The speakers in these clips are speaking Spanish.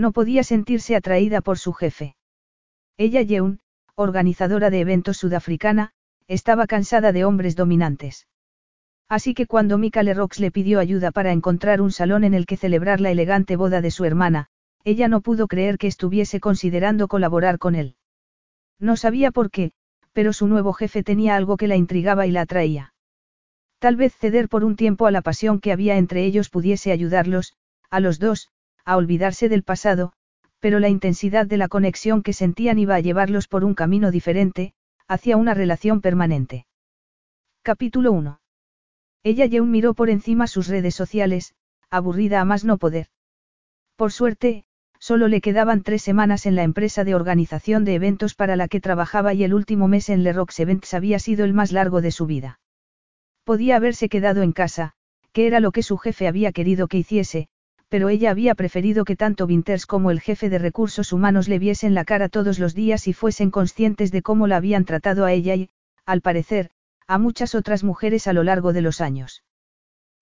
No podía sentirse atraída por su jefe. Ella Yeun, organizadora de eventos sudafricana, estaba cansada de hombres dominantes. Así que cuando Mika Lerox le pidió ayuda para encontrar un salón en el que celebrar la elegante boda de su hermana, ella no pudo creer que estuviese considerando colaborar con él. No sabía por qué, pero su nuevo jefe tenía algo que la intrigaba y la atraía. Tal vez ceder por un tiempo a la pasión que había entre ellos pudiese ayudarlos, a los dos, a olvidarse del pasado, pero la intensidad de la conexión que sentían iba a llevarlos por un camino diferente, hacia una relación permanente. Capítulo 1. Ella Yeun miró por encima sus redes sociales, aburrida a más no poder. Por suerte, solo le quedaban tres semanas en la empresa de organización de eventos para la que trabajaba y el último mes en Le Rox Events había sido el más largo de su vida. Podía haberse quedado en casa, que era lo que su jefe había querido que hiciese, pero ella había preferido que tanto Winters como el jefe de recursos humanos le viesen la cara todos los días y fuesen conscientes de cómo la habían tratado a ella y, al parecer, a muchas otras mujeres a lo largo de los años.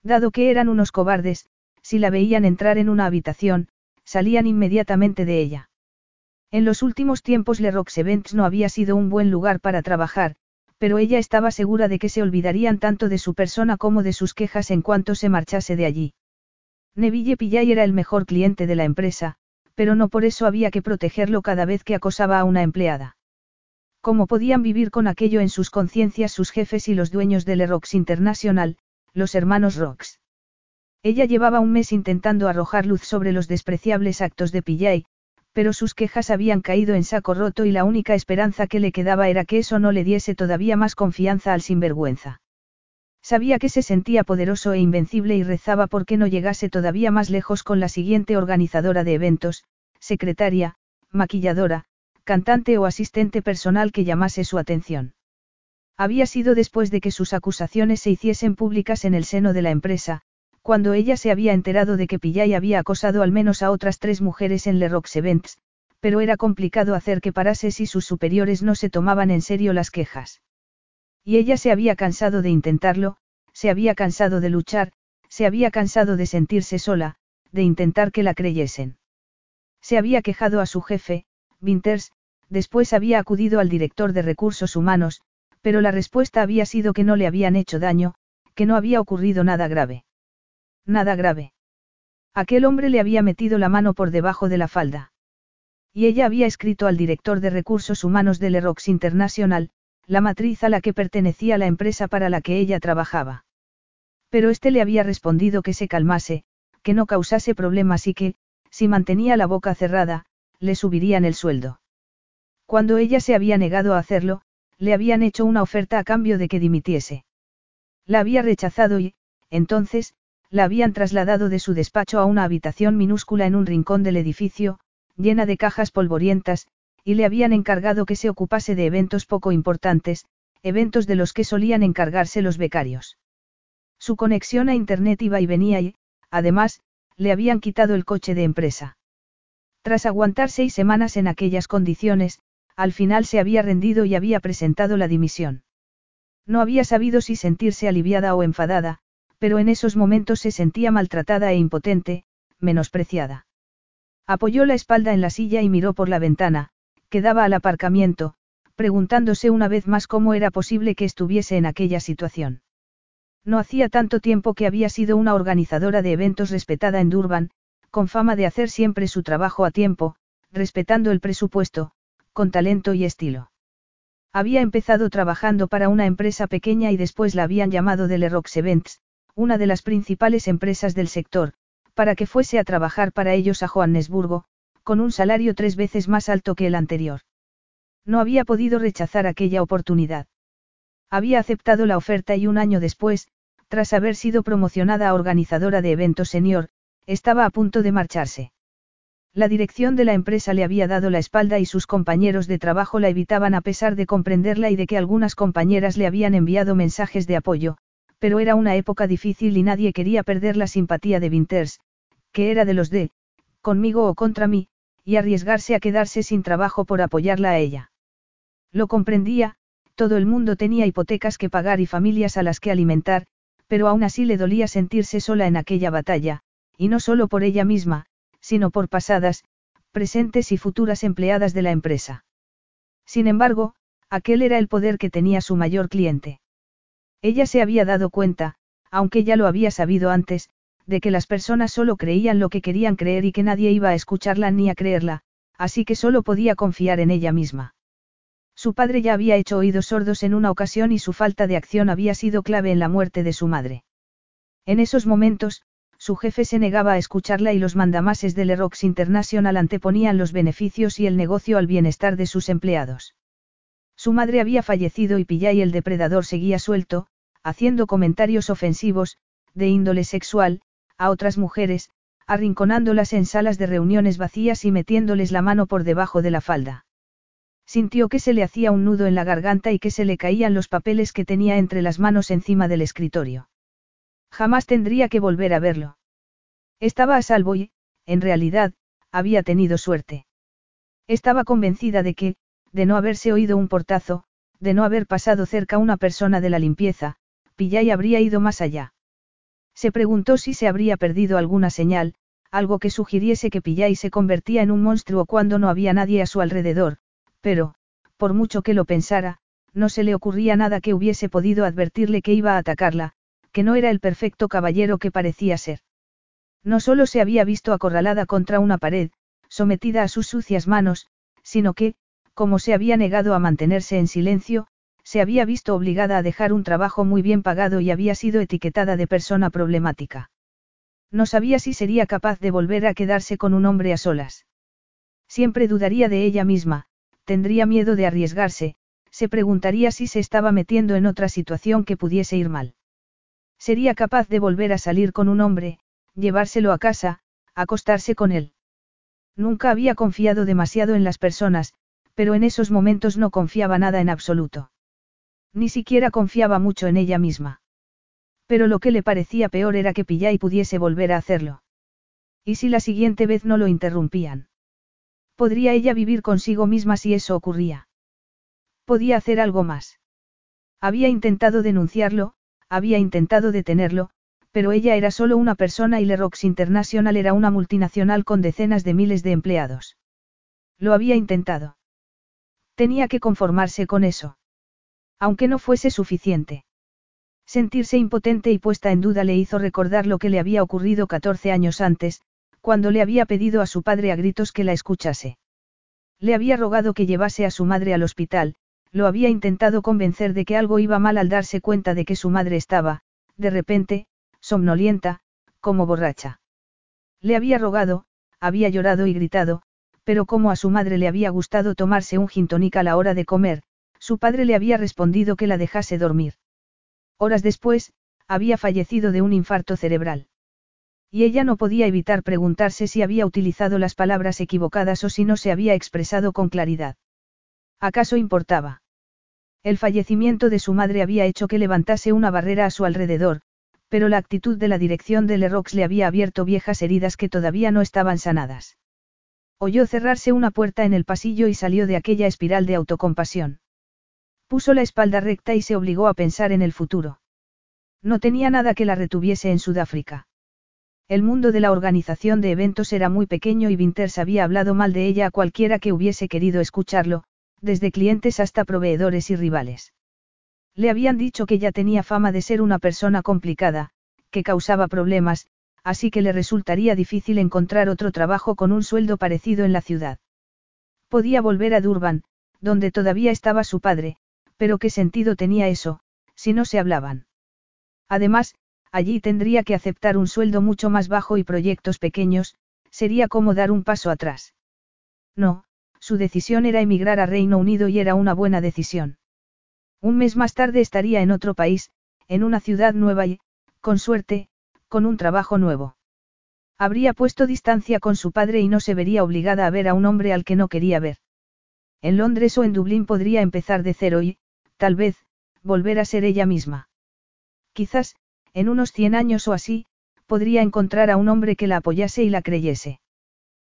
Dado que eran unos cobardes, si la veían entrar en una habitación, salían inmediatamente de ella. En los últimos tiempos Le Rox Events no había sido un buen lugar para trabajar, pero ella estaba segura de que se olvidarían tanto de su persona como de sus quejas en cuanto se marchase de allí. Neville Pillay era el mejor cliente de la empresa, pero no por eso había que protegerlo cada vez que acosaba a una empleada. ¿Cómo podían vivir con aquello en sus conciencias sus jefes y los dueños del Rox International, los hermanos Rox? Ella llevaba un mes intentando arrojar luz sobre los despreciables actos de Pillay, pero sus quejas habían caído en saco roto y la única esperanza que le quedaba era que eso no le diese todavía más confianza al sinvergüenza. Sabía que se sentía poderoso e invencible y rezaba por que no llegase todavía más lejos con la siguiente organizadora de eventos, secretaria, maquilladora, cantante o asistente personal que llamase su atención. Había sido después de que sus acusaciones se hiciesen públicas en el seno de la empresa, cuando ella se había enterado de que Pillay había acosado al menos a otras tres mujeres en Le Rox Events, pero era complicado hacer que parase si sus superiores no se tomaban en serio las quejas. Y ella se había cansado de intentarlo, se había cansado de luchar, se había cansado de sentirse sola, de intentar que la creyesen. Se había quejado a su jefe, Winters, después había acudido al director de recursos humanos, pero la respuesta había sido que no le habían hecho daño, que no había ocurrido nada grave. Nada grave. Aquel hombre le había metido la mano por debajo de la falda. Y ella había escrito al director de recursos humanos del Erox International, la matriz a la que pertenecía la empresa para la que ella trabajaba. Pero este le había respondido que se calmase, que no causase problemas y que, si mantenía la boca cerrada, le subirían el sueldo. Cuando ella se había negado a hacerlo, le habían hecho una oferta a cambio de que dimitiese. La había rechazado y, entonces, la habían trasladado de su despacho a una habitación minúscula en un rincón del edificio, llena de cajas polvorientas, y le habían encargado que se ocupase de eventos poco importantes, eventos de los que solían encargarse los becarios. Su conexión a Internet iba y venía y, además, le habían quitado el coche de empresa. Tras aguantar seis semanas en aquellas condiciones, al final se había rendido y había presentado la dimisión. No había sabido si sentirse aliviada o enfadada, pero en esos momentos se sentía maltratada e impotente, menospreciada. Apoyó la espalda en la silla y miró por la ventana, que daba al aparcamiento, preguntándose una vez más cómo era posible que estuviese en aquella situación. No hacía tanto tiempo que había sido una organizadora de eventos respetada en Durban, con fama de hacer siempre su trabajo a tiempo, respetando el presupuesto, con talento y estilo. Había empezado trabajando para una empresa pequeña y después la habían llamado de Rox Events, una de las principales empresas del sector, para que fuese a trabajar para ellos a Johannesburgo, con un salario tres veces más alto que el anterior. No había podido rechazar aquella oportunidad. Había aceptado la oferta y un año después, tras haber sido promocionada a organizadora de eventos senior, estaba a punto de marcharse. La dirección de la empresa le había dado la espalda y sus compañeros de trabajo la evitaban a pesar de comprenderla y de que algunas compañeras le habían enviado mensajes de apoyo, pero era una época difícil y nadie quería perder la simpatía de Winters, que era de los de, conmigo o contra mí, y arriesgarse a quedarse sin trabajo por apoyarla a ella. Lo comprendía, todo el mundo tenía hipotecas que pagar y familias a las que alimentar, pero aún así le dolía sentirse sola en aquella batalla, y no solo por ella misma, sino por pasadas, presentes y futuras empleadas de la empresa. Sin embargo, aquel era el poder que tenía su mayor cliente. Ella se había dado cuenta, aunque ya lo había sabido antes, de que las personas solo creían lo que querían creer y que nadie iba a escucharla ni a creerla, así que solo podía confiar en ella misma. Su padre ya había hecho oídos sordos en una ocasión y su falta de acción había sido clave en la muerte de su madre. En esos momentos, su jefe se negaba a escucharla y los mandamases de Lerox International anteponían los beneficios y el negocio al bienestar de sus empleados. Su madre había fallecido y Pillay el depredador seguía suelto, haciendo comentarios ofensivos, de índole sexual, a otras mujeres, arrinconándolas en salas de reuniones vacías y metiéndoles la mano por debajo de la falda. Sintió que se le hacía un nudo en la garganta y que se le caían los papeles que tenía entre las manos encima del escritorio. Jamás tendría que volver a verlo. Estaba a salvo y, en realidad, había tenido suerte. Estaba convencida de que, de no haberse oído un portazo, de no haber pasado cerca una persona de la limpieza, Pillay habría ido más allá. Se preguntó si se habría perdido alguna señal, algo que sugiriese que Pillay se convertía en un monstruo cuando no había nadie a su alrededor, pero, por mucho que lo pensara, no se le ocurría nada que hubiese podido advertirle que iba a atacarla, que no era el perfecto caballero que parecía ser. No solo se había visto acorralada contra una pared, sometida a sus sucias manos, sino que, como se había negado a mantenerse en silencio, se había visto obligada a dejar un trabajo muy bien pagado y había sido etiquetada de persona problemática. No sabía si sería capaz de volver a quedarse con un hombre a solas. Siempre dudaría de ella misma, tendría miedo de arriesgarse, se preguntaría si se estaba metiendo en otra situación que pudiese ir mal. Sería capaz de volver a salir con un hombre, llevárselo a casa, acostarse con él. Nunca había confiado demasiado en las personas, pero en esos momentos no confiaba nada en absoluto. Ni siquiera confiaba mucho en ella misma. Pero lo que le parecía peor era que Pillay pudiese volver a hacerlo. ¿Y si la siguiente vez no lo interrumpían? ¿Podría ella vivir consigo misma si eso ocurría? Podía hacer algo más. Había intentado denunciarlo, había intentado detenerlo, pero ella era solo una persona y Lerox International era una multinacional con decenas de miles de empleados. Lo había intentado. Tenía que conformarse con eso. Aunque no fuese suficiente. Sentirse impotente y puesta en duda le hizo recordar lo que le había ocurrido 14 años antes, cuando le había pedido a su padre a gritos que la escuchase. Le había rogado que llevase a su madre al hospital, lo había intentado convencer de que algo iba mal al darse cuenta de que su madre estaba, de repente, somnolienta, como borracha. Le había rogado, había llorado y gritado, pero como a su madre le había gustado tomarse un gin a la hora de comer, su padre le había respondido que la dejase dormir. Horas después, había fallecido de un infarto cerebral. Y ella no podía evitar preguntarse si había utilizado las palabras equivocadas o si no se había expresado con claridad. ¿Acaso importaba? El fallecimiento de su madre había hecho que levantase una barrera a su alrededor, pero la actitud de la dirección de Lerox le había abierto viejas heridas que todavía no estaban sanadas. Oyó cerrarse una puerta en el pasillo y salió de aquella espiral de autocompasión. Puso la espalda recta y se obligó a pensar en el futuro. No tenía nada que la retuviese en Sudáfrica. El mundo de la organización de eventos era muy pequeño y Winters había hablado mal de ella a cualquiera que hubiese querido escucharlo, desde clientes hasta proveedores y rivales. Le habían dicho que ya tenía fama de ser una persona complicada, que causaba problemas, así que le resultaría difícil encontrar otro trabajo con un sueldo parecido en la ciudad. Podía volver a Durban, donde todavía estaba su padre, pero qué sentido tenía eso, si no se hablaban. Además, allí tendría que aceptar un sueldo mucho más bajo y proyectos pequeños, sería como dar un paso atrás. No, su decisión era emigrar a Reino Unido y era una buena decisión. Un mes más tarde estaría en otro país, en una ciudad nueva y, con suerte, con un trabajo nuevo. Habría puesto distancia con su padre y no se vería obligada a ver a un hombre al que no quería ver. En Londres o en Dublín podría empezar de cero y, tal vez, volver a ser ella misma. Quizás, en unos cien años o así, podría encontrar a un hombre que la apoyase y la creyese.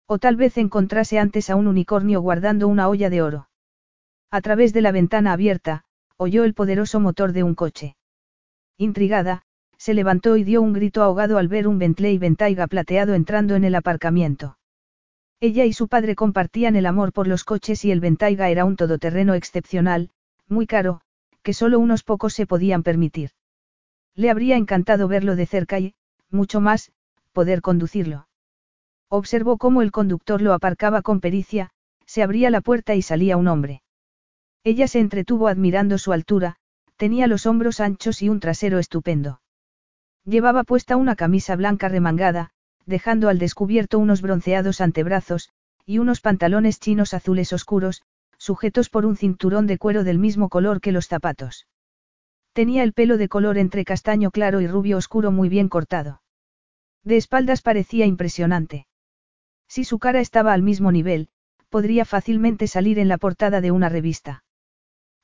O tal vez encontrase antes a un unicornio guardando una olla de oro. A través de la ventana abierta, oyó el poderoso motor de un coche. Intrigada, se levantó y dio un grito ahogado al ver un Bentley Bentayga plateado entrando en el aparcamiento. Ella y su padre compartían el amor por los coches y el Bentayga era un todoterreno excepcional, muy caro, que solo unos pocos se podían permitir. Le habría encantado verlo de cerca y, mucho más, poder conducirlo. Observó cómo el conductor lo aparcaba con pericia, se abría la puerta y salía un hombre. Ella se entretuvo admirando su altura, tenía los hombros anchos y un trasero estupendo. Llevaba puesta una camisa blanca remangada, dejando al descubierto unos bronceados antebrazos, y unos pantalones chinos azules oscuros, sujetos por un cinturón de cuero del mismo color que los zapatos. Tenía el pelo de color entre castaño claro y rubio oscuro muy bien cortado. De espaldas parecía impresionante. Si su cara estaba al mismo nivel, podría fácilmente salir en la portada de una revista.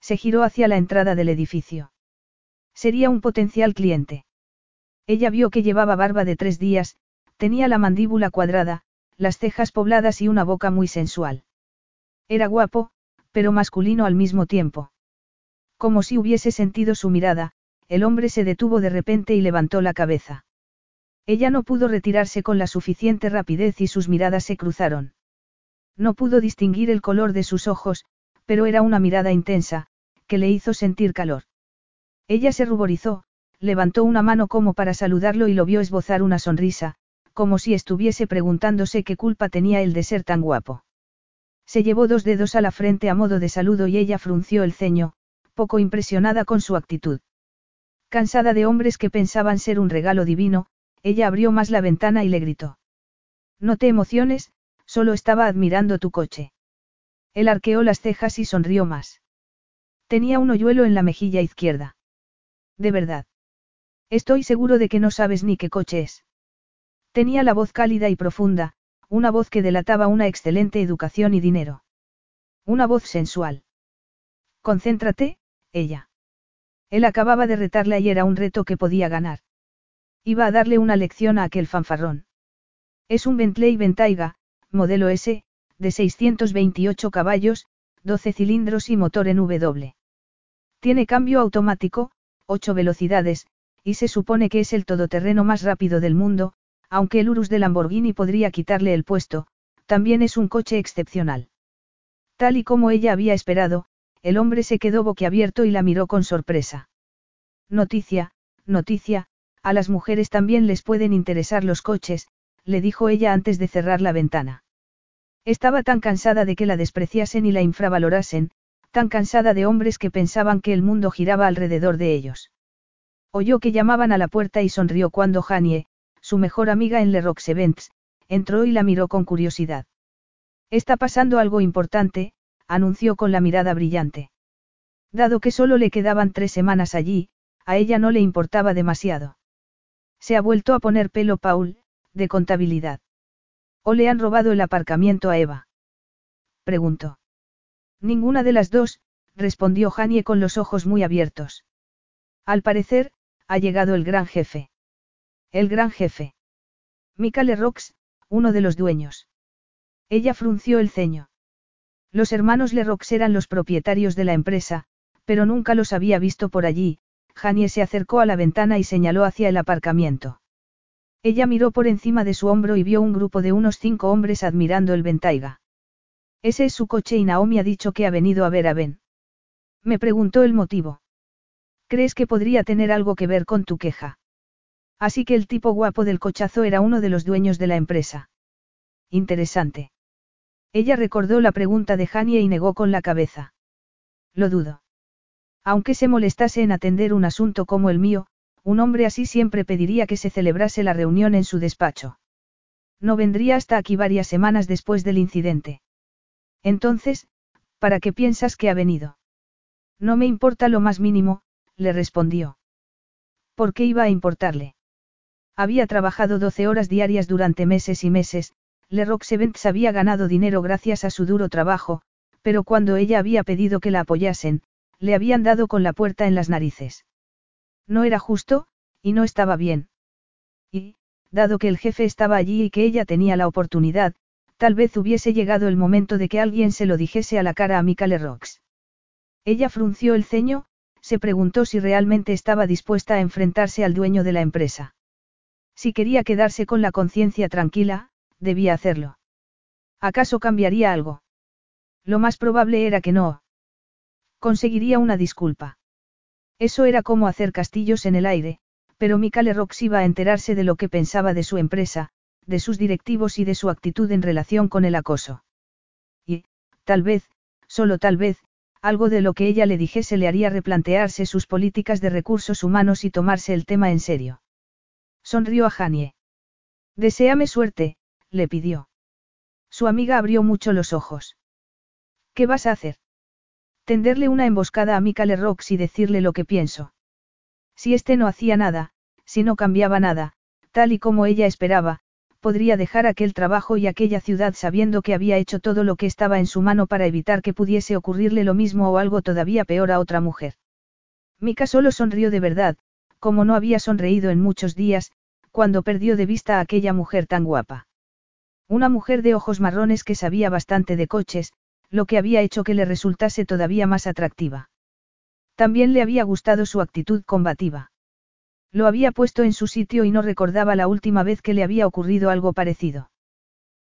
Se giró hacia la entrada del edificio. Sería un potencial cliente. Ella vio que llevaba barba de tres días, tenía la mandíbula cuadrada, las cejas pobladas y una boca muy sensual. Era guapo, pero masculino al mismo tiempo. Como si hubiese sentido su mirada, el hombre se detuvo de repente y levantó la cabeza. Ella no pudo retirarse con la suficiente rapidez y sus miradas se cruzaron. No pudo distinguir el color de sus ojos, pero era una mirada intensa, que le hizo sentir calor. Ella se ruborizó, levantó una mano como para saludarlo y lo vio esbozar una sonrisa, como si estuviese preguntándose qué culpa tenía él de ser tan guapo. Se llevó dos dedos a la frente a modo de saludo y ella frunció el ceño, poco impresionada con su actitud. Cansada de hombres que pensaban ser un regalo divino, ella abrió más la ventana y le gritó. No te emociones, solo estaba admirando tu coche. Él arqueó las cejas y sonrió más. Tenía un hoyuelo en la mejilla izquierda. De verdad. Estoy seguro de que no sabes ni qué coche es. Tenía la voz cálida y profunda, una voz que delataba una excelente educación y dinero. Una voz sensual. Concéntrate, ella. Él acababa de retarla y era un reto que podía ganar. Iba a darle una lección a aquel fanfarrón. Es un Bentley Bentayga, modelo S, de 628 caballos, 12 cilindros y motor en W. Tiene cambio automático, 8 velocidades, y se supone que es el todoterreno más rápido del mundo, aunque el Urus de Lamborghini podría quitarle el puesto, también es un coche excepcional. Tal y como ella había esperado, el hombre se quedó boquiabierto y la miró con sorpresa. Noticia, noticia, a las mujeres también les pueden interesar los coches, le dijo ella antes de cerrar la ventana. Estaba tan cansada de que la despreciasen y la infravalorasen, tan cansada de hombres que pensaban que el mundo giraba alrededor de ellos. Oyó que llamaban a la puerta y sonrió cuando Janie, su mejor amiga en Le Rox Events, entró y la miró con curiosidad. Está pasando algo importante, anunció con la mirada brillante. Dado que solo le quedaban tres semanas allí, a ella no le importaba demasiado. Se ha vuelto a poner pelo Paul, de contabilidad. ¿O le han robado el aparcamiento a Eva? Preguntó. Ninguna de las dos, respondió Janie con los ojos muy abiertos. Al parecer, ha llegado el gran jefe. El gran jefe. Mika Lerox, uno de los dueños. Ella frunció el ceño. Los hermanos Lerox eran los propietarios de la empresa, pero nunca los había visto por allí. Janie se acercó a la ventana y señaló hacia el aparcamiento. Ella miró por encima de su hombro y vio un grupo de unos cinco hombres admirando el Ventaiga. Ese es su coche y Naomi ha dicho que ha venido a ver a Ben. Me preguntó el motivo. ¿Crees que podría tener algo que ver con tu queja? Así que el tipo guapo del cochazo era uno de los dueños de la empresa. Interesante. Ella recordó la pregunta de Janie y negó con la cabeza. Lo dudo. Aunque se molestase en atender un asunto como el mío, un hombre así siempre pediría que se celebrase la reunión en su despacho. No vendría hasta aquí varias semanas después del incidente. Entonces, ¿para qué piensas que ha venido? No me importa lo más mínimo, le respondió. ¿Por qué iba a importarle? Había trabajado 12 horas diarias durante meses y meses, Le Events había ganado dinero gracias a su duro trabajo, pero cuando ella había pedido que la apoyasen, le habían dado con la puerta en las narices. No era justo, y no estaba bien. Y, dado que el jefe estaba allí y que ella tenía la oportunidad, tal vez hubiese llegado el momento de que alguien se lo dijese a la cara a Mika Rox. Ella frunció el ceño, se preguntó si realmente estaba dispuesta a enfrentarse al dueño de la empresa. Si quería quedarse con la conciencia tranquila, debía hacerlo. ¿Acaso cambiaría algo? Lo más probable era que no. Conseguiría una disculpa. Eso era como hacer castillos en el aire, pero Mika Rox iba a enterarse de lo que pensaba de su empresa, de sus directivos y de su actitud en relación con el acoso. Y, tal vez, solo tal vez, algo de lo que ella le dijese le haría replantearse sus políticas de recursos humanos y tomarse el tema en serio. Sonrió a Janie. Deseame suerte, le pidió. Su amiga abrió mucho los ojos. ¿Qué vas a hacer? Tenderle una emboscada a Mika Rox y decirle lo que pienso. Si este no hacía nada, si no cambiaba nada, tal y como ella esperaba, podría dejar aquel trabajo y aquella ciudad sabiendo que había hecho todo lo que estaba en su mano para evitar que pudiese ocurrirle lo mismo o algo todavía peor a otra mujer. Mika solo sonrió de verdad, como no había sonreído en muchos días, cuando perdió de vista a aquella mujer tan guapa. Una mujer de ojos marrones que sabía bastante de coches, lo que había hecho que le resultase todavía más atractiva. También le había gustado su actitud combativa. Lo había puesto en su sitio y no recordaba la última vez que le había ocurrido algo parecido.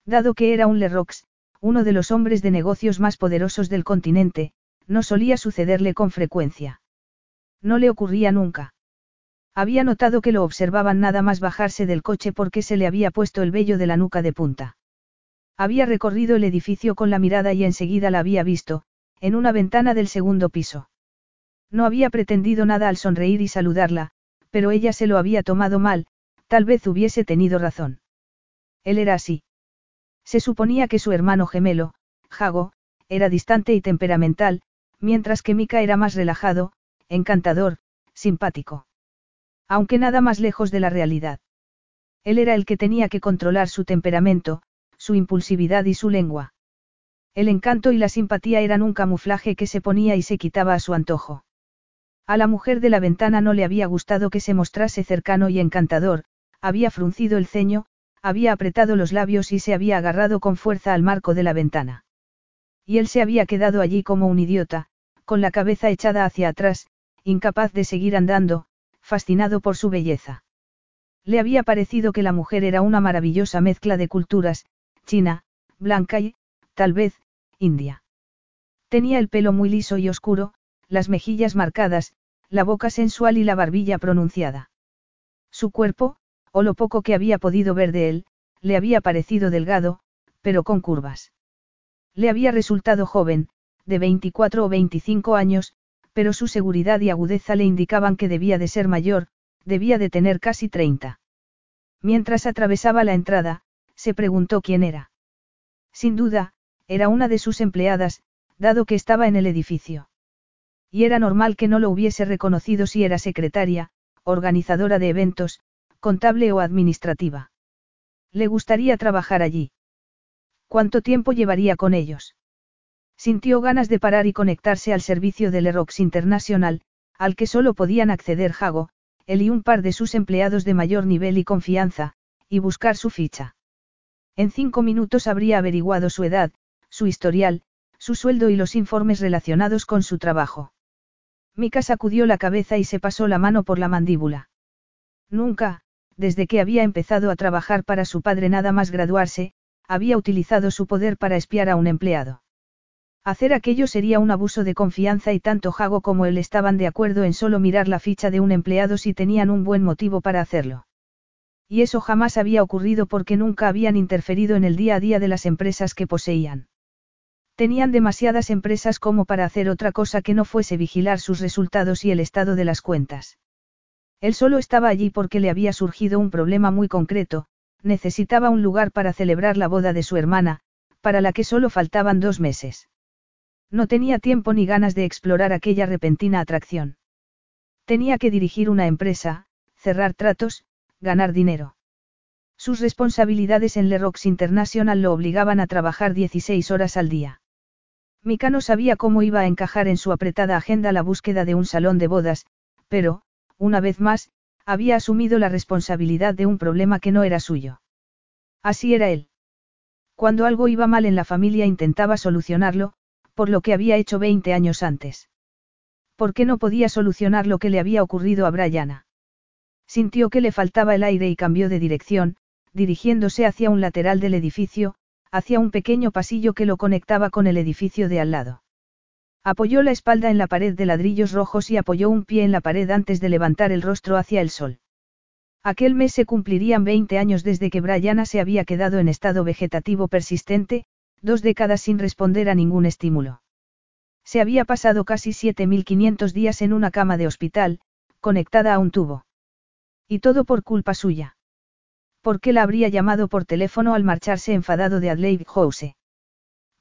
Dado que era un Lerox, uno de los hombres de negocios más poderosos del continente, no solía sucederle con frecuencia. No le ocurría nunca. Había notado que lo observaban nada más bajarse del coche porque se le había puesto el vello de la nuca de punta. Había recorrido el edificio con la mirada y enseguida la había visto, en una ventana del segundo piso. No había pretendido nada al sonreír y saludarla, pero ella se lo había tomado mal, tal vez hubiese tenido razón. Él era así. Se suponía que su hermano gemelo, Jago, era distante y temperamental, mientras que Mika era más relajado, encantador, simpático. Aunque nada más lejos de la realidad. Él era el que tenía que controlar su temperamento, su impulsividad y su lengua. El encanto y la simpatía eran un camuflaje que se ponía y se quitaba a su antojo. A la mujer de la ventana no le había gustado que se mostrase cercano y encantador, había fruncido el ceño, había apretado los labios y se había agarrado con fuerza al marco de la ventana. Y él se había quedado allí como un idiota, con la cabeza echada hacia atrás, incapaz de seguir andando, fascinado por su belleza. Le había parecido que la mujer era una maravillosa mezcla de culturas, china, blanca y, tal vez, india. Tenía el pelo muy liso y oscuro, las mejillas marcadas, la boca sensual y la barbilla pronunciada. Su cuerpo, o lo poco que había podido ver de él, le había parecido delgado, pero con curvas. Le había resultado joven, de 24 o 25 años, pero su seguridad y agudeza le indicaban que debía de ser mayor, debía de tener casi 30. Mientras atravesaba la entrada, se preguntó quién era. Sin duda, era una de sus empleadas, dado que estaba en el edificio. Y era normal que no lo hubiese reconocido si era secretaria, organizadora de eventos, contable o administrativa. Le gustaría trabajar allí. ¿Cuánto tiempo llevaría con ellos? Sintió ganas de parar y conectarse al servicio del Erox International, al que solo podían acceder Jago, él y un par de sus empleados de mayor nivel y confianza, y buscar su ficha. En cinco minutos habría averiguado su edad, su historial, su sueldo y los informes relacionados con su trabajo. Mika sacudió la cabeza y se pasó la mano por la mandíbula. Nunca, desde que había empezado a trabajar para su padre nada más graduarse, había utilizado su poder para espiar a un empleado. Hacer aquello sería un abuso de confianza y tanto Jago como él estaban de acuerdo en solo mirar la ficha de un empleado si tenían un buen motivo para hacerlo. Y eso jamás había ocurrido porque nunca habían interferido en el día a día de las empresas que poseían. Tenían demasiadas empresas como para hacer otra cosa que no fuese vigilar sus resultados y el estado de las cuentas. Él solo estaba allí porque le había surgido un problema muy concreto, necesitaba un lugar para celebrar la boda de su hermana, para la que solo faltaban dos meses. No tenía tiempo ni ganas de explorar aquella repentina atracción. Tenía que dirigir una empresa, cerrar tratos, ganar dinero. Sus responsabilidades en Lerox International lo obligaban a trabajar 16 horas al día. Mika no sabía cómo iba a encajar en su apretada agenda la búsqueda de un salón de bodas, pero, una vez más, había asumido la responsabilidad de un problema que no era suyo. Así era él. Cuando algo iba mal en la familia intentaba solucionarlo, por lo que había hecho 20 años antes. ¿Por qué no podía solucionar lo que le había ocurrido a Brianna? Sintió que le faltaba el aire y cambió de dirección, dirigiéndose hacia un lateral del edificio, hacia un pequeño pasillo que lo conectaba con el edificio de al lado. Apoyó la espalda en la pared de ladrillos rojos y apoyó un pie en la pared antes de levantar el rostro hacia el sol. Aquel mes se cumplirían 20 años desde que Brianna se había quedado en estado vegetativo persistente, dos décadas sin responder a ningún estímulo. Se había pasado casi 7.500 días en una cama de hospital, conectada a un tubo. Y todo por culpa suya. ¿Por qué la habría llamado por teléfono al marcharse enfadado de Adelaide House?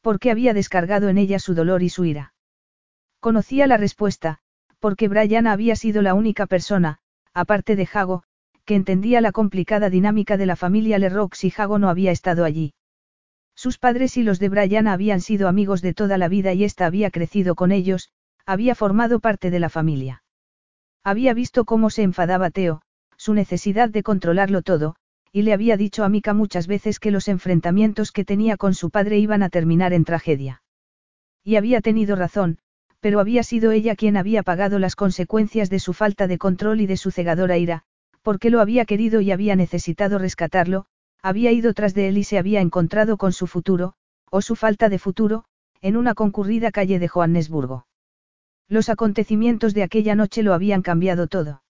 ¿Por qué había descargado en ella su dolor y su ira? Conocía la respuesta, porque Brian había sido la única persona, aparte de Jago, que entendía la complicada dinámica de la familia Lerox y Jago no había estado allí. Sus padres y los de Brian habían sido amigos de toda la vida y ésta había crecido con ellos, había formado parte de la familia. Había visto cómo se enfadaba Teo, su necesidad de controlarlo todo, y le había dicho a Mika muchas veces que los enfrentamientos que tenía con su padre iban a terminar en tragedia. Y había tenido razón, pero había sido ella quien había pagado las consecuencias de su falta de control y de su cegadora ira, porque lo había querido y había necesitado rescatarlo, había ido tras de él y se había encontrado con su futuro, o su falta de futuro, en una concurrida calle de Johannesburgo. Los acontecimientos de aquella noche lo habían cambiado todo.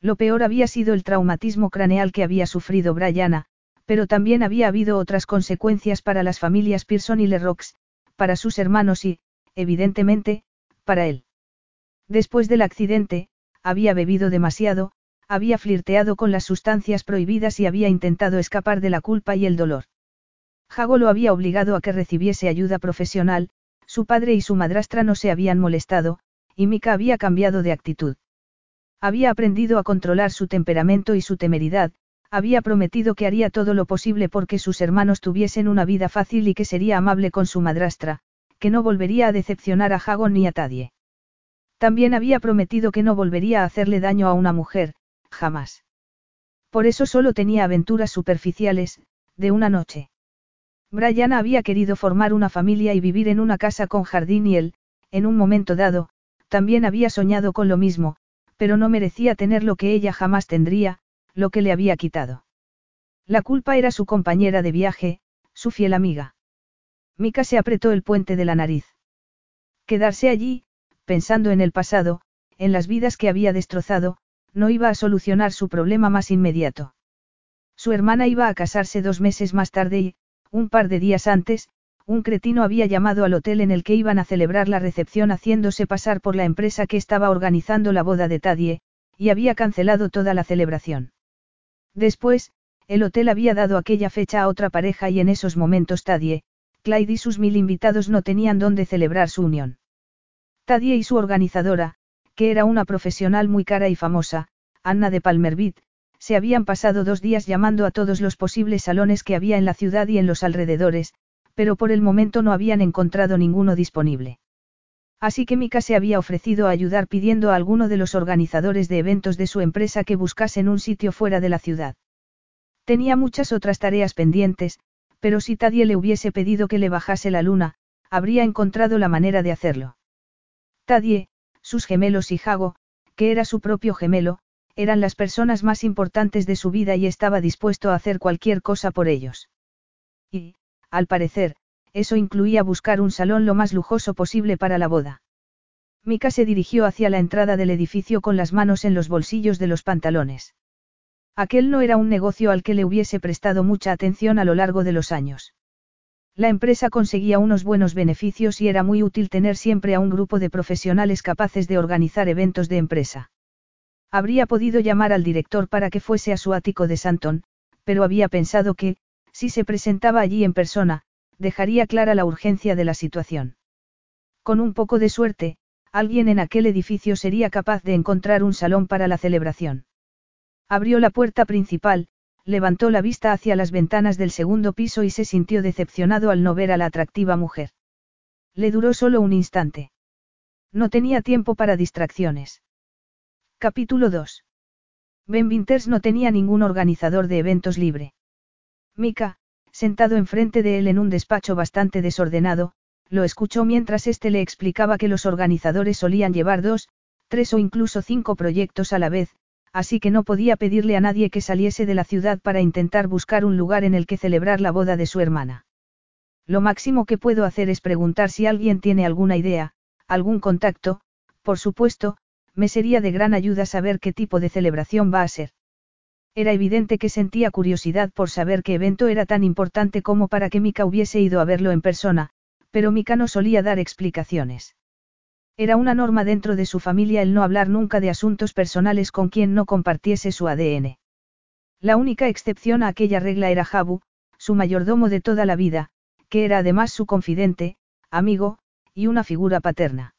Lo peor había sido el traumatismo craneal que había sufrido Brianna, pero también había habido otras consecuencias para las familias Pearson y Lerox, para sus hermanos y, evidentemente, para él. Después del accidente, había bebido demasiado, había flirteado con las sustancias prohibidas y había intentado escapar de la culpa y el dolor. Jago lo había obligado a que recibiese ayuda profesional, su padre y su madrastra no se habían molestado, y Mika había cambiado de actitud. Había aprendido a controlar su temperamento y su temeridad, había prometido que haría todo lo posible porque sus hermanos tuviesen una vida fácil y que sería amable con su madrastra, que no volvería a decepcionar a Jagon ni a Tadie. También había prometido que no volvería a hacerle daño a una mujer, jamás. Por eso solo tenía aventuras superficiales, de una noche. Brian había querido formar una familia y vivir en una casa con jardín y él, en un momento dado, también había soñado con lo mismo, pero no merecía tener lo que ella jamás tendría, lo que le había quitado. La culpa era su compañera de viaje, su fiel amiga. Mika se apretó el puente de la nariz. Quedarse allí, pensando en el pasado, en las vidas que había destrozado, no iba a solucionar su problema más inmediato. Su hermana iba a casarse dos meses más tarde y, un par de días antes, un cretino había llamado al hotel en el que iban a celebrar la recepción haciéndose pasar por la empresa que estaba organizando la boda de Tadie, y había cancelado toda la celebración. Después, el hotel había dado aquella fecha a otra pareja y en esos momentos Tadie, Clyde y sus mil invitados no tenían dónde celebrar su unión. Tadie y su organizadora, que era una profesional muy cara y famosa, Anna de Palmervit, se habían pasado dos días llamando a todos los posibles salones que había en la ciudad y en los alrededores, pero por el momento no habían encontrado ninguno disponible. Así que Mika se había ofrecido a ayudar pidiendo a alguno de los organizadores de eventos de su empresa que buscasen un sitio fuera de la ciudad. Tenía muchas otras tareas pendientes, pero si Tadie le hubiese pedido que le bajase la luna, habría encontrado la manera de hacerlo. Tadie, sus gemelos y Jago, que era su propio gemelo, eran las personas más importantes de su vida y estaba dispuesto a hacer cualquier cosa por ellos. Y, al parecer, eso incluía buscar un salón lo más lujoso posible para la boda. Mika se dirigió hacia la entrada del edificio con las manos en los bolsillos de los pantalones. Aquel no era un negocio al que le hubiese prestado mucha atención a lo largo de los años. La empresa conseguía unos buenos beneficios y era muy útil tener siempre a un grupo de profesionales capaces de organizar eventos de empresa. Habría podido llamar al director para que fuese a su ático de Santon, pero había pensado que, si se presentaba allí en persona, dejaría clara la urgencia de la situación. Con un poco de suerte, alguien en aquel edificio sería capaz de encontrar un salón para la celebración. Abrió la puerta principal, levantó la vista hacia las ventanas del segundo piso y se sintió decepcionado al no ver a la atractiva mujer. Le duró solo un instante. No tenía tiempo para distracciones. Capítulo 2. Ben Winters no tenía ningún organizador de eventos libre. Mika, sentado enfrente de él en un despacho bastante desordenado, lo escuchó mientras éste le explicaba que los organizadores solían llevar dos, tres o incluso cinco proyectos a la vez, así que no podía pedirle a nadie que saliese de la ciudad para intentar buscar un lugar en el que celebrar la boda de su hermana. Lo máximo que puedo hacer es preguntar si alguien tiene alguna idea, algún contacto, por supuesto, me sería de gran ayuda saber qué tipo de celebración va a ser. Era evidente que sentía curiosidad por saber qué evento era tan importante como para que Mika hubiese ido a verlo en persona, pero Mika no solía dar explicaciones. Era una norma dentro de su familia el no hablar nunca de asuntos personales con quien no compartiese su ADN. La única excepción a aquella regla era Jabu, su mayordomo de toda la vida, que era además su confidente, amigo, y una figura paterna.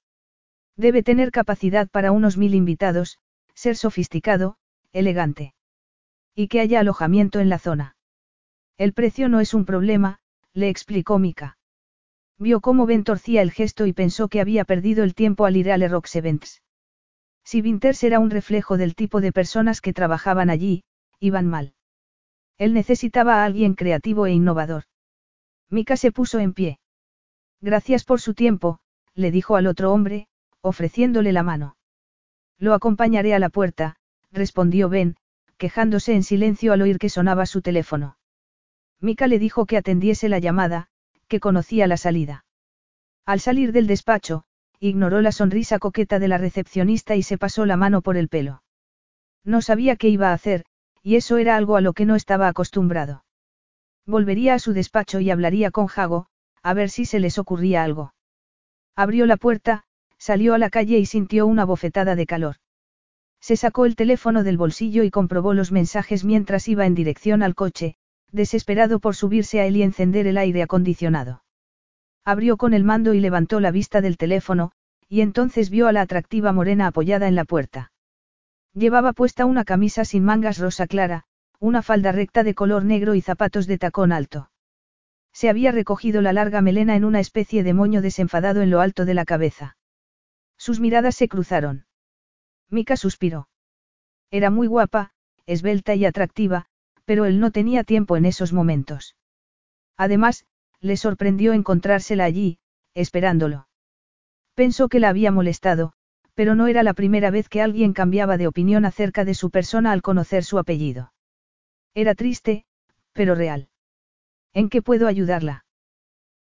Debe tener capacidad para unos mil invitados, ser sofisticado, elegante. Y que haya alojamiento en la zona. El precio no es un problema, le explicó Mika. Vio cómo Ben torcía el gesto y pensó que había perdido el tiempo al ir a Le Rox Events. Si Winters era un reflejo del tipo de personas que trabajaban allí, iban mal. Él necesitaba a alguien creativo e innovador. Mika se puso en pie. Gracias por su tiempo, le dijo al otro hombre, ofreciéndole la mano. Lo acompañaré a la puerta, respondió Ben, quejándose en silencio al oír que sonaba su teléfono. Mika le dijo que atendiese la llamada, que conocía la salida. Al salir del despacho, ignoró la sonrisa coqueta de la recepcionista y se pasó la mano por el pelo. No sabía qué iba a hacer, y eso era algo a lo que no estaba acostumbrado. Volvería a su despacho y hablaría con Jago, a ver si se les ocurría algo. Abrió la puerta, salió a la calle y sintió una bofetada de calor. Se sacó el teléfono del bolsillo y comprobó los mensajes mientras iba en dirección al coche, desesperado por subirse a él y encender el aire acondicionado. Abrió con el mando y levantó la vista del teléfono, y entonces vio a la atractiva morena apoyada en la puerta. Llevaba puesta una camisa sin mangas rosa clara, una falda recta de color negro y zapatos de tacón alto. Se había recogido la larga melena en una especie de moño desenfadado en lo alto de la cabeza. Sus miradas se cruzaron. Mika suspiró. Era muy guapa, esbelta y atractiva, pero él no tenía tiempo en esos momentos. Además, le sorprendió encontrársela allí, esperándolo. Pensó que la había molestado, pero no era la primera vez que alguien cambiaba de opinión acerca de su persona al conocer su apellido. Era triste, pero real. ¿En qué puedo ayudarla?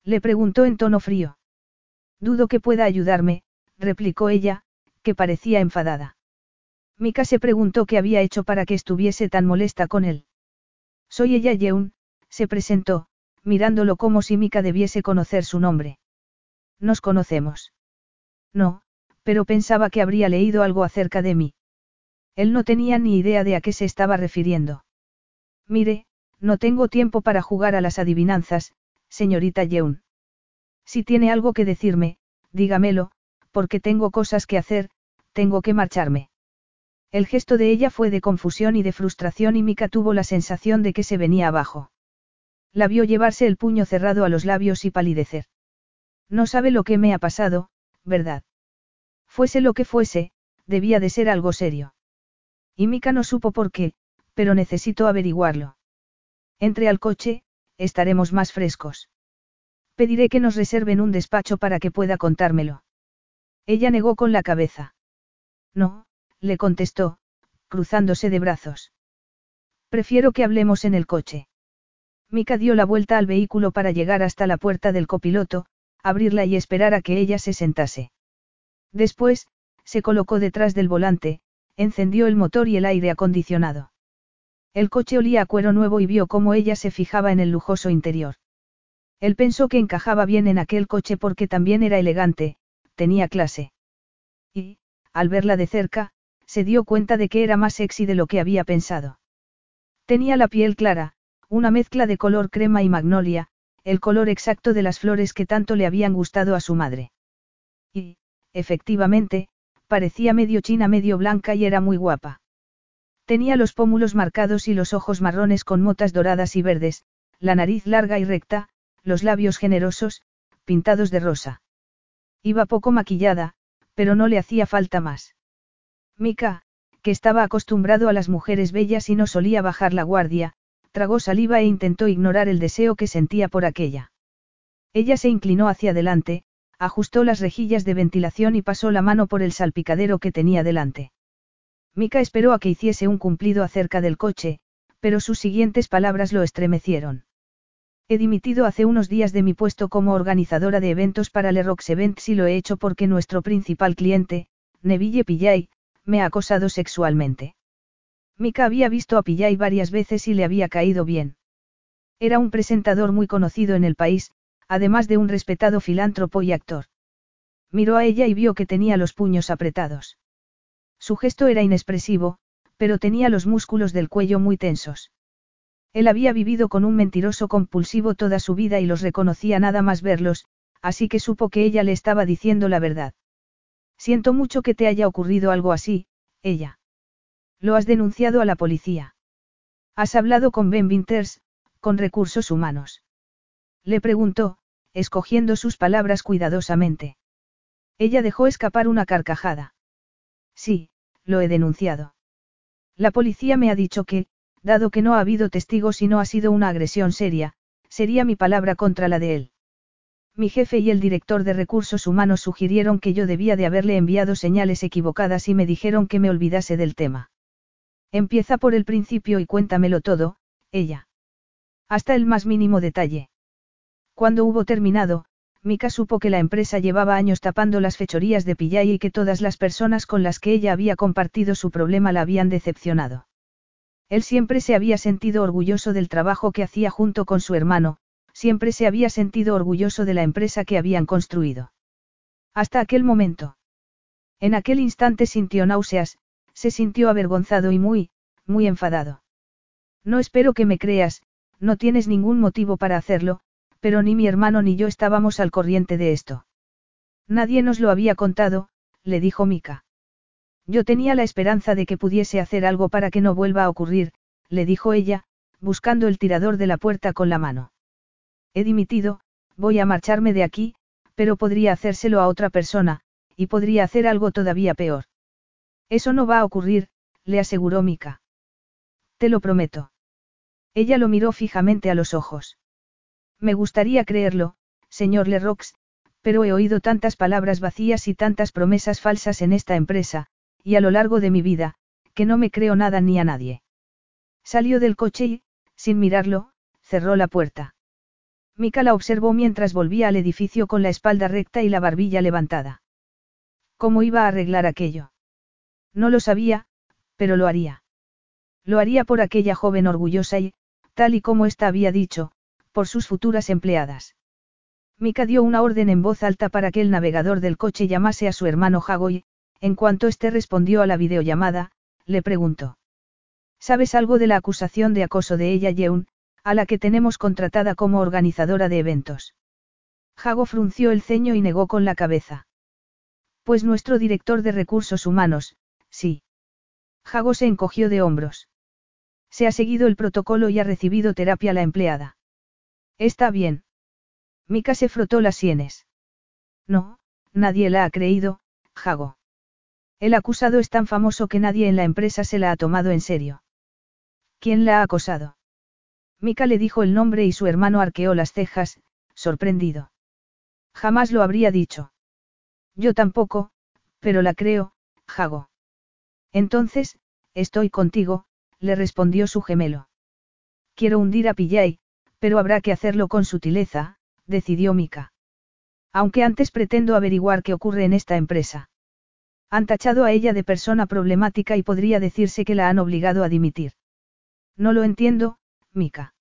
Le preguntó en tono frío. Dudo que pueda ayudarme, replicó ella, que parecía enfadada. Mika se preguntó qué había hecho para que estuviese tan molesta con él. Soy ella Yeun, se presentó, mirándolo como si Mika debiese conocer su nombre. Nos conocemos. No, pero pensaba que habría leído algo acerca de mí. Él no tenía ni idea de a qué se estaba refiriendo. Mire, no tengo tiempo para jugar a las adivinanzas, señorita Yeun. Si tiene algo que decirme, dígamelo, porque tengo cosas que hacer, tengo que marcharme. El gesto de ella fue de confusión y de frustración y Mika tuvo la sensación de que se venía abajo. La vio llevarse el puño cerrado a los labios y palidecer. No sabe lo que me ha pasado, ¿verdad? Fuese lo que fuese, debía de ser algo serio. Y Mika no supo por qué, pero necesito averiguarlo. Entre al coche, estaremos más frescos. Pediré que nos reserven un despacho para que pueda contármelo. Ella negó con la cabeza. No, le contestó, cruzándose de brazos. Prefiero que hablemos en el coche. Mika dio la vuelta al vehículo para llegar hasta la puerta del copiloto, abrirla y esperar a que ella se sentase. Después, se colocó detrás del volante, encendió el motor y el aire acondicionado. El coche olía a cuero nuevo y vio cómo ella se fijaba en el lujoso interior. Él pensó que encajaba bien en aquel coche porque también era elegante, tenía clase. Y, al verla de cerca, se dio cuenta de que era más sexy de lo que había pensado. Tenía la piel clara, una mezcla de color crema y magnolia, el color exacto de las flores que tanto le habían gustado a su madre. Y, efectivamente, parecía medio china medio blanca y era muy guapa. Tenía los pómulos marcados y los ojos marrones con motas doradas y verdes, la nariz larga y recta, los labios generosos, pintados de rosa. Iba poco maquillada, pero no le hacía falta más. Mika, que estaba acostumbrado a las mujeres bellas y no solía bajar la guardia, tragó saliva e intentó ignorar el deseo que sentía por aquella. Ella se inclinó hacia adelante, ajustó las rejillas de ventilación y pasó la mano por el salpicadero que tenía delante. Mika esperó a que hiciese un cumplido acerca del coche, pero sus siguientes palabras lo estremecieron. He dimitido hace unos días de mi puesto como organizadora de eventos para Le Rox Events y lo he hecho porque nuestro principal cliente, Neville Pillay, me ha acosado sexualmente. Mika había visto a Pillay varias veces y le había caído bien. Era un presentador muy conocido en el país, además de un respetado filántropo y actor. Miró a ella y vio que tenía los puños apretados. Su gesto era inexpresivo, pero tenía los músculos del cuello muy tensos. Él había vivido con un mentiroso compulsivo toda su vida y los reconocía nada más verlos, así que supo que ella le estaba diciendo la verdad. Siento mucho que te haya ocurrido algo así, ella. Lo has denunciado a la policía. Has hablado con Ben Winters, con recursos humanos. Le preguntó, escogiendo sus palabras cuidadosamente. Ella dejó escapar una carcajada. Sí, lo he denunciado. La policía me ha dicho que, dado que no ha habido testigos y no ha sido una agresión seria, sería mi palabra contra la de él. Mi jefe y el director de recursos humanos sugirieron que yo debía de haberle enviado señales equivocadas y me dijeron que me olvidase del tema. Empieza por el principio y cuéntamelo todo, ella. Hasta el más mínimo detalle. Cuando hubo terminado, Mika supo que la empresa llevaba años tapando las fechorías de Pillay y que todas las personas con las que ella había compartido su problema la habían decepcionado. Él siempre se había sentido orgulloso del trabajo que hacía junto con su hermano, siempre se había sentido orgulloso de la empresa que habían construido. Hasta aquel momento. En aquel instante sintió náuseas, se sintió avergonzado y muy, muy enfadado. No espero que me creas, no tienes ningún motivo para hacerlo, pero ni mi hermano ni yo estábamos al corriente de esto. Nadie nos lo había contado, le dijo Mika. Yo tenía la esperanza de que pudiese hacer algo para que no vuelva a ocurrir, le dijo ella, buscando el tirador de la puerta con la mano. He dimitido, voy a marcharme de aquí, pero podría hacérselo a otra persona, y podría hacer algo todavía peor. Eso no va a ocurrir, le aseguró Mika. Te lo prometo. Ella lo miró fijamente a los ojos. Me gustaría creerlo, señor Lerox, pero he oído tantas palabras vacías y tantas promesas falsas en esta empresa, y a lo largo de mi vida, que no me creo nada ni a nadie. Salió del coche y, sin mirarlo, cerró la puerta. Mika la observó mientras volvía al edificio con la espalda recta y la barbilla levantada. ¿Cómo iba a arreglar aquello? No lo sabía, pero lo haría. Lo haría por aquella joven orgullosa y, tal y como ésta había dicho, por sus futuras empleadas. Mika dio una orden en voz alta para que el navegador del coche llamase a su hermano Jago en cuanto éste respondió a la videollamada, le preguntó. ¿Sabes algo de la acusación de acoso de ella Yeun, a la que tenemos contratada como organizadora de eventos? Jago frunció el ceño y negó con la cabeza. Pues nuestro director de recursos humanos, sí. Jago se encogió de hombros. Se ha seguido el protocolo y ha recibido terapia la empleada. Está bien. Mika se frotó las sienes. No, nadie la ha creído, Jago. El acusado es tan famoso que nadie en la empresa se la ha tomado en serio. ¿Quién la ha acosado? Mika le dijo el nombre y su hermano arqueó las cejas, sorprendido. Jamás lo habría dicho. Yo tampoco, pero la creo, Jago. Entonces, estoy contigo, le respondió su gemelo. Quiero hundir a Pillay, pero habrá que hacerlo con sutileza, decidió Mika. Aunque antes pretendo averiguar qué ocurre en esta empresa. Han tachado a ella de persona problemática y podría decirse que la han obligado a dimitir. No lo entiendo, Mika.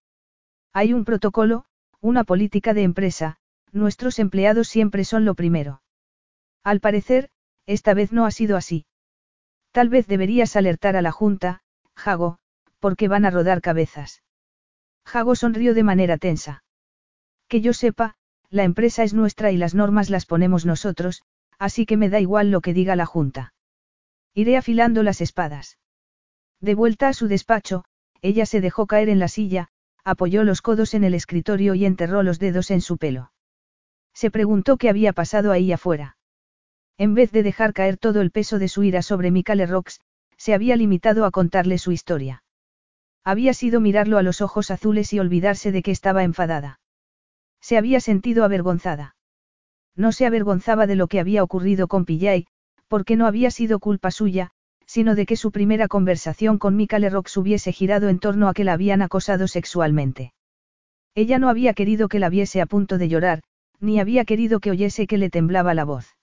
Hay un protocolo, una política de empresa, nuestros empleados siempre son lo primero. Al parecer, esta vez no ha sido así. Tal vez deberías alertar a la Junta, Jago, porque van a rodar cabezas. Jago sonrió de manera tensa. Que yo sepa, la empresa es nuestra y las normas las ponemos nosotros, así que me da igual lo que diga la Junta. Iré afilando las espadas. De vuelta a su despacho, ella se dejó caer en la silla, apoyó los codos en el escritorio y enterró los dedos en su pelo. Se preguntó qué había pasado ahí afuera. En vez de dejar caer todo el peso de su ira sobre Michael Rox, se había limitado a contarle su historia. Había sido mirarlo a los ojos azules y olvidarse de que estaba enfadada. Se había sentido avergonzada. No se avergonzaba de lo que había ocurrido con Pillay, porque no había sido culpa suya, sino de que su primera conversación con Michael Rox hubiese girado en torno a que la habían acosado sexualmente. Ella no había querido que la viese a punto de llorar, ni había querido que oyese que le temblaba la voz.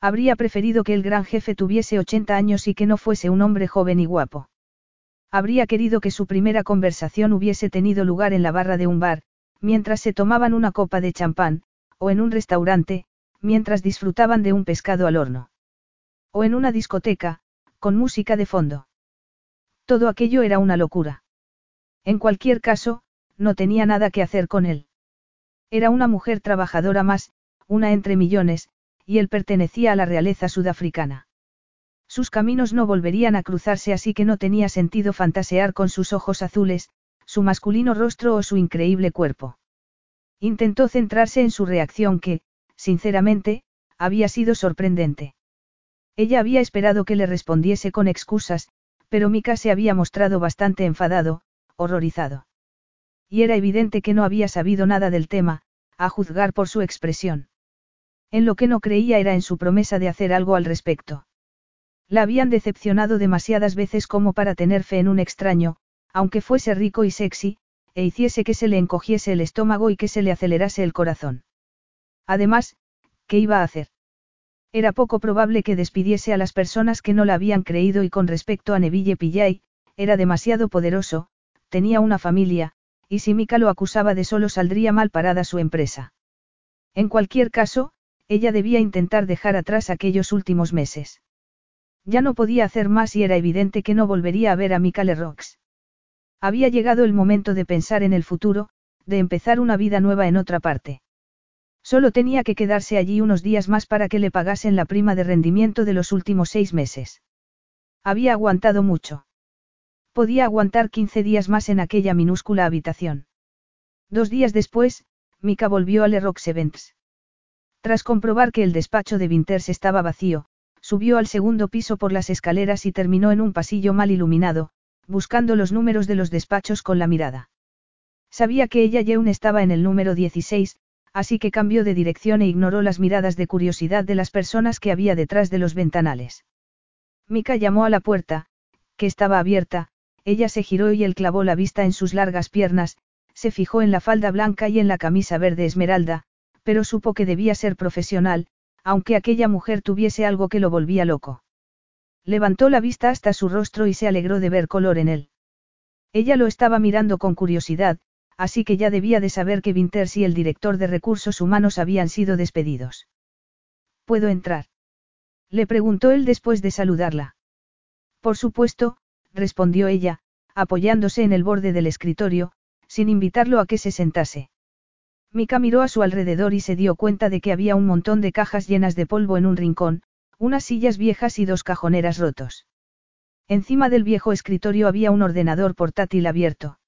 Habría preferido que el gran jefe tuviese 80 años y que no fuese un hombre joven y guapo. Habría querido que su primera conversación hubiese tenido lugar en la barra de un bar, mientras se tomaban una copa de champán, o en un restaurante, mientras disfrutaban de un pescado al horno. O en una discoteca, con música de fondo. Todo aquello era una locura. En cualquier caso, no tenía nada que hacer con él. Era una mujer trabajadora más, una entre millones, y él pertenecía a la realeza sudafricana. Sus caminos no volverían a cruzarse así que no tenía sentido fantasear con sus ojos azules, su masculino rostro o su increíble cuerpo. Intentó centrarse en su reacción que, sinceramente, había sido sorprendente. Ella había esperado que le respondiese con excusas, pero Mika se había mostrado bastante enfadado, horrorizado. Y era evidente que no había sabido nada del tema, a juzgar por su expresión. En lo que no creía era en su promesa de hacer algo al respecto. La habían decepcionado demasiadas veces como para tener fe en un extraño, aunque fuese rico y sexy, e hiciese que se le encogiese el estómago y que se le acelerase el corazón. Además, ¿qué iba a hacer? Era poco probable que despidiese a las personas que no la habían creído y con respecto a Neville Pillay, era demasiado poderoso, tenía una familia, y si Mika lo acusaba de solo saldría mal parada su empresa. En cualquier caso, ella debía intentar dejar atrás aquellos últimos meses. Ya no podía hacer más y era evidente que no volvería a ver a Mika Rox. Había llegado el momento de pensar en el futuro, de empezar una vida nueva en otra parte. Solo tenía que quedarse allí unos días más para que le pagasen la prima de rendimiento de los últimos seis meses. Había aguantado mucho. Podía aguantar 15 días más en aquella minúscula habitación. Dos días después, Mika volvió a Le Rox Events. Tras comprobar que el despacho de Winters estaba vacío, subió al segundo piso por las escaleras y terminó en un pasillo mal iluminado, buscando los números de los despachos con la mirada. Sabía que ella aún estaba en el número 16, así que cambió de dirección e ignoró las miradas de curiosidad de las personas que había detrás de los ventanales. Mika llamó a la puerta, que estaba abierta, ella se giró y él clavó la vista en sus largas piernas, se fijó en la falda blanca y en la camisa verde esmeralda, pero supo que debía ser profesional, aunque aquella mujer tuviese algo que lo volvía loco. Levantó la vista hasta su rostro y se alegró de ver color en él. Ella lo estaba mirando con curiosidad, así que ya debía de saber que Winters y el director de recursos humanos habían sido despedidos. ¿Puedo entrar? Le preguntó él después de saludarla. Por supuesto, respondió ella, apoyándose en el borde del escritorio, sin invitarlo a que se sentase. Mika miró a su alrededor y se dio cuenta de que había un montón de cajas llenas de polvo en un rincón, unas sillas viejas y dos cajoneras rotos. Encima del viejo escritorio había un ordenador portátil abierto.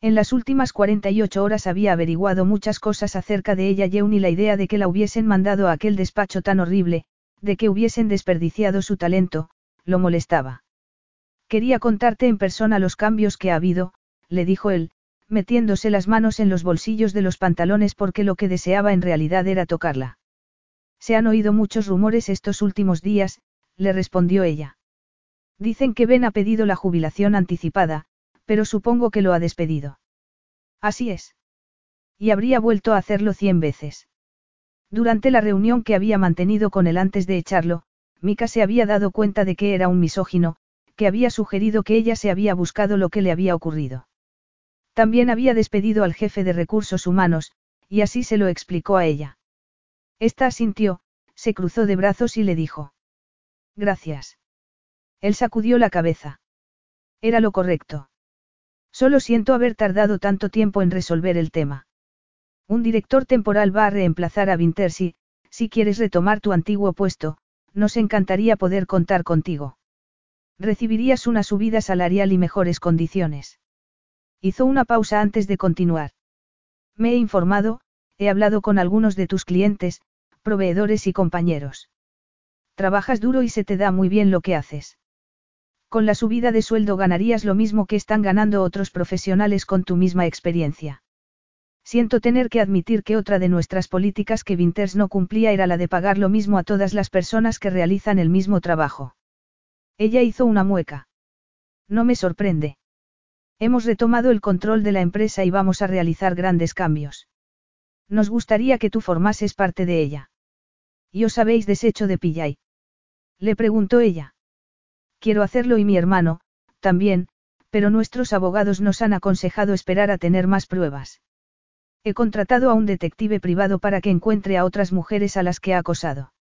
En las últimas 48 horas había averiguado muchas cosas acerca de ella y y la idea de que la hubiesen mandado a aquel despacho tan horrible, de que hubiesen desperdiciado su talento, lo molestaba. Quería contarte en persona los cambios que ha habido, le dijo él, metiéndose las manos en los bolsillos de los pantalones porque lo que deseaba en realidad era tocarla. Se han oído muchos rumores estos últimos días, le respondió ella. Dicen que Ben ha pedido la jubilación anticipada, pero supongo que lo ha despedido. Así es. Y habría vuelto a hacerlo cien veces. Durante la reunión que había mantenido con él antes de echarlo, Mika se había dado cuenta de que era un misógino, que había sugerido que ella se había buscado lo que le había ocurrido. También había despedido al jefe de recursos humanos, y así se lo explicó a ella. Esta asintió, se cruzó de brazos y le dijo. Gracias. Él sacudió la cabeza. Era lo correcto. Solo siento haber tardado tanto tiempo en resolver el tema. Un director temporal va a reemplazar a Vintersi, si quieres retomar tu antiguo puesto, nos encantaría poder contar contigo. Recibirías una subida salarial y mejores condiciones. Hizo una pausa antes de continuar. Me he informado, he hablado con algunos de tus clientes, proveedores y compañeros. Trabajas duro y se te da muy bien lo que haces. Con la subida de sueldo ganarías lo mismo que están ganando otros profesionales con tu misma experiencia. Siento tener que admitir que otra de nuestras políticas que Winters no cumplía era la de pagar lo mismo a todas las personas que realizan el mismo trabajo. Ella hizo una mueca. No me sorprende. Hemos retomado el control de la empresa y vamos a realizar grandes cambios. Nos gustaría que tú formases parte de ella. ¿Y os habéis deshecho de Pillay? Le preguntó ella. Quiero hacerlo y mi hermano, también, pero nuestros abogados nos han aconsejado esperar a tener más pruebas. He contratado a un detective privado para que encuentre a otras mujeres a las que ha acosado.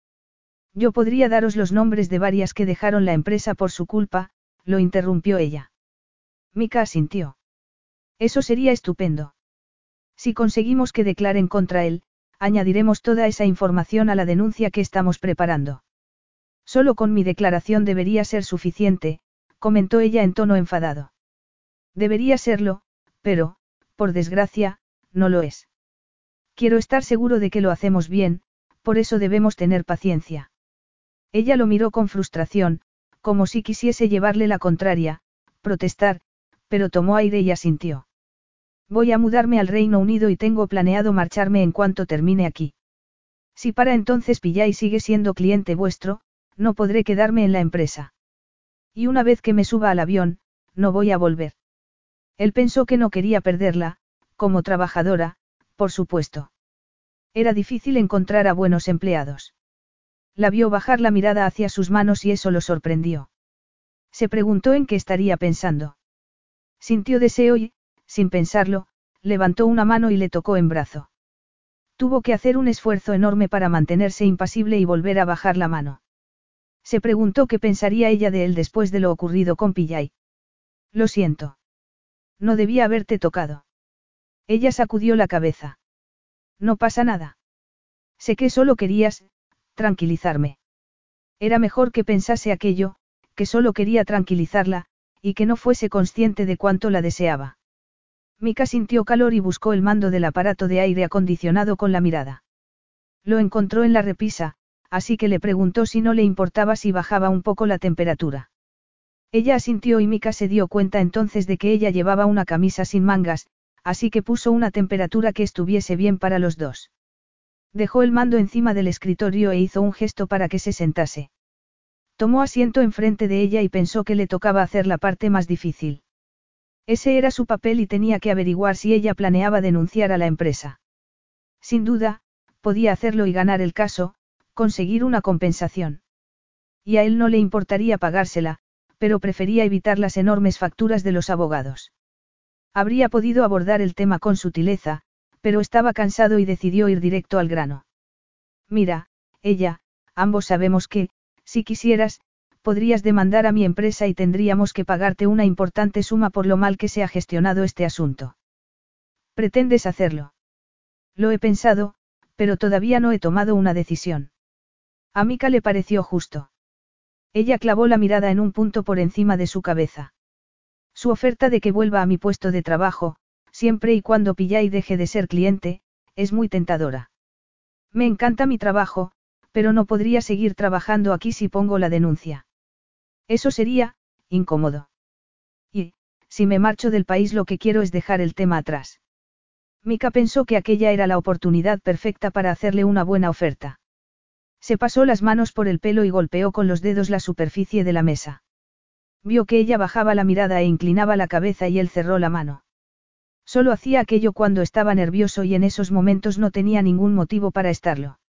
Yo podría daros los nombres de varias que dejaron la empresa por su culpa, lo interrumpió ella. Mika asintió. Eso sería estupendo. Si conseguimos que declaren contra él, añadiremos toda esa información a la denuncia que estamos preparando. Solo con mi declaración debería ser suficiente, comentó ella en tono enfadado. Debería serlo, pero, por desgracia, no lo es. Quiero estar seguro de que lo hacemos bien, por eso debemos tener paciencia. Ella lo miró con frustración, como si quisiese llevarle la contraria, protestar, pero tomó aire y asintió. Voy a mudarme al Reino Unido y tengo planeado marcharme en cuanto termine aquí. Si para entonces y sigue siendo cliente vuestro, no podré quedarme en la empresa. Y una vez que me suba al avión, no voy a volver. Él pensó que no quería perderla, como trabajadora, por supuesto. Era difícil encontrar a buenos empleados. La vio bajar la mirada hacia sus manos y eso lo sorprendió. Se preguntó en qué estaría pensando. Sintió deseo y, sin pensarlo, levantó una mano y le tocó en brazo. Tuvo que hacer un esfuerzo enorme para mantenerse impasible y volver a bajar la mano. Se preguntó qué pensaría ella de él después de lo ocurrido con Pillay. Lo siento. No debía haberte tocado. Ella sacudió la cabeza. No pasa nada. Sé que solo querías, tranquilizarme. Era mejor que pensase aquello, que solo quería tranquilizarla, y que no fuese consciente de cuánto la deseaba. Mika sintió calor y buscó el mando del aparato de aire acondicionado con la mirada. Lo encontró en la repisa, así que le preguntó si no le importaba si bajaba un poco la temperatura. Ella asintió y Mika se dio cuenta entonces de que ella llevaba una camisa sin mangas, así que puso una temperatura que estuviese bien para los dos. Dejó el mando encima del escritorio e hizo un gesto para que se sentase. Tomó asiento enfrente de ella y pensó que le tocaba hacer la parte más difícil. Ese era su papel y tenía que averiguar si ella planeaba denunciar a la empresa. Sin duda, podía hacerlo y ganar el caso, conseguir una compensación. Y a él no le importaría pagársela, pero prefería evitar las enormes facturas de los abogados. Habría podido abordar el tema con sutileza, pero estaba cansado y decidió ir directo al grano. Mira, ella, ambos sabemos que, si quisieras, podrías demandar a mi empresa y tendríamos que pagarte una importante suma por lo mal que se ha gestionado este asunto. ¿Pretendes hacerlo? Lo he pensado, pero todavía no he tomado una decisión. A Mika le pareció justo. Ella clavó la mirada en un punto por encima de su cabeza. Su oferta de que vuelva a mi puesto de trabajo, siempre y cuando pilla y deje de ser cliente, es muy tentadora. Me encanta mi trabajo, pero no podría seguir trabajando aquí si pongo la denuncia. Eso sería, incómodo. Y, si me marcho del país lo que quiero es dejar el tema atrás. Mika pensó que aquella era la oportunidad perfecta para hacerle una buena oferta. Se pasó las manos por el pelo y golpeó con los dedos la superficie de la mesa. Vio que ella bajaba la mirada e inclinaba la cabeza y él cerró la mano. Solo hacía aquello cuando estaba nervioso y en esos momentos no tenía ningún motivo para estarlo.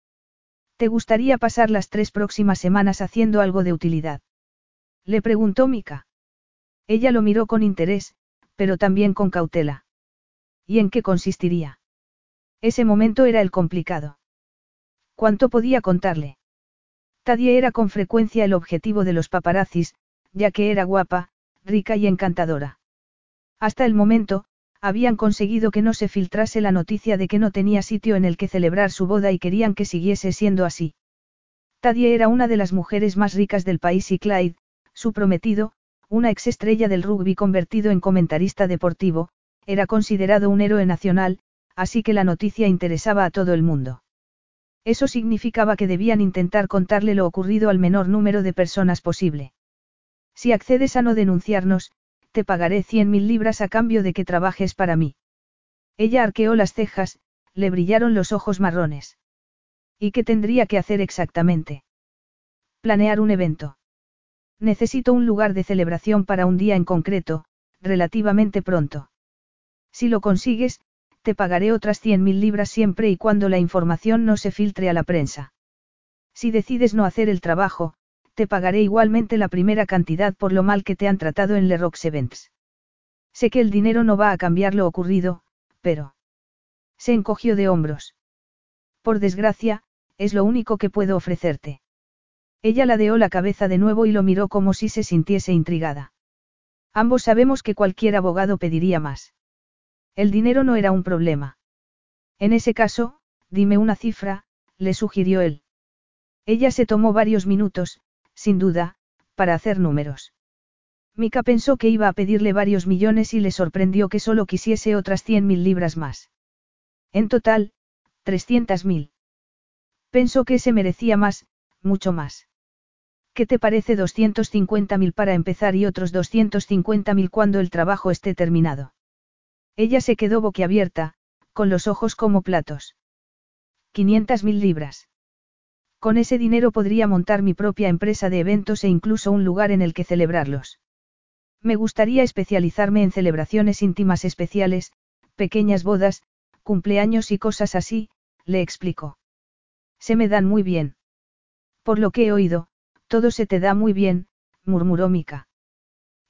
¿Te gustaría pasar las tres próximas semanas haciendo algo de utilidad? Le preguntó Mika. Ella lo miró con interés, pero también con cautela. ¿Y en qué consistiría? Ese momento era el complicado. ¿Cuánto podía contarle? Tadie era con frecuencia el objetivo de los paparazzis, ya que era guapa, rica y encantadora. Hasta el momento, habían conseguido que no se filtrase la noticia de que no tenía sitio en el que celebrar su boda y querían que siguiese siendo así. Tadie era una de las mujeres más ricas del país y Clyde, Su prometido, una exestrella del rugby convertido en comentarista deportivo, era considerado un héroe nacional, así que la noticia interesaba a todo el mundo. Eso significaba que debían intentar contarle lo ocurrido al menor número de personas posible. Si accedes a no denunciarnos, te pagaré cien mil libras a cambio de que trabajes para mí. Ella arqueó las cejas, le brillaron los ojos marrones. ¿Y qué tendría que hacer exactamente? Planear un evento. Necesito un lugar de celebración para un día en concreto, relativamente pronto. Si lo consigues, te pagaré otras cien mil libras siempre y cuando la información no se filtre a la prensa. Si decides no hacer el trabajo, te pagaré igualmente la primera cantidad por lo mal que te han tratado en Le Rox Events. Sé que el dinero no va a cambiar lo ocurrido, pero... Se encogió de hombros. Por desgracia, es lo único que puedo ofrecerte. Ella ladeó la cabeza de nuevo y lo miró como si se sintiese intrigada. Ambos sabemos que cualquier abogado pediría más. El dinero no era un problema. En ese caso, dime una cifra, le sugirió él. Ella se tomó varios minutos, sin duda, para hacer números. Mika pensó que iba a pedirle varios millones y le sorprendió que solo quisiese otras cien mil libras más. En total, trescientas mil. Pensó que se merecía más, mucho más. ¿Qué te parece mil para empezar y otros mil cuando el trabajo esté terminado? Ella se quedó boquiabierta, con los ojos como platos. mil libras. Con ese dinero podría montar mi propia empresa de eventos e incluso un lugar en el que celebrarlos. Me gustaría especializarme en celebraciones íntimas especiales, pequeñas bodas, cumpleaños y cosas así, le explicó. Se me dan muy bien. Por lo que he oído, todo se te da muy bien, murmuró Mika.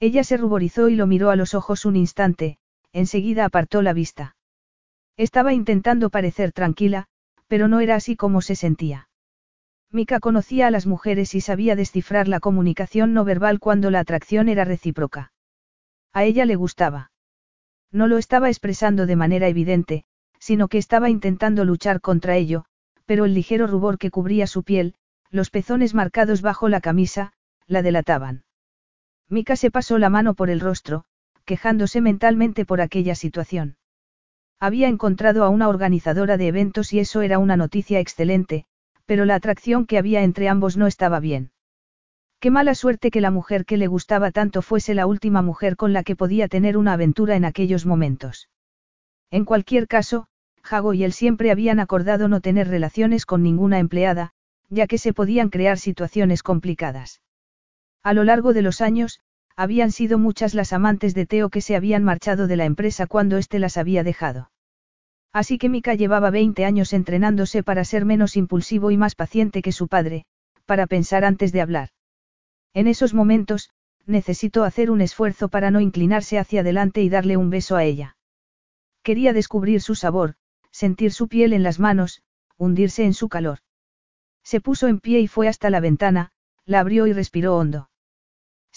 Ella se ruborizó y lo miró a los ojos un instante, enseguida apartó la vista. Estaba intentando parecer tranquila, pero no era así como se sentía. Mika conocía a las mujeres y sabía descifrar la comunicación no verbal cuando la atracción era recíproca. A ella le gustaba. No lo estaba expresando de manera evidente, sino que estaba intentando luchar contra ello, pero el ligero rubor que cubría su piel, los pezones marcados bajo la camisa, la delataban. Mika se pasó la mano por el rostro, quejándose mentalmente por aquella situación. Había encontrado a una organizadora de eventos y eso era una noticia excelente, pero la atracción que había entre ambos no estaba bien. Qué mala suerte que la mujer que le gustaba tanto fuese la última mujer con la que podía tener una aventura en aquellos momentos. En cualquier caso, Jago y él siempre habían acordado no tener relaciones con ninguna empleada, ya que se podían crear situaciones complicadas. A lo largo de los años, habían sido muchas las amantes de Teo que se habían marchado de la empresa cuando éste las había dejado. Así que Mika llevaba 20 años entrenándose para ser menos impulsivo y más paciente que su padre, para pensar antes de hablar. En esos momentos, necesitó hacer un esfuerzo para no inclinarse hacia adelante y darle un beso a ella. Quería descubrir su sabor, sentir su piel en las manos, hundirse en su calor. Se puso en pie y fue hasta la ventana, la abrió y respiró hondo.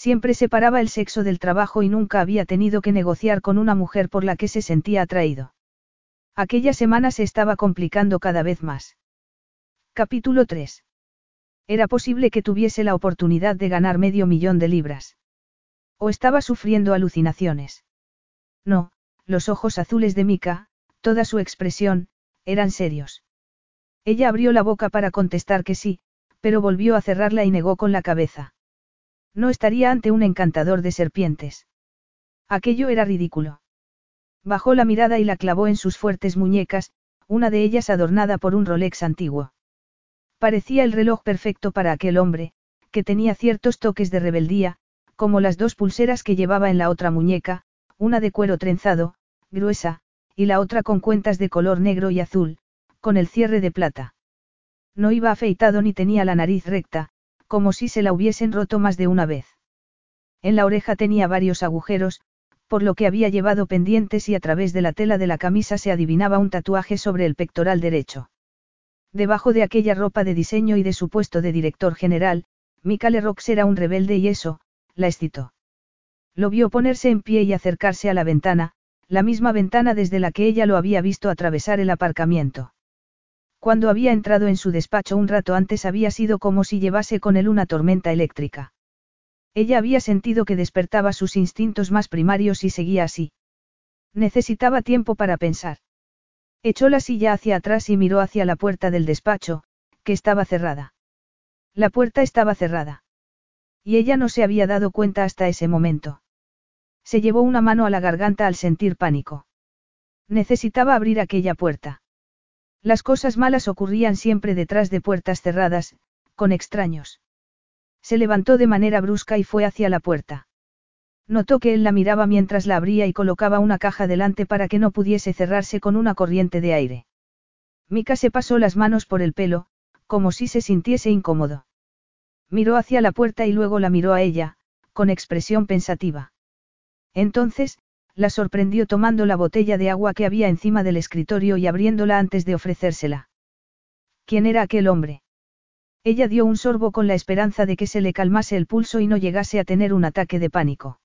Siempre separaba el sexo del trabajo y nunca había tenido que negociar con una mujer por la que se sentía atraído. Aquella semana se estaba complicando cada vez más. Capítulo 3. Era posible que tuviese la oportunidad de ganar medio millón de libras. O estaba sufriendo alucinaciones. No, los ojos azules de Mika, toda su expresión, eran serios. Ella abrió la boca para contestar que sí, pero volvió a cerrarla y negó con la cabeza. No estaría ante un encantador de serpientes. Aquello era ridículo. Bajó la mirada y la clavó en sus fuertes muñecas, una de ellas adornada por un Rolex antiguo. Parecía el reloj perfecto para aquel hombre, que tenía ciertos toques de rebeldía, como las dos pulseras que llevaba en la otra muñeca, una de cuero trenzado, gruesa, y la otra con cuentas de color negro y azul, con el cierre de plata. No iba afeitado ni tenía la nariz recta, como si se la hubiesen roto más de una vez. En la oreja tenía varios agujeros, por lo que había llevado pendientes y a través de la tela de la camisa se adivinaba un tatuaje sobre el pectoral derecho. Debajo de aquella ropa de diseño y de su puesto de director general, Mikale Rox era un rebelde y eso, la excitó. Lo vio ponerse en pie y acercarse a la ventana, la misma ventana desde la que ella lo había visto atravesar el aparcamiento. Cuando había entrado en su despacho un rato antes había sido como si llevase con él una tormenta eléctrica. Ella había sentido que despertaba sus instintos más primarios y seguía así. Necesitaba tiempo para pensar. Echó la silla hacia atrás y miró hacia la puerta del despacho, que estaba cerrada. La puerta estaba cerrada. Y ella no se había dado cuenta hasta ese momento. Se llevó una mano a la garganta al sentir pánico. Necesitaba abrir aquella puerta. Las cosas malas ocurrían siempre detrás de puertas cerradas, con extraños. Se levantó de manera brusca y fue hacia la puerta. Notó que él la miraba mientras la abría y colocaba una caja delante para que no pudiese cerrarse con una corriente de aire. Mika se pasó las manos por el pelo, como si se sintiese incómodo. Miró hacia la puerta y luego la miró a ella, con expresión pensativa. Entonces, la sorprendió tomando la botella de agua que había encima del escritorio y abriéndola antes de ofrecérsela. ¿Quién era aquel hombre? Ella dio un sorbo con la esperanza de que se le calmase el pulso y no llegase a tener un ataque de pánico.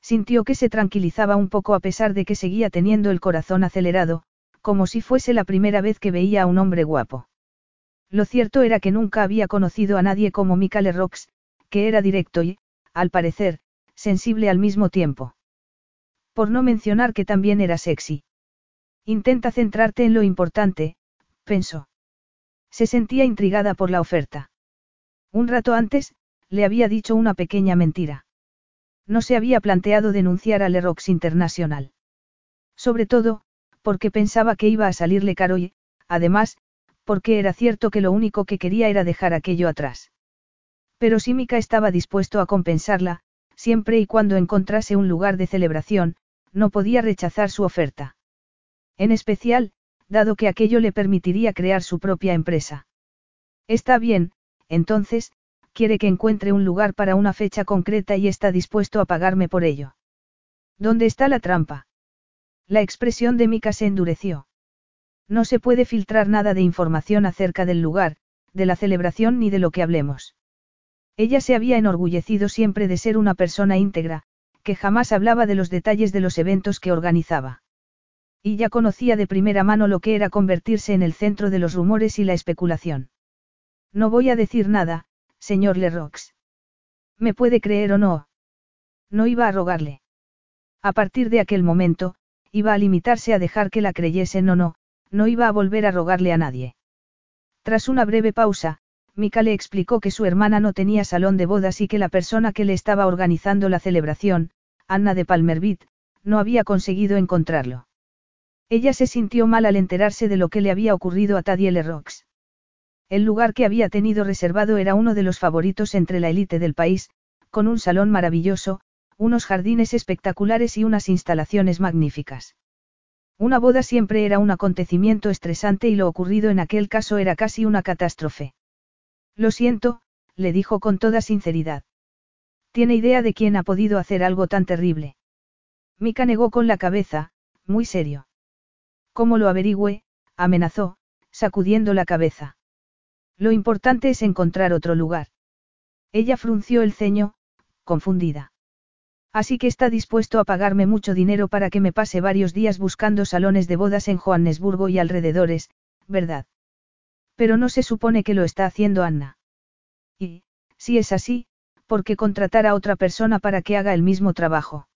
Sintió que se tranquilizaba un poco a pesar de que seguía teniendo el corazón acelerado, como si fuese la primera vez que veía a un hombre guapo. Lo cierto era que nunca había conocido a nadie como Michael Rox, que era directo y, al parecer, sensible al mismo tiempo. Por no mencionar que también era sexy. Intenta centrarte en lo importante, pensó. Se sentía intrigada por la oferta. Un rato antes, le había dicho una pequeña mentira. No se había planteado denunciar a Lerox Internacional. Sobre todo, porque pensaba que iba a salirle caro y, además, porque era cierto que lo único que quería era dejar aquello atrás. Pero si Mika estaba dispuesto a compensarla, siempre y cuando encontrase un lugar de celebración, no podía rechazar su oferta. En especial, dado que aquello le permitiría crear su propia empresa. Está bien, entonces, quiere que encuentre un lugar para una fecha concreta y está dispuesto a pagarme por ello. ¿Dónde está la trampa? La expresión de Mika se endureció. No se puede filtrar nada de información acerca del lugar, de la celebración ni de lo que hablemos. Ella se había enorgullecido siempre de ser una persona íntegra, que jamás hablaba de los detalles de los eventos que organizaba. Y ya conocía de primera mano lo que era convertirse en el centro de los rumores y la especulación. No voy a decir nada, señor Lerox. ¿Me puede creer o no? No iba a rogarle. A partir de aquel momento, iba a limitarse a dejar que la creyesen o no, no iba a volver a rogarle a nadie. Tras una breve pausa, Mika le explicó que su hermana no tenía salón de bodas y que la persona que le estaba organizando la celebración, Anna de Palmerbit, no había conseguido encontrarlo. Ella se sintió mal al enterarse de lo que le había ocurrido a Tadiel Rocks. El lugar que había tenido reservado era uno de los favoritos entre la élite del país, con un salón maravilloso, unos jardines espectaculares y unas instalaciones magníficas. Una boda siempre era un acontecimiento estresante y lo ocurrido en aquel caso era casi una catástrofe. Lo siento, le dijo con toda sinceridad. ¿Tiene idea de quién ha podido hacer algo tan terrible? Mika negó con la cabeza, muy serio. ¿Cómo lo averigüe? amenazó, sacudiendo la cabeza. Lo importante es encontrar otro lugar. Ella frunció el ceño, confundida. Así que está dispuesto a pagarme mucho dinero para que me pase varios días buscando salones de bodas en Johannesburgo y alrededores, ¿verdad? Pero no se supone que lo está haciendo Anna. Y, si es así, ¿por qué contratar a otra persona para que haga el mismo trabajo?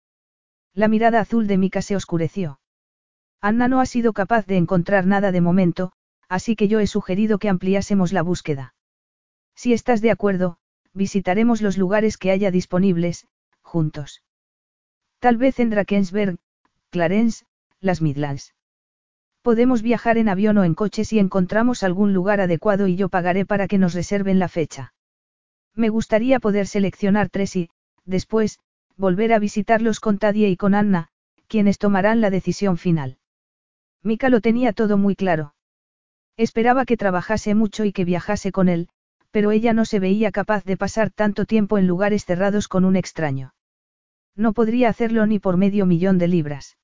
La mirada azul de Mika se oscureció. Anna no ha sido capaz de encontrar nada de momento, así que yo he sugerido que ampliásemos la búsqueda. Si estás de acuerdo, visitaremos los lugares que haya disponibles, juntos. Tal vez en Drakensberg, Clarence, las Midlands. Podemos viajar en avión o en coche si encontramos algún lugar adecuado y yo pagaré para que nos reserven la fecha. Me gustaría poder seleccionar tres y, después, volver a visitarlos con Tadie y con Anna, quienes tomarán la decisión final. Mika lo tenía todo muy claro. Esperaba que trabajase mucho y que viajase con él, pero ella no se veía capaz de pasar tanto tiempo en lugares cerrados con un extraño. No podría hacerlo ni por medio millón de libras.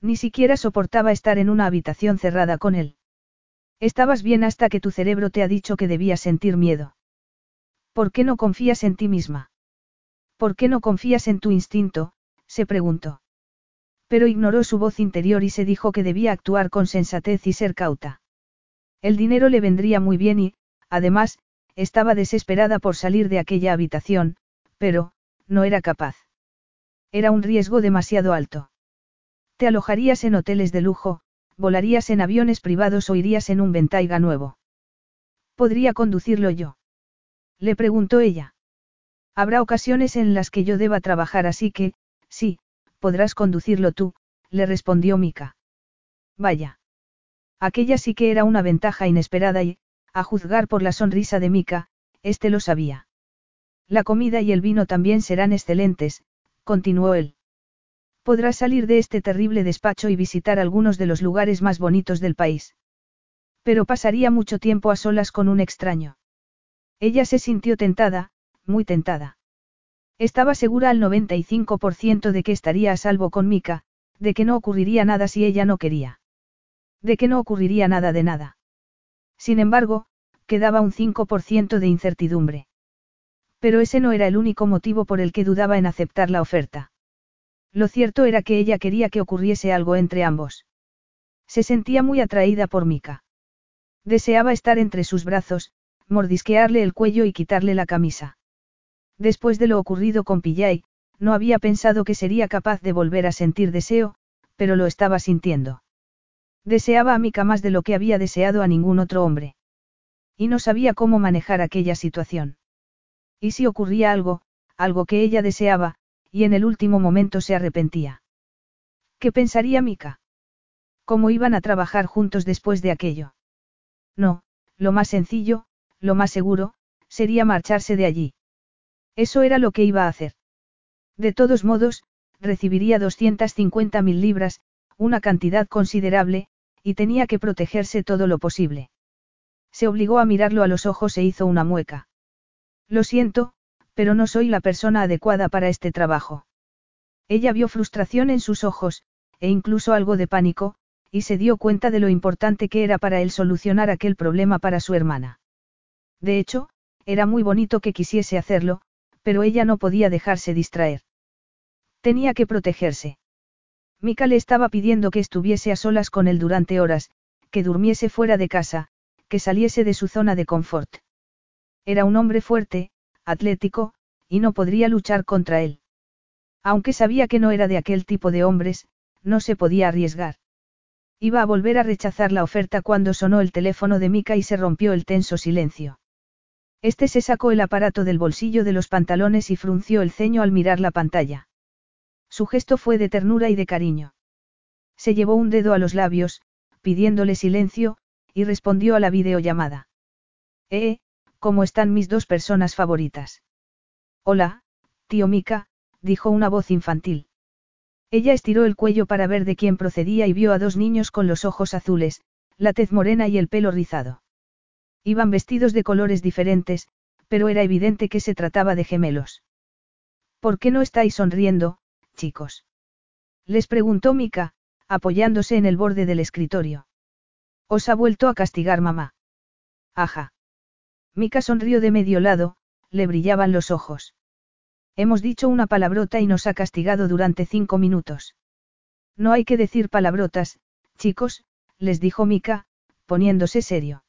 Ni siquiera soportaba estar en una habitación cerrada con él. Estabas bien hasta que tu cerebro te ha dicho que debías sentir miedo. ¿Por qué no confías en ti misma? ¿Por qué no confías en tu instinto? se preguntó. Pero ignoró su voz interior y se dijo que debía actuar con sensatez y ser cauta. El dinero le vendría muy bien y, además, estaba desesperada por salir de aquella habitación, pero, no era capaz. Era un riesgo demasiado alto. Te alojarías en hoteles de lujo, volarías en aviones privados o irías en un Ventaiga nuevo. ¿Podría conducirlo yo? Le preguntó ella. Habrá ocasiones en las que yo deba trabajar así que, sí, podrás conducirlo tú, le respondió Mika. Vaya. Aquella sí que era una ventaja inesperada y, a juzgar por la sonrisa de Mika, este lo sabía. La comida y el vino también serán excelentes, continuó él. Podrás salir de este terrible despacho y visitar algunos de los lugares más bonitos del país. Pero pasaría mucho tiempo a solas con un extraño. Ella se sintió tentada, muy tentada. Estaba segura al 95% de que estaría a salvo con Mika, de que no ocurriría nada si ella no quería. De que no ocurriría nada de nada. Sin embargo, quedaba un 5% de incertidumbre. Pero ese no era el único motivo por el que dudaba en aceptar la oferta. Lo cierto era que ella quería que ocurriese algo entre ambos. Se sentía muy atraída por Mika. Deseaba estar entre sus brazos, mordisquearle el cuello y quitarle la camisa. Después de lo ocurrido con Pillay, no había pensado que sería capaz de volver a sentir deseo, pero lo estaba sintiendo. Deseaba a Mika más de lo que había deseado a ningún otro hombre. Y no sabía cómo manejar aquella situación. Y si ocurría algo, algo que ella deseaba, y en el último momento se arrepentía. ¿Qué pensaría Mika? ¿Cómo iban a trabajar juntos después de aquello? No, lo más sencillo, lo más seguro, sería marcharse de allí. Eso era lo que iba a hacer. De todos modos, recibiría 250 mil libras, una cantidad considerable, y tenía que protegerse todo lo posible. Se obligó a mirarlo a los ojos e hizo una mueca. Lo siento, pero no soy la persona adecuada para este trabajo. Ella vio frustración en sus ojos, e incluso algo de pánico, y se dio cuenta de lo importante que era para él solucionar aquel problema para su hermana. De hecho, era muy bonito que quisiese hacerlo, pero ella no podía dejarse distraer. Tenía que protegerse. Mika le estaba pidiendo que estuviese a solas con él durante horas, que durmiese fuera de casa, que saliese de su zona de confort. Era un hombre fuerte, atlético, y no podría luchar contra él. Aunque sabía que no era de aquel tipo de hombres, no se podía arriesgar. Iba a volver a rechazar la oferta cuando sonó el teléfono de Mika y se rompió el tenso silencio. Este se sacó el aparato del bolsillo de los pantalones y frunció el ceño al mirar la pantalla. Su gesto fue de ternura y de cariño. Se llevó un dedo a los labios, pidiéndole silencio, y respondió a la videollamada. Eh, ¿Cómo están mis dos personas favoritas? Hola, tío Mika, dijo una voz infantil. Ella estiró el cuello para ver de quién procedía y vio a dos niños con los ojos azules, la tez morena y el pelo rizado. Iban vestidos de colores diferentes, pero era evidente que se trataba de gemelos. ¿Por qué no estáis sonriendo, chicos? Les preguntó Mika, apoyándose en el borde del escritorio. Os ha vuelto a castigar mamá. Ajá. Mika sonrió de medio lado, le brillaban los ojos. Hemos dicho una palabrota y nos ha castigado durante cinco minutos. No hay que decir palabrotas, chicos, les dijo Mika, poniéndose serio.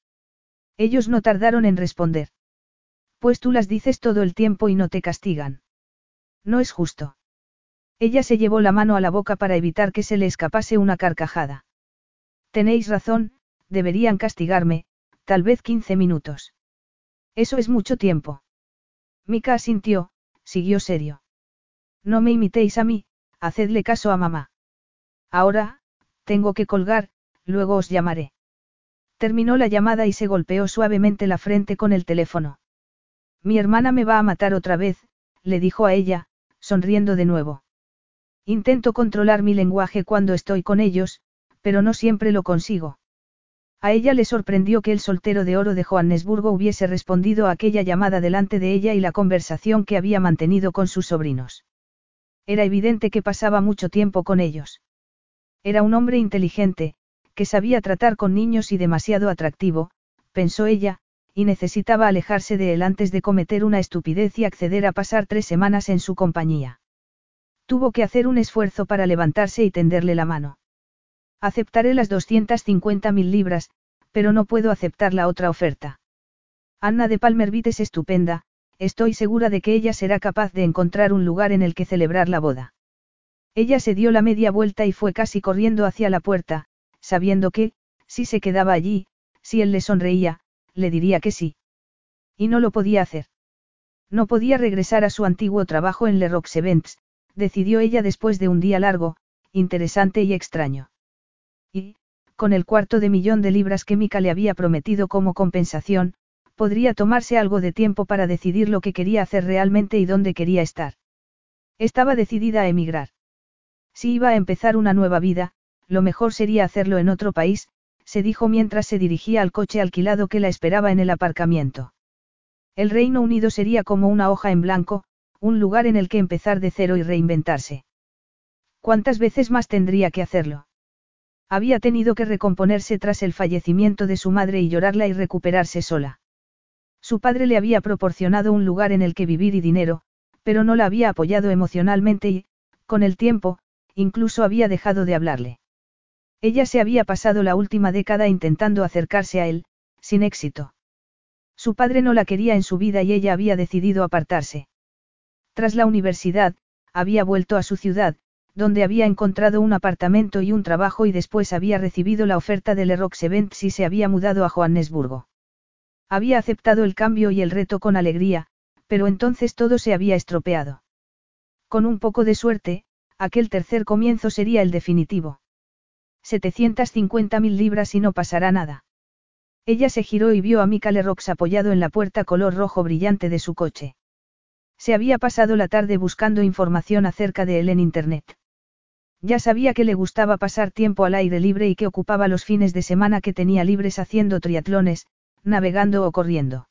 Ellos no tardaron en responder. Pues tú las dices todo el tiempo y no te castigan. No es justo. Ella se llevó la mano a la boca para evitar que se le escapase una carcajada. Tenéis razón, deberían castigarme, tal vez quince minutos. Eso es mucho tiempo. Mika asintió, siguió serio. No me imitéis a mí, hacedle caso a mamá. Ahora, tengo que colgar, luego os llamaré. Terminó la llamada y se golpeó suavemente la frente con el teléfono. Mi hermana me va a matar otra vez, le dijo a ella, sonriendo de nuevo. Intento controlar mi lenguaje cuando estoy con ellos, pero no siempre lo consigo. A ella le sorprendió que el soltero de oro de Johannesburgo hubiese respondido a aquella llamada delante de ella y la conversación que había mantenido con sus sobrinos. Era evidente que pasaba mucho tiempo con ellos. Era un hombre inteligente, que sabía tratar con niños y demasiado atractivo, pensó ella, y necesitaba alejarse de él antes de cometer una estupidez y acceder a pasar tres semanas en su compañía. Tuvo que hacer un esfuerzo para levantarse y tenderle la mano. Aceptaré las 250 mil libras, pero no puedo aceptar la otra oferta. Anna de Palmerbit es estupenda, estoy segura de que ella será capaz de encontrar un lugar en el que celebrar la boda. Ella se dio la media vuelta y fue casi corriendo hacia la puerta, sabiendo que, si se quedaba allí, si él le sonreía, le diría que sí. Y no lo podía hacer. No podía regresar a su antiguo trabajo en Le Rox Events, decidió ella después de un día largo, interesante y extraño. Con el cuarto de millón de libras que Mika le había prometido como compensación, podría tomarse algo de tiempo para decidir lo que quería hacer realmente y dónde quería estar. Estaba decidida a emigrar. Si iba a empezar una nueva vida, lo mejor sería hacerlo en otro país, se dijo mientras se dirigía al coche alquilado que la esperaba en el aparcamiento. El Reino Unido sería como una hoja en blanco, un lugar en el que empezar de cero y reinventarse. ¿Cuántas veces más tendría que hacerlo? Había tenido que recomponerse tras el fallecimiento de su madre y llorarla y recuperarse sola. Su padre le había proporcionado un lugar en el que vivir y dinero, pero no la había apoyado emocionalmente y, con el tiempo, incluso había dejado de hablarle. Ella se había pasado la última década intentando acercarse a él, sin éxito. Su padre no la quería en su vida y ella había decidido apartarse. Tras la universidad, había vuelto a su ciudad, donde había encontrado un apartamento y un trabajo y después había recibido la oferta del Erox Events y se había mudado a Johannesburgo. Había aceptado el cambio y el reto con alegría, pero entonces todo se había estropeado. Con un poco de suerte, aquel tercer comienzo sería el definitivo. 750.000 libras y no pasará nada. Ella se giró y vio a Mika Lerox apoyado en la puerta color rojo brillante de su coche. Se había pasado la tarde buscando información acerca de él en Internet. Ya sabía que le gustaba pasar tiempo al aire libre y que ocupaba los fines de semana que tenía libres haciendo triatlones, navegando o corriendo.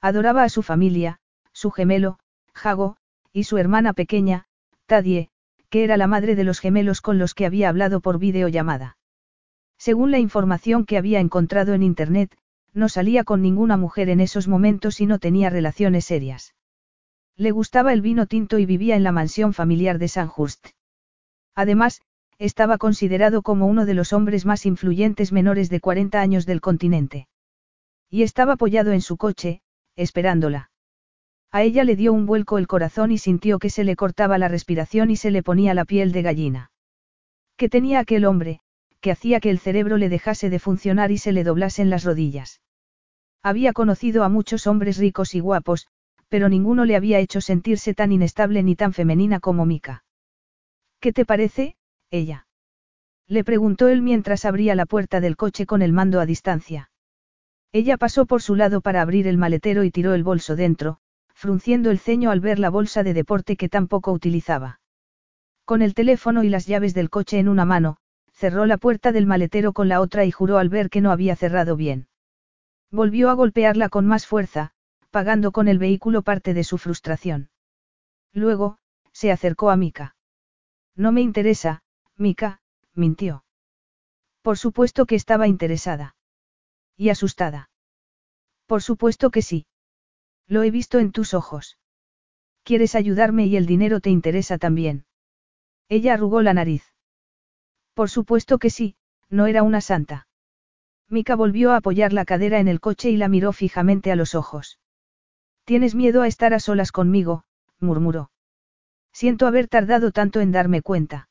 Adoraba a su familia, su gemelo, Jago, y su hermana pequeña, Tadie, que era la madre de los gemelos con los que había hablado por videollamada. Según la información que había encontrado en Internet, no salía con ninguna mujer en esos momentos y no tenía relaciones serias. Le gustaba el vino tinto y vivía en la mansión familiar de Sandhurst. Además, estaba considerado como uno de los hombres más influyentes menores de 40 años del continente. Y estaba apoyado en su coche, esperándola. A ella le dio un vuelco el corazón y sintió que se le cortaba la respiración y se le ponía la piel de gallina. ¿Qué tenía aquel hombre, que hacía que el cerebro le dejase de funcionar y se le doblasen las rodillas? Había conocido a muchos hombres ricos y guapos, pero ninguno le había hecho sentirse tan inestable ni tan femenina como Mika. ¿Qué te parece, ella? Le preguntó él mientras abría la puerta del coche con el mando a distancia. Ella pasó por su lado para abrir el maletero y tiró el bolso dentro, frunciendo el ceño al ver la bolsa de deporte que tampoco utilizaba. Con el teléfono y las llaves del coche en una mano, cerró la puerta del maletero con la otra y juró al ver que no había cerrado bien. Volvió a golpearla con más fuerza, pagando con el vehículo parte de su frustración. Luego, se acercó a Mika. No me interesa, Mika, mintió. Por supuesto que estaba interesada. Y asustada. Por supuesto que sí. Lo he visto en tus ojos. Quieres ayudarme y el dinero te interesa también. Ella arrugó la nariz. Por supuesto que sí, no era una santa. Mika volvió a apoyar la cadera en el coche y la miró fijamente a los ojos. Tienes miedo a estar a solas conmigo, murmuró. Siento haber tardado tanto en darme cuenta.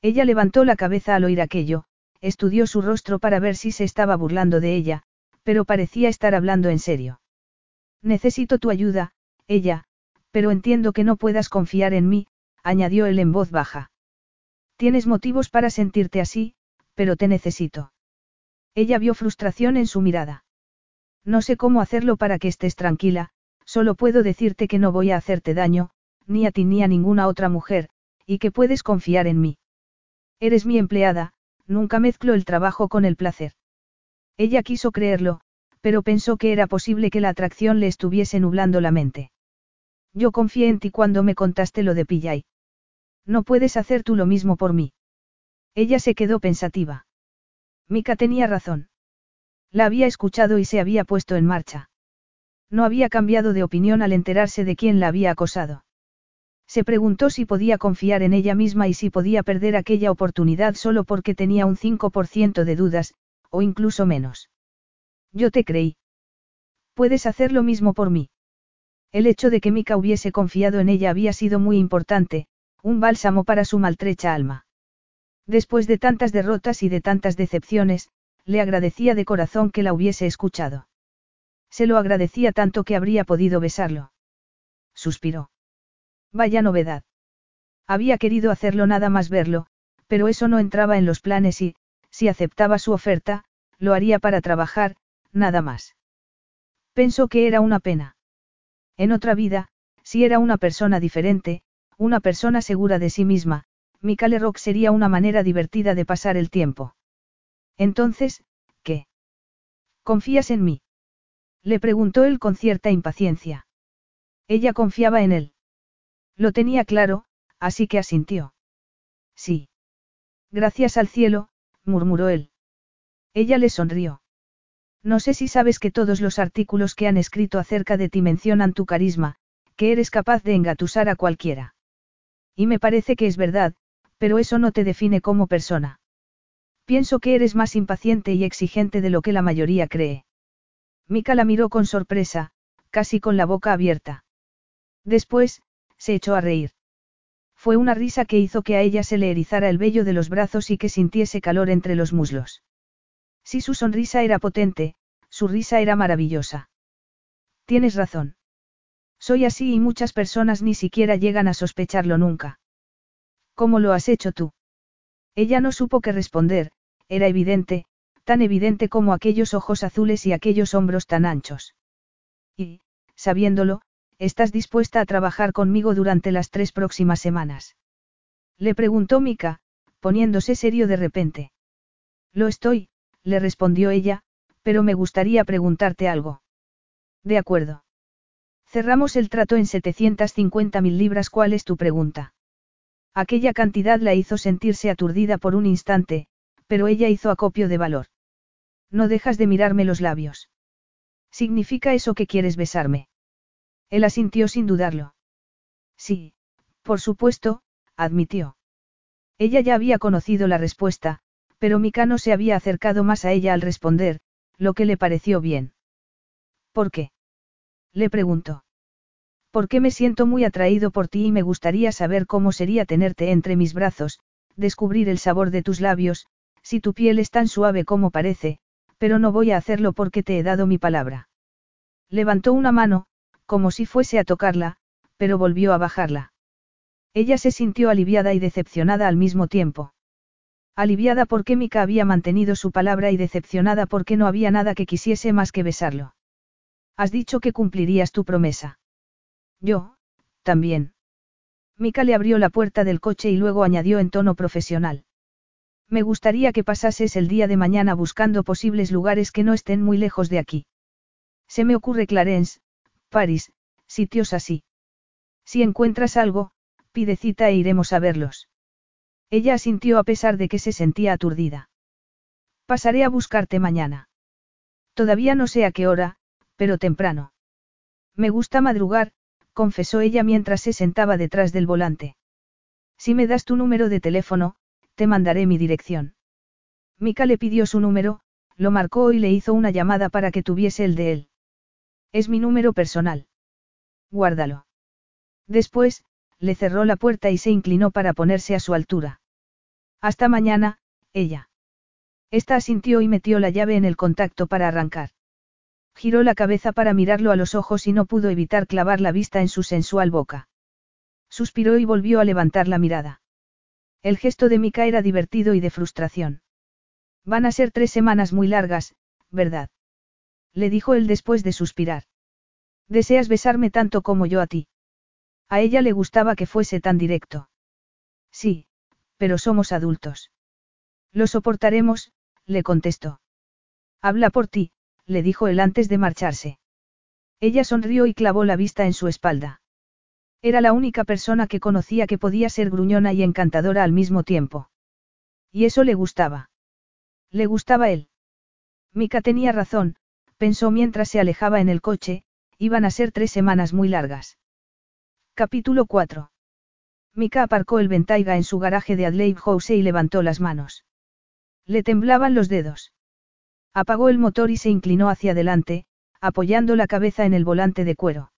Ella levantó la cabeza al oír aquello, estudió su rostro para ver si se estaba burlando de ella, pero parecía estar hablando en serio. Necesito tu ayuda, ella, pero entiendo que no puedas confiar en mí, añadió él en voz baja. Tienes motivos para sentirte así, pero te necesito. Ella vio frustración en su mirada. No sé cómo hacerlo para que estés tranquila, solo puedo decirte que no voy a hacerte daño, ni a ti ni a ninguna otra mujer, y que puedes confiar en mí. Eres mi empleada, nunca mezclo el trabajo con el placer. Ella quiso creerlo, pero pensó que era posible que la atracción le estuviese nublando la mente. Yo confié en ti cuando me contaste lo de Pillay. No puedes hacer tú lo mismo por mí. Ella se quedó pensativa. Mika tenía razón. La había escuchado y se había puesto en marcha. No había cambiado de opinión al enterarse de quién la había acosado. Se preguntó si podía confiar en ella misma y si podía perder aquella oportunidad solo porque tenía un 5% de dudas, o incluso menos. Yo te creí. Puedes hacer lo mismo por mí. El hecho de que Mika hubiese confiado en ella había sido muy importante, un bálsamo para su maltrecha alma. Después de tantas derrotas y de tantas decepciones, le agradecía de corazón que la hubiese escuchado. Se lo agradecía tanto que habría podido besarlo. Suspiró. Vaya novedad. Había querido hacerlo nada más verlo, pero eso no entraba en los planes y, si aceptaba su oferta, lo haría para trabajar, nada más. Pensó que era una pena. En otra vida, si era una persona diferente, una persona segura de sí misma, Mikale Rock sería una manera divertida de pasar el tiempo. Entonces, ¿qué? ¿Confías en mí? Le preguntó él con cierta impaciencia. Ella confiaba en él. Lo tenía claro, así que asintió. Sí. Gracias al cielo, murmuró él. Ella le sonrió. No sé si sabes que todos los artículos que han escrito acerca de ti mencionan tu carisma, que eres capaz de engatusar a cualquiera. Y me parece que es verdad, pero eso no te define como persona. Pienso que eres más impaciente y exigente de lo que la mayoría cree. Mika la miró con sorpresa, casi con la boca abierta. Después, se echó a reír. Fue una risa que hizo que a ella se le erizara el vello de los brazos y que sintiese calor entre los muslos. Si su sonrisa era potente, su risa era maravillosa. Tienes razón. Soy así y muchas personas ni siquiera llegan a sospecharlo nunca. ¿Cómo lo has hecho tú? Ella no supo qué responder, era evidente, tan evidente como aquellos ojos azules y aquellos hombros tan anchos. Y, sabiéndolo, estás dispuesta a trabajar conmigo durante las tres próximas semanas. Le preguntó Mika, poniéndose serio de repente. Lo estoy, le respondió ella, pero me gustaría preguntarte algo. De acuerdo. Cerramos el trato en 750 mil libras. ¿Cuál es tu pregunta? Aquella cantidad la hizo sentirse aturdida por un instante, pero ella hizo acopio de valor. No dejas de mirarme los labios. ¿Significa eso que quieres besarme? Él asintió sin dudarlo. Sí, por supuesto, admitió. Ella ya había conocido la respuesta, pero Mika no se había acercado más a ella al responder, lo que le pareció bien. ¿Por qué? Le preguntó. Porque me siento muy atraído por ti y me gustaría saber cómo sería tenerte entre mis brazos, descubrir el sabor de tus labios, si tu piel es tan suave como parece, pero no voy a hacerlo porque te he dado mi palabra. Levantó una mano, como si fuese a tocarla, pero volvió a bajarla. Ella se sintió aliviada y decepcionada al mismo tiempo. Aliviada porque Mika había mantenido su palabra y decepcionada porque no había nada que quisiese más que besarlo. Has dicho que cumplirías tu promesa. Yo, también. Mika le abrió la puerta del coche y luego añadió en tono profesional. Me gustaría que pasases el día de mañana buscando posibles lugares que no estén muy lejos de aquí. Se me ocurre Clarence, París, sitios así. Si encuentras algo, pide cita e iremos a verlos. Ella asintió a pesar de que se sentía aturdida. Pasaré a buscarte mañana. Todavía no sé a qué hora, pero temprano. Me gusta madrugar, confesó ella mientras se sentaba detrás del volante. Si me das tu número de teléfono, te mandaré mi dirección. Mika le pidió su número, lo marcó y le hizo una llamada para que tuviese el de él. Es mi número personal. Guárdalo. Después, le cerró la puerta y se inclinó para ponerse a su altura. Hasta mañana, ella. Esta asintió y metió la llave en el contacto para arrancar. Giró la cabeza para mirarlo a los ojos y no pudo evitar clavar la vista en su sensual boca. Suspiró y volvió a levantar la mirada. El gesto de Mika era divertido y de frustración. Van a ser tres semanas muy largas, ¿verdad? Le dijo él después de suspirar. ¿Deseas besarme tanto como yo a ti? A ella le gustaba que fuese tan directo. Sí, pero somos adultos. Lo soportaremos, le contestó. Habla por ti, le dijo él antes de marcharse. Ella sonrió y clavó la vista en su espalda. Era la única persona que conocía que podía ser gruñona y encantadora al mismo tiempo. Y eso le gustaba. Le gustaba él. Mika tenía razón, pensó mientras se alejaba en el coche, iban a ser tres semanas muy largas. Capítulo 4. Mika aparcó el Ventaiga en su garaje de Adelaide House y levantó las manos. Le temblaban los dedos. Apagó el motor y se inclinó hacia adelante, apoyando la cabeza en el volante de cuero.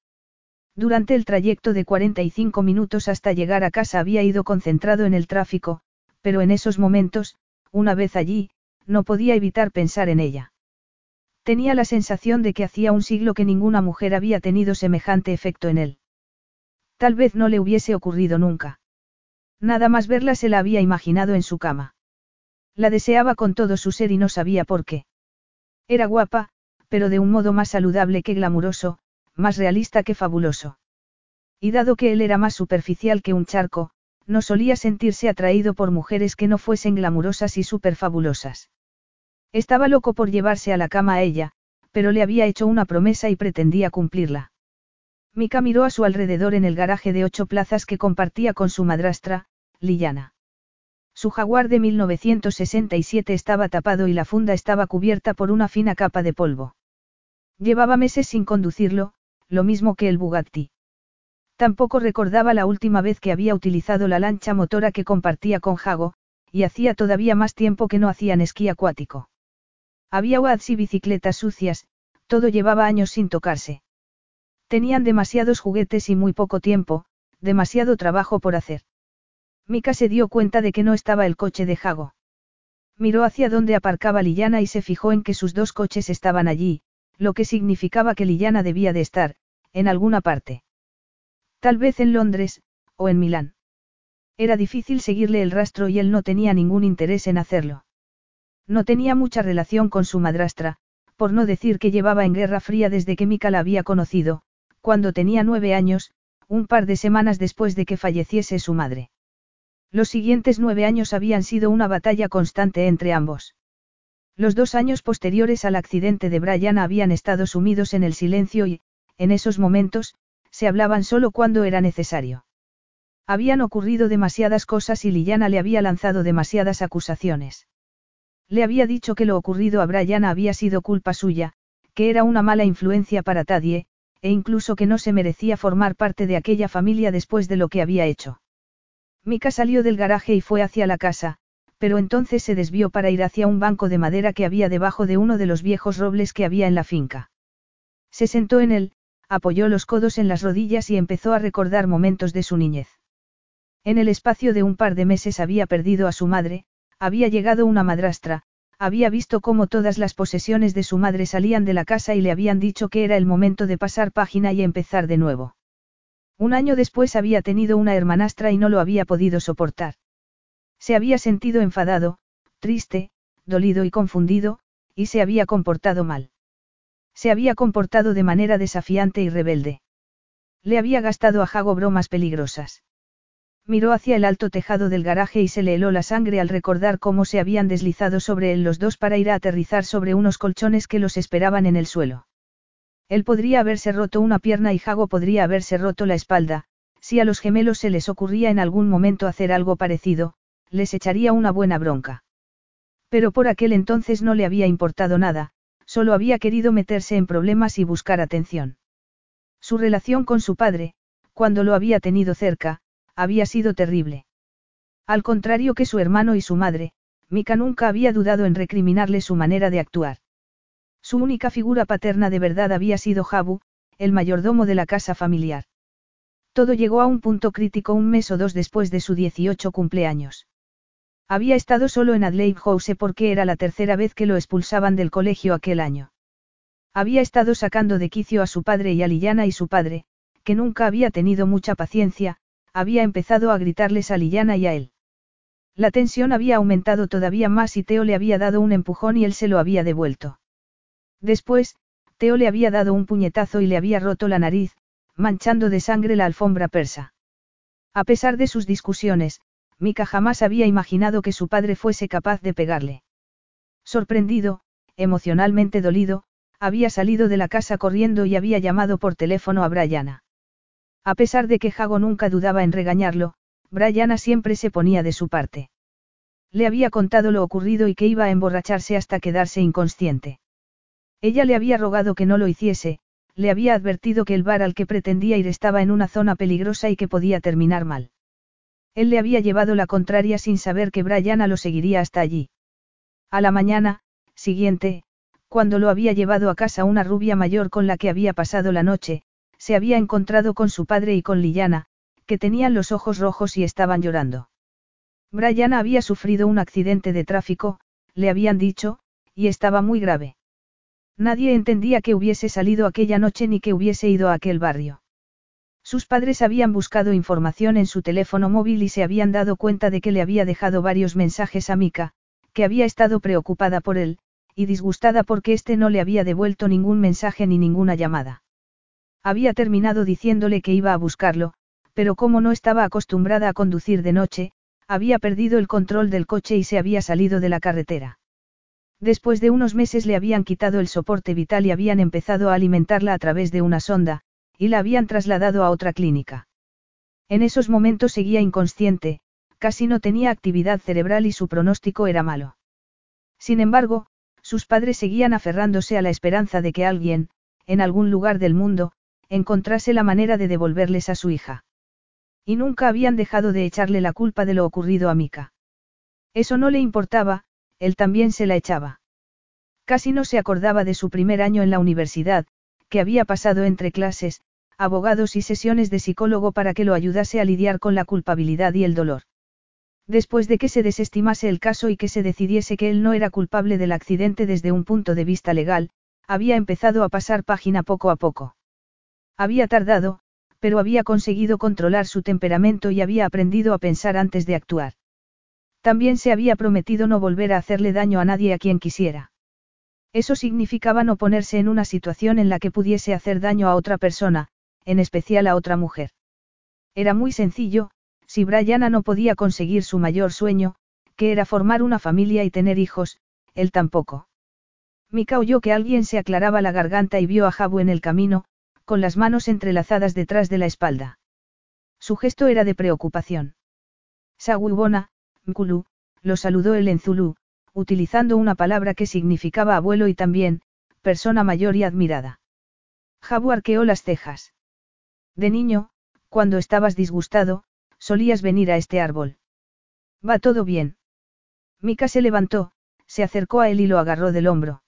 Durante el trayecto de 45 minutos hasta llegar a casa había ido concentrado en el tráfico, pero en esos momentos, una vez allí, no podía evitar pensar en ella. Tenía la sensación de que hacía un siglo que ninguna mujer había tenido semejante efecto en él. Tal vez no le hubiese ocurrido nunca. Nada más verla se la había imaginado en su cama. La deseaba con todo su ser y no sabía por qué. Era guapa, pero de un modo más saludable que glamuroso, más realista que fabuloso. Y dado que él era más superficial que un charco, no solía sentirse atraído por mujeres que no fuesen glamurosas y superfabulosas. Estaba loco por llevarse a la cama a ella, pero le había hecho una promesa y pretendía cumplirla. Mika miró a su alrededor en el garaje de ocho plazas que compartía con su madrastra, Lillana. Su jaguar de 1967 estaba tapado y la funda estaba cubierta por una fina capa de polvo. Llevaba meses sin conducirlo, lo mismo que el Bugatti. Tampoco recordaba la última vez que había utilizado la lancha motora que compartía con Jago, y hacía todavía más tiempo que no hacían esquí acuático. Había wads y bicicletas sucias, todo llevaba años sin tocarse. Tenían demasiados juguetes y muy poco tiempo, demasiado trabajo por hacer. Mika se dio cuenta de que no estaba el coche de Jago. Miró hacia donde aparcaba Lillana y se fijó en que sus dos coches estaban allí, lo que significaba que Lillana debía de estar, en alguna parte. Tal vez en Londres, o en Milán. Era difícil seguirle el rastro y él no tenía ningún interés en hacerlo. No tenía mucha relación con su madrastra, por no decir que llevaba en guerra fría desde que Mika la había conocido, cuando tenía nueve años, un par de semanas después de que falleciese su madre. Los siguientes nueve años habían sido una batalla constante entre ambos. Los dos años posteriores al accidente de Brian habían estado sumidos en el silencio y, en esos momentos, se hablaban solo cuando era necesario. Habían ocurrido demasiadas cosas y Liliana le había lanzado demasiadas acusaciones. Le había dicho que lo ocurrido a Brian había sido culpa suya, que era una mala influencia para Tadie, e incluso que no se merecía formar parte de aquella familia después de lo que había hecho. Mika salió del garaje y fue hacia la casa, pero entonces se desvió para ir hacia un banco de madera que había debajo de uno de los viejos robles que había en la finca. Se sentó en él, apoyó los codos en las rodillas y empezó a recordar momentos de su niñez. En el espacio de un par de meses había perdido a su madre, había llegado una madrastra, había visto cómo todas las posesiones de su madre salían de la casa y le habían dicho que era el momento de pasar página y empezar de nuevo. Un año después había tenido una hermanastra y no lo había podido soportar. Se había sentido enfadado, triste, dolido y confundido, y se había comportado mal. Se había comportado de manera desafiante y rebelde. Le había gastado a Jago bromas peligrosas. Miró hacia el alto tejado del garaje y se le heló la sangre al recordar cómo se habían deslizado sobre él los dos para ir a aterrizar sobre unos colchones que los esperaban en el suelo. Él podría haberse roto una pierna y Jago podría haberse roto la espalda, si a los gemelos se les ocurría en algún momento hacer algo parecido, les echaría una buena bronca. Pero por aquel entonces no le había importado nada, solo había querido meterse en problemas y buscar atención. Su relación con su padre, cuando lo había tenido cerca, había sido terrible. Al contrario que su hermano y su madre, Mika nunca había dudado en recriminarle su manera de actuar. Su única figura paterna de verdad había sido Jabu, el mayordomo de la casa familiar. Todo llegó a un punto crítico un mes o dos después de su 18 cumpleaños. Había estado solo en Adelaide House porque era la tercera vez que lo expulsaban del colegio aquel año. Había estado sacando de quicio a su padre y a Lillana y su padre, que nunca había tenido mucha paciencia, había empezado a gritarles a Lillana y a él. La tensión había aumentado todavía más y Teo le había dado un empujón y él se lo había devuelto. Después, Teo le había dado un puñetazo y le había roto la nariz, manchando de sangre la alfombra persa. A pesar de sus discusiones, Mika jamás había imaginado que su padre fuese capaz de pegarle. Sorprendido, emocionalmente dolido, había salido de la casa corriendo y había llamado por teléfono a Brianna. A pesar de que Jago nunca dudaba en regañarlo, Brianna siempre se ponía de su parte. Le había contado lo ocurrido y que iba a emborracharse hasta quedarse inconsciente. Ella le había rogado que no lo hiciese, le había advertido que el bar al que pretendía ir estaba en una zona peligrosa y que podía terminar mal. Él le había llevado la contraria sin saber que Brianna lo seguiría hasta allí. A la mañana, siguiente, cuando lo había llevado a casa una rubia mayor con la que había pasado la noche, se había encontrado con su padre y con Liliana, que tenían los ojos rojos y estaban llorando. Brian había sufrido un accidente de tráfico, le habían dicho, y estaba muy grave. Nadie entendía que hubiese salido aquella noche ni que hubiese ido a aquel barrio. Sus padres habían buscado información en su teléfono móvil y se habían dado cuenta de que le había dejado varios mensajes a Mika, que había estado preocupada por él, y disgustada porque éste no le había devuelto ningún mensaje ni ninguna llamada. Había terminado diciéndole que iba a buscarlo, pero como no estaba acostumbrada a conducir de noche, había perdido el control del coche y se había salido de la carretera. Después de unos meses le habían quitado el soporte vital y habían empezado a alimentarla a través de una sonda, y la habían trasladado a otra clínica. En esos momentos seguía inconsciente, casi no tenía actividad cerebral y su pronóstico era malo. Sin embargo, sus padres seguían aferrándose a la esperanza de que alguien, en algún lugar del mundo, encontrase la manera de devolverles a su hija. Y nunca habían dejado de echarle la culpa de lo ocurrido a Mika. Eso no le importaba, él también se la echaba. Casi no se acordaba de su primer año en la universidad, que había pasado entre clases, abogados y sesiones de psicólogo para que lo ayudase a lidiar con la culpabilidad y el dolor. Después de que se desestimase el caso y que se decidiese que él no era culpable del accidente desde un punto de vista legal, había empezado a pasar página poco a poco. Había tardado, pero había conseguido controlar su temperamento y había aprendido a pensar antes de actuar. También se había prometido no volver a hacerle daño a nadie a quien quisiera. Eso significaba no ponerse en una situación en la que pudiese hacer daño a otra persona, en especial a otra mujer. Era muy sencillo, si Brianna no podía conseguir su mayor sueño, que era formar una familia y tener hijos, él tampoco. Mika oyó que alguien se aclaraba la garganta y vio a Jabu en el camino, con las manos entrelazadas detrás de la espalda. Su gesto era de preocupación. Sawubona, Mkulu, lo saludó él en Zulu, utilizando una palabra que significaba abuelo y también, persona mayor y admirada. Jabu arqueó las cejas. De niño, cuando estabas disgustado, solías venir a este árbol. Va todo bien. Mika se levantó, se acercó a él y lo agarró del hombro.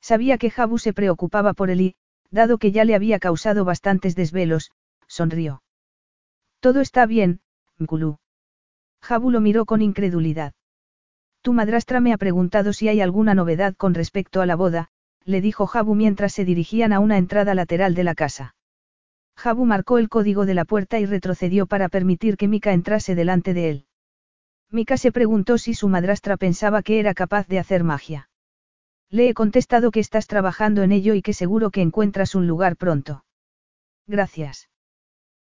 Sabía que Jabu se preocupaba por él y, dado que ya le había causado bastantes desvelos, sonrió. Todo está bien, Mkulu. Jabu lo miró con incredulidad. Tu madrastra me ha preguntado si hay alguna novedad con respecto a la boda, le dijo Jabu mientras se dirigían a una entrada lateral de la casa. Jabu marcó el código de la puerta y retrocedió para permitir que Mika entrase delante de él. Mika se preguntó si su madrastra pensaba que era capaz de hacer magia. Le he contestado que estás trabajando en ello y que seguro que encuentras un lugar pronto. Gracias.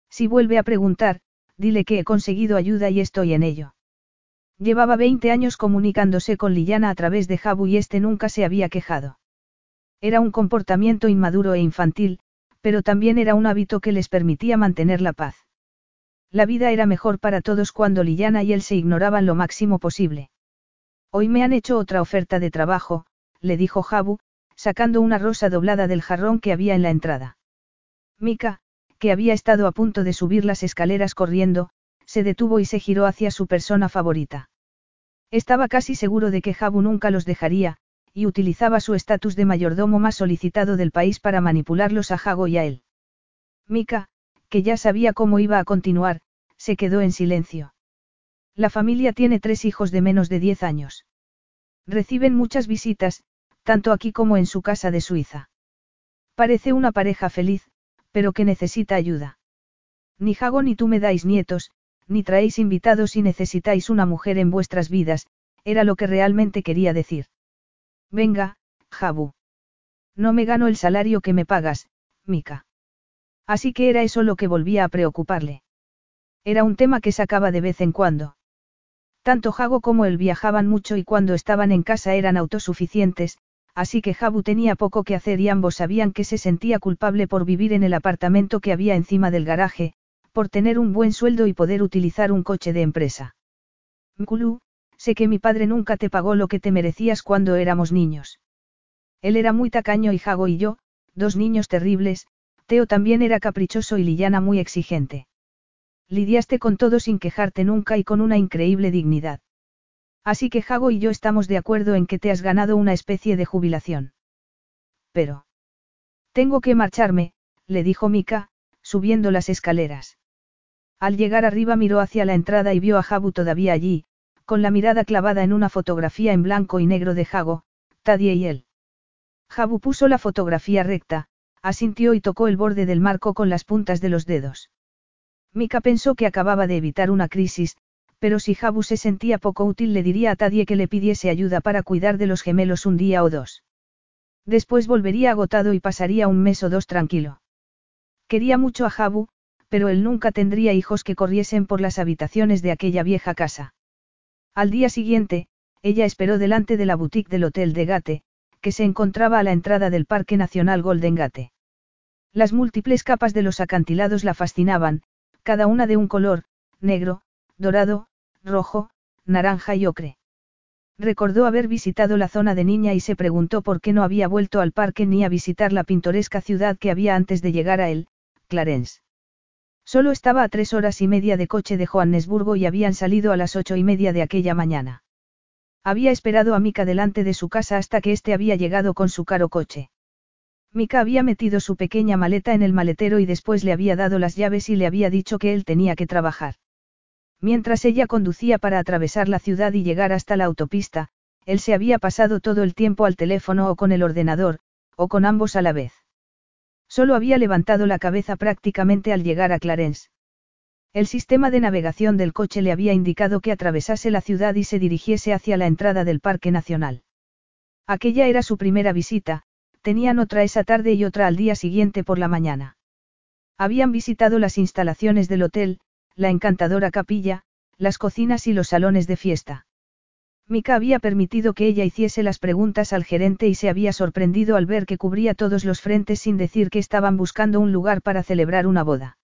Si vuelve a preguntar, dile que he conseguido ayuda y estoy en ello. Llevaba 20 años comunicándose con Liliana a través de Jabu y este nunca se había quejado. Era un comportamiento inmaduro e infantil, pero también era un hábito que les permitía mantener la paz. La vida era mejor para todos cuando Liliana y él se ignoraban lo máximo posible. Hoy me han hecho otra oferta de trabajo, le dijo Jabu, sacando una rosa doblada del jarrón que había en la entrada. Mika, que había estado a punto de subir las escaleras corriendo, se detuvo y se giró hacia su persona favorita. Estaba casi seguro de que Jabu nunca los dejaría, y utilizaba su estatus de mayordomo más solicitado del país para manipularlos a Jago y a él. Mika, que ya sabía cómo iba a continuar, se quedó en silencio. La familia tiene tres hijos de menos de diez años. Reciben muchas visitas, tanto aquí como en su casa de Suiza. Parece una pareja feliz, pero que necesita ayuda. Ni Jago ni tú me dais nietos, ni traéis invitados y necesitáis una mujer en vuestras vidas, era lo que realmente quería decir. Venga, Jabu. No me gano el salario que me pagas, Mika. Así que era eso lo que volvía a preocuparle. Era un tema que sacaba de vez en cuando. Tanto Jago como él viajaban mucho y cuando estaban en casa eran autosuficientes, así que Jabu tenía poco que hacer y ambos sabían que se sentía culpable por vivir en el apartamento que había encima del garaje, por tener un buen sueldo y poder utilizar un coche de empresa. Mkulu, sé que mi padre nunca te pagó lo que te merecías cuando éramos niños. Él era muy tacaño y Jago y yo, dos niños terribles, Teo también era caprichoso y Liliana muy exigente. Lidiaste con todo sin quejarte nunca y con una increíble dignidad. Así que Jago y yo estamos de acuerdo en que te has ganado una especie de jubilación. Pero. Tengo que marcharme, le dijo Mika, subiendo las escaleras. Al llegar arriba miró hacia la entrada y vio a Jabu todavía allí, con la mirada clavada en una fotografía en blanco y negro de Jago, Tadie y él. Jabu puso la fotografía recta, asintió y tocó el borde del marco con las puntas de los dedos. Mika pensó que acababa de evitar una crisis, pero si Jabu se sentía poco útil le diría a Tadie que le pidiese ayuda para cuidar de los gemelos un día o dos. Después volvería agotado y pasaría un mes o dos tranquilo. Quería mucho a Jabu, pero él nunca tendría hijos que corriesen por las habitaciones de aquella vieja casa. Al día siguiente, ella esperó delante de la boutique del Hotel de Gate, que se encontraba a la entrada del Parque Nacional Golden Gate. Las múltiples capas de los acantilados la fascinaban, cada una de un color, negro, dorado, rojo, naranja y ocre. Recordó haber visitado la zona de niña y se preguntó por qué no había vuelto al parque ni a visitar la pintoresca ciudad que había antes de llegar a él, Clarence. Solo estaba a tres horas y media de coche de Johannesburgo y habían salido a las ocho y media de aquella mañana. Había esperado a Mika delante de su casa hasta que éste había llegado con su caro coche. Mika había metido su pequeña maleta en el maletero y después le había dado las llaves y le había dicho que él tenía que trabajar. Mientras ella conducía para atravesar la ciudad y llegar hasta la autopista, él se había pasado todo el tiempo al teléfono o con el ordenador, o con ambos a la vez. Solo había levantado la cabeza prácticamente al llegar a Clarence. El sistema de navegación del coche le había indicado que atravesase la ciudad y se dirigiese hacia la entrada del Parque Nacional. Aquella era su primera visita, tenían otra esa tarde y otra al día siguiente por la mañana. Habían visitado las instalaciones del hotel, la encantadora capilla, las cocinas y los salones de fiesta. Mika había permitido que ella hiciese las preguntas al gerente y se había sorprendido al ver que cubría todos los frentes sin decir que estaban buscando un lugar para celebrar una boda.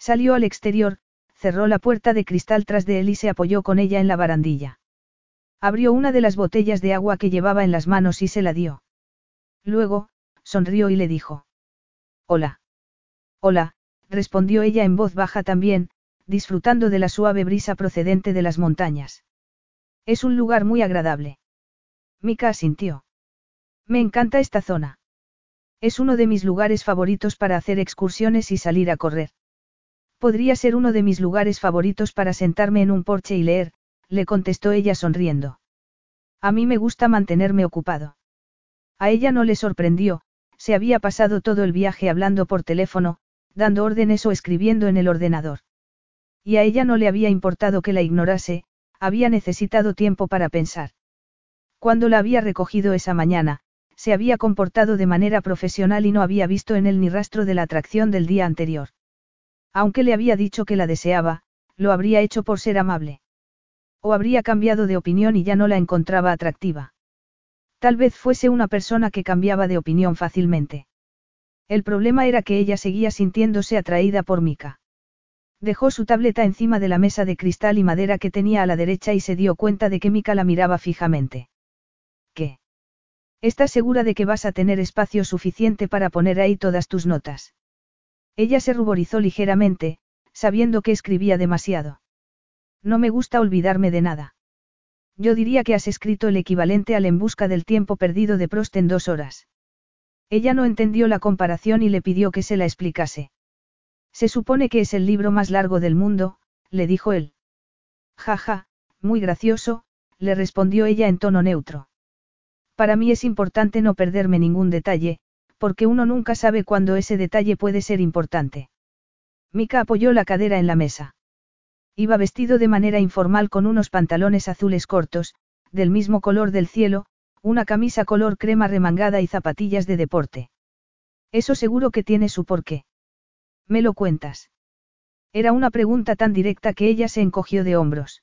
Salió al exterior, cerró la puerta de cristal tras de él y se apoyó con ella en la barandilla. Abrió una de las botellas de agua que llevaba en las manos y se la dio. Luego, sonrió y le dijo. Hola. Hola, respondió ella en voz baja también, disfrutando de la suave brisa procedente de las montañas. Es un lugar muy agradable. Mika asintió. Me encanta esta zona. Es uno de mis lugares favoritos para hacer excursiones y salir a correr. Podría ser uno de mis lugares favoritos para sentarme en un porche y leer, le contestó ella sonriendo. A mí me gusta mantenerme ocupado. A ella no le sorprendió, se había pasado todo el viaje hablando por teléfono, dando órdenes o escribiendo en el ordenador. Y a ella no le había importado que la ignorase, había necesitado tiempo para pensar. Cuando la había recogido esa mañana, se había comportado de manera profesional y no había visto en él ni rastro de la atracción del día anterior. Aunque le había dicho que la deseaba, lo habría hecho por ser amable. O habría cambiado de opinión y ya no la encontraba atractiva. Tal vez fuese una persona que cambiaba de opinión fácilmente. El problema era que ella seguía sintiéndose atraída por Mika. Dejó su tableta encima de la mesa de cristal y madera que tenía a la derecha y se dio cuenta de que Mika la miraba fijamente. ¿Qué? ¿Estás segura de que vas a tener espacio suficiente para poner ahí todas tus notas? Ella se ruborizó ligeramente, sabiendo que escribía demasiado. No me gusta olvidarme de nada. Yo diría que has escrito el equivalente al En busca del tiempo perdido de Prost en dos horas. Ella no entendió la comparación y le pidió que se la explicase. Se supone que es el libro más largo del mundo, le dijo él. Jaja, muy gracioso, le respondió ella en tono neutro. Para mí es importante no perderme ningún detalle, porque uno nunca sabe cuándo ese detalle puede ser importante. Mika apoyó la cadera en la mesa. Iba vestido de manera informal con unos pantalones azules cortos, del mismo color del cielo, una camisa color crema remangada y zapatillas de deporte. Eso seguro que tiene su porqué. ¿Me lo cuentas? Era una pregunta tan directa que ella se encogió de hombros.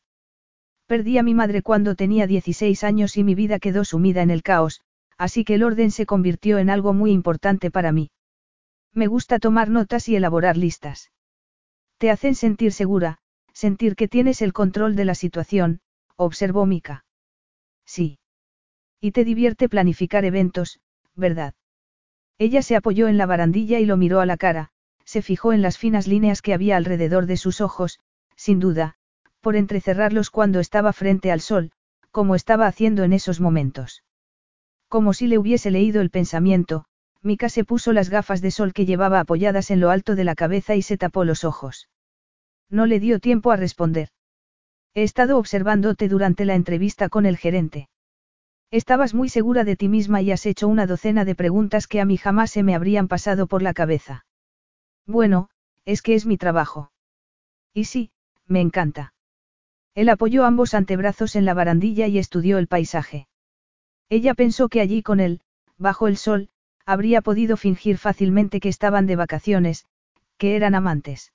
Perdí a mi madre cuando tenía 16 años y mi vida quedó sumida en el caos, así que el orden se convirtió en algo muy importante para mí. Me gusta tomar notas y elaborar listas. Te hacen sentir segura, sentir que tienes el control de la situación, observó Mika. Sí. Y te divierte planificar eventos, ¿verdad? Ella se apoyó en la barandilla y lo miró a la cara, se fijó en las finas líneas que había alrededor de sus ojos, sin duda, por entrecerrarlos cuando estaba frente al sol, como estaba haciendo en esos momentos. Como si le hubiese leído el pensamiento, Mika se puso las gafas de sol que llevaba apoyadas en lo alto de la cabeza y se tapó los ojos. No le dio tiempo a responder. He estado observándote durante la entrevista con el gerente. Estabas muy segura de ti misma y has hecho una docena de preguntas que a mí jamás se me habrían pasado por la cabeza. Bueno, es que es mi trabajo. Y sí, me encanta. Él apoyó ambos antebrazos en la barandilla y estudió el paisaje. Ella pensó que allí con él, bajo el sol, habría podido fingir fácilmente que estaban de vacaciones, que eran amantes.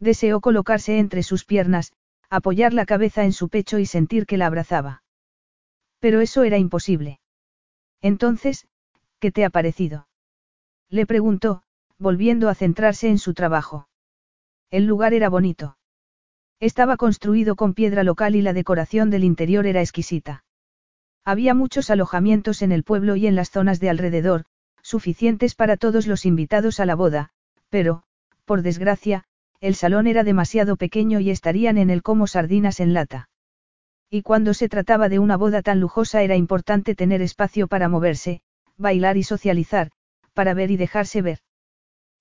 Deseó colocarse entre sus piernas, apoyar la cabeza en su pecho y sentir que la abrazaba. Pero eso era imposible. Entonces, ¿qué te ha parecido? Le preguntó, volviendo a centrarse en su trabajo. El lugar era bonito. Estaba construido con piedra local y la decoración del interior era exquisita. Había muchos alojamientos en el pueblo y en las zonas de alrededor, suficientes para todos los invitados a la boda, pero, por desgracia, el salón era demasiado pequeño y estarían en él como sardinas en lata. Y cuando se trataba de una boda tan lujosa era importante tener espacio para moverse, bailar y socializar, para ver y dejarse ver.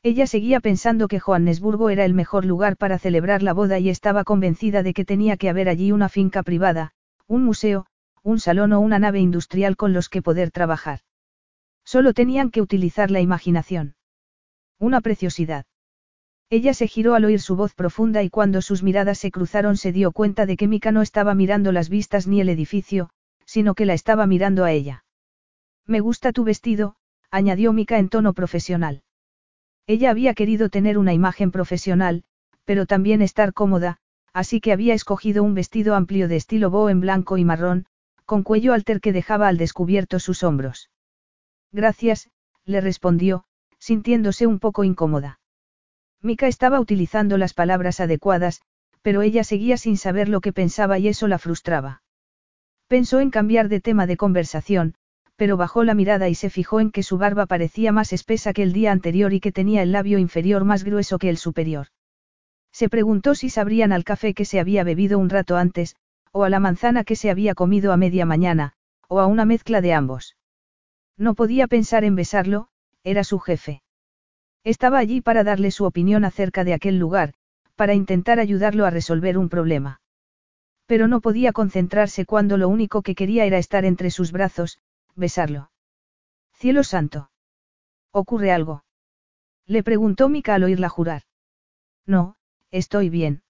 Ella seguía pensando que Johannesburgo era el mejor lugar para celebrar la boda y estaba convencida de que tenía que haber allí una finca privada, un museo, un salón o una nave industrial con los que poder trabajar. Solo tenían que utilizar la imaginación. Una preciosidad. Ella se giró al oír su voz profunda y cuando sus miradas se cruzaron se dio cuenta de que Mika no estaba mirando las vistas ni el edificio, sino que la estaba mirando a ella. Me gusta tu vestido, añadió Mika en tono profesional. Ella había querido tener una imagen profesional, pero también estar cómoda, así que había escogido un vestido amplio de estilo boho en blanco y marrón, con cuello alter que dejaba al descubierto sus hombros. Gracias, le respondió, sintiéndose un poco incómoda. Mika estaba utilizando las palabras adecuadas, pero ella seguía sin saber lo que pensaba y eso la frustraba. Pensó en cambiar de tema de conversación, pero bajó la mirada y se fijó en que su barba parecía más espesa que el día anterior y que tenía el labio inferior más grueso que el superior. Se preguntó si sabrían al café que se había bebido un rato antes, o a la manzana que se había comido a media mañana, o a una mezcla de ambos. No podía pensar en besarlo, era su jefe. Estaba allí para darle su opinión acerca de aquel lugar, para intentar ayudarlo a resolver un problema. Pero no podía concentrarse cuando lo único que quería era estar entre sus brazos, besarlo. Cielo santo. ¿Ocurre algo? Le preguntó Mika al oírla jurar. No, estoy bien.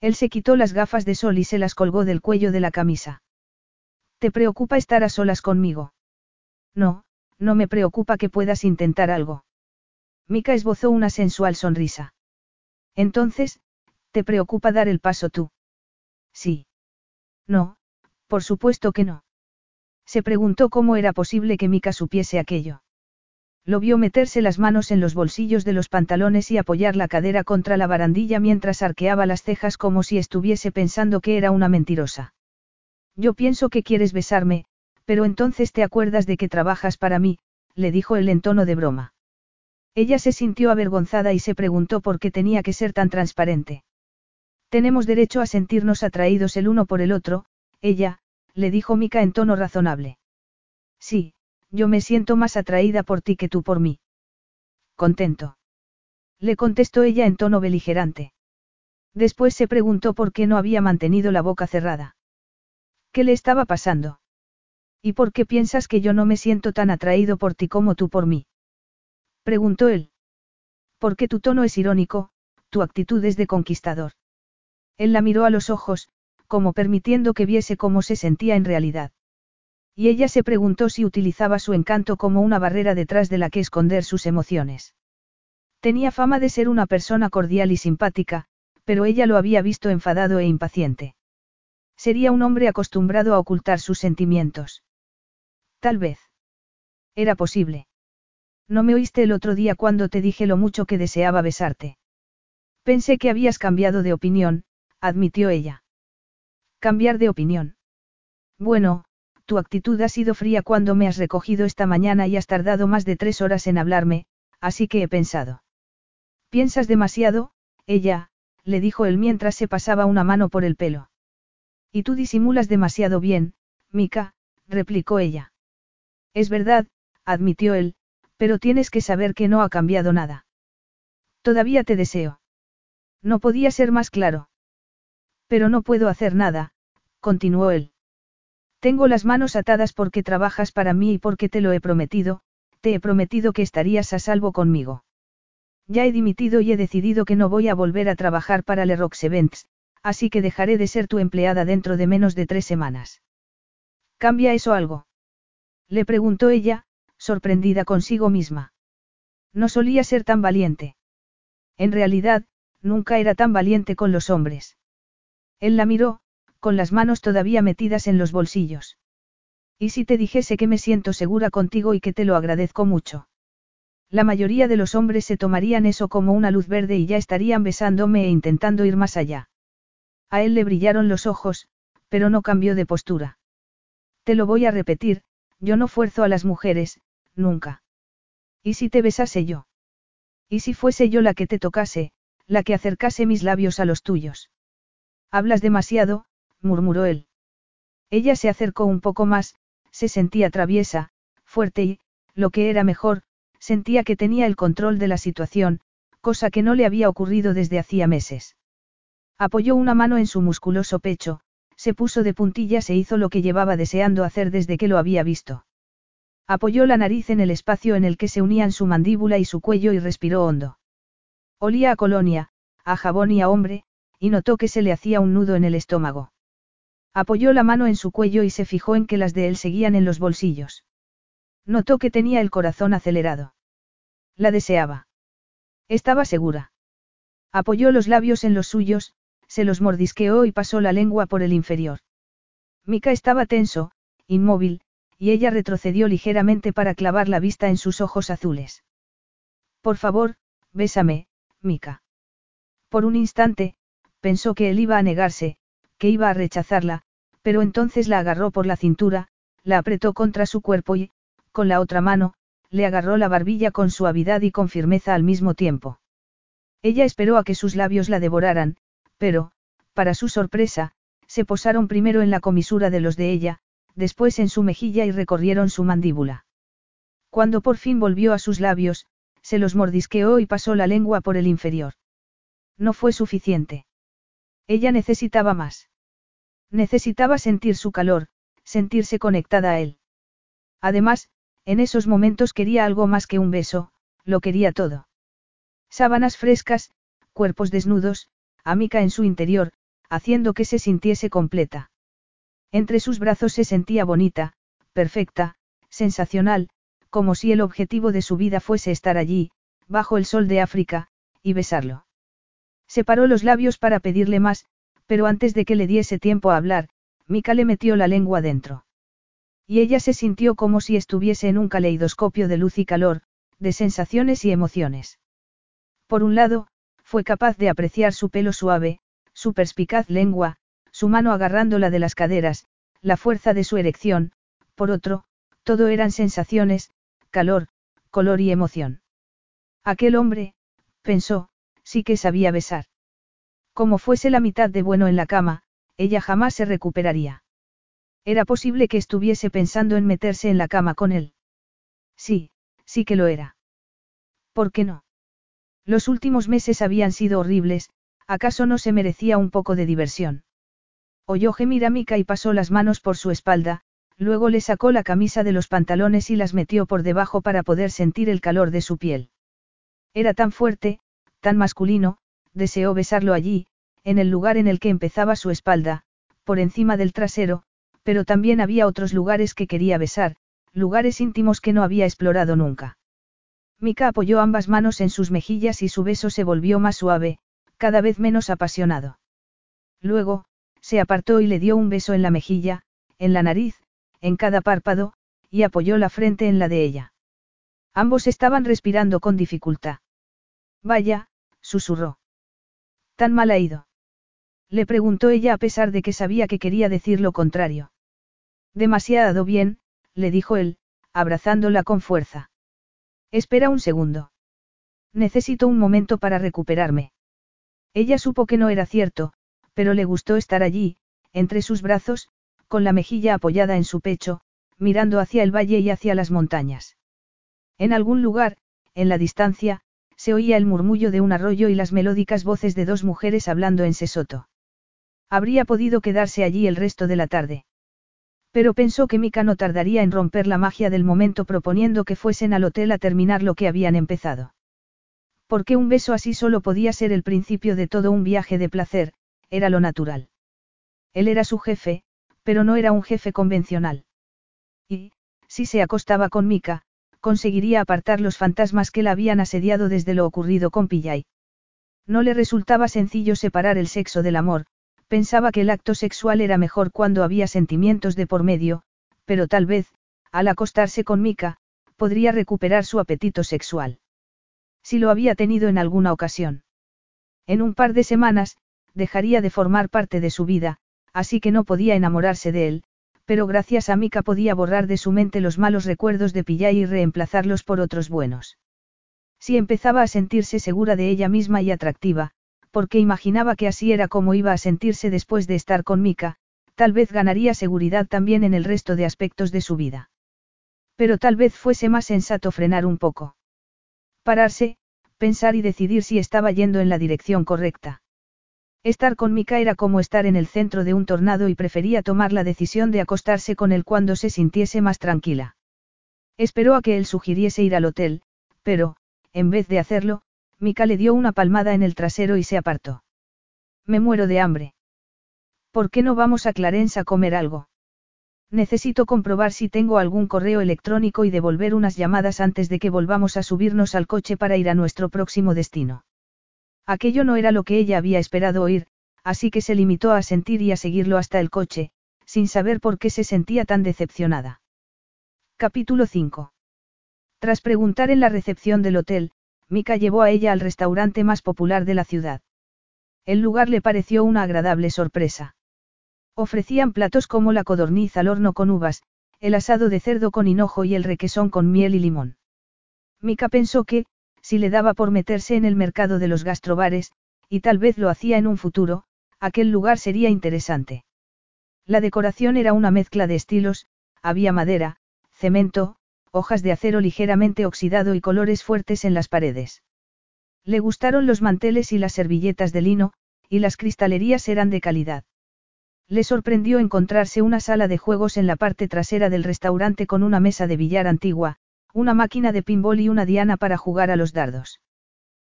Él se quitó las gafas de sol y se las colgó del cuello de la camisa. ¿Te preocupa estar a solas conmigo? No, no me preocupa que puedas intentar algo. Mika esbozó una sensual sonrisa. Entonces, ¿te preocupa dar el paso tú? Sí. No, por supuesto que no. Se preguntó cómo era posible que Mika supiese aquello. Lo vio meterse las manos en los bolsillos de los pantalones y apoyar la cadera contra la barandilla mientras arqueaba las cejas como si estuviese pensando que era una mentirosa. Yo pienso que quieres besarme, pero entonces te acuerdas de que trabajas para mí, le dijo él en tono de broma. Ella se sintió avergonzada y se preguntó por qué tenía que ser tan transparente. Tenemos derecho a sentirnos atraídos el uno por el otro, ella, le dijo Mika en tono razonable. Sí, yo me siento más atraída por ti que tú por mí. Contento. Le contestó ella en tono beligerante. Después se preguntó por qué no había mantenido la boca cerrada. ¿Qué le estaba pasando? ¿Y por qué piensas que yo no me siento tan atraído por ti como tú por mí? Preguntó él. Porque tu tono es irónico, tu actitud es de conquistador. Él la miró a los ojos, como permitiendo que viese cómo se sentía en realidad. Y ella se preguntó si utilizaba su encanto como una barrera detrás de la que esconder sus emociones. Tenía fama de ser una persona cordial y simpática, pero ella lo había visto enfadado e impaciente. Sería un hombre acostumbrado a ocultar sus sentimientos. Tal vez. Era posible. No me oíste el otro día cuando te dije lo mucho que deseaba besarte. Pensé que habías cambiado de opinión, admitió ella. Cambiar de opinión. Bueno, tu actitud ha sido fría cuando me has recogido esta mañana y has tardado más de tres horas en hablarme, así que he pensado. ¿Piensas demasiado? Ella, le dijo él mientras se pasaba una mano por el pelo. Y tú disimulas demasiado bien, Mika, replicó ella. Es verdad, admitió él, Pero tienes que saber que no ha cambiado nada. Todavía te deseo. No podía ser más claro. Pero no puedo hacer nada, continuó él. Tengo las manos atadas porque trabajas para mí y porque te lo he prometido, te he prometido que estarías a salvo conmigo. Ya he dimitido y he decidido que no voy a volver a trabajar para Le Rox Events, así que dejaré de ser tu empleada dentro de menos de tres semanas. ¿Cambia eso algo? Le preguntó ella, sorprendida consigo misma. No solía ser tan valiente. En realidad, nunca era tan valiente con los hombres. Él la miró, con las manos todavía metidas en los bolsillos. ¿Y si te dijese que me siento segura contigo y que te lo agradezco mucho? La mayoría de los hombres se tomarían eso como una luz verde y ya estarían besándome e intentando ir más allá. A él le brillaron los ojos, pero no cambió de postura. Te lo voy a repetir, yo no fuerzo a las mujeres, nunca. ¿Y si te besase yo? ¿Y si fuese yo la que te tocase, la que acercase mis labios a los tuyos? Hablas demasiado, murmuró él. Ella se acercó un poco más, se sentía traviesa, fuerte y, lo que era mejor, sentía que tenía el control de la situación, cosa que no le había ocurrido desde hacía meses. Apoyó una mano en su musculoso pecho, se puso de puntillas e hizo lo que llevaba deseando hacer desde que lo había visto. Apoyó la nariz en el espacio en el que se unían su mandíbula y su cuello y respiró hondo. Olía a colonia, a jabón y a hombre, y notó que se le hacía un nudo en el estómago. Apoyó la mano en su cuello y se fijó en que las de él seguían en los bolsillos. Notó que tenía el corazón acelerado. La deseaba. Estaba segura. Apoyó los labios en los suyos, se los mordisqueó y pasó la lengua por el inferior. Mika estaba tenso, inmóvil, y ella retrocedió ligeramente para clavar la vista en sus ojos azules. Por favor, bésame, Mika. Por un instante, pensó que él iba a negarse, que iba a rechazarla, pero entonces la agarró por la cintura, la apretó contra su cuerpo y, con la otra mano, le agarró la barbilla con suavidad y con firmeza al mismo tiempo. Ella esperó a que sus labios la devoraran, pero, para su sorpresa, se posaron primero en la comisura de los de ella, después en su mejilla y recorrieron su mandíbula. Cuando por fin volvió a sus labios, se los mordisqueó y pasó la lengua por el inferior. No fue suficiente. Ella necesitaba más. Necesitaba sentir su calor, sentirse conectada a él. Además, en esos momentos quería algo más que un beso, lo quería todo. Sábanas frescas, cuerpos desnudos, amica en su interior, haciendo que se sintiese completa. Entre sus brazos se sentía bonita, perfecta, sensacional, como si el objetivo de su vida fuese estar allí, bajo el sol de África, y besarlo. Separó los labios para pedirle más, pero antes de que le diese tiempo a hablar, Mika le metió la lengua dentro. Y ella se sintió como si estuviese en un caleidoscopio de luz y calor, de sensaciones y emociones. Por un lado, fue capaz de apreciar su pelo suave, su perspicaz lengua, su mano agarrándola de las caderas, la fuerza de su erección, por otro, todo eran sensaciones, calor, color y emoción. Aquel hombre, pensó, sí que sabía besar. Como fuese la mitad de bueno en la cama, ella jamás se recuperaría. Era posible que estuviese pensando en meterse en la cama con él. Sí, sí que lo era. ¿Por qué no? Los últimos meses habían sido horribles, ¿acaso no se merecía un poco de diversión? Oyó gemir a Mika y pasó las manos por su espalda, luego le sacó la camisa de los pantalones y las metió por debajo para poder sentir el calor de su piel. Era tan fuerte, tan masculino, deseó besarlo allí, en el lugar en el que empezaba su espalda, por encima del trasero, pero también había otros lugares que quería besar, lugares íntimos que no había explorado nunca. Mika apoyó ambas manos en sus mejillas y su beso se volvió más suave, cada vez menos apasionado. Luego, se apartó y le dio un beso en la mejilla, en la nariz, en cada párpado, y apoyó la frente en la de ella. Ambos estaban respirando con dificultad. Vaya, susurró. ¿Tan mal ha ido? Le preguntó ella a pesar de que sabía que quería decir lo contrario. Demasiado bien, le dijo él, abrazándola con fuerza. Espera un segundo. Necesito un momento para recuperarme. Ella supo que no era cierto, pero le gustó estar allí, entre sus brazos, con la mejilla apoyada en su pecho, mirando hacia el valle y hacia las montañas. En algún lugar, en la distancia, se oía el murmullo de un arroyo y las melódicas voces de dos mujeres hablando en sesoto. Habría podido quedarse allí el resto de la tarde. Pero pensó que Mika no tardaría en romper la magia del momento proponiendo que fuesen al hotel a terminar lo que habían empezado. Porque un beso así solo podía ser el principio de todo un viaje de placer, era lo natural. Él era su jefe, pero no era un jefe convencional. Y, si se acostaba con Mika, conseguiría apartar los fantasmas que la habían asediado desde lo ocurrido con Pillay. No le resultaba sencillo separar el sexo del amor, pensaba que el acto sexual era mejor cuando había sentimientos de por medio, pero tal vez, al acostarse con Mika, podría recuperar su apetito sexual. Si lo había tenido en alguna ocasión. En un par de semanas, dejaría de formar parte de su vida, así que no podía enamorarse de él, pero gracias a Mika podía borrar de su mente los malos recuerdos de Pillay y reemplazarlos por otros buenos. Si empezaba a sentirse segura de ella misma y atractiva, porque imaginaba que así era como iba a sentirse después de estar con Mika, tal vez ganaría seguridad también en el resto de aspectos de su vida. Pero tal vez fuese más sensato frenar un poco. Pararse, pensar y decidir si estaba yendo en la dirección correcta. Estar con Mika era como estar en el centro de un tornado y prefería tomar la decisión de acostarse con él cuando se sintiese más tranquila. Esperó a que él sugiriese ir al hotel, pero, en vez de hacerlo, Mika le dio una palmada en el trasero y se apartó. Me muero de hambre. ¿Por qué no vamos a Clarence a comer algo? Necesito comprobar si tengo algún correo electrónico y devolver unas llamadas antes de que volvamos a subirnos al coche para ir a nuestro próximo destino. Aquello no era lo que ella había esperado oír, así que se limitó a sentir y a seguirlo hasta el coche, sin saber por qué se sentía tan decepcionada. Capítulo 5. Tras preguntar en la recepción del hotel, Mika llevó a ella al restaurante más popular de la ciudad. El lugar le pareció una agradable sorpresa. Ofrecían platos como la codorniz al horno con uvas, el asado de cerdo con hinojo y el requesón con miel y limón. Mika pensó que, si le daba por meterse en el mercado de los gastrobares, y tal vez lo hacía en un futuro, aquel lugar sería interesante. La decoración era una mezcla de estilos, había madera, cemento, hojas de acero ligeramente oxidado y colores fuertes en las paredes. Le gustaron los manteles y las servilletas de lino, y las cristalerías eran de calidad. Le sorprendió encontrarse una sala de juegos en la parte trasera del restaurante con una mesa de billar antigua, una máquina de pinball y una diana para jugar a los dardos.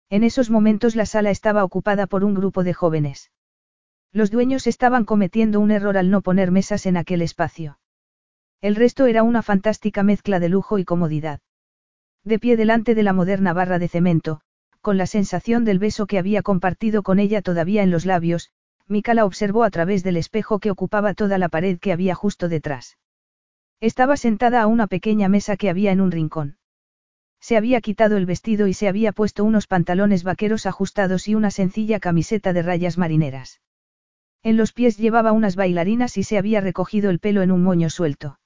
En esos momentos la sala estaba ocupada por un grupo de jóvenes. Los dueños estaban cometiendo un error al no poner mesas en aquel espacio. El resto era una fantástica mezcla de lujo y comodidad. De pie delante de la moderna barra de cemento, con la sensación del beso que había compartido con ella todavía en los labios, Mika la observó a través del espejo que ocupaba toda la pared que había justo detrás. Estaba sentada a una pequeña mesa que había en un rincón. Se había quitado el vestido y se había puesto unos pantalones vaqueros ajustados y una sencilla camiseta de rayas marineras. En los pies llevaba unas bailarinas y se había recogido el pelo en un moño suelto.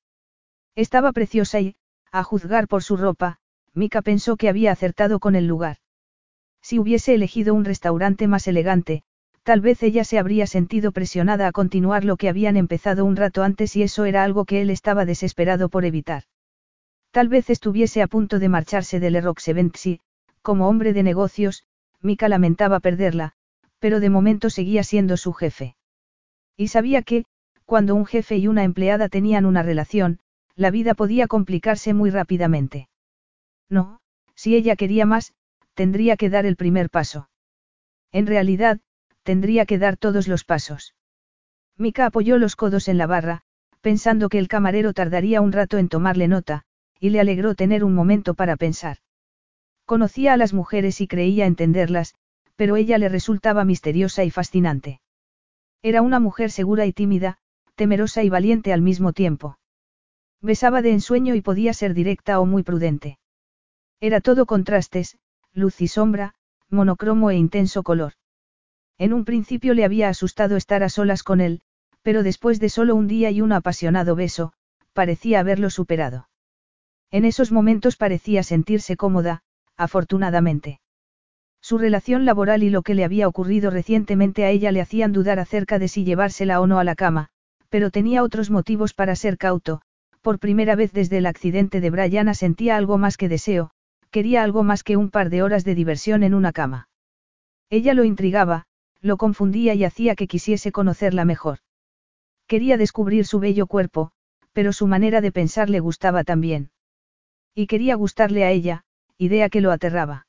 Estaba preciosa y, a juzgar por su ropa, Mika pensó que había acertado con el lugar. Si hubiese elegido un restaurante más elegante, Tal vez ella se habría sentido presionada a continuar lo que habían empezado un rato antes y eso era algo que él estaba desesperado por evitar. Tal vez estuviese a punto de marcharse del Erox Event si, como hombre de negocios, Mika lamentaba perderla, pero de momento seguía siendo su jefe. Y sabía que, cuando un jefe y una empleada tenían una relación, la vida podía complicarse muy rápidamente. No, si ella quería más, tendría que dar el primer paso. En realidad, tendría que dar todos los pasos. Mika apoyó los codos en la barra, pensando que el camarero tardaría un rato en tomarle nota, y le alegró tener un momento para pensar. Conocía a las mujeres y creía entenderlas, pero ella le resultaba misteriosa y fascinante. Era una mujer segura y tímida, temerosa y valiente al mismo tiempo. Besaba de ensueño y podía ser directa o muy prudente. Era todo contrastes, luz y sombra, monocromo e intenso color. En un principio le había asustado estar a solas con él, pero después de solo un día y un apasionado beso, parecía haberlo superado. En esos momentos parecía sentirse cómoda, afortunadamente. Su relación laboral y lo que le había ocurrido recientemente a ella le hacían dudar acerca de si llevársela o no a la cama, pero tenía otros motivos para ser cauto, Por primera vez desde el accidente de Brianna sentía algo más que deseo, quería algo más que un par de horas de diversión en una cama. Ella lo intrigaba, lo confundía y hacía que quisiese conocerla mejor. Quería descubrir su bello cuerpo, pero su manera de pensar le gustaba también. Y quería gustarle a ella, idea que lo aterraba.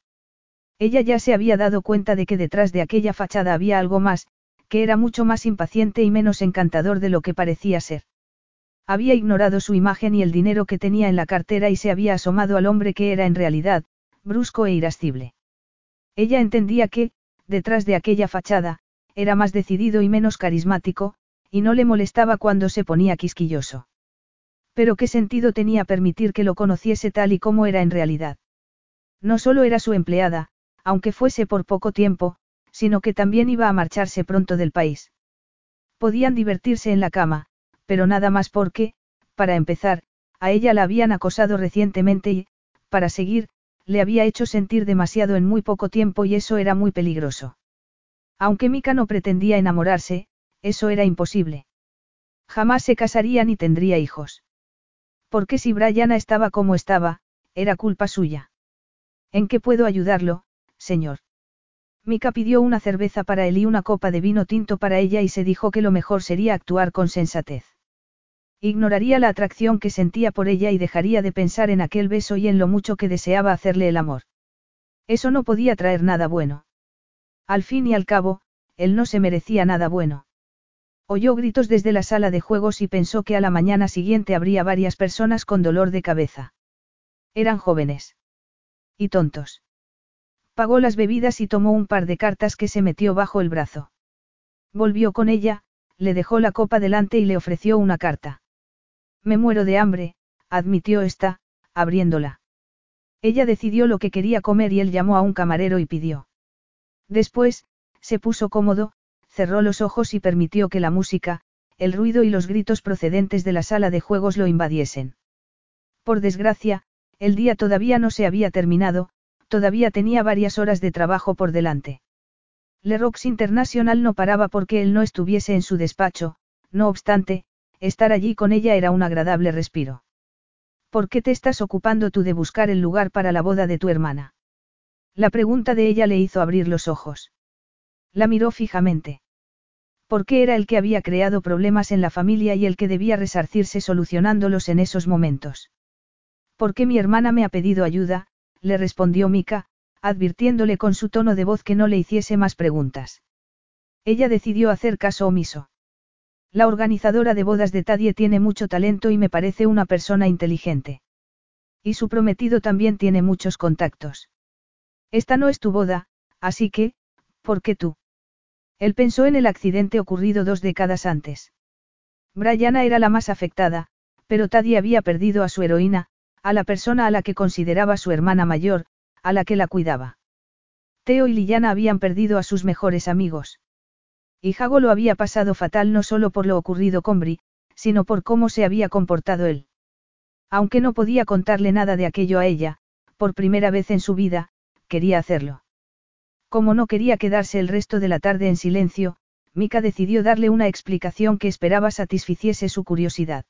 Ella ya se había dado cuenta de que detrás de aquella fachada había algo más, que era mucho más impaciente y menos encantador de lo que parecía ser. Había ignorado su imagen y el dinero que tenía en la cartera y se había asomado al hombre que era en realidad, brusco e irascible. Ella entendía que, detrás de aquella fachada, era más decidido y menos carismático, y no le molestaba cuando se ponía quisquilloso. Pero qué sentido tenía permitir que lo conociese tal y como era en realidad. No solo era su empleada, aunque fuese por poco tiempo, sino que también iba a marcharse pronto del país. Podían divertirse en la cama, pero nada más porque, para empezar, a ella la habían acosado recientemente y, para seguir, le había hecho sentir demasiado en muy poco tiempo y eso era muy peligroso. Aunque Mika no pretendía enamorarse, eso era imposible. Jamás se casaría ni tendría hijos. Porque si Brianna estaba como estaba, era culpa suya. ¿En qué puedo ayudarlo, señor? Mika pidió una cerveza para él y una copa de vino tinto para ella y se dijo que lo mejor sería actuar con sensatez. Ignoraría la atracción que sentía por ella y dejaría de pensar en aquel beso y en lo mucho que deseaba hacerle el amor. Eso no podía traer nada bueno. Al fin y al cabo, él no se merecía nada bueno. Oyó gritos desde la sala de juegos y pensó que a la mañana siguiente habría varias personas con dolor de cabeza. Eran jóvenes. Y tontos. Pagó las bebidas y tomó un par de cartas que se metió bajo el brazo. Volvió con ella, le dejó la copa delante y le ofreció una carta. Me muero de hambre, admitió esta, abriéndola. Ella decidió lo que quería comer y él llamó a un camarero y pidió. Después, se puso cómodo, cerró los ojos y permitió que la música, el ruido y los gritos procedentes de la sala de juegos lo invadiesen. Por desgracia, el día todavía no se había terminado, todavía tenía varias horas de trabajo por delante. Le Rox International no paraba porque él no estuviese en su despacho, no obstante, estar allí con ella era un agradable respiro. ¿Por qué te estás ocupando tú de buscar el lugar para la boda de tu hermana? La pregunta de ella le hizo abrir los ojos. La miró fijamente porque era el que había creado problemas en la familia y el que debía resarcirse solucionándolos en esos momentos. Porque mi hermana me ha pedido ayuda, le respondió Mika, advirtiéndole con su tono de voz que no le hiciese más preguntas. Ella decidió hacer caso omiso. La organizadora de bodas de Tadie tiene mucho talento y me parece una persona inteligente. Y su prometido también tiene muchos contactos. Esta no es tu boda, así que, ¿por qué tú? Él pensó en el accidente ocurrido dos décadas antes. Brianna era la más afectada, pero Taddy había perdido a su heroína, a la persona a la que consideraba su hermana mayor, a la que la cuidaba. Teo y Liliana habían perdido a sus mejores amigos. Y Jago lo había pasado fatal no solo por lo ocurrido con Bri, sino por cómo se había comportado él. Aunque no podía contarle nada de aquello a ella, por primera vez en su vida, quería hacerlo. Como no quería quedarse el resto de la tarde en silencio, Mika decidió darle una explicación que esperaba satisficiese su curiosidad.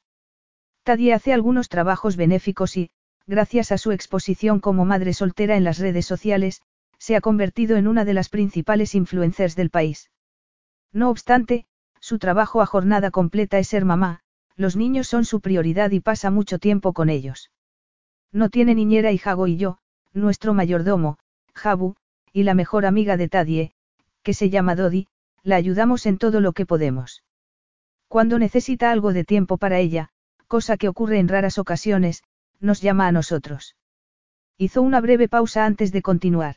Tadie hace algunos trabajos benéficos y, gracias a su exposición como madre soltera en las redes sociales, se ha convertido en una de las principales influencers del país. No obstante, su trabajo a jornada completa es ser mamá, los niños son su prioridad y pasa mucho tiempo con ellos. No tiene niñera y Jago y yo, nuestro mayordomo, Jabu, y la mejor amiga de Tadie, que se llama Dodi, la ayudamos en todo lo que podemos. Cuando necesita algo de tiempo para ella, cosa que ocurre en raras ocasiones, nos llama a nosotros. Hizo una breve pausa antes de continuar.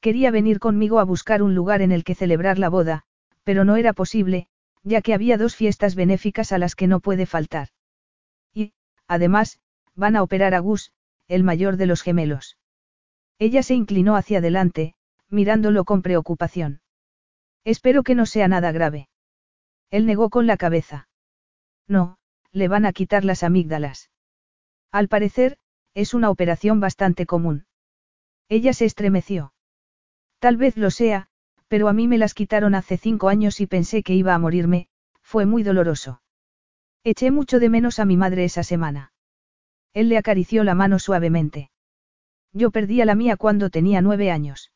Quería venir conmigo a buscar un lugar en el que celebrar la boda, pero no era posible, ya que había dos fiestas benéficas a las que no puede faltar. Y, además, van a operar a Gus, el mayor de los gemelos. Ella se inclinó hacia adelante, mirándolo con preocupación. Espero que no sea nada grave. Él negó con la cabeza. No, le van a quitar las amígdalas. Al parecer, es una operación bastante común. Ella se estremeció. Tal vez lo sea, pero a mí me las quitaron hace cinco años y pensé que iba a morirme, fue muy doloroso. Eché mucho de menos a mi madre esa semana. Él le acarició la mano suavemente. Yo perdí la mía cuando tenía nueve años.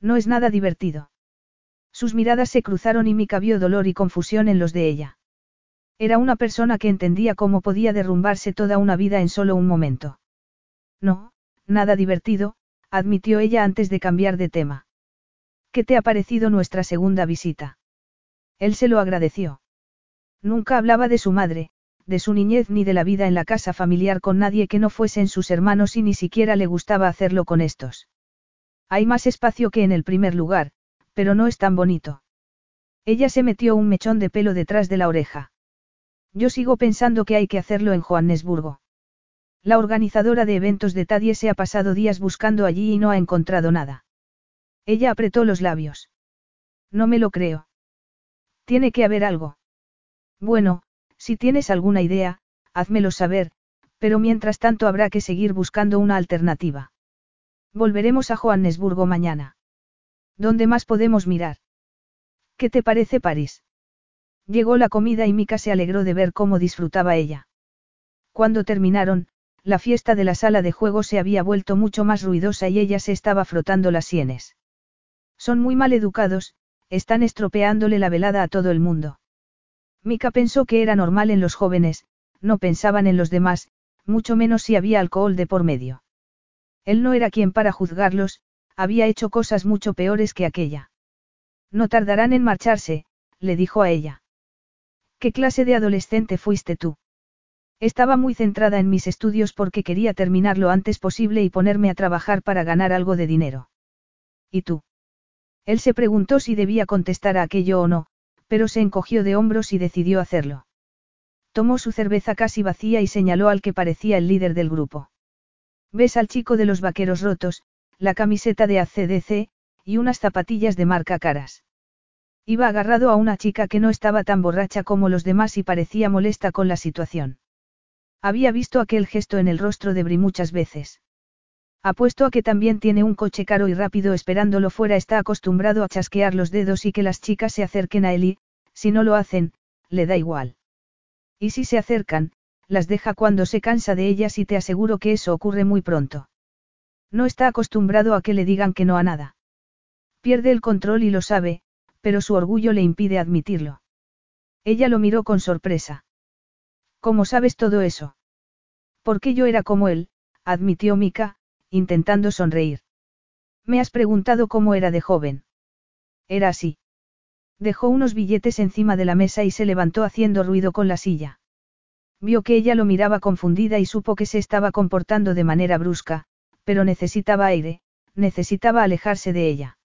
No es nada divertido. Sus miradas se cruzaron y Mika vio dolor y confusión en los de ella. Era una persona que entendía cómo podía derrumbarse toda una vida en solo un momento. No, nada divertido, admitió ella antes de cambiar de tema. ¿Qué te ha parecido nuestra segunda visita? Él se lo agradeció. Nunca hablaba de su madre, de su niñez ni de la vida en la casa familiar con nadie que no fuesen sus hermanos y ni siquiera le gustaba hacerlo con estos. Hay más espacio que en el primer lugar, pero no es tan bonito. Ella se metió un mechón de pelo detrás de la oreja. Yo sigo pensando que hay que hacerlo en Johannesburgo. La organizadora de eventos de Tadie se ha pasado días buscando allí y no ha encontrado nada. Ella apretó los labios. No me lo creo. Tiene que haber algo. Bueno, si tienes alguna idea, házmelo saber, pero mientras tanto habrá que seguir buscando una alternativa. Volveremos a Johannesburgo mañana. ¿Dónde más podemos mirar? ¿Qué te parece París? Llegó la comida y Mika se alegró de ver cómo disfrutaba ella. Cuando terminaron, la fiesta de la sala de juego se había vuelto mucho más ruidosa y ella se estaba frotando las sienes. Son muy mal educados, están estropeándole la velada a todo el mundo. Mika pensó que era normal en los jóvenes, no pensaban en los demás, mucho menos si había alcohol de por medio. Él no era quien para juzgarlos, había hecho cosas mucho peores que aquella. No tardarán en marcharse, le dijo a ella. ¿Qué clase de adolescente fuiste tú? Estaba muy centrada en mis estudios porque quería terminar lo antes posible y ponerme a trabajar para ganar algo de dinero. ¿Y tú? Él se preguntó si debía contestar a aquello o no, pero se encogió de hombros y decidió hacerlo. Tomó su cerveza casi vacía y señaló al que parecía el líder del grupo. Ves al chico de los vaqueros rotos, la camiseta de ACDC, y unas zapatillas de marca caras. Iba agarrado a una chica que no estaba tan borracha como los demás y parecía molesta con la situación. Había visto aquel gesto en el rostro de Bri muchas veces. Apuesto a que también tiene un coche caro y rápido esperándolo fuera, está acostumbrado a chasquear los dedos y que las chicas se acerquen a él y, si no lo hacen, le da igual. Y si se acercan, las deja cuando se cansa de ellas y te aseguro que eso ocurre muy pronto. No está acostumbrado a que le digan que no a nada. Pierde el control y lo sabe, pero su orgullo le impide admitirlo. Ella lo miró con sorpresa. ¿Cómo sabes todo eso? Porque yo era como él, admitió Mika, intentando sonreír. Me has preguntado cómo era de joven. Era así. Dejó unos billetes encima de la mesa y se levantó haciendo ruido con la silla. Vio que ella lo miraba confundida y supo que se estaba comportando de manera brusca, pero necesitaba aire, necesitaba alejarse de ella.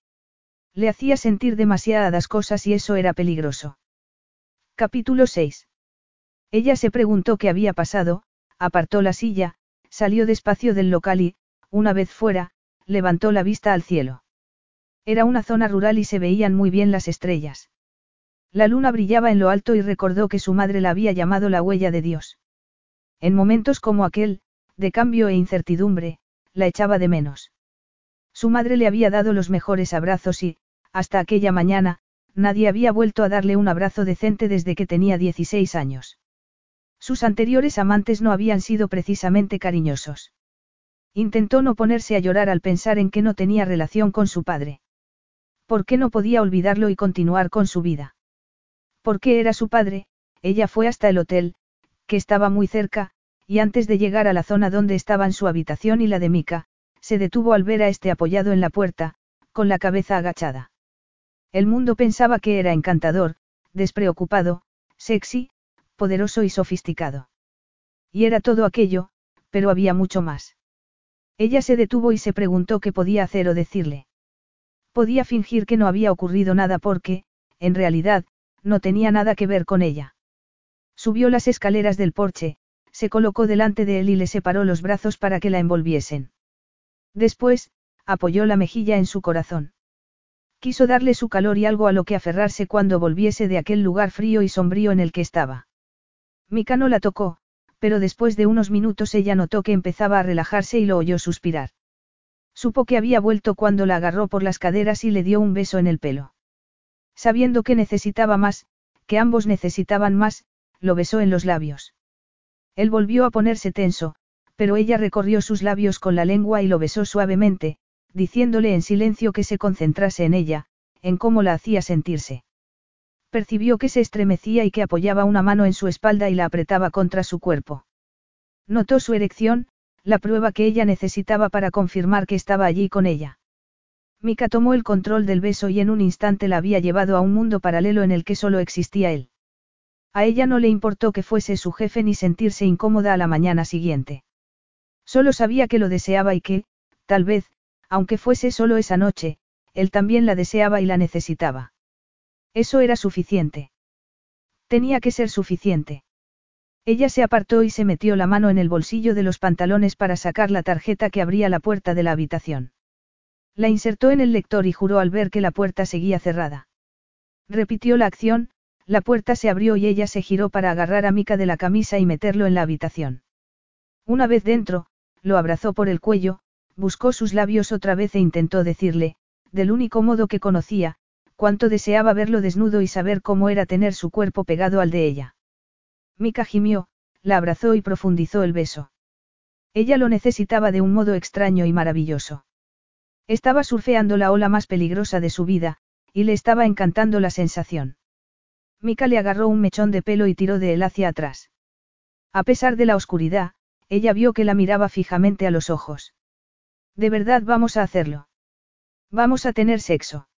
Le hacía sentir demasiadas cosas y eso era peligroso. Capítulo 6. Ella se preguntó qué había pasado, apartó la silla, salió despacio del local y, una vez fuera, levantó la vista al cielo. Era una zona rural y se veían muy bien las estrellas. La luna brillaba en lo alto y recordó que su madre la había llamado la huella de Dios. En momentos como aquel, de cambio e incertidumbre, la echaba de menos. Su madre le había dado los mejores abrazos y, hasta aquella mañana, nadie había vuelto a darle un abrazo decente desde que tenía 16 años. Sus anteriores amantes no habían sido precisamente cariñosos. Intentó no ponerse a llorar al pensar en que no tenía relación con su padre. ¿Por qué no podía olvidarlo y continuar con su vida? Porque era su padre, ella fue hasta el hotel, que estaba muy cerca, y antes de llegar a la zona donde estaban su habitación y la de Mika, se detuvo al ver a este apoyado en la puerta, con la cabeza agachada. El mundo pensaba que era encantador, despreocupado, sexy, poderoso y sofisticado. Y era todo aquello, pero había mucho más. Ella se detuvo y se preguntó qué podía hacer o decirle. Podía fingir que no había ocurrido nada porque, en realidad, no tenía nada que ver con ella. Subió las escaleras del porche, se colocó delante de él y le separó los brazos para que la envolviesen. Después, apoyó la mejilla en su corazón. Quiso darle su calor y algo a lo que aferrarse cuando volviese de aquel lugar frío y sombrío en el que estaba. Mika no la tocó, pero después de unos minutos ella notó que empezaba a relajarse y lo oyó suspirar. Supo que había vuelto cuando la agarró por las caderas y le dio un beso en el pelo. Sabiendo que necesitaba más, que ambos necesitaban más, lo besó en los labios. Él volvió a ponerse tenso, pero ella recorrió sus labios con la lengua y lo besó suavemente, diciéndole en silencio que se concentrase en ella, en cómo la hacía sentirse. Percibió que se estremecía y que apoyaba una mano en su espalda y la apretaba contra su cuerpo. Notó su erección, la prueba que ella necesitaba para confirmar que estaba allí con ella. Mika tomó el control del beso y en un instante la había llevado a un mundo paralelo en el que solo existía él. A ella no le importó que fuese su jefe ni sentirse incómoda a la mañana siguiente. Solo sabía que lo deseaba y que, tal vez, aunque fuese solo esa noche, él también la deseaba y la necesitaba. Eso era suficiente. Tenía que ser suficiente. Ella se apartó y se metió la mano en el bolsillo de los pantalones para sacar la tarjeta que abría la puerta de la habitación. La insertó en el lector y juró al ver que la puerta seguía cerrada. Repitió la acción, la puerta se abrió y ella se giró para agarrar a Mika de la camisa y meterlo en la habitación. Una vez dentro, lo abrazó por el cuello, buscó sus labios otra vez e intentó decirle, del único modo que conocía, cuánto deseaba verlo desnudo y saber cómo era tener su cuerpo pegado al de ella. Mika gimió, la abrazó y profundizó el beso. Ella lo necesitaba de un modo extraño y maravilloso. Estaba surfeando la ola más peligrosa de su vida, y le estaba encantando la sensación. Mika le agarró un mechón de pelo y tiró de él hacia atrás. A pesar de la oscuridad, ella vio que la miraba fijamente a los ojos. ¿De verdad vamos a hacerlo? Vamos a tener sexo.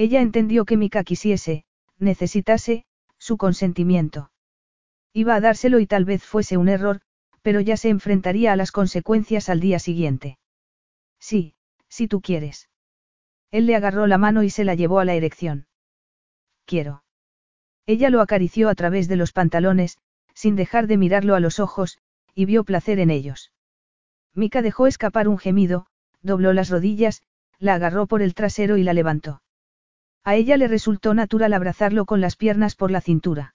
Ella entendió que Mika quisiese, necesitase, su consentimiento. Iba a dárselo y tal vez fuese un error, pero ya se enfrentaría a las consecuencias al día siguiente. Sí, si tú quieres. Él le agarró la mano y se la llevó a la erección. Quiero. Ella lo acarició a través de los pantalones, sin dejar de mirarlo a los ojos, y vio placer en ellos. Mika dejó escapar un gemido, dobló las rodillas, la agarró por el trasero y la levantó. A ella le resultó natural abrazarlo con las piernas por la cintura.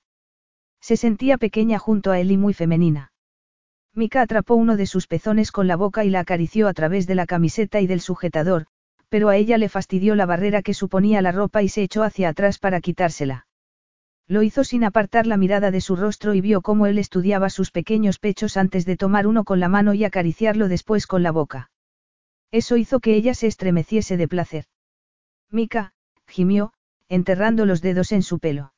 Se sentía pequeña junto a él y muy femenina. Mika atrapó uno de sus pezones con la boca y la acarició a través de la camiseta y del sujetador, pero a ella le fastidió la barrera que suponía la ropa y se echó hacia atrás para quitársela. Lo hizo sin apartar la mirada de su rostro y vio cómo él estudiaba sus pequeños pechos antes de tomar uno con la mano y acariciarlo después con la boca. Eso hizo que ella se estremeciese de placer. Mika, gimió, enterrando los dedos en su pelo.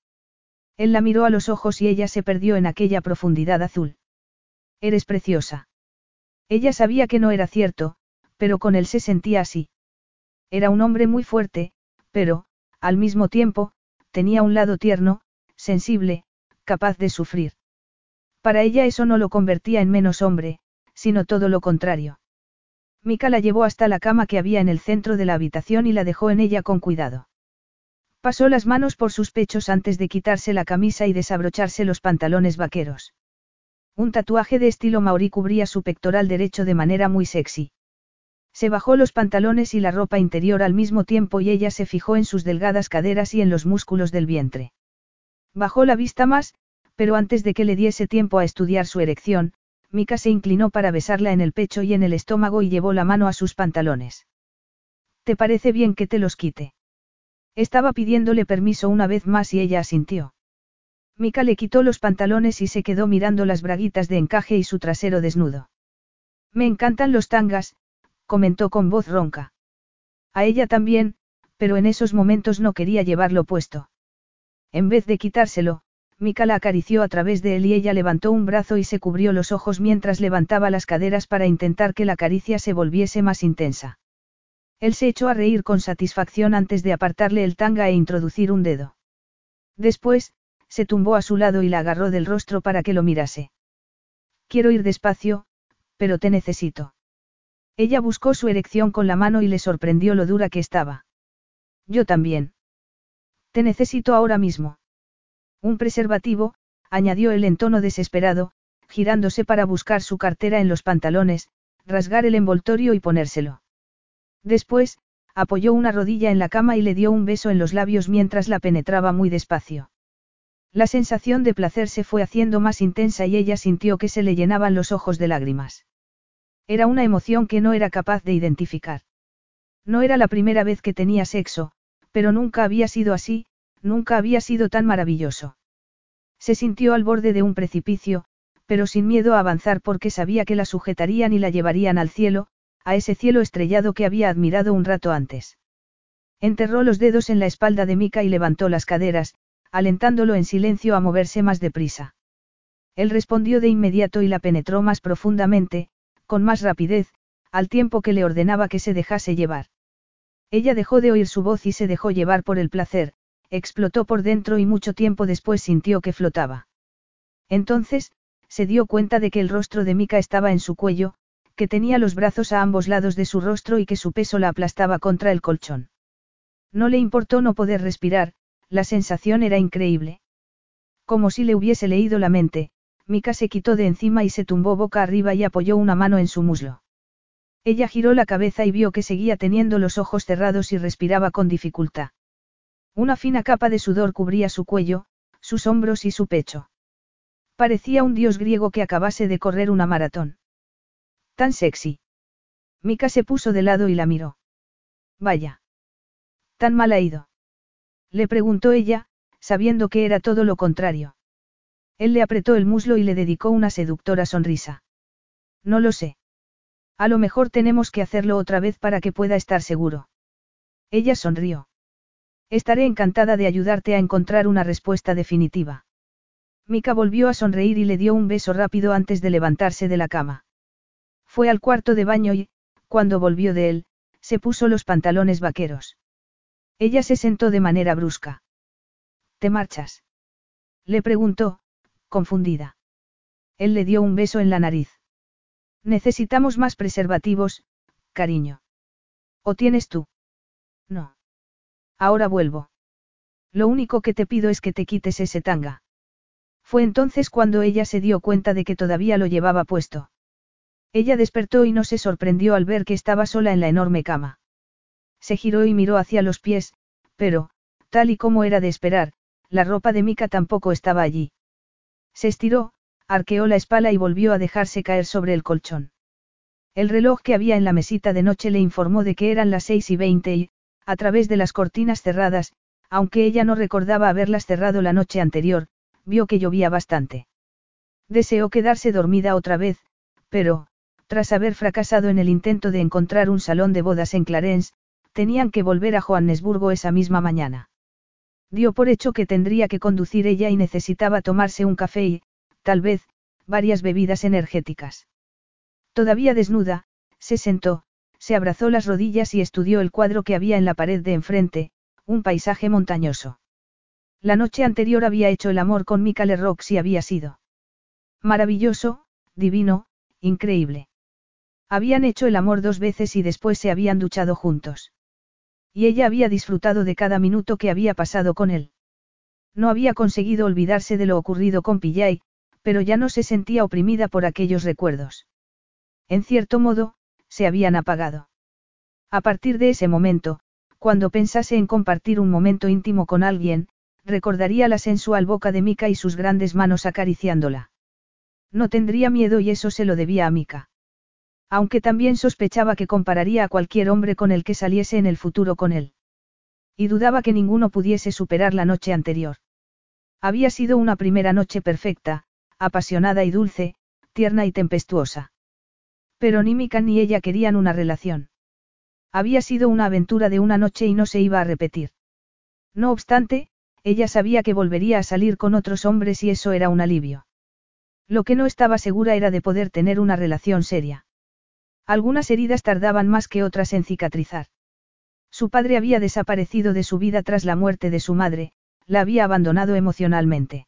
Él la miró a los ojos y ella se perdió en aquella profundidad azul. Eres preciosa. Ella sabía que no era cierto, pero con él se sentía así. Era un hombre muy fuerte, pero, al mismo tiempo, tenía un lado tierno, sensible, capaz de sufrir. Para ella eso no lo convertía en menos hombre, sino todo lo contrario. Mika la llevó hasta la cama que había en el centro de la habitación y la dejó en ella con cuidado. Pasó las manos por sus pechos antes de quitarse la camisa y desabrocharse los pantalones vaqueros. Un tatuaje de estilo maorí cubría su pectoral derecho de manera muy sexy. Se bajó los pantalones y la ropa interior al mismo tiempo y ella se fijó en sus delgadas caderas y en los músculos del vientre. Bajó la vista más, pero antes de que le diese tiempo a estudiar su erección, Mika se inclinó para besarla en el pecho y en el estómago y llevó la mano a sus pantalones. ¿Te parece bien que te los quite? Estaba pidiéndole permiso una vez más y ella asintió. Mika le quitó los pantalones y se quedó mirando las braguitas de encaje y su trasero desnudo. Me encantan los tangas, comentó con voz ronca. A ella también, pero en esos momentos no quería llevarlo puesto. En vez de quitárselo, Mika la acarició a través de él y ella levantó un brazo y se cubrió los ojos mientras levantaba las caderas para intentar que la caricia se volviese más intensa. Él se echó a reír con satisfacción antes de apartarle el tanga e introducir un dedo. Después, se tumbó a su lado y la agarró del rostro para que lo mirase. Quiero ir despacio, pero te necesito. Ella buscó su erección con la mano y le sorprendió lo dura que estaba. Yo también. Te necesito ahora mismo. Un preservativo, añadió él en tono desesperado, girándose para buscar su cartera en los pantalones, rasgar el envoltorio y ponérselo. Después, apoyó una rodilla en la cama y le dio un beso en los labios mientras la penetraba muy despacio. La sensación de placer se fue haciendo más intensa y ella sintió que se le llenaban los ojos de lágrimas. Era una emoción que no era capaz de identificar. No era la primera vez que tenía sexo, pero nunca había sido así, nunca había sido tan maravilloso. Se sintió al borde de un precipicio, pero sin miedo a avanzar porque sabía que la sujetarían y la llevarían al cielo, a ese cielo estrellado que había admirado un rato antes. Enterró los dedos en la espalda de Mika y levantó las caderas, alentándolo en silencio a moverse más deprisa. Él respondió de inmediato y la penetró más profundamente, con más rapidez, al tiempo que le ordenaba que se dejase llevar. Ella dejó de oír su voz y se dejó llevar por el placer, explotó por dentro y mucho tiempo después sintió que flotaba. Entonces, se dio cuenta de que el rostro de Mika estaba en su cuello, que tenía los brazos a ambos lados de su rostro y que su peso la aplastaba contra el colchón. No le importó no poder respirar, la sensación era increíble. Como si le hubiese leído la mente, Mika se quitó de encima y se tumbó boca arriba y apoyó una mano en su muslo. Ella giró la cabeza y vio que seguía teniendo los ojos cerrados y respiraba con dificultad. Una fina capa de sudor cubría su cuello, sus hombros y su pecho. Parecía un dios griego que acabase de correr una maratón. Tan sexy. Mika se puso de lado y la miró. Vaya. Tan mal ha ido. Le preguntó ella, sabiendo que era todo lo contrario. Él le apretó el muslo y le dedicó una seductora sonrisa. No lo sé. A lo mejor tenemos que hacerlo otra vez para que pueda estar seguro. Ella sonrió. Estaré encantada de ayudarte a encontrar una respuesta definitiva. Mika volvió a sonreír y le dio un beso rápido antes de levantarse de la cama. Fue al cuarto de baño y, cuando volvió de él, se puso los pantalones vaqueros. Ella se sentó de manera brusca. ¿Te marchas? Le preguntó, confundida. Él le dio un beso en la nariz. Necesitamos más preservativos, cariño. ¿O tienes tú? No. Ahora vuelvo. Lo único que te pido es que te quites ese tanga. Fue entonces cuando ella se dio cuenta de que todavía lo llevaba puesto. Ella despertó y no se sorprendió al ver que estaba sola en la enorme cama. Se giró y miró hacia los pies, pero, tal y como era de esperar, la ropa de Mika tampoco estaba allí. Se estiró, arqueó la espalda y volvió a dejarse caer sobre el colchón. El reloj que había en la mesita de noche le informó de que eran las seis y veinte y, a través de las cortinas cerradas, aunque ella no recordaba haberlas cerrado la noche anterior, vio que llovía bastante. Deseó quedarse dormida otra vez, pero, tras haber fracasado en el intento de encontrar un salón de bodas en Clarence, tenían que volver a Johannesburgo esa misma mañana. Dio por hecho que tendría que conducir ella y necesitaba tomarse un café y, tal vez, varias bebidas energéticas. Todavía desnuda, se sentó, se abrazó las rodillas y estudió el cuadro que había en la pared de enfrente, un paisaje montañoso. La noche anterior había hecho el amor con Mika Rox y había sido maravilloso, divino, increíble. Habían hecho el amor dos veces y después se habían duchado juntos. Y ella había disfrutado de cada minuto que había pasado con él. No había conseguido olvidarse de lo ocurrido con Pillay, pero ya no se sentía oprimida por aquellos recuerdos. En cierto modo, se habían apagado. A partir de ese momento, cuando pensase en compartir un momento íntimo con alguien, recordaría la sensual boca de Mika y sus grandes manos acariciándola. No tendría miedo y eso se lo debía a Mika. Aunque también sospechaba que compararía a cualquier hombre con el que saliese en el futuro con él. Y dudaba que ninguno pudiese superar la noche anterior. Había sido una primera noche perfecta, apasionada y dulce, tierna y tempestuosa. Pero ni Mika ni ella querían una relación. Había sido una aventura de una noche y no se iba a repetir. No obstante, ella sabía que volvería a salir con otros hombres y eso era un alivio. Lo que no estaba segura era de poder tener una relación seria. Algunas heridas tardaban más que otras en cicatrizar. Su padre había desaparecido de su vida tras la muerte de su madre, la había abandonado emocionalmente.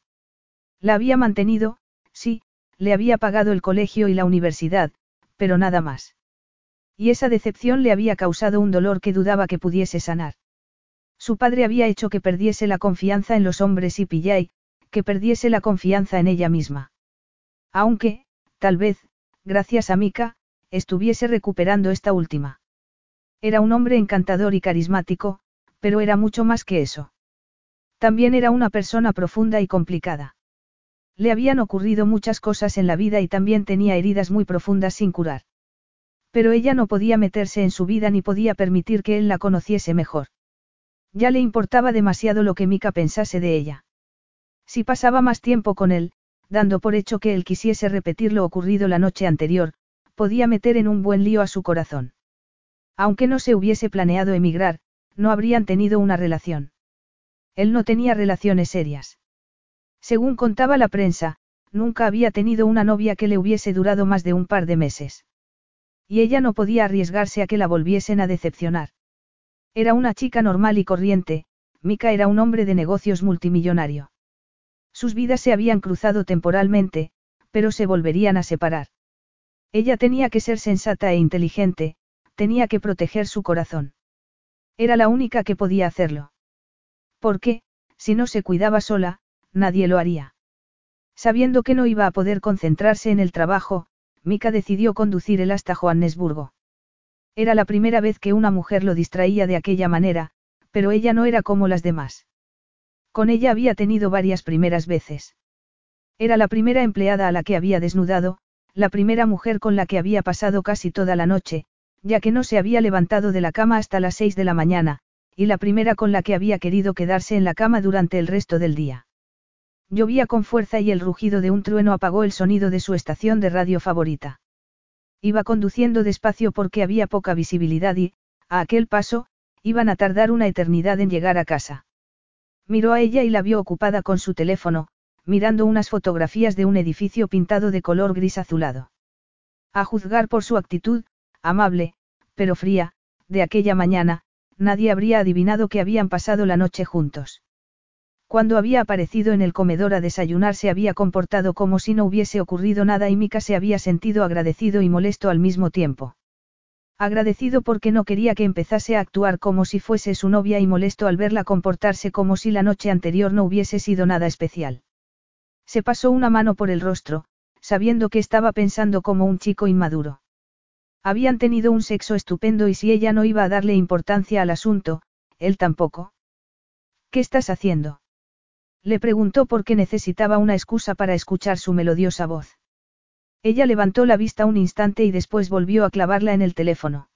La había mantenido, sí, le había pagado el colegio y la universidad, pero nada más. Y esa decepción le había causado un dolor que dudaba que pudiese sanar. Su padre había hecho que perdiese la confianza en los hombres y Pillay, que perdiese la confianza en ella misma. Aunque, tal vez, gracias a Mika, estuviese recuperando esta última. Era un hombre encantador y carismático, pero era mucho más que eso. También era una persona profunda y complicada. Le habían ocurrido muchas cosas en la vida y también tenía heridas muy profundas sin curar. Pero ella no podía meterse en su vida ni podía permitir que él la conociese mejor. Ya le importaba demasiado lo que Mika pensase de ella. Si pasaba más tiempo con él, dando por hecho que él quisiese repetir lo ocurrido la noche anterior, podía meter en un buen lío a su corazón. Aunque no se hubiese planeado emigrar, no habrían tenido una relación. Él no tenía relaciones serias. Según contaba la prensa, nunca había tenido una novia que le hubiese durado más de un par de meses. Y ella no podía arriesgarse a que la volviesen a decepcionar. Era una chica normal y corriente, Mika era un hombre de negocios multimillonario. Sus vidas se habían cruzado temporalmente, pero se volverían a separar. Ella tenía que ser sensata e inteligente, tenía que proteger su corazón. Era la única que podía hacerlo. Porque, si no se cuidaba sola, nadie lo haría. Sabiendo que no iba a poder concentrarse en el trabajo, Mika decidió conducir él hasta Johannesburgo. Era la primera vez que una mujer lo distraía de aquella manera, pero ella no era como las demás. Con ella había tenido varias primeras veces. Era la primera empleada a la que había desnudado, la primera mujer con la que había pasado casi toda la noche, ya que no se había levantado de la cama hasta las seis de la mañana, y la primera con la que había querido quedarse en la cama durante el resto del día. Llovía con fuerza y el rugido de un trueno apagó el sonido de su estación de radio favorita. Iba conduciendo despacio porque había poca visibilidad y, a aquel paso, iban a tardar una eternidad en llegar a casa. Miró a ella y la vio ocupada con su teléfono, mirando unas fotografías de un edificio pintado de color gris azulado. A juzgar por su actitud, amable, pero fría, de aquella mañana, nadie habría adivinado que habían pasado la noche juntos. Cuando había aparecido en el comedor a desayunar se había comportado como si no hubiese ocurrido nada y Mika se había sentido agradecido y molesto al mismo tiempo. Agradecido porque no quería que empezase a actuar como si fuese su novia y molesto al verla comportarse como si la noche anterior no hubiese sido nada especial. Se pasó una mano por el rostro, sabiendo que estaba pensando como un chico inmaduro. Habían tenido un sexo estupendo y si ella no iba a darle importancia al asunto, él tampoco. ¿Qué estás haciendo? Le preguntó porque necesitaba una excusa para escuchar su melodiosa voz. Ella levantó la vista un instante y después volvió a clavarla en el teléfono.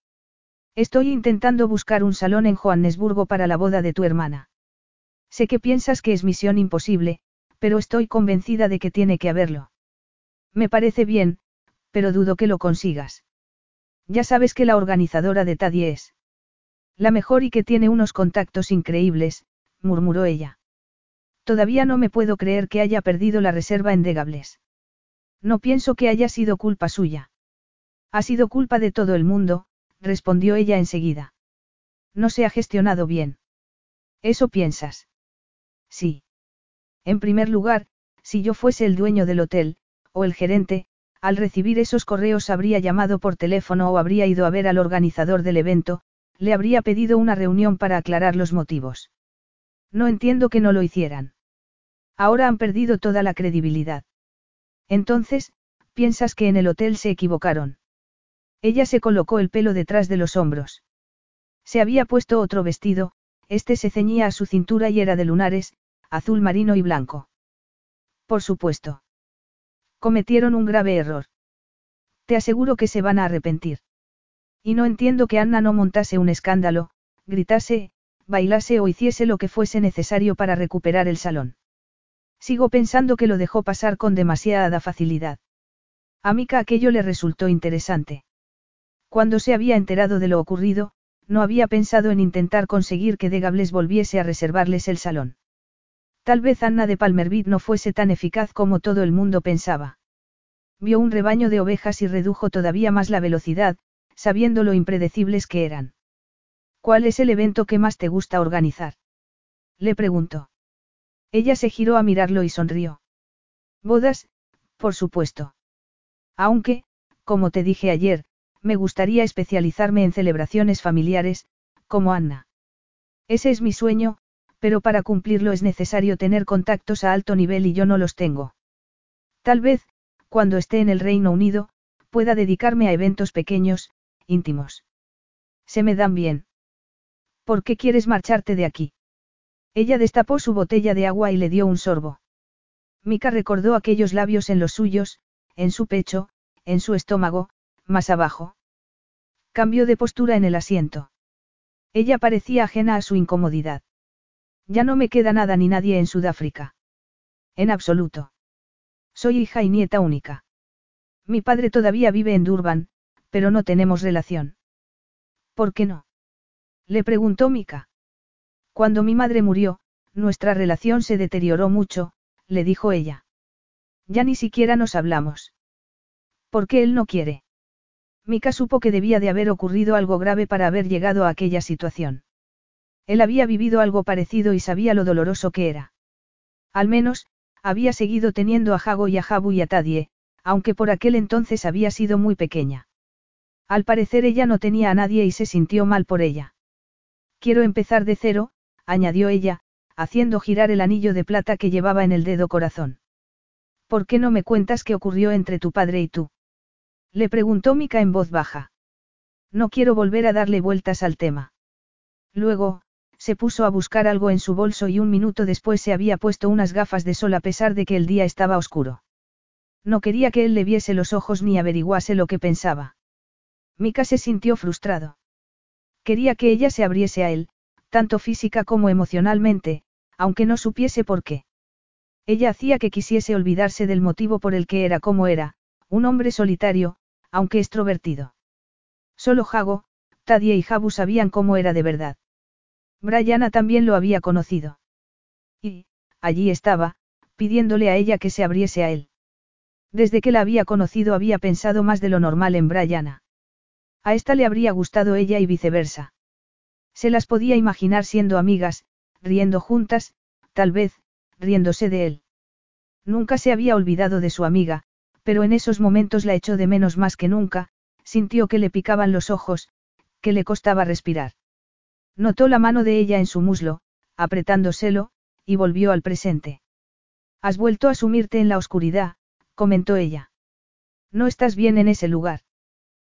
Estoy intentando buscar un salón en Johannesburgo para la boda de tu hermana. Sé que piensas que es misión imposible, pero estoy convencida de que tiene que haberlo. Me parece bien, pero dudo que lo consigas. Ya sabes que la organizadora de Tadie es. La mejor y que tiene unos contactos increíbles, murmuró ella. Todavía no me puedo creer que haya perdido la reserva en Degables. No pienso que haya sido culpa suya. Ha sido culpa de todo el mundo, respondió ella enseguida. No se ha gestionado bien. ¿Eso piensas? Sí. En primer lugar, si yo fuese el dueño del hotel, o el gerente, al recibir esos correos habría llamado por teléfono o habría ido a ver al organizador del evento, le habría pedido una reunión para aclarar los motivos. No entiendo que no lo hicieran. Ahora han perdido toda la credibilidad. Entonces, piensas que en el hotel se equivocaron. Ella se colocó el pelo detrás de los hombros. Se había puesto otro vestido, este se ceñía a su cintura y era de lunares, azul marino y blanco. Por supuesto. Cometieron un grave error. Te aseguro que se van a arrepentir. Y no entiendo que Anna no montase un escándalo, gritase, bailase o hiciese lo que fuese necesario para recuperar el salón. Sigo pensando que lo dejó pasar con demasiada facilidad. A Mika aquello le resultó interesante. Cuando se había enterado de lo ocurrido, no había pensado en intentar conseguir que Degables volviese a reservarles el salón. Tal vez Anna de Palmervid no fuese tan eficaz como todo el mundo pensaba. Vio un rebaño de ovejas y redujo todavía más la velocidad, sabiendo lo impredecibles que eran. ¿Cuál es el evento que más te gusta organizar? Le preguntó. Ella se giró a mirarlo y sonrió. Bodas, por supuesto. Aunque, como te dije ayer, me gustaría especializarme en celebraciones familiares, como Anna. Ese es mi sueño, pero para cumplirlo es necesario tener contactos a alto nivel y yo no los tengo. Tal vez, cuando esté en el Reino Unido, pueda dedicarme a eventos pequeños, íntimos. Se me dan bien. ¿Por qué quieres marcharte de aquí? Ella destapó su botella de agua y le dio un sorbo. Mika recordó aquellos labios en los suyos, en su pecho, en su estómago, más abajo. Cambió de postura en el asiento. Ella parecía ajena a su incomodidad. Ya no me queda nada ni nadie en Sudáfrica. En absoluto. Soy hija y nieta única. Mi padre todavía vive en Durban, pero no tenemos relación. ¿Por qué no? Le preguntó Mika. Cuando mi madre murió, nuestra relación se deterioró mucho, le dijo ella. Ya ni siquiera nos hablamos. ¿Por qué él no quiere? Mika supo que debía de haber ocurrido algo grave para haber llegado a aquella situación. Él había vivido algo parecido y sabía lo doloroso que era. Al menos, había seguido teniendo a Jago y a Jabu y a Tadie, aunque por aquel entonces había sido muy pequeña. Al parecer ella no tenía a nadie y se sintió mal por ella. Quiero empezar de cero, añadió ella, haciendo girar el anillo de plata que llevaba en el dedo corazón. ¿Por qué no me cuentas qué ocurrió entre tu padre y tú? Le preguntó Mika en voz baja. No quiero volver a darle vueltas al tema. Luego, se puso a buscar algo en su bolso y un minuto después se había puesto unas gafas de sol a pesar de que el día estaba oscuro. No quería que él le viese los ojos ni averiguase lo que pensaba. Mika se sintió frustrado. Quería que ella se abriese a él, tanto física como emocionalmente, aunque no supiese por qué. Ella hacía que quisiese olvidarse del motivo por el que era como era, un hombre solitario, aunque extrovertido. Solo Jago, Tadie y Jabu sabían cómo era de verdad. Brianna también lo había conocido. Y, allí estaba, pidiéndole a ella que se abriese a él. Desde que la había conocido había pensado más de lo normal en Brianna. A esta le habría gustado ella y viceversa. Se las podía imaginar siendo amigas, riendo juntas, tal vez, riéndose de él. Nunca se había olvidado de su amiga, pero en esos momentos la echó de menos más que nunca, sintió que le picaban los ojos, que le costaba respirar. Notó la mano de ella en su muslo, apretándoselo, y volvió al presente. Has vuelto a sumirte en la oscuridad, comentó ella. No estás bien en ese lugar.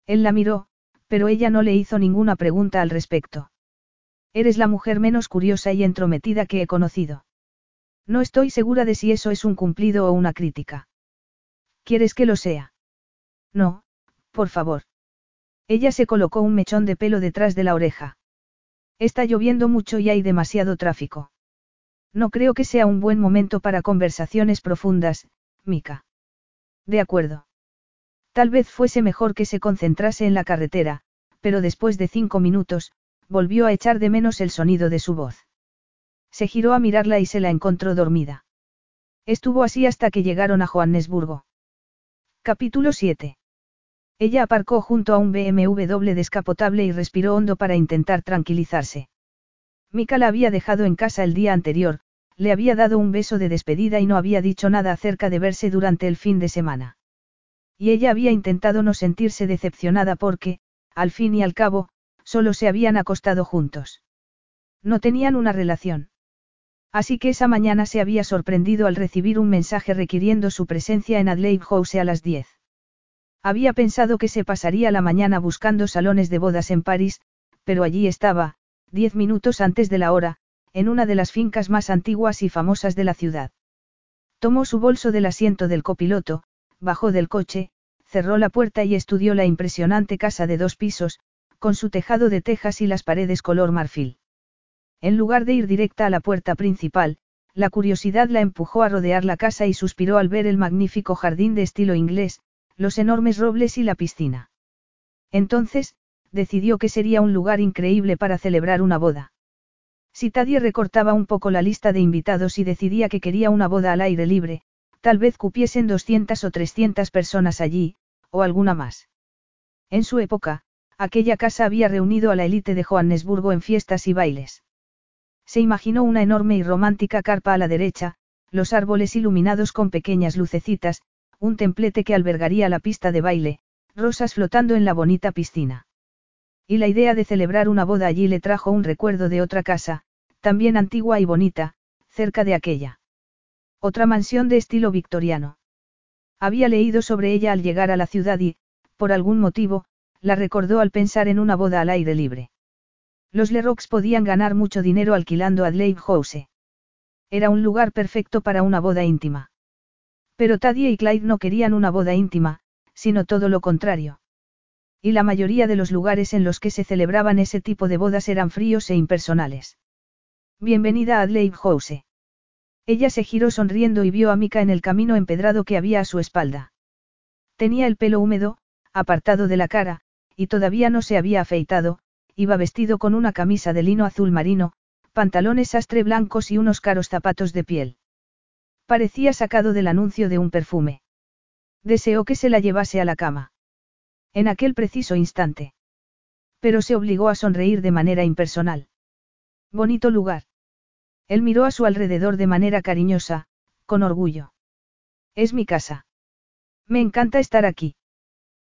Él la miró, pero ella no le hizo ninguna pregunta al respecto. Eres la mujer menos curiosa y entrometida que he conocido. No estoy segura de si eso es un cumplido o una crítica. ¿Quieres que lo sea? No, por favor. Ella se colocó un mechón de pelo detrás de la oreja. Está lloviendo mucho y hay demasiado tráfico. No creo que sea un buen momento para conversaciones profundas, Mika. De acuerdo. Tal vez fuese mejor que se concentrase en la carretera, pero después de cinco minutos, volvió a echar de menos el sonido de su voz. Se giró a mirarla y se la encontró dormida. Estuvo así hasta que llegaron a Johannesburgo. Capítulo 7. Ella aparcó junto a un BMW descapotable y respiró hondo para intentar tranquilizarse. Mika la había dejado en casa el día anterior, le había dado un beso de despedida y no había dicho nada acerca de verse durante el fin de semana. Y ella había intentado no sentirse decepcionada porque, al fin y al cabo, solo se habían acostado juntos. No tenían una relación. Así que esa mañana se había sorprendido al recibir un mensaje requiriendo su presencia en Adelaide House a las 10. Había pensado que se pasaría la mañana buscando salones de bodas en París, pero allí estaba, diez minutos antes de la hora, en una de las fincas más antiguas y famosas de la ciudad. Tomó su bolso del asiento del copiloto, bajó del coche, cerró la puerta y estudió la impresionante casa de dos pisos, con su tejado de tejas y las paredes color marfil. En lugar de ir directa a la puerta principal, la curiosidad la empujó a rodear la casa y suspiró al ver el magnífico jardín de estilo inglés, los enormes robles y la piscina. Entonces, decidió que sería un lugar increíble para celebrar una boda. Si Tadie recortaba un poco la lista de invitados y decidía que quería una boda al aire libre, tal vez cupiesen 200 o 300 personas allí, o alguna más. En su época, aquella casa había reunido a la élite de Johannesburgo en fiestas y bailes. Se imaginó una enorme y romántica carpa a la derecha, los árboles iluminados con pequeñas lucecitas, un templete que albergaría la pista de baile, rosas flotando en la bonita piscina. Y la idea de celebrar una boda allí le trajo un recuerdo de otra casa, también antigua y bonita, cerca de aquella. Otra mansión de estilo victoriano. Había leído sobre ella al llegar a la ciudad y, por algún motivo, la recordó al pensar en una boda al aire libre. Los Lerox podían ganar mucho dinero alquilando Adelaide House. Era un lugar perfecto para una boda íntima. Pero Tadie y Clyde no querían una boda íntima, sino todo lo contrario. Y la mayoría de los lugares en los que se celebraban ese tipo de bodas eran fríos e impersonales. Bienvenida a Adelaide House. Ella se giró sonriendo y vio a Mika en el camino empedrado que había a su espalda. Tenía el pelo húmedo, apartado de la cara, y todavía no se había afeitado, iba vestido con una camisa de lino azul marino, pantalones sastre blancos y unos caros zapatos de piel. Parecía sacado del anuncio de un perfume. Deseó que se la llevase a la cama. En aquel preciso instante. Pero se obligó a sonreír de manera impersonal. Bonito lugar. Él miró a su alrededor de manera cariñosa, con orgullo. Es mi casa. Me encanta estar aquí.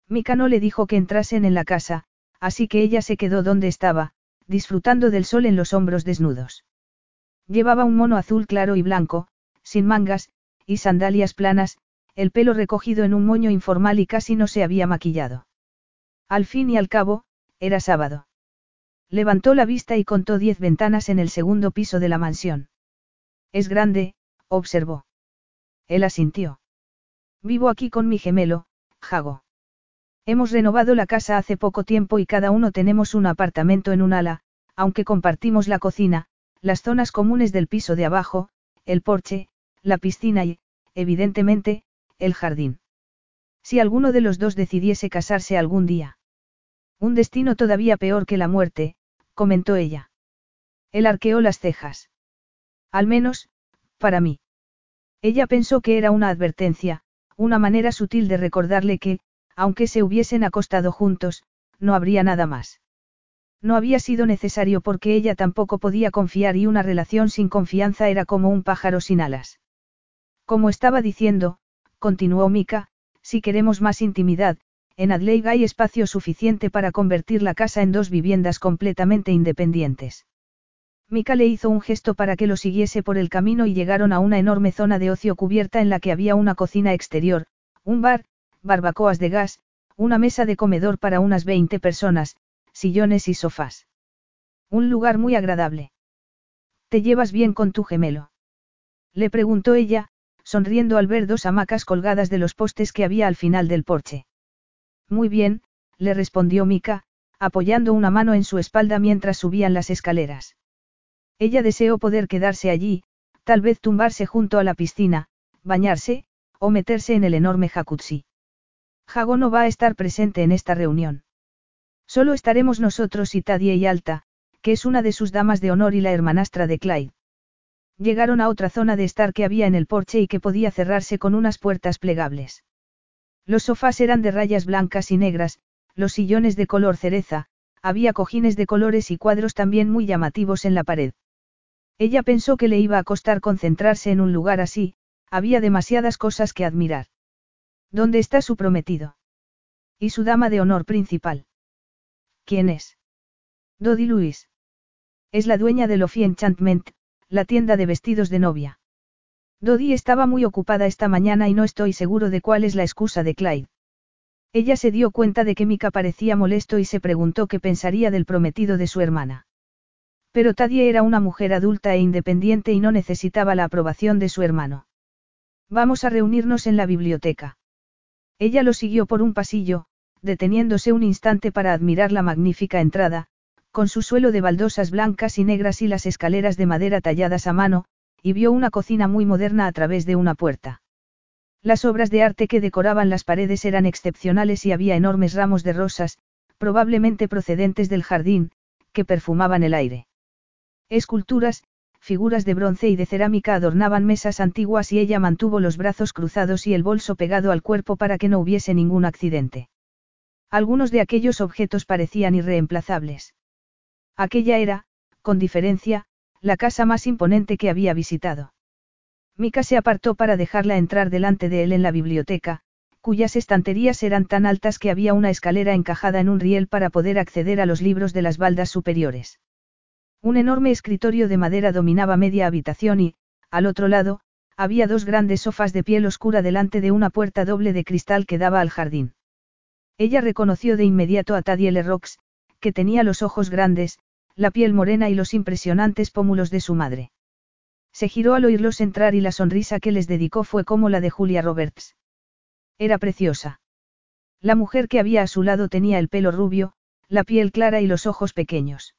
Mika no le dijo que entrasen en la casa, así que ella se quedó donde estaba, disfrutando del sol en los hombros desnudos. Llevaba un mono azul claro y blanco, sin mangas, y sandalias planas, el pelo recogido en un moño informal y casi no se había maquillado. Al fin y al cabo, era sábado. Levantó la vista y contó diez ventanas en el segundo piso de la mansión. Es grande, observó. Él asintió. Vivo aquí con mi gemelo, Jago. Hemos renovado la casa hace poco tiempo y cada uno tenemos un apartamento en un ala, aunque compartimos la cocina, las zonas comunes del piso de abajo, el porche, la piscina y, evidentemente, el jardín. Si alguno de los dos decidiese casarse algún día. Un destino todavía peor que la muerte, comentó ella. Él arqueó las cejas. Al menos, para mí. Ella pensó que era una advertencia, una manera sutil de recordarle que, aunque se hubiesen acostado juntos, no habría nada más. No había sido necesario porque ella tampoco podía confiar y una relación sin confianza era como un pájaro sin alas. Como estaba diciendo, continuó Mika, si queremos más intimidad, en Adelaide hay espacio suficiente para convertir la casa en dos viviendas completamente independientes. Mika le hizo un gesto para que lo siguiese por el camino y llegaron a una enorme zona de ocio cubierta en la que había una cocina exterior, un bar, barbacoas de gas, una mesa de comedor para unas 20 personas, sillones y sofás. Un lugar muy agradable. ¿Te llevas bien con tu gemelo? Le preguntó ella, sonriendo al ver dos hamacas colgadas de los postes que había al final del porche. Muy bien, le respondió Mika, apoyando una mano en su espalda mientras subían las escaleras. Ella deseó poder quedarse allí, tal vez tumbarse junto a la piscina, bañarse, o meterse en el enorme jacuzzi. Jago no va a estar presente en esta reunión. Solo estaremos nosotros y Tadie y Alta, que es una de sus damas de honor y la hermanastra de Clyde. Llegaron a otra zona de estar que había en el porche y que podía cerrarse con unas puertas plegables. Los sofás eran de rayas blancas y negras, los sillones de color cereza, había cojines de colores y cuadros también muy llamativos en la pared. Ella pensó que le iba a costar concentrarse en un lugar así, había demasiadas cosas que admirar. ¿Dónde está su prometido? ¿Y su dama de honor principal? ¿Quién es? Dodi Luis. Es la dueña de Lofi Enchantment, la tienda de vestidos de novia. Dodi estaba muy ocupada esta mañana y no estoy seguro de cuál es la excusa de Clyde. Ella se dio cuenta de que Mika parecía molesto y se preguntó qué pensaría del prometido de su hermana. Pero Tadie era una mujer adulta e independiente y no necesitaba la aprobación de su hermano. Vamos a reunirnos en la biblioteca. Ella lo siguió por un pasillo, deteniéndose un instante para admirar la magnífica entrada, con su suelo de baldosas blancas y negras y las escaleras de madera talladas a mano, y vio una cocina muy moderna a través de una puerta. Las obras de arte que decoraban las paredes eran excepcionales y había enormes ramos de rosas, probablemente procedentes del jardín, que perfumaban el aire. Esculturas, figuras de bronce y de cerámica adornaban mesas antiguas y ella mantuvo los brazos cruzados y el bolso pegado al cuerpo para que no hubiese ningún accidente. Algunos de aquellos objetos parecían irreemplazables. Aquella era, con diferencia, la casa más imponente que había visitado. Mika se apartó para dejarla entrar delante de él en la biblioteca, cuyas estanterías eran tan altas que había una escalera encajada en un riel para poder acceder a los libros de las baldas superiores. Un enorme escritorio de madera dominaba media habitación y, al otro lado, había dos grandes sofás de piel oscura delante de una puerta doble de cristal que daba al jardín. Ella reconoció de inmediato a Tadiel Rox, que tenía los ojos grandes, la piel morena y los impresionantes pómulos de su madre. Se giró al oírlos entrar y la sonrisa que les dedicó fue como la de Julia Roberts. Era preciosa. La mujer que había a su lado tenía el pelo rubio, la piel clara y los ojos pequeños.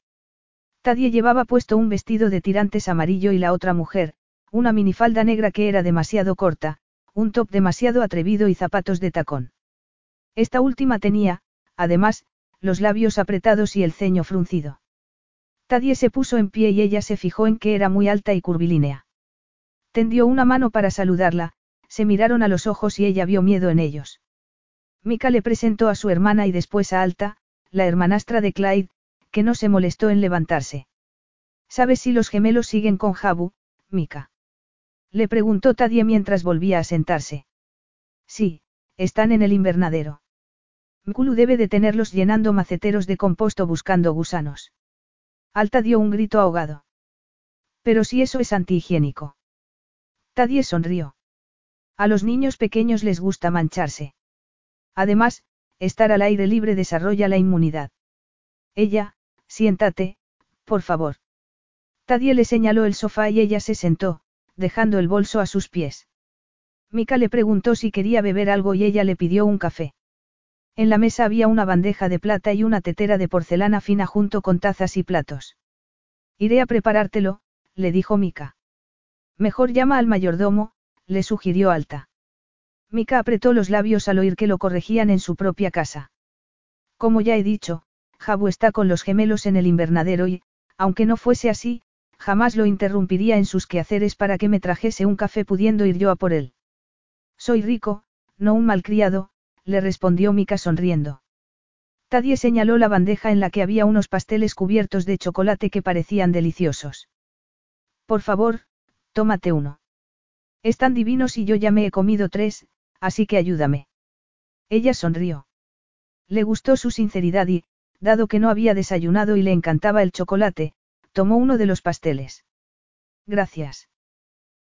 Tadie llevaba puesto un vestido de tirantes amarillo y la otra mujer, Una minifalda negra que era demasiado corta, un top demasiado atrevido y zapatos de tacón. Esta última tenía, además, los labios apretados y el ceño fruncido. Tadie se puso en pie y ella se fijó en que era muy alta y curvilínea. Tendió una mano para saludarla, se miraron a los ojos y ella vio miedo en ellos. Mika le presentó a su hermana y después a Alta, la hermanastra de Clyde, que no se molestó en levantarse. ¿Sabes si los gemelos siguen con Jabu, Mika? Le preguntó Tadie mientras volvía a sentarse. Sí, están en el invernadero. Mkulu debe de tenerlos llenando maceteros de composto buscando gusanos. Alta dio un grito ahogado. Pero si eso es antihigiénico. Tadie sonrió. A los niños pequeños les gusta mancharse. Además, estar al aire libre desarrolla la inmunidad. Ella, siéntate, por favor. Tadie le señaló el sofá y ella se sentó, dejando el bolso a sus pies. Mika le preguntó si quería beber algo y ella le pidió un café. En la mesa había una bandeja de plata y una tetera de porcelana fina junto con tazas y platos. Iré a preparártelo, le dijo Mika. Mejor llama al mayordomo, le sugirió Alta. Mika apretó los labios al oír que lo corregían en su propia casa. Como ya he dicho, Jabu está con los gemelos en el invernadero y, aunque no fuese así, jamás lo interrumpiría en sus quehaceres para que me trajese un café pudiendo ir yo a por él. Soy rico, no un malcriado, le respondió Mika sonriendo. Tadie señaló la bandeja en la que había unos pasteles cubiertos de chocolate que parecían deliciosos. Por favor, tómate uno. Están divinos y yo ya me he comido tres, así que ayúdame. Ella sonrió. Le gustó su sinceridad y, dado que no había desayunado y le encantaba el chocolate, tomó uno de los pasteles. Gracias.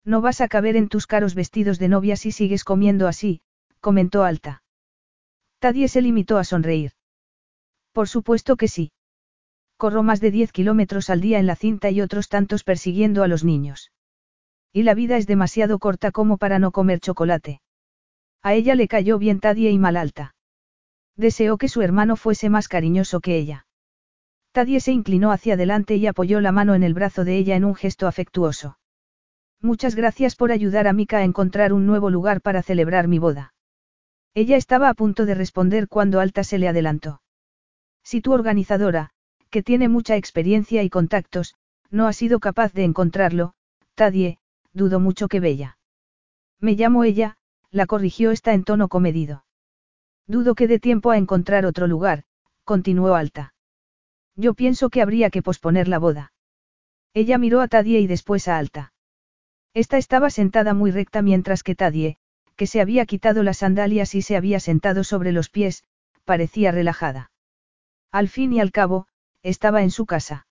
No vas a caber en tus caros vestidos de novia si sigues comiendo así, comentó Alta. Tadie se limitó a sonreír. Por supuesto que sí. Corro más de 10 kilómetros al día en la cinta y otros tantos persiguiendo a los niños. Y la vida es demasiado corta como para no comer chocolate. A ella le cayó bien Tadie y mal alta. Deseó que su hermano fuese más cariñoso que ella. Tadie se inclinó hacia adelante y apoyó la mano en el brazo de ella en un gesto afectuoso. Muchas gracias por ayudar a Mika a encontrar un nuevo lugar para celebrar mi boda. Ella estaba a punto de responder cuando Alta se le adelantó. Si tu organizadora, que tiene mucha experiencia y contactos, no ha sido capaz de encontrarlo, Tadie, dudo mucho que Bella. Me llamo ella, la corrigió esta en tono comedido. Dudo que dé tiempo a encontrar otro lugar, continuó Alta. Yo pienso que habría que posponer la boda. Ella miró a Tadie y después a Alta. Esta estaba sentada muy recta mientras que Tadie, que se había quitado las sandalias y se había sentado sobre los pies, parecía relajada. Al fin y al cabo, estaba en su casa.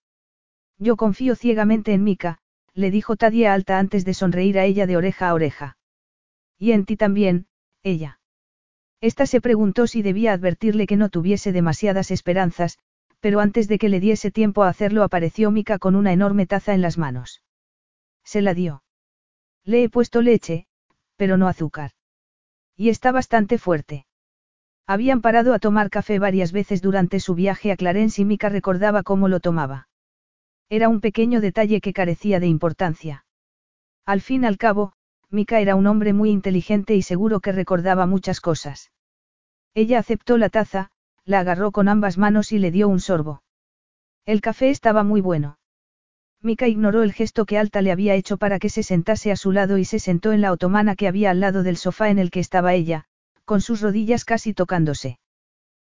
Yo confío ciegamente en Mika, le dijo Tadie alta antes de sonreír a ella de oreja a oreja. Y en ti también, ella. Esta se preguntó si debía advertirle que no tuviese demasiadas esperanzas, pero antes de que le diese tiempo a hacerlo apareció Mika con una enorme taza en las manos. Se la dio. Le he puesto leche, pero no azúcar. Y está bastante fuerte. Habían parado a tomar café varias veces durante su viaje a Clarence y Mika recordaba cómo lo tomaba. Era un pequeño detalle que carecía de importancia. Al fin y al cabo, Mika era un hombre muy inteligente y seguro que recordaba muchas cosas. Ella aceptó la taza, la agarró con ambas manos y le dio un sorbo. El café estaba muy bueno. Mika ignoró el gesto que Alta le había hecho para que se sentase a su lado y se sentó en la otomana que había al lado del sofá en el que estaba ella, con sus rodillas casi tocándose.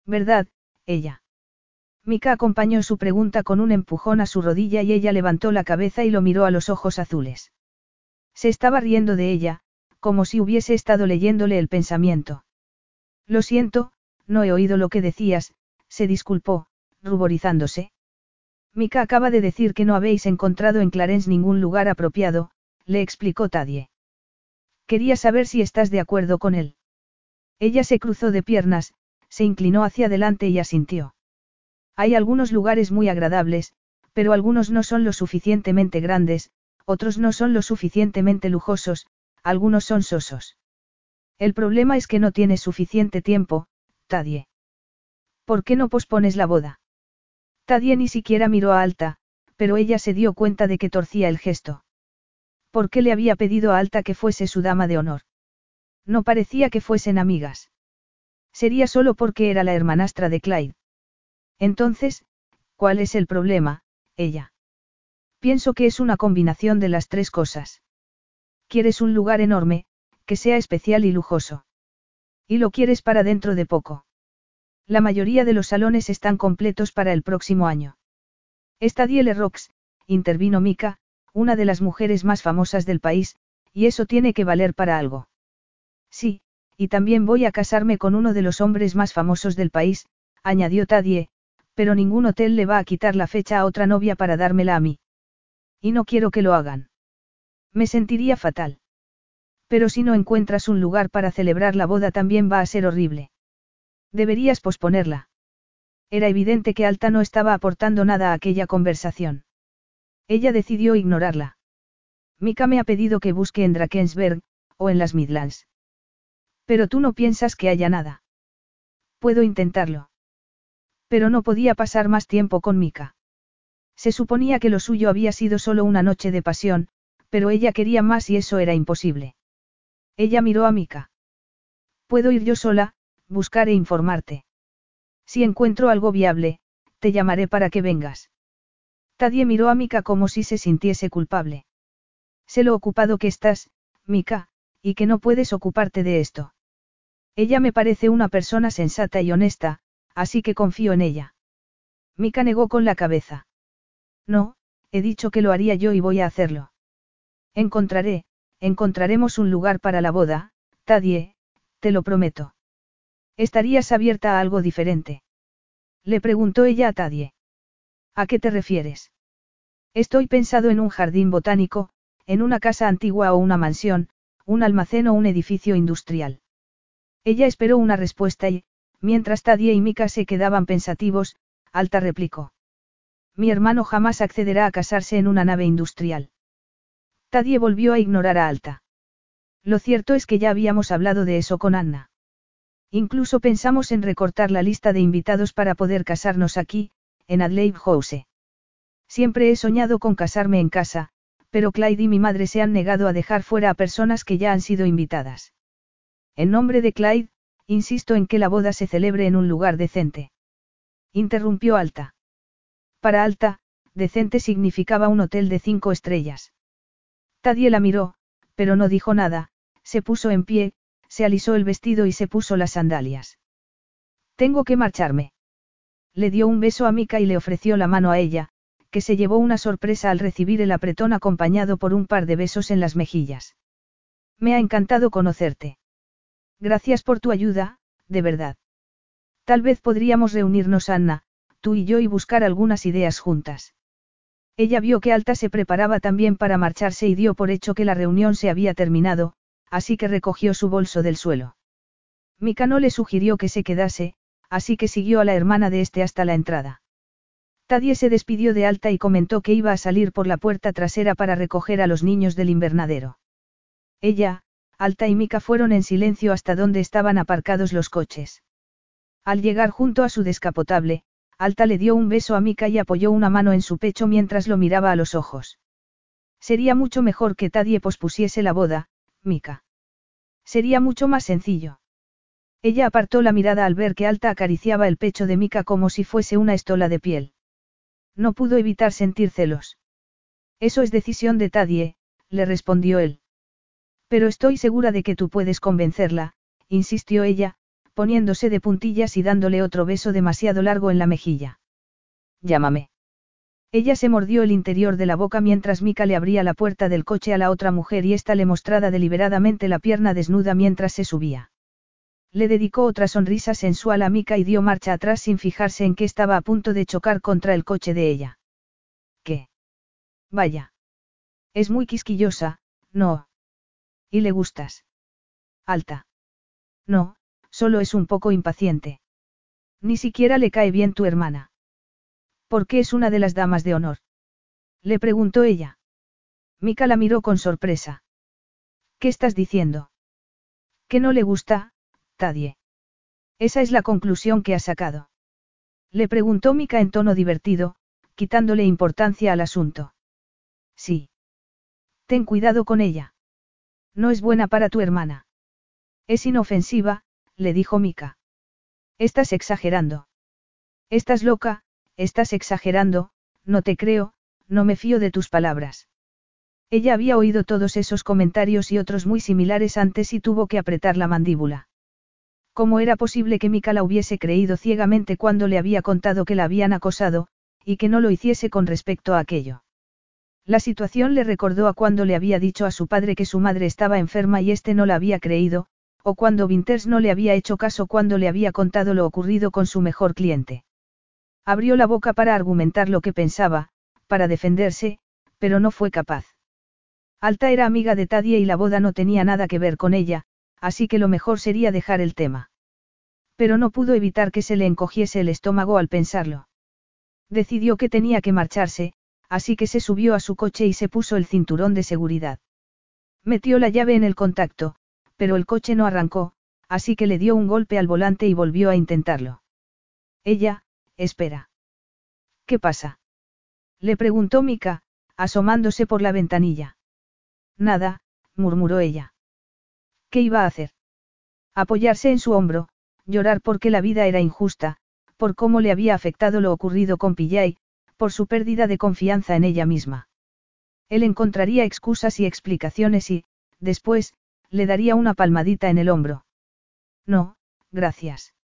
¿Verdad, ella? Mika acompañó su pregunta con un empujón a su rodilla y ella levantó la cabeza y lo miró a los ojos azules. Se estaba riendo de ella, como si hubiese estado leyéndole el pensamiento. Lo siento, no he oído lo que decías, se disculpó, ruborizándose. Mika acaba de decir que no habéis encontrado en Clarence ningún lugar apropiado, le explicó Tadie. Quería saber si estás de acuerdo con él. Ella se cruzó de piernas, se inclinó hacia adelante y asintió. Hay algunos lugares muy agradables, pero algunos no son lo suficientemente grandes, otros no son lo suficientemente lujosos, algunos son sosos. El problema es que no tienes suficiente tiempo, Tadie. ¿Por qué no pospones la boda? Tadie ni siquiera miró a Alta, pero ella se dio cuenta de que torcía el gesto. ¿Por qué le había pedido a Alta que fuese su dama de honor? No parecía que fuesen amigas. Sería solo porque era la hermanastra de Clyde. Entonces, ¿cuál es el problema, ella? Pienso que es una combinación de las tres cosas. Quieres un lugar enorme, que sea especial y lujoso. Y lo quieres para dentro de poco. La mayoría de los salones están completos para el próximo año. Esta Diele Rocks, intervino Mika, una de las mujeres más famosas del país, y eso tiene que valer para algo. Sí, y también voy a casarme con uno de los hombres más famosos del país, añadió Tadie, pero ningún hotel le va a quitar la fecha a otra novia para dármela a mí. Y no quiero que lo hagan. Me sentiría fatal. Pero si no encuentras un lugar para celebrar la boda también va a ser horrible. Deberías posponerla. Era evidente que Alta no estaba aportando nada a aquella conversación. Ella decidió ignorarla. Mika me ha pedido que busque en Drakensberg, o en las Midlands. Pero tú no piensas que haya nada. Puedo intentarlo. Pero no podía pasar más tiempo con Mika. Se suponía que lo suyo había sido solo una noche de pasión, pero ella quería más y eso era imposible. Ella miró a Mika. Puedo ir yo sola, buscar e informarte. Si encuentro algo viable, te llamaré para que vengas. Tadie miró a Mika como si se sintiese culpable. Sé lo ocupado que estás, Mika, y que no puedes ocuparte de esto. Ella me parece una persona sensata y honesta, así que confío en ella. Mika negó con la cabeza. No, he dicho que lo haría yo y voy a hacerlo. Encontraré, encontraremos un lugar para la boda, Tadie, te lo prometo. ¿Estarías abierta a algo diferente? Le preguntó ella a Tadie. ¿A qué te refieres? Estoy pensado en un jardín botánico, en una casa antigua o una mansión, un almacén o un edificio industrial. Ella esperó una respuesta y, mientras Tadie y Mika se quedaban pensativos, Alta replicó. Mi hermano jamás accederá a casarse en una nave industrial. Tadie volvió a ignorar a Alta. Lo cierto es que ya habíamos hablado de eso con Anna. Incluso pensamos en recortar la lista de invitados para poder casarnos aquí, en Adelaide House. Siempre he soñado con casarme en casa, pero Clyde y mi madre se han negado a dejar fuera a personas que ya han sido invitadas. En nombre de Clyde, insisto en que la boda se celebre en un lugar decente. Interrumpió Alta. Para Alta, decente significaba un hotel de cinco estrellas. Tadie la miró, pero no dijo nada, se puso en pie, se alisó el vestido y se puso las sandalias. Tengo que marcharme. Le dio un beso a Mika y le ofreció la mano a ella, que se llevó una sorpresa al recibir el apretón acompañado por un par de besos en las mejillas. Me ha encantado conocerte. Gracias por tu ayuda, de verdad. Tal vez podríamos reunirnos, Anna, tú y yo y buscar algunas ideas juntas. Ella vio que Alta se preparaba también para marcharse y dio por hecho que la reunión se había terminado, así que recogió su bolso del suelo. Mika no le sugirió que se quedase, así que siguió a la hermana de este hasta la entrada. Tadie se despidió de Alta y comentó que iba a salir por la puerta trasera para recoger a los niños del invernadero. Ella, Alta y Mika fueron en silencio hasta donde estaban aparcados los coches. Al llegar junto a su descapotable, Alta le dio un beso a Mika y apoyó una mano en su pecho mientras lo miraba a los ojos. Sería mucho mejor que Tadie pospusiese la boda, Mika. Sería mucho más sencillo. Ella apartó la mirada al ver que Alta acariciaba el pecho de Mika como si fuese una estola de piel. No pudo evitar sentir celos. Eso es decisión de Tadie, le respondió él. Pero estoy segura de que tú puedes convencerla, insistió ella, poniéndose de puntillas y dándole otro beso demasiado largo en la mejilla. Llámame. Ella se mordió el interior de la boca mientras Mika le abría la puerta del coche a la otra mujer y ésta le mostraba deliberadamente la pierna desnuda mientras se subía. Le dedicó otra sonrisa sensual a Mika y dio marcha atrás sin fijarse en que estaba a punto de chocar contra el coche de ella. ¿Qué? Vaya. Es muy quisquillosa, no. ¿Y le gustas? Alta. No, solo es un poco impaciente. Ni siquiera le cae bien tu hermana. ¿Por qué es una de las damas de honor? Le preguntó ella. Mika la miró con sorpresa. ¿Qué estás diciendo? Que no le gusta, Tadie. Esa es la conclusión que ha sacado. Le preguntó Mika en tono divertido, quitándole importancia al asunto. Sí. Ten cuidado con ella. No es buena para tu hermana. Es inofensiva, le dijo Mika. Estás exagerando. Estás loca, estás exagerando, no te creo, no me fío de tus palabras. Ella había oído todos esos comentarios y otros muy similares antes y tuvo que apretar la mandíbula. ¿Cómo era posible que Mika la hubiese creído ciegamente cuando le había contado que la habían acosado, y que no lo hiciese con respecto a aquello? La situación le recordó a cuando le había dicho a su padre que su madre estaba enferma y éste no la había creído, o cuando Winters no le había hecho caso cuando le había contado lo ocurrido con su mejor cliente. Abrió la boca para argumentar lo que pensaba, para defenderse, pero no fue capaz. Alta era amiga de Tadie y la boda no tenía nada que ver con ella, así que lo mejor sería dejar el tema. Pero no pudo evitar que se le encogiese el estómago al pensarlo. Decidió que tenía que marcharse, así que se subió a su coche y se puso el cinturón de seguridad. Metió la llave en el contacto, pero el coche no arrancó, así que le dio un golpe al volante y volvió a intentarlo. Ella, espera. ¿Qué pasa? Le preguntó Mika, asomándose por la ventanilla. Nada, murmuró ella. ¿Qué iba a hacer? Apoyarse en su hombro, llorar porque la vida era injusta, por cómo le había afectado lo ocurrido con Pillay, por su pérdida de confianza en ella misma. Él encontraría excusas y explicaciones y, después, le daría una palmadita en el hombro. No, gracias.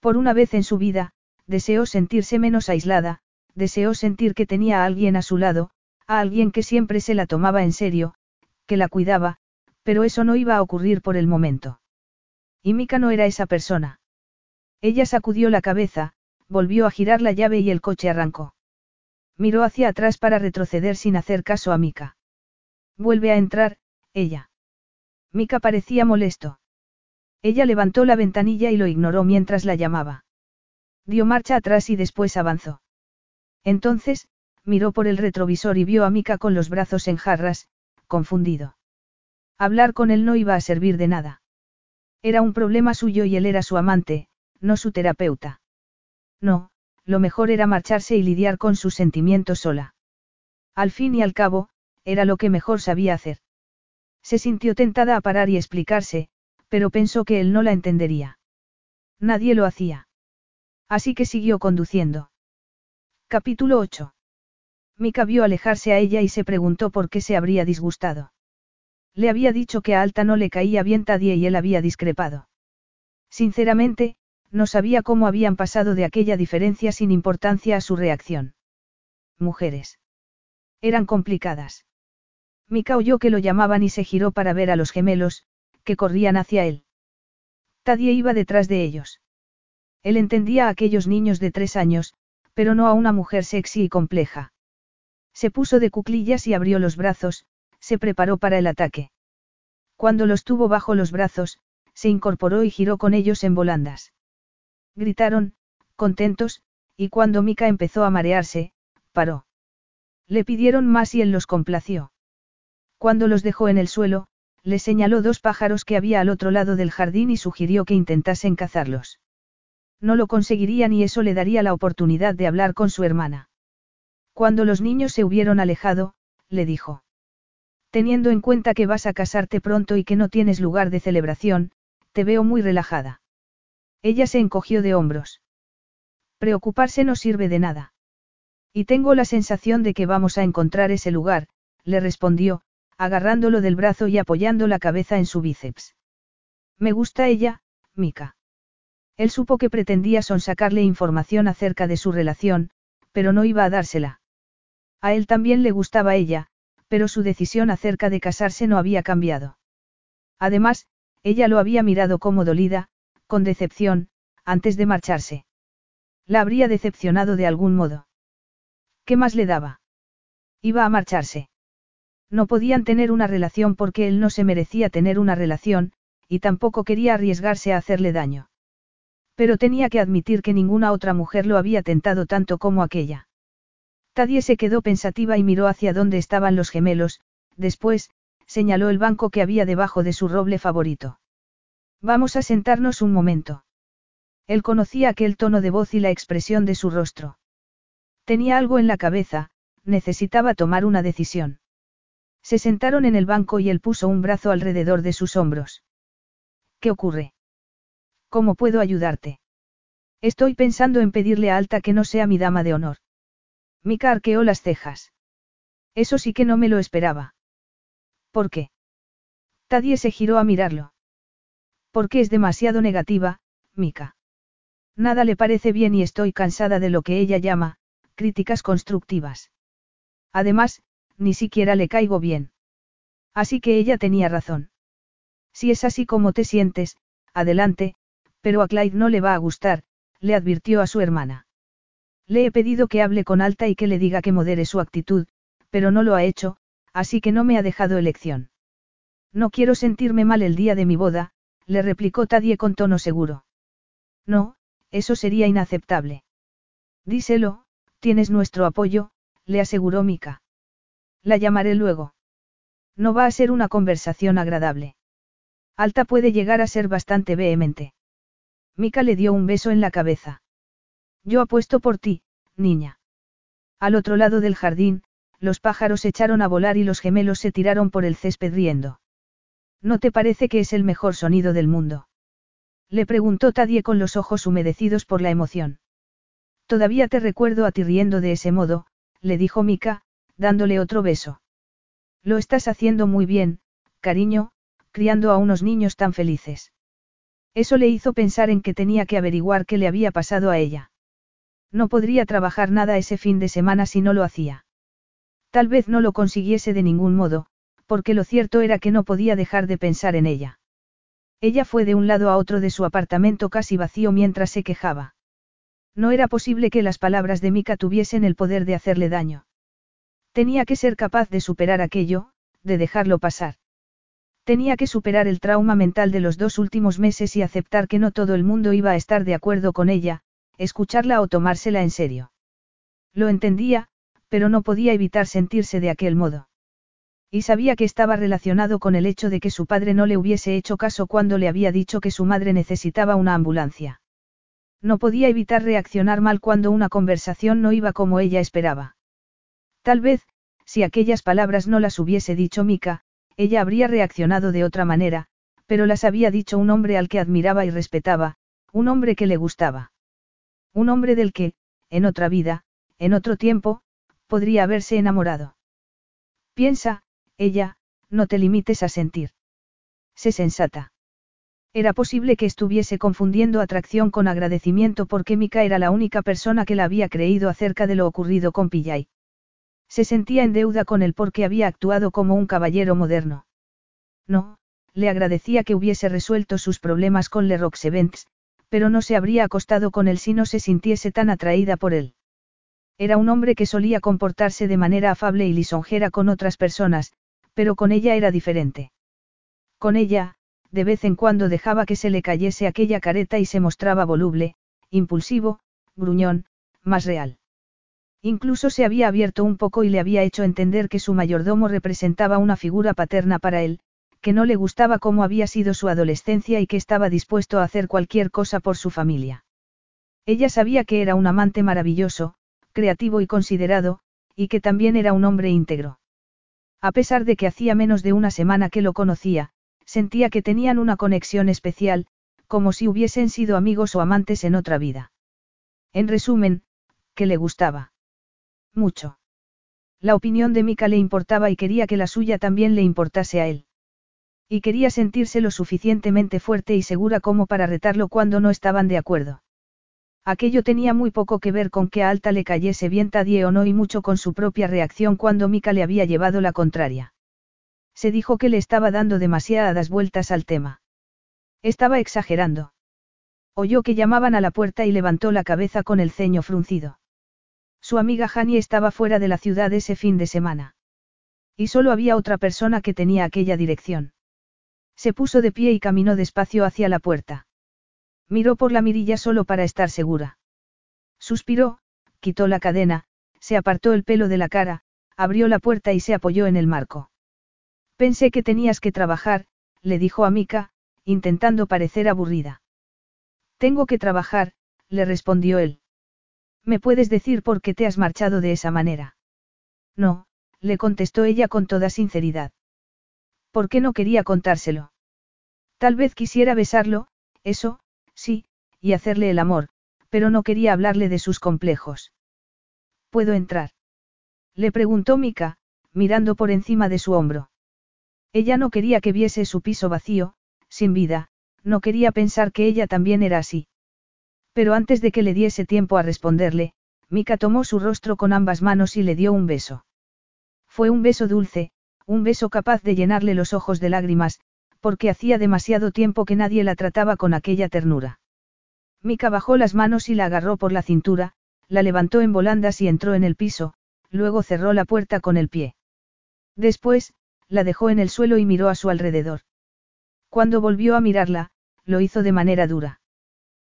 Por una vez en su vida, deseó sentirse menos aislada, deseó sentir que tenía a alguien a su lado, a alguien que siempre se la tomaba en serio, que la cuidaba, pero eso no iba a ocurrir por el momento. Y Mika no era esa persona. Ella sacudió la cabeza, volvió a girar la llave y el coche arrancó. Miró hacia atrás para retroceder sin hacer caso a Mika. Vuelve a entrar, ella. Mika parecía molesto. Ella levantó la ventanilla y lo ignoró mientras la llamaba. Dio marcha atrás y después avanzó. Entonces, miró por el retrovisor y vio a Mika con los brazos en jarras, confundido. Hablar con él no iba a servir de nada. Era un problema suyo y él era su amante, no su terapeuta. No, lo mejor era marcharse y lidiar con sus sentimientos sola. Al fin y al cabo, era lo que mejor sabía hacer. Se sintió tentada a parar y explicarse, pero pensó que él no la entendería. Nadie lo hacía. Así que siguió conduciendo. Capítulo 8. Mika vio alejarse a ella y se preguntó por qué se habría disgustado. Le había dicho que a Alta no le caía bien Tadie y él había discrepado. Sinceramente, no sabía cómo habían pasado de aquella diferencia sin importancia a su reacción. Mujeres. Eran complicadas. Mika oyó que lo llamaban y se giró para ver a los gemelos, que corrían hacia él. Tadie iba detrás de ellos. Él entendía a aquellos niños de tres años, pero no a una mujer sexy y compleja. Se puso de cuclillas y abrió los brazos, se preparó para el ataque. Cuando los tuvo bajo los brazos, se incorporó y giró con ellos en volandas. Gritaron, contentos, y cuando Mika empezó a marearse, paró. Le pidieron más y él los complació. Cuando los dejó en el suelo, le señaló dos pájaros que había al otro lado del jardín y sugirió que intentasen cazarlos. No lo conseguirían y eso le daría la oportunidad de hablar con su hermana. Cuando los niños se hubieron alejado, le dijo. Teniendo en cuenta que vas a casarte pronto y que no tienes lugar de celebración, te veo muy relajada. Ella se encogió de hombros. Preocuparse no sirve de nada. Y tengo la sensación de que vamos a encontrar ese lugar, le respondió, agarrándolo del brazo y apoyando la cabeza en su bíceps. Me gusta ella, Mika. Él supo que pretendía sonsacarle información acerca de su relación, pero no iba a dársela. A él también le gustaba ella, pero su decisión acerca de casarse no había cambiado. Además, ella lo había mirado como dolida, con decepción, antes de marcharse. La habría decepcionado de algún modo. ¿Qué más le daba? Iba a marcharse. No podían tener una relación porque él no se merecía tener una relación, y tampoco quería arriesgarse a hacerle daño. Pero tenía que admitir que ninguna otra mujer lo había tentado tanto como aquella. Tadie se quedó pensativa y miró hacia dónde estaban los gemelos, después, señaló el banco que había debajo de su roble favorito. Vamos a sentarnos un momento. Él conocía aquel tono de voz y la expresión de su rostro. Tenía algo en la cabeza, necesitaba tomar una decisión. Se sentaron en el banco y él puso un brazo alrededor de sus hombros. ¿Qué ocurre? ¿Cómo puedo ayudarte? Estoy pensando en pedirle a Alta que no sea mi dama de honor. Mika arqueó las cejas. Eso sí que no me lo esperaba. ¿Por qué? Tadie se giró a mirarlo. Porque es demasiado negativa, Mika. Nada le parece bien y estoy cansada de lo que ella llama, críticas constructivas. Además, ni siquiera le caigo bien. Así que ella tenía razón. Si es así como te sientes, adelante, pero a Clyde no le va a gustar, le advirtió a su hermana. Le he pedido que hable con Alta y que le diga que modere su actitud, pero no lo ha hecho, así que no me ha dejado elección. No quiero sentirme mal el día de mi boda, le replicó Tadie con tono seguro. No, eso sería inaceptable. Díselo, tienes nuestro apoyo, le aseguró Mika. La llamaré luego. No va a ser una conversación agradable. Alta puede llegar a ser bastante vehemente. Mika le dio un beso en la cabeza. Yo apuesto por ti, niña. Al otro lado del jardín, los pájaros echaron a volar y los gemelos se tiraron por el césped riendo. ¿No te parece que es el mejor sonido del mundo? Le preguntó Tadie con los ojos humedecidos por la emoción. Todavía te recuerdo a ti riendo de ese modo, le dijo Mika, dándole otro beso. Lo estás haciendo muy bien, cariño, criando a unos niños tan felices. Eso le hizo pensar en que tenía que averiguar qué le había pasado a ella. No podría trabajar nada ese fin de semana si no lo hacía. Tal vez no lo consiguiese de ningún modo, porque lo cierto era que no podía dejar de pensar en ella. Ella fue de un lado a otro de su apartamento casi vacío mientras se quejaba. No era posible que las palabras de Mika tuviesen el poder de hacerle daño. Tenía que ser capaz de superar aquello, de dejarlo pasar. Tenía que superar el trauma mental de los dos últimos meses y aceptar que no todo el mundo iba a estar de acuerdo con ella, escucharla o tomársela en serio. Lo entendía, pero no podía evitar sentirse de aquel modo. Y sabía que estaba relacionado con el hecho de que su padre no le hubiese hecho caso cuando le había dicho que su madre necesitaba una ambulancia. No podía evitar reaccionar mal cuando una conversación no iba como ella esperaba. Tal vez, si aquellas palabras no las hubiese dicho Mika, ella habría reaccionado de otra manera, pero las había dicho un hombre al que admiraba y respetaba, un hombre que le gustaba. Un hombre del que, en otra vida, en otro tiempo, podría haberse enamorado. Piensa, ella, no te limites a sentir. Sé sensata. Era posible que estuviese confundiendo atracción con agradecimiento porque Mika era la única persona que la había creído acerca de lo ocurrido con Pillay. Se sentía en deuda con él porque había actuado como un caballero moderno. No, le agradecía que hubiese resuelto sus problemas con Le Roxevents, pero no se habría acostado con él si no se sintiese tan atraída por él. Era un hombre que solía comportarse de manera afable y lisonjera con otras personas, pero con ella era diferente. Con ella, de vez en cuando dejaba que se le cayese aquella careta y se mostraba voluble, impulsivo, gruñón, más real. Incluso se había abierto un poco y le había hecho entender que su mayordomo representaba una figura paterna para él, que no le gustaba cómo había sido su adolescencia y que estaba dispuesto a hacer cualquier cosa por su familia. Ella sabía que era un amante maravilloso, creativo y considerado, y que también era un hombre íntegro. A pesar de que hacía menos de una semana que lo conocía, sentía que tenían una conexión especial, como si hubiesen sido amigos o amantes en otra vida. En resumen, que le gustaba. Mucho. La opinión de Mika le importaba y quería que la suya también le importase a él. Y quería sentirse lo suficientemente fuerte y segura como para retarlo cuando no estaban de acuerdo. Aquello tenía muy poco que ver con que a Alta le cayese bien Tadie o no y mucho con su propia reacción cuando Mika le había llevado la contraria. Se dijo que le estaba dando demasiadas vueltas al tema. Estaba exagerando. Oyó que llamaban a la puerta y levantó la cabeza con el ceño fruncido. Su amiga Hani estaba fuera de la ciudad ese fin de semana. Y solo había otra persona que tenía aquella dirección. Se puso de pie y caminó despacio hacia la puerta. Miró por la mirilla solo para estar segura. Suspiró, quitó la cadena, se apartó el pelo de la cara, abrió la puerta y se apoyó en el marco. Pensé que tenías que trabajar, le dijo a Mika, intentando parecer aburrida. Tengo que trabajar, le respondió él. ¿Me puedes decir por qué te has marchado de esa manera? No, le contestó ella con toda sinceridad. ¿Por qué no quería contárselo? Tal vez quisiera besarlo, eso, sí, y hacerle el amor, pero no quería hablarle de sus complejos. ¿Puedo entrar? Le preguntó Mika, mirando por encima de su hombro. Ella no quería que viese su piso vacío, sin vida, no quería pensar que ella también era así. Pero antes de que le diese tiempo a responderle, Mika tomó su rostro con ambas manos y le dio un beso. Fue un beso dulce, un beso capaz de llenarle los ojos de lágrimas, porque hacía demasiado tiempo que nadie la trataba con aquella ternura. Mika bajó las manos y la agarró por la cintura, la levantó en volandas y entró en el piso, luego cerró la puerta con el pie. Después, la dejó en el suelo y miró a su alrededor. Cuando volvió a mirarla, lo hizo de manera dura.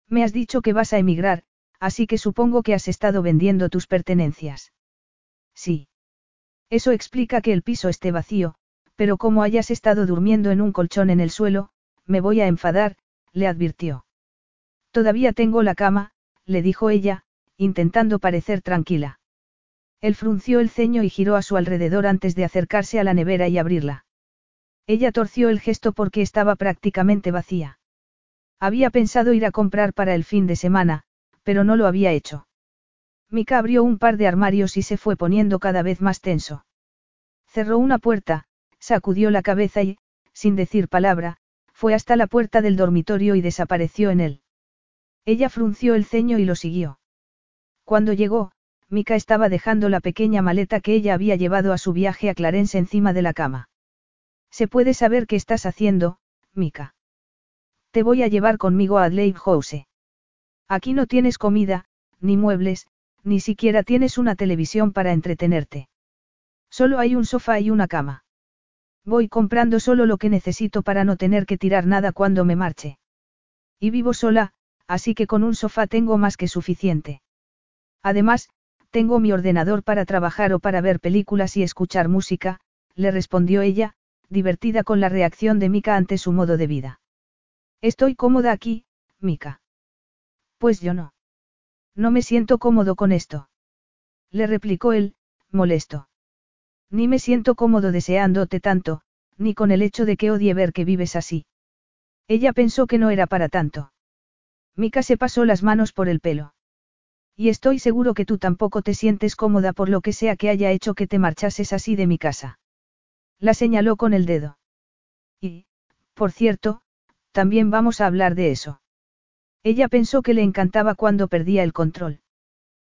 Me has dicho que vas a emigrar, así que supongo que has estado vendiendo tus pertenencias. Sí. Eso explica que el piso esté vacío, pero como hayas estado durmiendo en un colchón en el suelo, me voy a enfadar, le advirtió. Todavía tengo la cama, le dijo ella, intentando parecer tranquila. Él frunció el ceño y giró a su alrededor antes de acercarse a la nevera y abrirla. Ella torció el gesto porque estaba prácticamente vacía. Había pensado ir a comprar para el fin de semana, pero no lo había hecho. Mika abrió un par de armarios y se fue poniendo cada vez más tenso. Cerró una puerta, sacudió la cabeza y, sin decir palabra, fue hasta la puerta del dormitorio y desapareció en él. Ella frunció el ceño y lo siguió. Cuando llegó, Mika estaba dejando la pequeña maleta que ella había llevado a su viaje a Clarence encima de la cama. ¿Se puede saber qué estás haciendo, Mika? Te voy a llevar conmigo a Adelaide House. Aquí no tienes comida, ni muebles, ni siquiera tienes una televisión para entretenerte. Solo hay un sofá y una cama. Voy comprando solo lo que necesito para no tener que tirar nada cuando me marche. Y vivo sola, así que con un sofá tengo más que suficiente. Además, tengo mi ordenador para trabajar o para ver películas y escuchar música, le respondió ella, divertida con la reacción de Mika ante su modo de vida. Estoy cómoda aquí, Mika. Pues yo no. No me siento cómodo con esto. Le replicó él, molesto. Ni me siento cómodo deseándote tanto, ni con el hecho de que odie ver que vives así. Ella pensó que no era para tanto. Mika se pasó las manos por el pelo. Y estoy seguro que tú tampoco te sientes cómoda por lo que sea que haya hecho que te marchases así de mi casa. La señaló con el dedo. Y, por cierto, también vamos a hablar de eso. Ella pensó que le encantaba cuando perdía el control.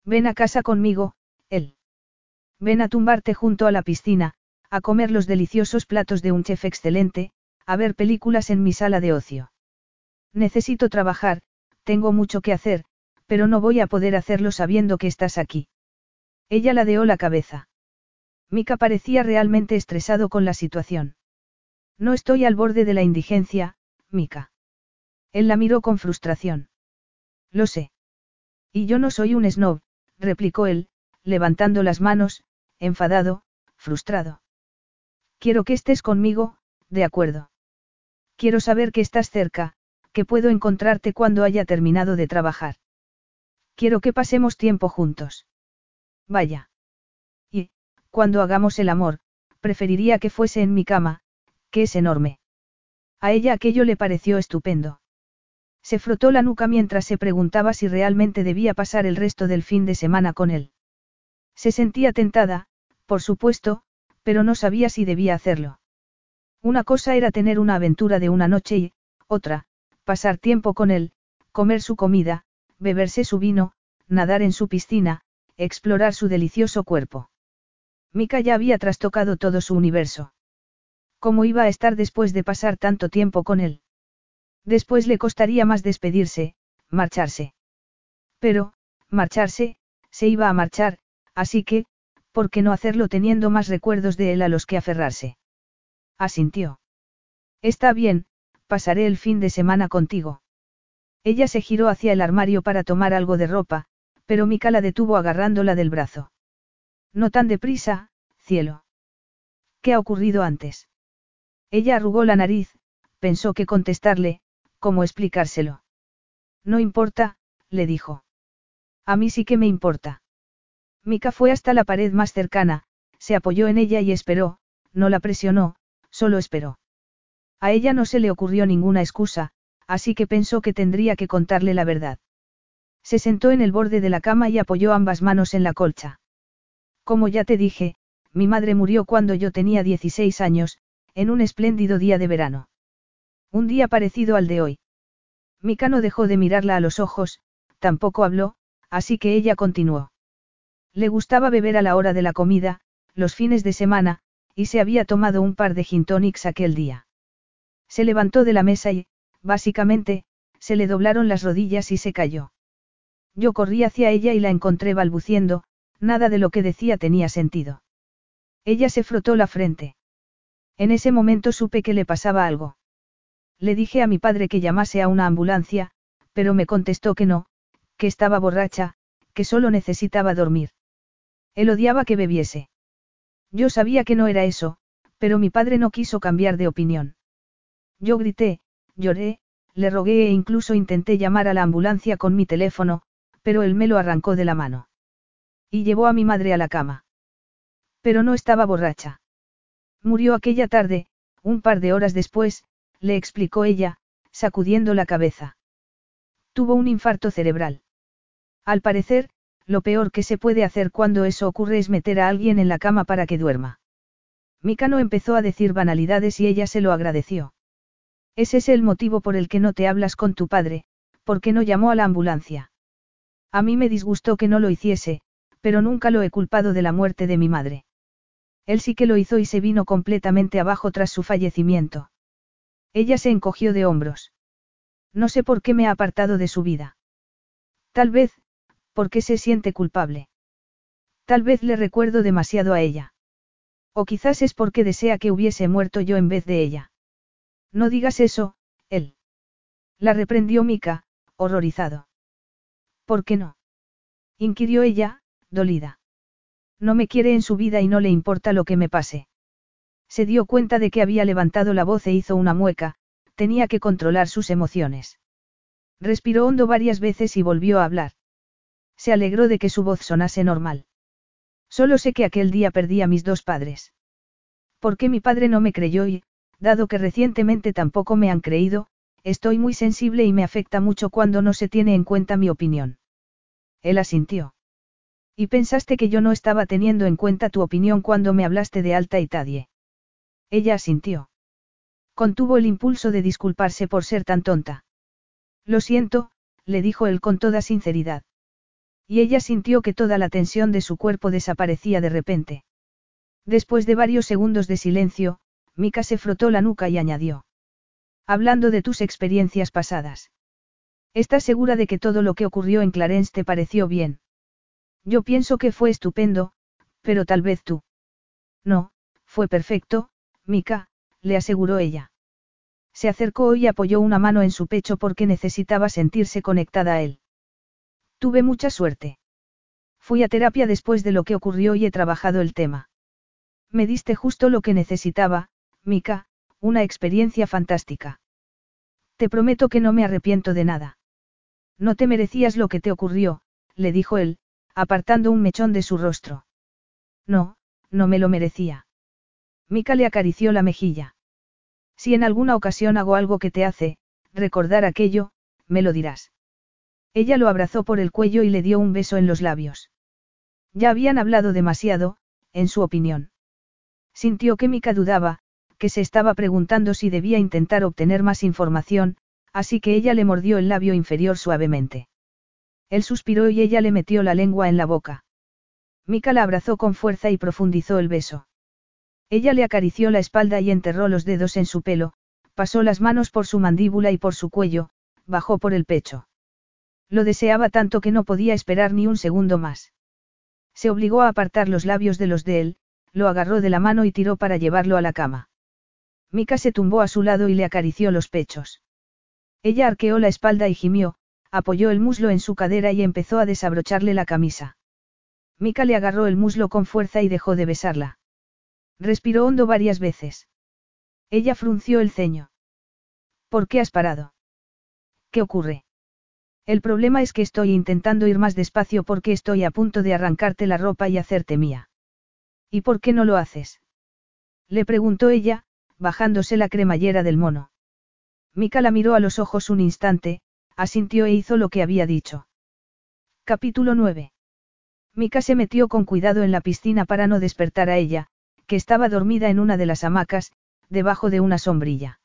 Ven a casa conmigo, él. Ven a tumbarte junto a la piscina, a comer los deliciosos platos de un chef excelente, a ver películas en mi sala de ocio. Necesito trabajar, tengo mucho que hacer, pero no voy a poder hacerlo sabiendo que estás aquí. Ella ladeó la cabeza. Mika parecía realmente estresado con la situación. No estoy al borde de la indigencia, Mika. Él la miró con frustración. Lo sé. Y yo no soy un snob, replicó él, levantando las manos, enfadado, frustrado. Quiero que estés conmigo, de acuerdo. Quiero saber que estás cerca, que puedo encontrarte cuando haya terminado de trabajar. Quiero que pasemos tiempo juntos. Vaya. Y, cuando hagamos el amor, preferiría que fuese en mi cama, que es enorme. A ella aquello le pareció estupendo. Se frotó la nuca mientras se preguntaba si realmente debía pasar el resto del fin de semana con él. Se sentía tentada, por supuesto, pero no sabía si debía hacerlo. Una cosa era tener una aventura de una noche y, otra, pasar tiempo con él, comer su comida, beberse su vino, nadar en su piscina, explorar su delicioso cuerpo. Mika ya había trastocado todo su universo. ¿Cómo iba a estar después de pasar tanto tiempo con él? Después le costaría más despedirse, marcharse. Pero, marcharse, se iba a marchar, así que, ¿por qué no hacerlo teniendo más recuerdos de él a los que aferrarse? Asintió. Está bien, pasaré el fin de semana contigo. Ella se giró hacia el armario para tomar algo de ropa, pero Mika la detuvo agarrándola del brazo. No tan deprisa, cielo. ¿Qué ha ocurrido antes? Ella arrugó la nariz, pensó que contestarle, cómo explicárselo. No importa, le dijo. A mí sí que me importa. Mika fue hasta la pared más cercana, se apoyó en ella y esperó, no la presionó, solo esperó. A ella no se le ocurrió ninguna excusa, así que pensó que tendría que contarle la verdad. Se sentó en el borde de la cama y apoyó ambas manos en la colcha. Como ya te dije, mi madre murió cuando yo tenía 16 años, en un espléndido día de verano. Un día parecido al de hoy. Mika no dejó de mirarla a los ojos, tampoco habló, así que ella continuó. Le gustaba beber a la hora de la comida, los fines de semana, y se había tomado un par de gin tonics aquel día. Se levantó de la mesa y, básicamente, se le doblaron las rodillas y se cayó. Yo corrí hacia ella y la encontré balbuciendo, nada de lo que decía tenía sentido. Ella se frotó la frente. En ese momento supe que le pasaba algo. Le dije a mi padre que llamase a una ambulancia, pero me contestó que no, que estaba borracha, que solo necesitaba dormir. Él odiaba que bebiese. Yo sabía que no era eso, pero mi padre no quiso cambiar de opinión. Yo grité, lloré, le rogué e incluso intenté llamar a la ambulancia con mi teléfono, pero él me lo arrancó de la mano. Y llevó a mi madre a la cama. Pero no estaba borracha. Murió aquella tarde, un par de horas después, le explicó ella, sacudiendo la cabeza. Tuvo un infarto cerebral. Al parecer, lo peor que se puede hacer cuando eso ocurre es meter a alguien en la cama para que duerma. Mikano empezó a decir banalidades y ella se lo agradeció. Ese es el motivo por el que no te hablas con tu padre, porque no llamó a la ambulancia. A mí me disgustó que no lo hiciese, pero nunca lo he culpado de la muerte de mi madre. Él sí que lo hizo y se vino completamente abajo tras su fallecimiento. Ella se encogió de hombros. No sé por qué me ha apartado de su vida. Tal vez, porque se siente culpable. Tal vez le recuerdo demasiado a ella. O quizás es porque desea que hubiese muerto yo en vez de ella. No digas eso, él. La reprendió Mika, horrorizado. ¿Por qué no? inquirió ella, dolida. No me quiere en su vida y no le importa lo que me pase. Se dio cuenta de que había levantado la voz e hizo una mueca, tenía que controlar sus emociones. Respiró hondo varias veces y volvió a hablar. Se alegró de que su voz sonase normal. Solo sé que aquel día perdí a mis dos padres. ¿Por qué mi padre no me creyó y, dado que recientemente tampoco me han creído, estoy muy sensible y me afecta mucho cuando no se tiene en cuenta mi opinión? Él asintió. ¿Y pensaste que yo no estaba teniendo en cuenta tu opinión cuando me hablaste de Alta Itadie? Ella asintió. Contuvo el impulso de disculparse por ser tan tonta. Lo siento, le dijo él con toda sinceridad. Y ella sintió que toda la tensión de su cuerpo desaparecía de repente. Después de varios segundos de silencio, Mika se frotó la nuca y añadió. Hablando de tus experiencias pasadas. ¿Estás segura de que todo lo que ocurrió en Clarence te pareció bien? Yo pienso que fue estupendo, pero tal vez tú. No, fue perfecto, Mika, le aseguró ella. Se acercó y apoyó una mano en su pecho porque necesitaba sentirse conectada a él. Tuve mucha suerte. Fui a terapia después de lo que ocurrió y he trabajado el tema. Me diste justo lo que necesitaba, Mika, una experiencia fantástica. Te prometo que no me arrepiento de nada. No te merecías lo que te ocurrió, le dijo él, apartando un mechón de su rostro. No, no me lo merecía. Mika le acarició la mejilla. Si en alguna ocasión hago algo que te hace, recordar aquello, me lo dirás. Ella lo abrazó por el cuello y le dio un beso en los labios. Ya habían hablado demasiado, en su opinión. Sintió que Mika dudaba, que se estaba preguntando si debía intentar obtener más información, así que ella le mordió el labio inferior suavemente. Él suspiró y ella le metió la lengua en la boca. Mika la abrazó con fuerza y profundizó el beso. Ella le acarició la espalda y enterró los dedos en su pelo, pasó las manos por su mandíbula y por su cuello, bajó por el pecho. Lo deseaba tanto que no podía esperar ni un segundo más. Se obligó a apartar los labios de los de él, lo agarró de la mano y tiró para llevarlo a la cama. Mika se tumbó a su lado y le acarició los pechos. Ella arqueó la espalda y gimió, apoyó el muslo en su cadera y empezó a desabrocharle la camisa. Mika le agarró el muslo con fuerza y dejó de besarla. Respiró hondo varias veces. Ella frunció el ceño. ¿Por qué has parado? ¿Qué ocurre? El problema es que estoy intentando ir más despacio porque estoy a punto de arrancarte la ropa y hacerte mía. ¿Y por qué no lo haces? Le preguntó ella, bajándose la cremallera del mono. Mika la miró a los ojos un instante, asintió e hizo lo que había dicho. Capítulo 9. Mika se metió con cuidado en la piscina para no despertar a ella, que estaba dormida en una de las hamacas, debajo de una sombrilla.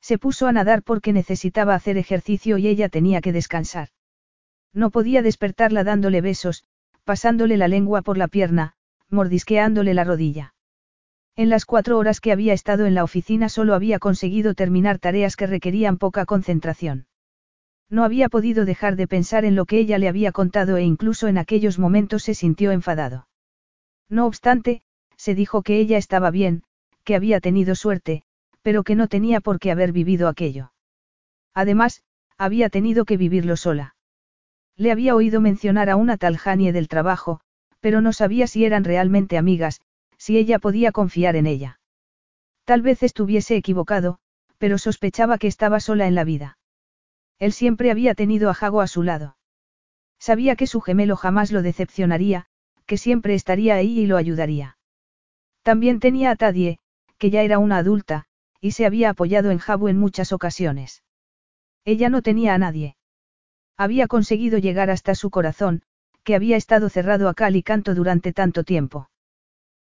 Se puso a nadar porque necesitaba hacer ejercicio y ella tenía que descansar. No podía despertarla dándole besos, pasándole la lengua por la pierna, mordisqueándole la rodilla. En las cuatro horas que había estado en la oficina solo había conseguido terminar tareas que requerían poca concentración. No había podido dejar de pensar en lo que ella le había contado e incluso en aquellos momentos se sintió enfadado. No obstante, se dijo que ella estaba bien, que había tenido suerte, pero que no tenía por qué haber vivido aquello. Además, había tenido que vivirlo sola. Le había oído mencionar a una tal Janie del trabajo, pero no sabía si eran realmente amigas, si ella podía confiar en ella. Tal vez estuviese equivocado, pero sospechaba que estaba sola en la vida. Él siempre había tenido a Jago a su lado. Sabía que su gemelo jamás lo decepcionaría, que siempre estaría ahí y lo ayudaría. También tenía a Tadie, que ya era una adulta, y se había apoyado en Jabu en muchas ocasiones. Ella no tenía a nadie. Había conseguido llegar hasta su corazón, que había estado cerrado a cal y canto durante tanto tiempo.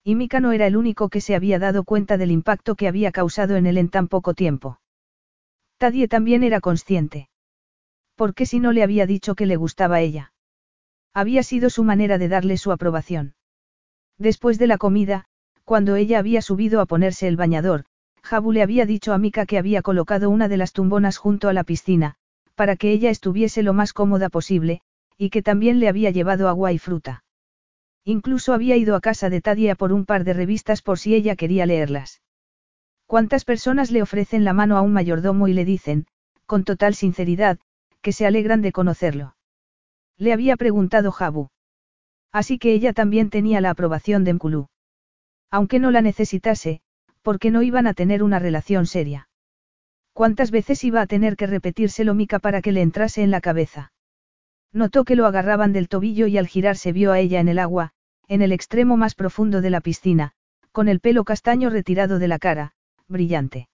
Y Mika no era el único que se había dado cuenta del impacto que había causado en él en tan poco tiempo. Tadie también era consciente. ¿Por qué si no le había dicho que le gustaba ella? Había sido su manera de darle su aprobación. Después de la comida, cuando ella había subido a ponerse el bañador, Jabu le había dicho a Mika que había colocado una de las tumbonas junto a la piscina, para que ella estuviese lo más cómoda posible, y que también le había llevado agua y fruta. Incluso había ido a casa de Tadia por un par de revistas por si ella quería leerlas. ¿Cuántas personas le ofrecen la mano a un mayordomo y le dicen, con total sinceridad, que se alegran de conocerlo? Le había preguntado Jabu. Así que ella también tenía la aprobación de Mkulu. Aunque no la necesitase, porque no iban a tener una relación seria. ¿Cuántas veces iba a tener que repetírselo Mica para que le entrase en la cabeza? Notó que lo agarraban del tobillo y al girarse vio a ella en el agua, en el extremo más profundo de la piscina, con el pelo castaño retirado de la cara, brillante.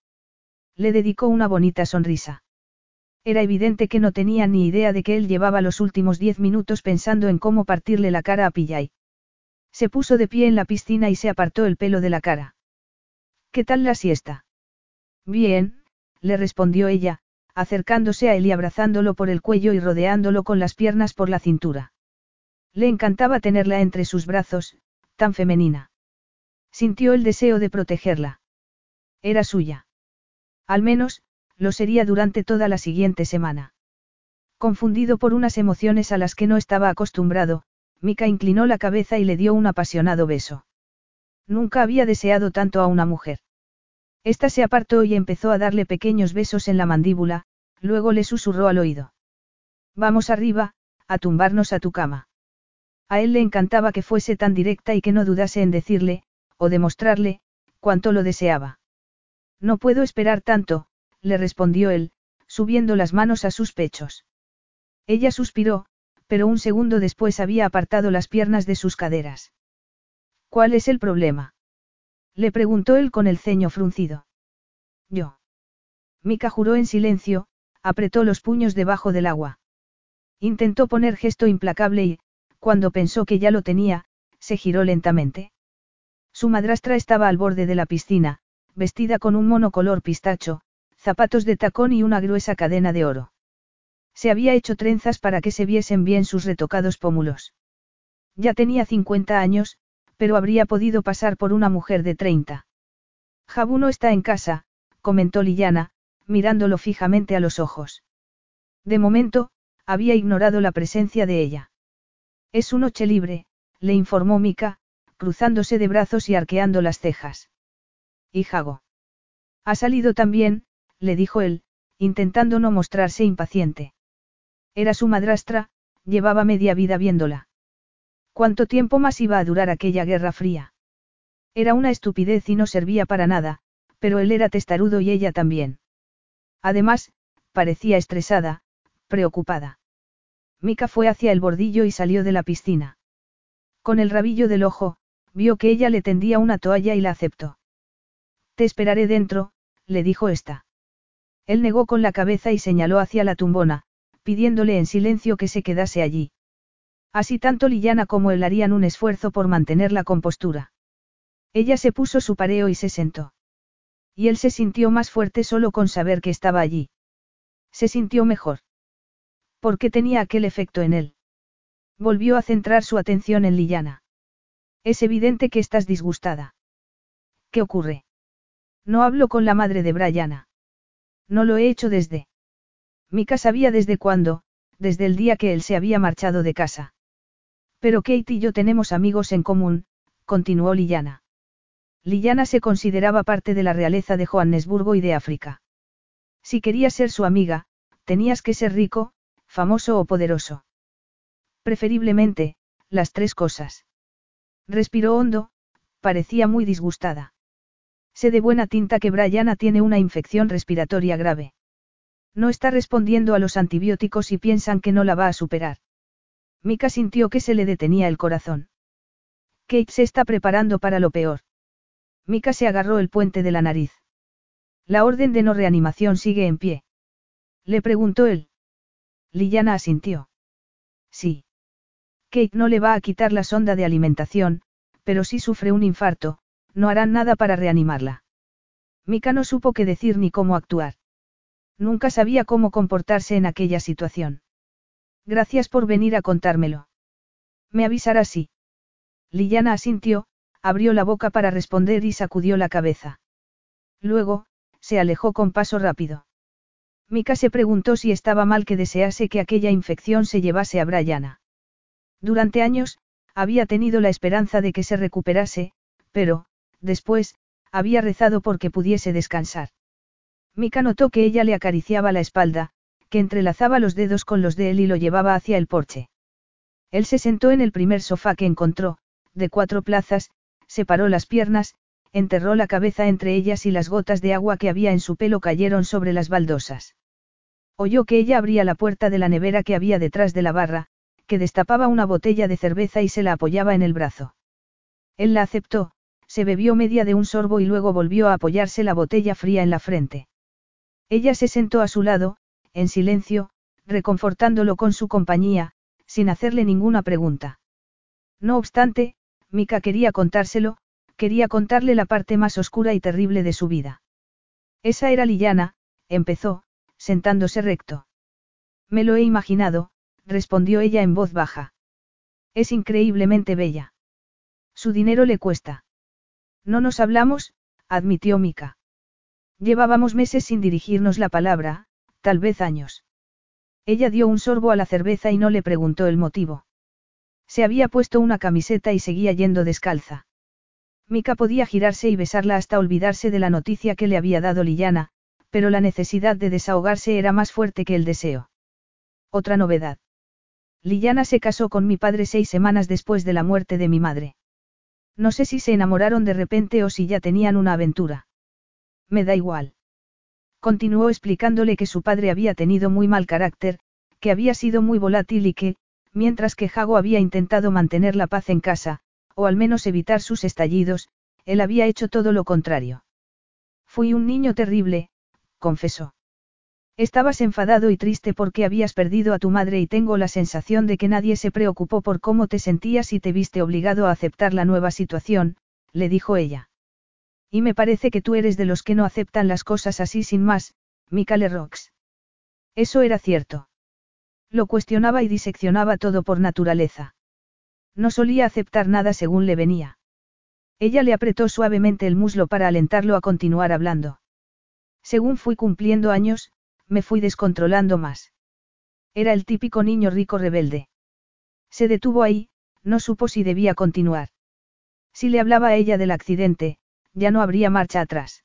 Le dedicó una bonita sonrisa. Era evidente que no tenía ni idea de que él llevaba los últimos diez minutos pensando en cómo partirle la cara a Pillay. Se puso de pie en la piscina y se apartó el pelo de la cara. ¿Qué tal la siesta? Bien, le respondió ella, acercándose a él y abrazándolo por el cuello y rodeándolo con las piernas por la cintura. Le encantaba tenerla entre sus brazos, tan femenina. Sintió el deseo de protegerla. Era suya. Al menos, lo sería durante toda la siguiente semana. Confundido por unas emociones a las que no estaba acostumbrado, Mika inclinó la cabeza y le dio un apasionado beso. Nunca había deseado tanto a una mujer. Esta se apartó y empezó a darle pequeños besos en la mandíbula, luego le susurró al oído. Vamos arriba, a tumbarnos a tu cama. A él le encantaba que fuese tan directa y que no dudase en decirle, o demostrarle, cuánto lo deseaba. No puedo esperar tanto, le respondió él, subiendo las manos a sus pechos. Ella suspiró, pero un segundo después había apartado las piernas de sus caderas. ¿Cuál es el problema? Le preguntó él con el ceño fruncido. Yo. Mika juró en silencio, apretó los puños debajo del agua. Intentó poner gesto implacable y, cuando pensó que ya lo tenía, se giró lentamente. Su madrastra estaba al borde de la piscina, vestida con un mono color pistacho, zapatos de tacón y una gruesa cadena de oro. Se había hecho trenzas para que se viesen bien sus retocados pómulos. Ya tenía 50 años, pero habría podido pasar por una mujer de 30. Jabu no está en casa, comentó Lillana, mirándolo fijamente a los ojos. De momento, había ignorado la presencia de ella. Es su noche libre, le informó Mika, cruzándose de brazos y arqueando las cejas. Y Jago. Ha salido también, le dijo él, intentando no mostrarse impaciente. Era su madrastra, llevaba media vida viéndola. ¿Cuánto tiempo más iba a durar aquella guerra fría? Era una estupidez y no servía para nada, pero él era testarudo y ella también. Además, parecía estresada, preocupada. Mika fue hacia el bordillo y salió de la piscina. Con el rabillo del ojo, vio que ella le tendía una toalla y la aceptó. Te esperaré dentro, le dijo esta. Él negó con la cabeza y señaló hacia la tumbona, pidiéndole en silencio que se quedase allí. Así tanto Lillana como él harían un esfuerzo por mantener la compostura. Ella se puso su pareo y se sentó. Y él se sintió más fuerte solo con saber que estaba allí. Se sintió mejor. Porque tenía aquel efecto en él. Volvió a centrar su atención en Lillana. Es evidente que estás disgustada. ¿Qué ocurre? No hablo con la madre de Brianna. No lo he hecho desde. Mika sabía desde cuándo, desde el día que él se había marchado de casa. Pero Kate y yo tenemos amigos en común, continuó Lillana. Lillana se consideraba parte de la realeza de Johannesburgo y de África. Si querías ser su amiga, tenías que ser rico, famoso o poderoso. Preferiblemente, las tres cosas. Respiró hondo, parecía muy disgustada. Sé de buena tinta que Brianna tiene una infección respiratoria grave. No está respondiendo a los antibióticos y piensan que no la va a superar. Mika sintió que se le detenía el corazón. Kate se está preparando para lo peor. Mika se agarró el puente de la nariz. La orden de no reanimación sigue en pie. Le preguntó él. Liliana asintió. Sí. Kate no le va a quitar la sonda de alimentación, pero si sufre un infarto, no harán nada para reanimarla. Mika no supo qué decir ni cómo actuar. Nunca sabía cómo comportarse en aquella situación. Gracias por venir a contármelo. Me avisarás si. Liliana asintió, abrió la boca para responder y sacudió la cabeza. Luego, se alejó con paso rápido. Mika se preguntó si estaba mal que desease que aquella infección se llevase a Brianna. Durante años, había tenido la esperanza de que se recuperase, pero, después, había rezado porque pudiese descansar. Mika notó que ella le acariciaba la espalda, que entrelazaba los dedos con los de él y lo llevaba hacia el porche. Él se sentó en el primer sofá que encontró, de cuatro plazas, separó las piernas, enterró la cabeza entre ellas y las gotas de agua que había en su pelo cayeron sobre las baldosas. Oyó que ella abría la puerta de la nevera que había detrás de la barra, que destapaba una botella de cerveza y se la apoyaba en el brazo. Él la aceptó, se bebió media de un sorbo y luego volvió a apoyarse la botella fría en la frente. Ella se sentó a su lado, en silencio, reconfortándolo con su compañía, sin hacerle ninguna pregunta. No obstante, Mika quería contárselo, quería contarle la parte más oscura y terrible de su vida. Esa era Lillana, empezó, sentándose recto. Me lo he imaginado, respondió ella en voz baja. Es increíblemente bella. Su dinero le cuesta. No nos hablamos, admitió Mika. Llevábamos meses sin dirigirnos la palabra, tal vez años. Ella dio un sorbo a la cerveza y no le preguntó el motivo. Se había puesto una camiseta y seguía yendo descalza. Mika podía girarse y besarla hasta olvidarse de la noticia que le había dado Lillana, pero la necesidad de desahogarse era más fuerte que el deseo. Otra novedad. Lillana se casó con mi padre seis semanas después de la muerte de mi madre. No sé si se enamoraron de repente o si ya tenían una aventura. Me da igual. Continuó explicándole que su padre había tenido muy mal carácter, que había sido muy volátil y que, mientras que Jago había intentado mantener la paz en casa, o al menos evitar sus estallidos, él había hecho todo lo contrario. Fui un niño terrible, confesó. Estabas enfadado y triste porque habías perdido a tu madre y tengo la sensación de que nadie se preocupó por cómo te sentías y te viste obligado a aceptar la nueva situación, le dijo ella. Y me parece que tú eres de los que no aceptan las cosas así sin más, Mikale Rox. Eso era cierto. Lo cuestionaba y diseccionaba todo por naturaleza. No solía aceptar nada según le venía. Ella le apretó suavemente el muslo para alentarlo a continuar hablando. Según fui cumpliendo años, me fui descontrolando más. Era el típico niño rico rebelde. Se detuvo ahí, no supo si debía continuar. Si le hablaba a ella del accidente, ya no habría marcha atrás.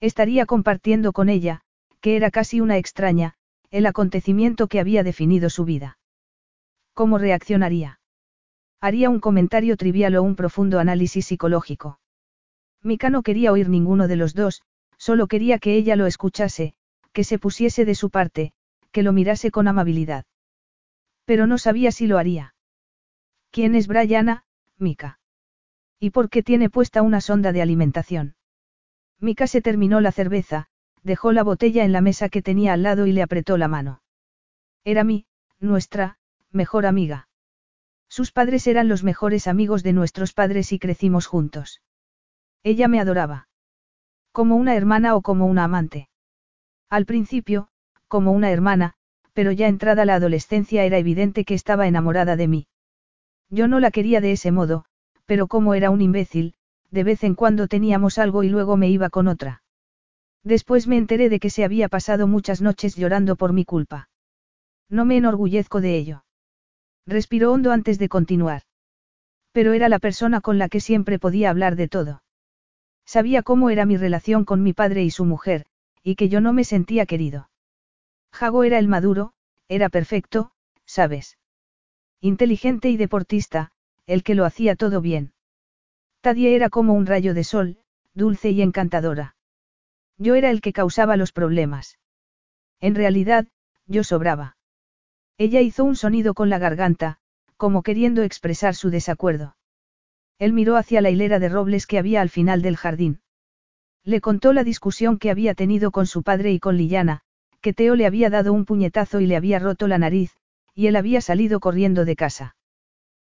Estaría compartiendo con ella, que era casi una extraña, el acontecimiento que había definido su vida. ¿Cómo reaccionaría? Haría un comentario trivial o un profundo análisis psicológico. Mika no quería oír ninguno de los dos, solo quería que ella lo escuchase, que se pusiese de su parte, que lo mirase con amabilidad. Pero no sabía si lo haría. ¿Quién es Brianna, Mika? ¿Y por qué tiene puesta una sonda de alimentación? Mika se terminó la cerveza, dejó la botella en la mesa que tenía al lado y le apretó la mano. Era mi, nuestra, mejor amiga. Sus padres eran los mejores amigos de nuestros padres y crecimos juntos. Ella me adoraba. Como una hermana o como una amante. Al principio, como una hermana, pero ya entrada la adolescencia era evidente que estaba enamorada de mí. Yo no la quería de ese modo, pero como era un imbécil, de vez en cuando teníamos algo y luego me iba con otra. Después me enteré de que se había pasado muchas noches llorando por mi culpa. No me enorgullezco de ello. Respiró hondo antes de continuar. Pero era la persona con la que siempre podía hablar de todo. Sabía cómo era mi relación con mi padre y su mujer, y que yo no me sentía querido. Jago era el maduro, era perfecto, sabes. Inteligente y deportista, el que lo hacía todo bien. Tadie era como un rayo de sol, dulce y encantadora. Yo era el que causaba los problemas. En realidad, yo sobraba. Ella hizo un sonido con la garganta, como queriendo expresar su desacuerdo. Él miró hacia la hilera de robles que había al final del jardín. Le contó la discusión que había tenido con su padre y con Lillana, que Teo le había dado un puñetazo y le había roto la nariz, y él había salido corriendo de casa.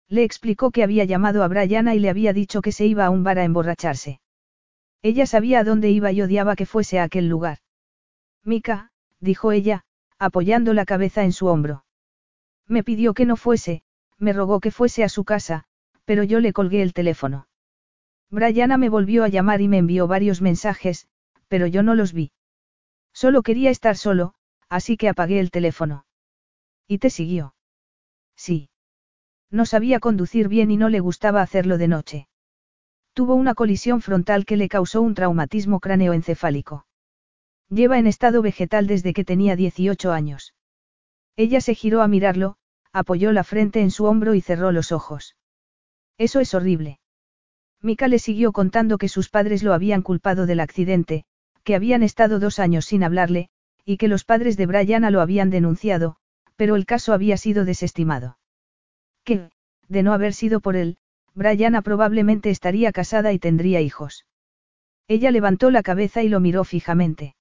Le explicó que había llamado a Brianna y le había dicho que se iba a un bar a emborracharse. Ella sabía a dónde iba y odiaba que fuese a aquel lugar. Mika, dijo ella, apoyando la cabeza en su hombro. Me pidió que no fuese, me rogó que fuese a su casa, pero yo le colgué el teléfono. Brianna me volvió a llamar y me envió varios mensajes, pero yo no los vi. Solo quería estar solo, así que apagué el teléfono. ¿Y te siguió? Sí. No sabía conducir bien y no le gustaba hacerlo de noche. Tuvo una colisión frontal que le causó un traumatismo cráneoencefálico. Lleva en estado vegetal desde que tenía 18 años. Ella se giró a mirarlo, apoyó la frente en su hombro y cerró los ojos. Eso es horrible. Mika le siguió contando que sus padres lo habían culpado del accidente, que habían estado dos años sin hablarle, y que los padres de Brianna lo habían denunciado, pero el caso había sido desestimado. Que, de no haber sido por él, Brianna probablemente estaría casada y tendría hijos. Ella levantó la cabeza y lo miró fijamente.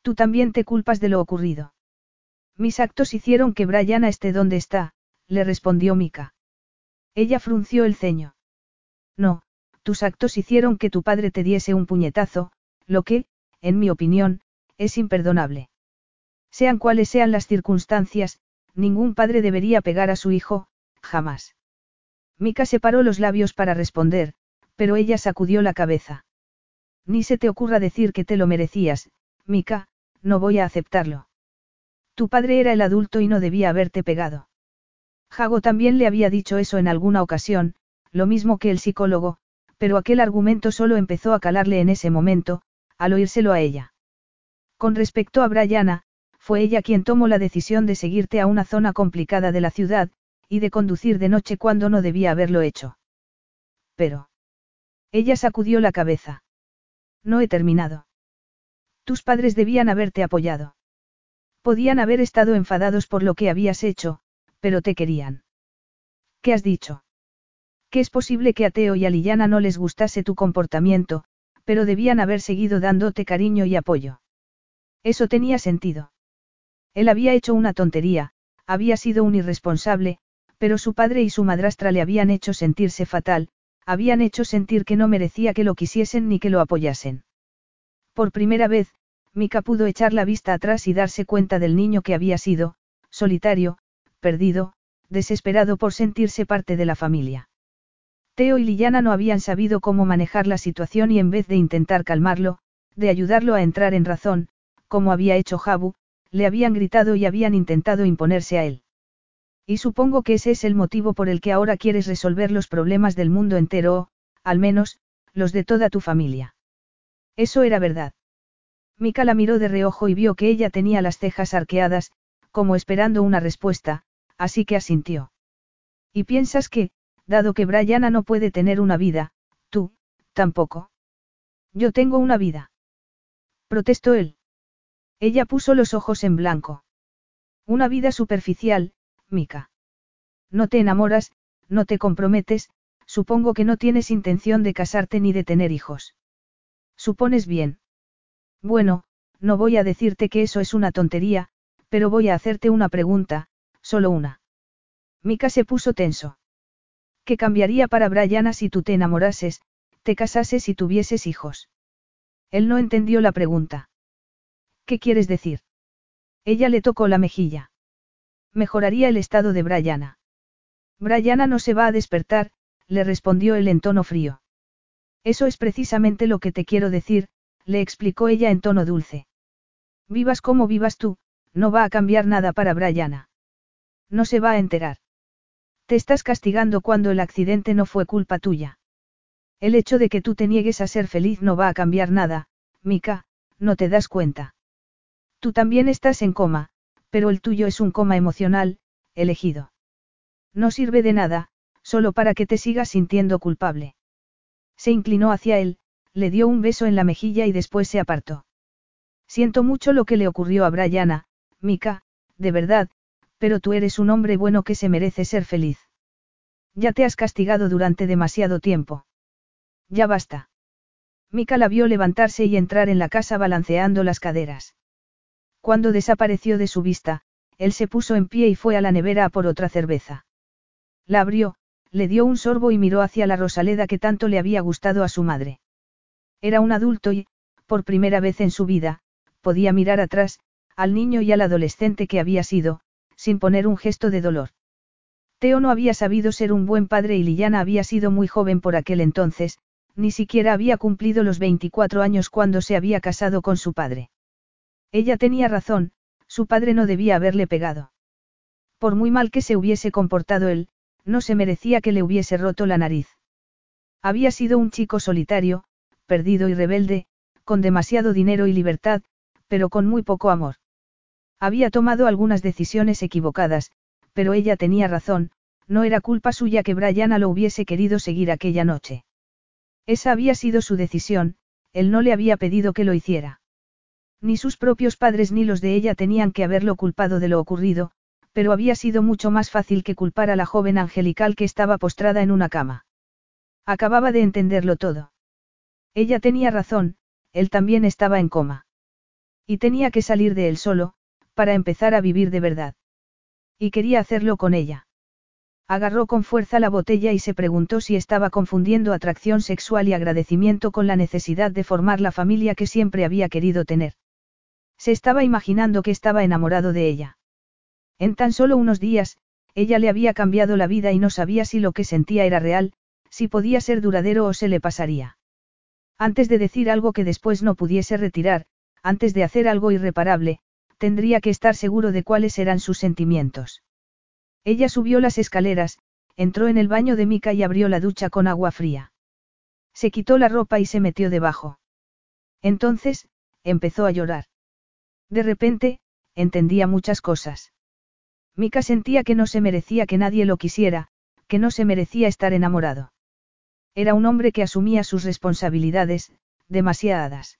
Tú también te culpas de lo ocurrido. Mis actos hicieron que Brianna esté donde está, le respondió Mika. Ella frunció el ceño. No, tus actos hicieron que tu padre te diese un puñetazo, lo que, en mi opinión, es imperdonable. Sean cuales sean las circunstancias, ningún padre debería pegar a su hijo, jamás. Mika separó los labios para responder, pero ella sacudió la cabeza. Ni se te ocurra decir que te lo merecías, Mika, no voy a aceptarlo. Tu padre era el adulto y no debía haberte pegado. Jago también le había dicho eso en alguna ocasión, lo mismo que el psicólogo, pero aquel argumento solo empezó a calarle en ese momento, al oírselo a ella. Con respecto a Brianna, fue ella quien tomó la decisión de seguirte a una zona complicada de la ciudad, y de conducir de noche cuando no debía haberlo hecho. Pero. Ella sacudió la cabeza. No he terminado. Tus padres debían haberte apoyado. Podían haber estado enfadados por lo que habías hecho, pero te querían. ¿Qué has dicho? Que es posible que a Teo y a Lillana no les gustase tu comportamiento, pero debían haber seguido dándote cariño y apoyo. Eso tenía sentido. Él había hecho una tontería, había sido un irresponsable, pero su padre y su madrastra le habían hecho sentirse fatal, habían hecho sentir que no merecía que lo quisiesen ni que lo apoyasen. Por primera vez, Mika pudo echar la vista atrás y darse cuenta del niño que había sido, solitario, perdido, desesperado por sentirse parte de la familia. Teo y Liliana no habían sabido cómo manejar la situación y en vez de intentar calmarlo, de ayudarlo a entrar en razón, como había hecho Jabu, le habían gritado y habían intentado imponerse a él. Y supongo que ese es el motivo por el que ahora quieres resolver los problemas del mundo entero o, al menos, los de toda tu familia. Eso era verdad. Mika la miró de reojo y vio que ella tenía las cejas arqueadas, como esperando una respuesta, así que asintió. ¿Y piensas que, dado que Brianna no puede tener una vida, tú, tampoco? Yo tengo una vida. Protestó él. Ella puso los ojos en blanco. Una vida superficial, Mika. No te enamoras, no te comprometes, Supongo que no tienes intención de casarte ni de tener hijos. Supones bien. Bueno, no voy a decirte que eso es una tontería, pero voy a hacerte una pregunta, solo una. Mika se puso tenso. ¿Qué cambiaría para Brianna si tú te enamorases, te casases y tuvieses hijos? Él no entendió la pregunta. ¿Qué quieres decir? Ella le tocó la mejilla. Mejoraría el estado de Brianna. Brianna no se va a despertar, le respondió él en tono frío. Eso es precisamente lo que te quiero decir, le explicó ella en tono dulce. Vivas como vivas tú, no va a cambiar nada para Brianna. No se va a enterar. Te estás castigando cuando el accidente no fue culpa tuya. El hecho de que tú te niegues a ser feliz no va a cambiar nada, Mika, no te das cuenta. Tú también estás en coma, pero el tuyo es un coma emocional, elegido. No sirve de nada, solo para que te sigas sintiendo culpable. Se inclinó hacia él, le dio un beso en la mejilla y después se apartó. Siento mucho lo que le ocurrió a Brianna, Mika, de verdad, pero tú eres un hombre bueno que se merece ser feliz. Ya te has castigado durante demasiado tiempo. Ya basta. Mika la vio levantarse y entrar en la casa balanceando las caderas. Cuando desapareció de su vista, él se puso en pie y fue a la nevera a por otra cerveza. La abrió, le dio un sorbo y miró hacia la Rosaleda que tanto le había gustado a su madre. Era un adulto y, por primera vez en su vida, podía mirar atrás, al niño y al adolescente que había sido, sin poner un gesto de dolor. Teo no había sabido ser un buen padre y Liliana había sido muy joven por aquel entonces, ni siquiera había cumplido los 24 años cuando se había casado con su padre. Ella tenía razón, su padre no debía haberle pegado. Por muy mal que se hubiese comportado él, no se merecía que le hubiese roto la nariz. Había sido un chico solitario, perdido y rebelde, con demasiado dinero y libertad, pero con muy poco amor. Había tomado algunas decisiones equivocadas, pero ella tenía razón, no era culpa suya que Brianna lo hubiese querido seguir aquella noche. Esa había sido su decisión, él no le había pedido que lo hiciera. Ni sus propios padres ni los de ella tenían que haberlo culpado de lo ocurrido, pero había sido mucho más fácil que culpar a la joven angelical que estaba postrada en una cama. Acababa de entenderlo todo. Ella tenía razón, él también estaba en coma. Y tenía que salir de él solo, para empezar a vivir de verdad. Y quería hacerlo con ella. Agarró con fuerza la botella y se preguntó si estaba confundiendo atracción sexual y agradecimiento con la necesidad de formar la familia que siempre había querido tener. Se estaba imaginando que estaba enamorado de ella. En tan solo unos días, ella le había cambiado la vida y no sabía si lo que sentía era real, si podía ser duradero o se le pasaría. Antes de decir algo que después no pudiese retirar, antes de hacer algo irreparable, tendría que estar seguro de cuáles eran sus sentimientos. Ella subió las escaleras, entró en el baño de Mika y abrió la ducha con agua fría. Se quitó la ropa y se metió debajo. Entonces, empezó a llorar. De repente, entendía muchas cosas. Mika sentía que no se merecía que nadie lo quisiera, que no se merecía estar enamorado. Era un hombre que asumía sus responsabilidades, demasiadas.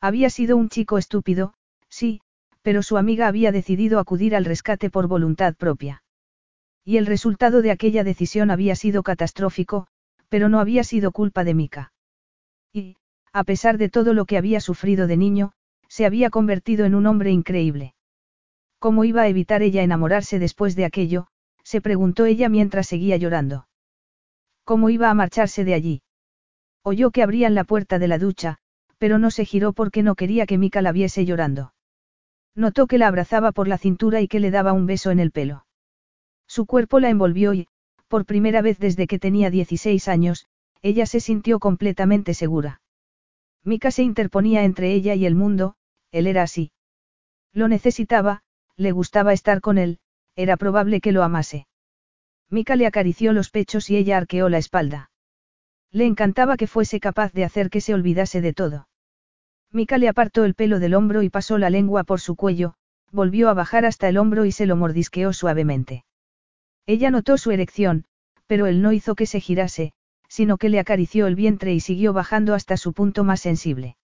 Había sido un chico estúpido, sí, pero su amiga había decidido acudir al rescate por voluntad propia. Y el resultado de aquella decisión había sido catastrófico, pero no había sido culpa de Mika. Y, a pesar de todo lo que había sufrido de niño, se había convertido en un hombre increíble. ¿Cómo iba a evitar ella enamorarse después de aquello? se preguntó ella mientras seguía llorando. ¿Cómo iba a marcharse de allí? Oyó que abrían la puerta de la ducha, pero no se giró porque no quería que Mika la viese llorando. Notó que la abrazaba por la cintura y que le daba un beso en el pelo. Su cuerpo la envolvió y, por primera vez desde que tenía 16 años, ella se sintió completamente segura. Mika se interponía entre ella y el mundo, él era así. Lo necesitaba, le gustaba estar con él, era probable que lo amase. Mika le acarició los pechos y ella arqueó la espalda. Le encantaba que fuese capaz de hacer que se olvidase de todo. Mika le apartó el pelo del hombro y pasó la lengua por su cuello, volvió a bajar hasta el hombro y se lo mordisqueó suavemente. Ella notó su erección, pero él no hizo que se girase, sino que le acarició el vientre y siguió bajando hasta su punto más sensible.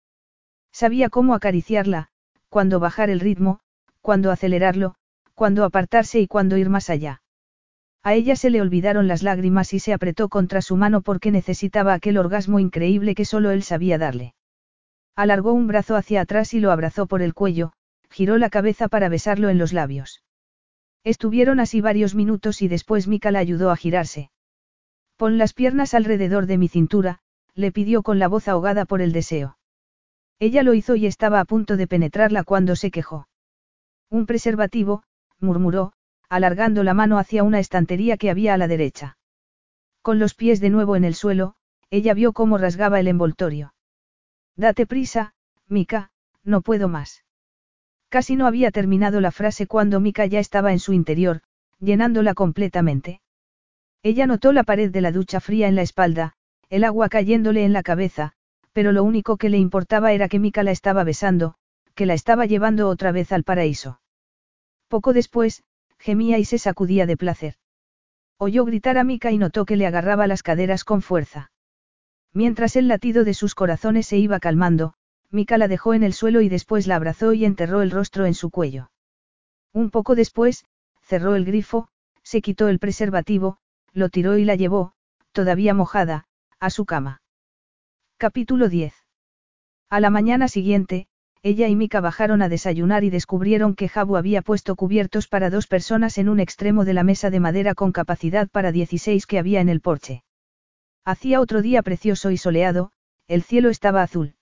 Sabía cómo acariciarla, cuándo bajar el ritmo, cuándo acelerarlo, cuándo apartarse y cuándo ir más allá. A ella se le olvidaron las lágrimas y se apretó contra su mano porque necesitaba aquel orgasmo increíble que solo él sabía darle. Alargó un brazo hacia atrás y lo abrazó por el cuello, giró la cabeza para besarlo en los labios. Estuvieron así varios minutos y después Mika la ayudó a girarse. Pon las piernas alrededor de mi cintura, le pidió con la voz ahogada por el deseo. Ella lo hizo y estaba a punto de penetrarla cuando se quejó. Un preservativo, murmuró, alargando la mano hacia una estantería que había a la derecha. Con los pies de nuevo en el suelo, ella vio cómo rasgaba el envoltorio. Date prisa, Mika, no puedo más. Casi no había terminado la frase cuando Mika ya estaba en su interior, llenándola completamente. Ella notó la pared de la ducha fría en la espalda, el agua cayéndole en la cabeza, pero lo único que le importaba era que Mika la estaba besando, que la estaba llevando otra vez al paraíso. Poco después, gemía y se sacudía de placer. Oyó gritar a Mika y notó que le agarraba las caderas con fuerza. Mientras el latido de sus corazones se iba calmando, Mika la dejó en el suelo y después la abrazó y enterró el rostro en su cuello. Un poco después, cerró el grifo, se quitó el preservativo, lo tiró y la llevó, todavía mojada, a su cama. Capítulo 10. A la mañana siguiente, ella y Mika bajaron a desayunar y descubrieron que Jabu había puesto cubiertos para dos personas en un extremo de la mesa de madera con capacidad para 16 que había en el porche. Hacía otro día precioso y soleado, el cielo estaba azul.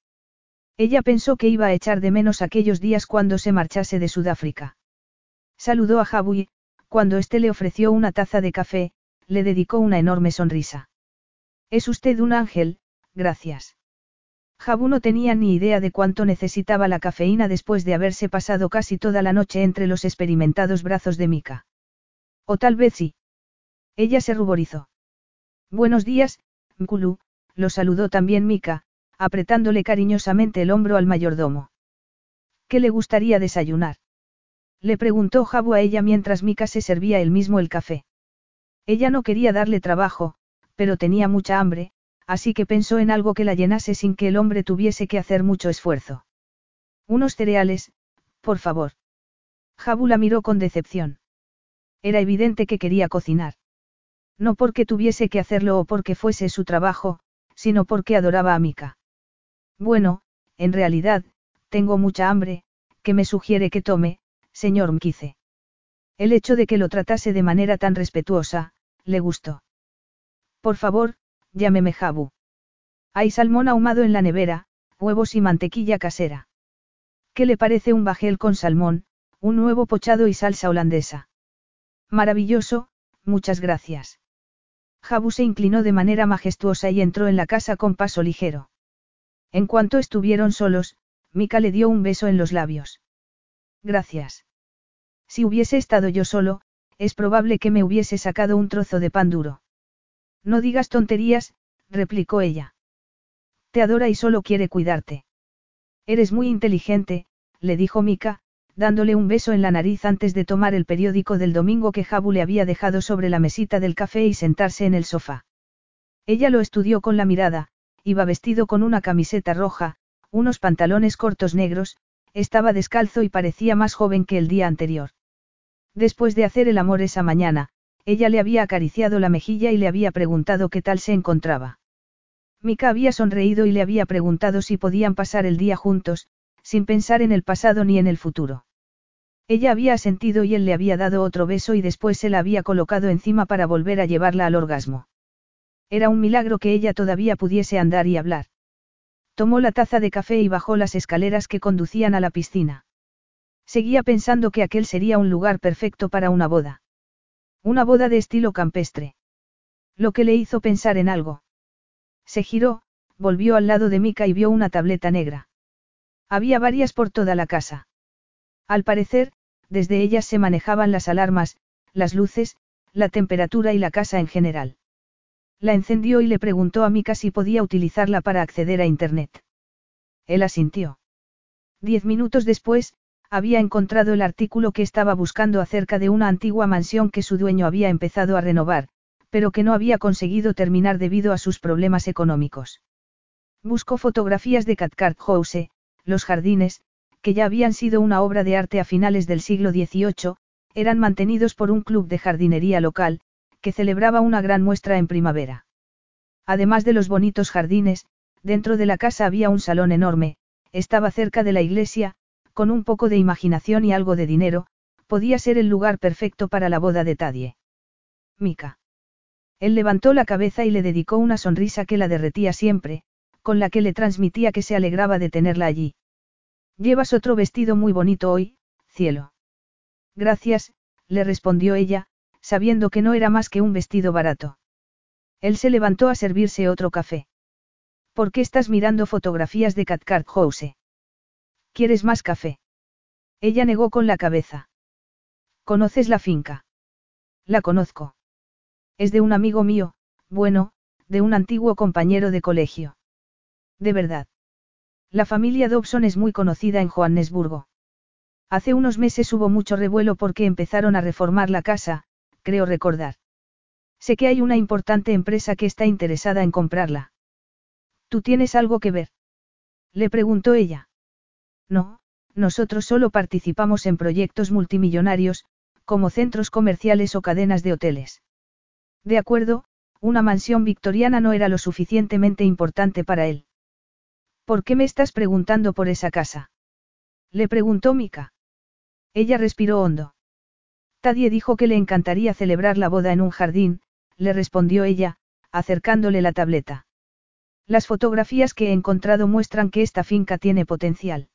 Ella pensó que iba a echar de menos aquellos días cuando se marchase de Sudáfrica. Saludó a Jabu y, cuando éste le ofreció una taza de café, le dedicó una enorme sonrisa. Es usted un ángel, gracias. Jabu no tenía ni idea de cuánto necesitaba la cafeína después de haberse pasado casi toda la noche entre los experimentados brazos de Mika. O tal vez sí. Ella se ruborizó. Buenos días, Mkulu, lo saludó también Mika, apretándole cariñosamente el hombro al mayordomo. ¿Qué le gustaría desayunar? Le preguntó Jabu a ella mientras Mika se servía él mismo el café. Ella no quería darle trabajo, pero tenía mucha hambre, así que pensó en algo que la llenase sin que el hombre tuviese que hacer mucho esfuerzo. Unos cereales, por favor. Jabu la miró con decepción. Era evidente que quería cocinar. No porque tuviese que hacerlo o porque fuese su trabajo, sino porque adoraba a Mika. Bueno, en realidad, tengo mucha hambre, que me sugiere que tome, señor Mkize. El hecho de que lo tratase de manera tan respetuosa, le gustó. Por favor, llámeme Jabu. Hay salmón ahumado en la nevera, huevos y mantequilla casera. ¿Qué le parece un bajel con salmón, un nuevo pochado y salsa holandesa? Maravilloso, muchas gracias. Jabu se inclinó de manera majestuosa y entró en la casa con paso ligero. En cuanto estuvieron solos, Mika le dio un beso en los labios. Gracias. Si hubiese estado yo solo, es probable que me hubiese sacado un trozo de pan duro. No digas tonterías, replicó ella. Te adora y solo quiere cuidarte. Eres muy inteligente, le dijo Mika, dándole un beso en la nariz antes de tomar el periódico del domingo que Jabu le había dejado sobre la mesita del café y sentarse en el sofá. Ella lo estudió con la mirada, iba vestido con una camiseta roja, unos pantalones cortos negros, estaba descalzo y parecía más joven que el día anterior. Después de hacer el amor esa mañana, ella le había acariciado la mejilla y le había preguntado qué tal se encontraba. Mika había sonreído y le había preguntado si podían pasar el día juntos, sin pensar en el pasado ni en el futuro. Ella había asentido y él le había dado otro beso y después se la había colocado encima para volver a llevarla al orgasmo. Era un milagro que ella todavía pudiese andar y hablar. Tomó la taza de café y bajó las escaleras que conducían a la piscina. Seguía pensando que aquel sería un lugar perfecto para una boda. Una boda de estilo campestre. Lo que le hizo pensar en algo. Se giró, volvió al lado de Mika y vio una tableta negra. Había varias por toda la casa. Al parecer, desde ellas se manejaban las alarmas, las luces, la temperatura y la casa en general. La encendió y le preguntó a Mika si podía utilizarla para acceder a Internet. Él asintió. Diez minutos después, había encontrado el artículo que estaba buscando acerca de una antigua mansión que su dueño había empezado a renovar, pero que no había conseguido terminar debido a sus problemas económicos. Buscó fotografías de Cathcart House, los jardines, que ya habían sido una obra de arte a finales del siglo XVIII, eran mantenidos por un club de jardinería local, que celebraba una gran muestra en primavera. Además de los bonitos jardines, dentro de la casa había un salón enorme, estaba cerca de la iglesia, con un poco de imaginación y algo de dinero, podía ser el lugar perfecto para la boda de Tadie. Mika. Él levantó la cabeza y le dedicó una sonrisa que la derretía siempre, con la que le transmitía que se alegraba de tenerla allí. Llevas otro vestido muy bonito hoy, cielo. Gracias, le respondió ella, sabiendo que no era más que un vestido barato. Él se levantó a servirse otro café. ¿Por qué estás mirando fotografías de Cathcart House? ¿Quieres más café? Ella negó con la cabeza. ¿Conoces la finca? La conozco. Es de un amigo mío, bueno, de un antiguo compañero de colegio. De verdad. La familia Dobson es muy conocida en Johannesburgo. Hace unos meses hubo mucho revuelo porque empezaron a reformar la casa, creo recordar. Sé que hay una importante empresa que está interesada en comprarla. ¿Tú tienes algo que ver? Le preguntó ella. No, nosotros solo participamos en proyectos multimillonarios, como centros comerciales o cadenas de hoteles. De acuerdo, una mansión victoriana no era lo suficientemente importante para él. ¿Por qué me estás preguntando por esa casa? Le preguntó Mika. Ella respiró hondo. Tadie dijo que le encantaría celebrar la boda en un jardín, le respondió ella, acercándole la tableta. Las fotografías que he encontrado muestran que esta finca tiene potencial.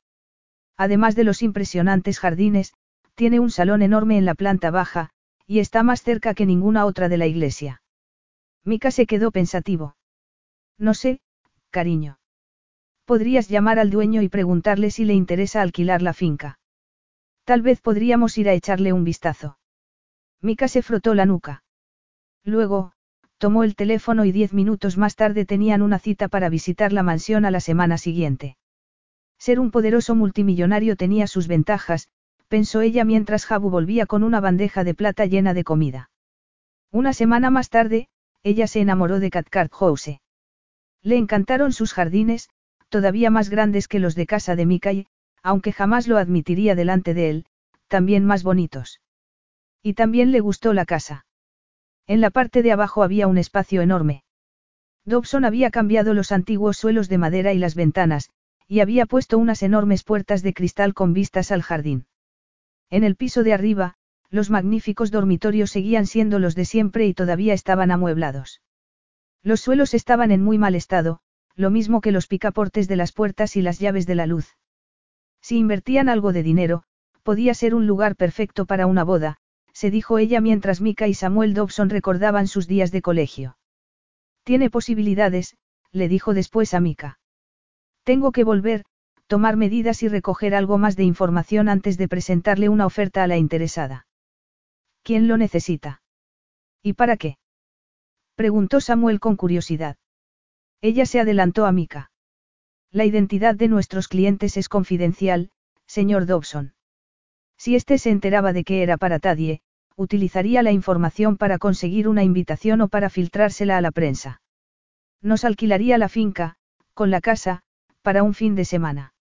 Además de los impresionantes jardines, tiene un salón enorme en la planta baja, y está más cerca que ninguna otra de la iglesia. Mika se quedó pensativo. No sé, cariño. Podrías llamar al dueño y preguntarle si le interesa alquilar la finca. Tal vez podríamos ir a echarle un vistazo. Mika se frotó la nuca. Luego, tomó el teléfono y diez minutos más tarde tenían una cita para visitar la mansión a la semana siguiente. Ser un poderoso multimillonario tenía sus ventajas, pensó ella mientras Jabu volvía con una bandeja de plata llena de comida. Una semana más tarde, ella se enamoró de Cathcart House. Le encantaron sus jardines, todavía más grandes que los de casa de Mika y, aunque jamás lo admitiría delante de él, también más bonitos. Y también le gustó la casa. En la parte de abajo había un espacio enorme. Dobson había cambiado los antiguos suelos de madera y las ventanas, y había puesto unas enormes puertas de cristal con vistas al jardín. En el piso de arriba, los magníficos dormitorios seguían siendo los de siempre y todavía estaban amueblados. Los suelos estaban en muy mal estado, lo mismo que los picaportes de las puertas y las llaves de la luz. Si invertían algo de dinero, podía ser un lugar perfecto para una boda, se dijo ella mientras Mika y Samuel Dobson recordaban sus días de colegio. Tiene posibilidades, le dijo después a Mika. Tengo que volver, tomar medidas y recoger algo más de información antes de presentarle una oferta a la interesada. ¿Quién lo necesita? ¿Y para qué? preguntó Samuel con curiosidad. Ella se adelantó a Mika. La identidad de nuestros clientes es confidencial, señor Dobson. Si éste se enteraba de que era para Tadie, utilizaría la información para conseguir una invitación o para filtrársela a la prensa. Nos alquilaría la finca, con la casa, para un fin de semana.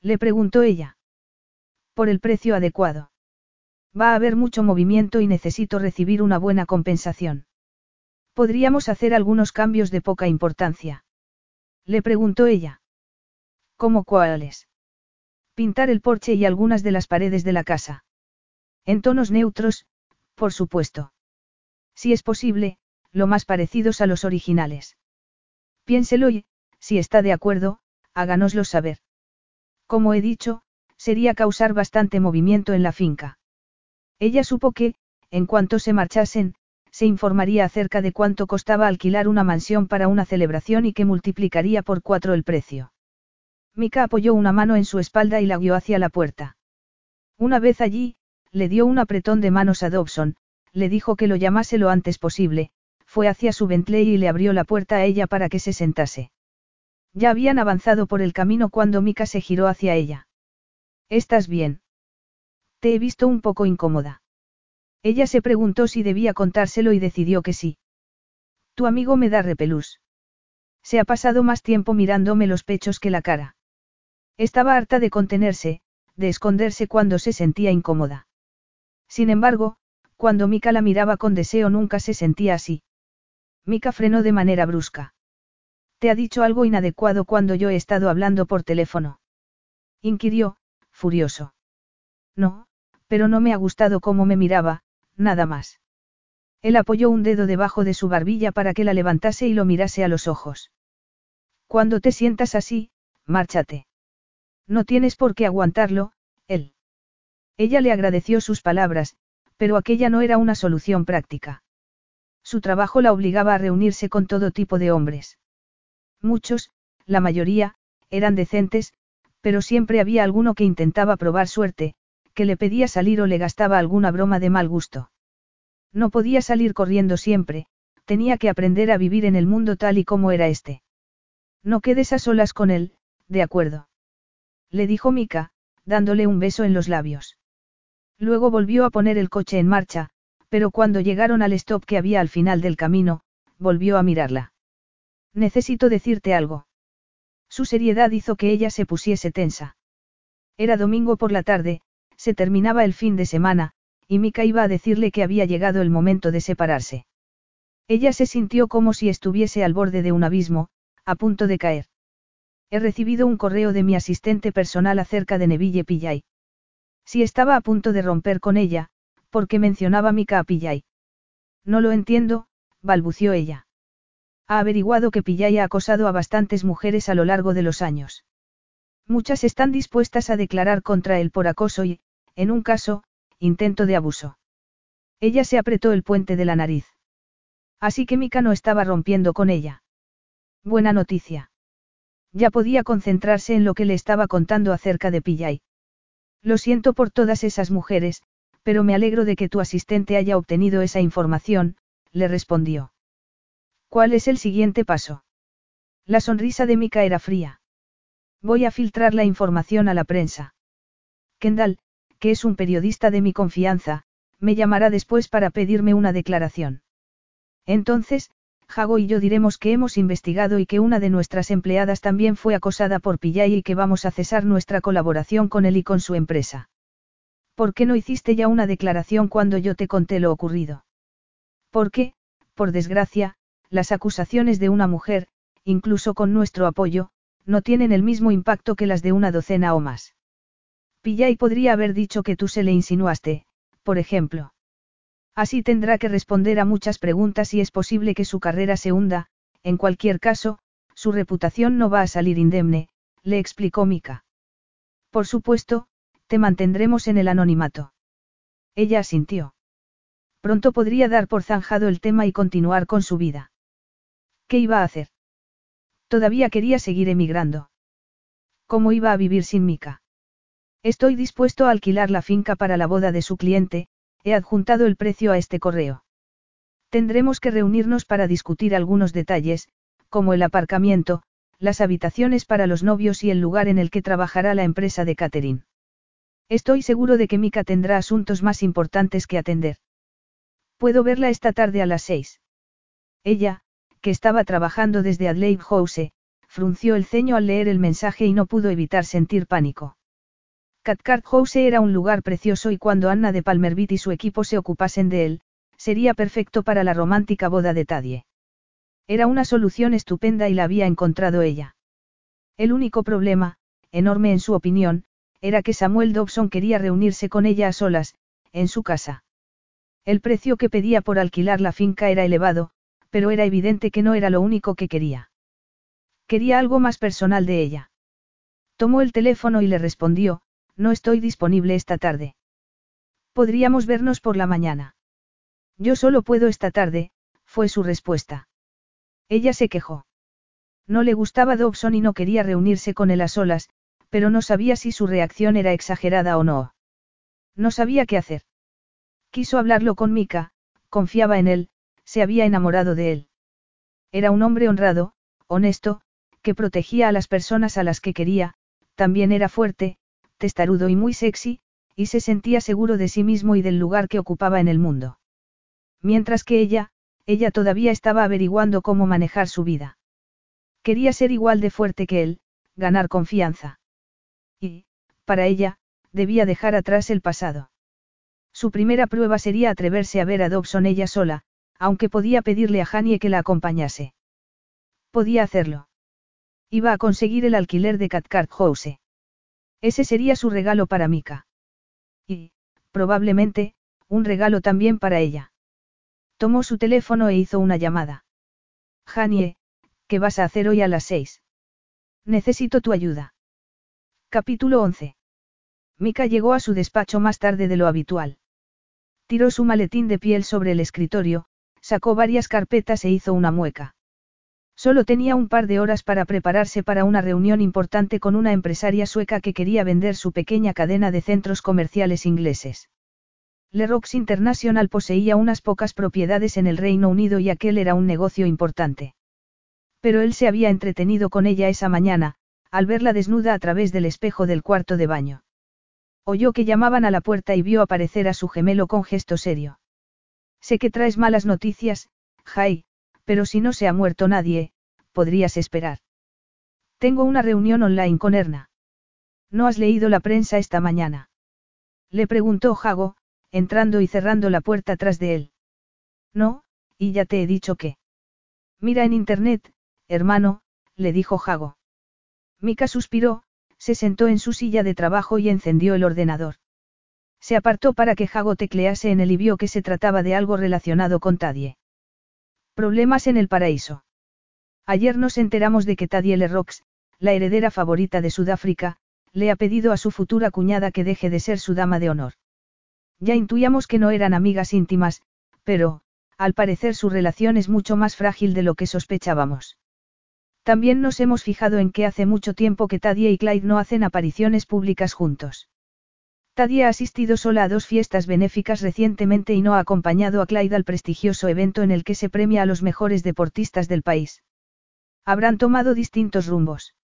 Le preguntó ella. Por el precio adecuado. Va a haber mucho movimiento y necesito recibir una buena compensación. Podríamos hacer algunos cambios de poca importancia. Le preguntó ella. ¿Cómo cuáles? Pintar el porche y algunas de las paredes de la casa. En tonos neutros, por supuesto. Si es posible, lo más parecidos a los originales. Piénselo y, si está de acuerdo, háganoslo saber. Como he dicho, sería causar bastante movimiento en la finca. Ella supo que, en cuanto se marchasen, se informaría acerca de cuánto costaba alquilar una mansión para una celebración y que multiplicaría por cuatro el precio. Mika apoyó una mano en su espalda y la guió hacia la puerta. Una vez allí, le dio un apretón de manos a Dobson, le dijo que lo llamase lo antes posible, fue hacia su Bentley y le abrió la puerta a ella para que se sentase. Ya habían avanzado por el camino cuando Mika se giró hacia ella. ¿Estás bien? Te he visto un poco incómoda. Ella se preguntó si debía contárselo y decidió que sí. Tu amigo me da repelús. Se ha pasado más tiempo mirándome los pechos que la cara. Estaba harta de contenerse, de esconderse cuando se sentía incómoda. Sin embargo, Cuando Mika la miraba con deseo nunca se sentía así. Mika frenó de manera brusca. ¿Te ha dicho algo inadecuado cuando yo he estado hablando por teléfono? Inquirió, furioso. No, pero no me ha gustado cómo me miraba, nada más. Él apoyó un dedo debajo de su barbilla para que la levantase y lo mirase a los ojos. Cuando te sientas así, márchate. No tienes por qué aguantarlo, él. Ella le agradeció sus palabras, pero aquella no era una solución práctica. Su trabajo la obligaba a reunirse con todo tipo de hombres. Muchos, la mayoría, eran decentes, pero siempre había alguno que intentaba probar suerte, que le pedía salir o le gastaba alguna broma de mal gusto. No podía salir corriendo siempre, tenía que aprender a vivir en el mundo tal y como era este. No quedes a solas con él, de acuerdo. Le dijo Mika, dándole un beso en los labios. Luego volvió a poner el coche en marcha, pero cuando llegaron al stop que había al final del camino, volvió a mirarla. Necesito decirte algo. Su seriedad hizo que ella se pusiese tensa. Era domingo por la tarde, se terminaba el fin de semana, y Mika iba a decirle que había llegado el momento de separarse. Ella se sintió como si estuviese al borde de un abismo, a punto de caer. He recibido un correo de mi asistente personal acerca de Neville Pillay. Si estaba a punto de romper con ella, ¿por qué mencionaba Mika a Pillay? No lo entiendo, balbució ella. Ha averiguado que Pillay ha acosado a bastantes mujeres a lo largo de los años. Muchas están dispuestas a declarar contra él por acoso y, en un caso, intento de abuso. Ella se apretó el puente de la nariz. Así que Mika no estaba rompiendo con ella. Buena noticia. Ya podía concentrarse en lo que le estaba contando acerca de Pillay. Lo siento por todas esas mujeres, pero me alegro de que tu asistente haya obtenido esa información, le respondió. ¿Cuál es el siguiente paso? La sonrisa de Mika era fría. Voy a filtrar la información a la prensa. Kendall, que es un periodista de mi confianza, me llamará después para pedirme una declaración. Entonces, Jago y yo diremos que hemos investigado y que una de nuestras empleadas también fue acosada por Pillay y que vamos a cesar nuestra colaboración con él y con su empresa. ¿Por qué no hiciste ya una declaración cuando yo te conté lo ocurrido? Porque, por desgracia, las acusaciones de una mujer, incluso con nuestro apoyo, no tienen el mismo impacto que las de una docena o más. Pillay podría haber dicho que tú se le insinuaste, por ejemplo. Así tendrá que responder a muchas preguntas y es posible que su carrera se hunda, en cualquier caso, su reputación no va a salir indemne, le explicó Mika. Por supuesto, te mantendremos en el anonimato. Ella asintió. Pronto podría dar por zanjado el tema y continuar con su vida. ¿Qué iba a hacer? Todavía quería seguir emigrando. ¿Cómo iba a vivir sin Mika? Estoy dispuesto a alquilar la finca para la boda de su cliente, He adjuntado el precio a este correo. Tendremos que reunirnos para discutir algunos detalles, como el aparcamiento, las habitaciones para los novios y el lugar en el que trabajará la empresa de Catherine. Estoy seguro de que Mika tendrá asuntos más importantes que atender. Puedo verla esta tarde a las seis. Ella, que estaba trabajando desde Adelaide House, frunció el ceño al leer el mensaje y no pudo evitar sentir pánico. Cathcart House era un lugar precioso y cuando Anna de Palmerbit y su equipo se ocupasen de él, sería perfecto para la romántica boda de Tadie. Era una solución estupenda y la había encontrado ella. El único problema, enorme en su opinión, era que Samuel Dobson quería reunirse con ella a solas, en su casa. El precio que pedía por alquilar la finca era elevado, pero era evidente que no era lo único que quería. Quería algo más personal de ella. Tomó el teléfono y le respondió, no estoy disponible esta tarde. Podríamos vernos por la mañana. Yo solo puedo esta tarde, fue su respuesta. Ella se quejó. No le gustaba Dobson y no quería reunirse con él a solas, pero no sabía si su reacción era exagerada o no. No sabía qué hacer. Quiso hablarlo con Mika, confiaba en él, se había enamorado de él. Era un hombre honrado, honesto, que protegía a las personas a las que quería, también era fuerte, testarudo y muy sexy, y se sentía seguro de sí mismo y del lugar que ocupaba en el mundo. Mientras que ella, ella todavía estaba averiguando cómo manejar su vida. Quería ser igual de fuerte que él, ganar confianza. Y, para ella, debía dejar atrás el pasado. Su primera prueba sería atreverse a ver a Dobson ella sola, aunque podía pedirle a Janie que la acompañase. Podía hacerlo. Iba a conseguir el alquiler de Cathcart House. Ese sería su regalo para Mika. Y, probablemente, un regalo también para ella. Tomó su teléfono e hizo una llamada. Janie, ¿qué vas a hacer hoy a las seis? Necesito tu ayuda. Capítulo 11. Mika llegó a su despacho más tarde de lo habitual. Tiró su maletín de piel sobre el escritorio, sacó varias carpetas e hizo una mueca. Solo tenía un par de horas para prepararse para una reunión importante con una empresaria sueca que quería vender su pequeña cadena de centros comerciales ingleses. Lerox International poseía unas pocas propiedades en el Reino Unido y aquel era un negocio importante. Pero él se había entretenido con ella esa mañana, al verla desnuda a través del espejo del cuarto de baño. Oyó que llamaban a la puerta y vio aparecer a su gemelo con gesto serio. Sé que traes malas noticias, Jai, pero si no se ha muerto nadie, podrías esperar. Tengo una reunión online con Erna. ¿No has leído la prensa esta mañana? Le preguntó Jago, entrando y cerrando la puerta tras de él. No, y ya te he dicho que. Mira en internet, hermano, le dijo Jago. Mika suspiró, se sentó en su silla de trabajo y encendió el ordenador. Se apartó para que Jago teclease en el y vio que se trataba de algo relacionado con Tadie. Problemas en el paraíso. Ayer nos enteramos de que Tadie Lerox, la heredera favorita de Sudáfrica, le ha pedido a su futura cuñada que deje de ser su dama de honor. Ya intuíamos que no eran amigas íntimas, pero, al parecer su relación es mucho más frágil de lo que sospechábamos. También nos hemos fijado en que hace mucho tiempo que Tadie y Clyde no hacen apariciones públicas juntos. Tadie ha asistido sola a dos fiestas benéficas recientemente y no ha acompañado a Clyde al prestigioso evento en el que se premia a los mejores deportistas del país. Habrán tomado distintos rumbos.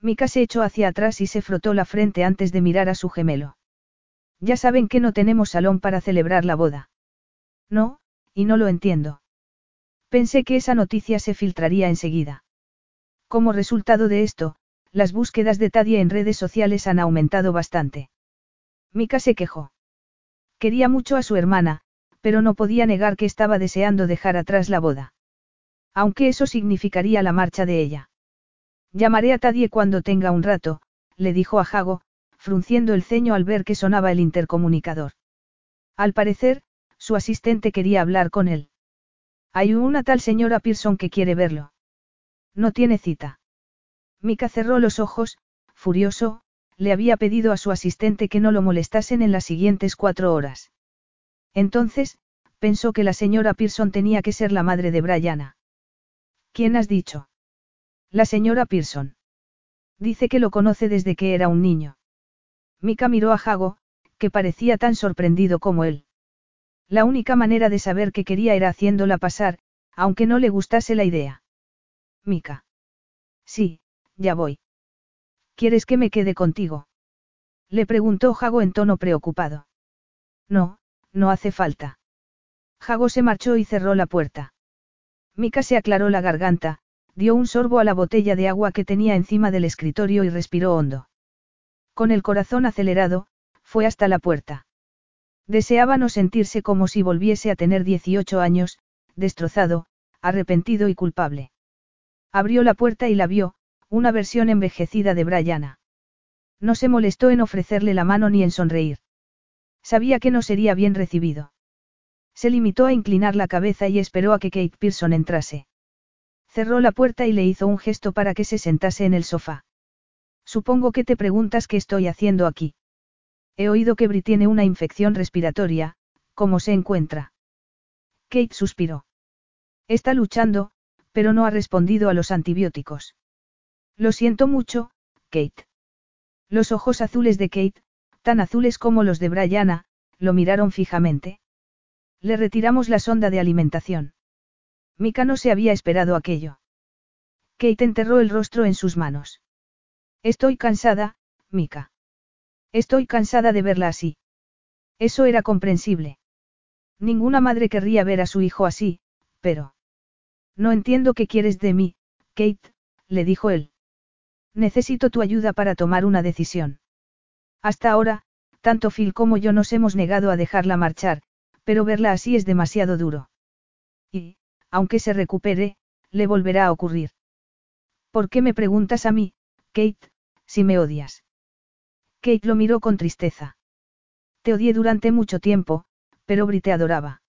Mika se echó hacia atrás y se frotó la frente antes de mirar a su gemelo. Ya saben que no tenemos salón para celebrar la boda. No, y no lo entiendo. Pensé que esa noticia se filtraría enseguida. Como resultado de esto, las búsquedas de Tadia en redes sociales han aumentado bastante. Mika se quejó. Quería mucho a su hermana, pero no podía negar que estaba deseando dejar atrás la boda. Aunque eso significaría la marcha de ella. Llamaré a Tadie cuando tenga un rato, le dijo a Jago, frunciendo el ceño al ver que sonaba el intercomunicador. Al parecer, su asistente quería hablar con él. Hay una tal señora Pearson que quiere verlo. No tiene cita. Mika cerró los ojos, furioso, le había pedido a su asistente que no lo molestasen en las siguientes cuatro horas. Entonces, pensó que la señora Pearson tenía que ser la madre de Brianna. ¿Quién has dicho? La señora Pearson. Dice que lo conoce desde que era un niño. Mika miró a Jago, que parecía tan sorprendido como él. La única manera de saber qué quería era haciéndola pasar, aunque no le gustase la idea. Mika. Sí, ya voy. ¿Quieres que me quede contigo? Le preguntó Jago en tono preocupado. No, no hace falta. Jago se marchó y cerró la puerta. Mika se aclaró la garganta, dio un sorbo a la botella de agua que tenía encima del escritorio y respiró hondo. Con el corazón acelerado, fue hasta la puerta. Deseaba no sentirse como si volviese a tener 18 años, destrozado, arrepentido y culpable. Abrió la puerta y la vio, una versión envejecida de Brianna. No se molestó en ofrecerle la mano ni en sonreír. Sabía que no sería bien recibido. Se limitó a inclinar la cabeza y esperó a que Kate Pearson entrase. Cerró la puerta y le hizo un gesto para que se sentase en el sofá. Supongo que te preguntas qué estoy haciendo aquí. He oído que Bri tiene una infección respiratoria, ¿cómo se encuentra? Kate suspiró. Está luchando, pero no ha respondido a los antibióticos. Lo siento mucho, Kate. Los ojos azules de Kate, tan azules como los de Brianna, lo miraron fijamente. Le retiramos la sonda de alimentación. Mika no se había esperado aquello. Kate enterró el rostro en sus manos. Estoy cansada, Mika. Estoy cansada de verla así. Eso era comprensible. Ninguna madre querría ver a su hijo así, pero... No entiendo qué quieres de mí, Kate, le dijo él. Necesito tu ayuda para tomar una decisión. Hasta ahora, tanto Phil como yo nos hemos negado a dejarla marchar, pero verla así es demasiado duro. Y, aunque se recupere, le volverá a ocurrir. ¿Por qué me preguntas a mí, Kate, si me odias? Kate lo miró con tristeza. Te odié durante mucho tiempo, pero Bri te adoraba.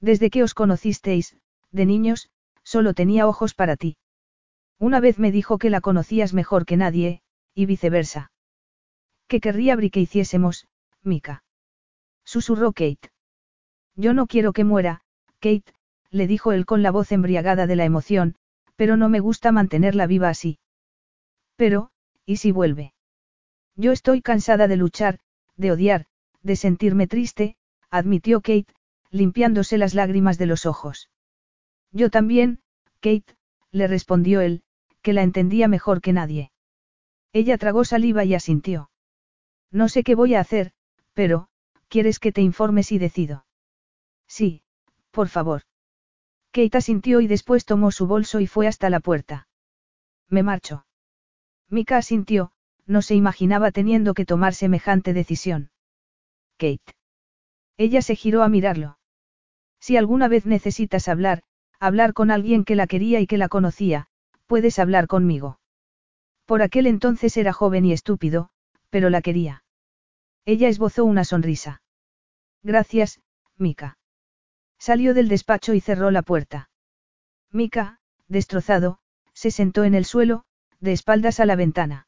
Desde que os conocisteis, de niños, solo tenía ojos para ti. Una vez me dijo que la conocías mejor que nadie, y viceversa. ¿Qué querría Bri que hiciésemos, Mika? Susurró Kate. Yo no quiero que muera, Kate, le dijo él con la voz embriagada de la emoción, pero no me gusta mantenerla viva así. Pero, ¿y si vuelve? Yo estoy cansada de luchar, de odiar, de sentirme triste, admitió Kate, limpiándose las lágrimas de los ojos. Yo también, Kate, le respondió él, que la entendía mejor que nadie. Ella tragó saliva y asintió. No sé qué voy a hacer, pero, ¿quieres que te informes y decido? Sí, por favor. Kate asintió y después tomó su bolso y fue hasta la puerta. Me marcho. Mika asintió, no se imaginaba teniendo que tomar semejante decisión. Kate. Ella se giró a mirarlo. Si alguna vez necesitas hablar, hablar con alguien que la quería y que la conocía, puedes hablar conmigo. Por aquel entonces era joven y estúpido, pero la quería. Ella esbozó una sonrisa. Gracias, Mika. Salió del despacho y cerró la puerta. Mika, destrozado, se sentó en el suelo, de espaldas a la ventana.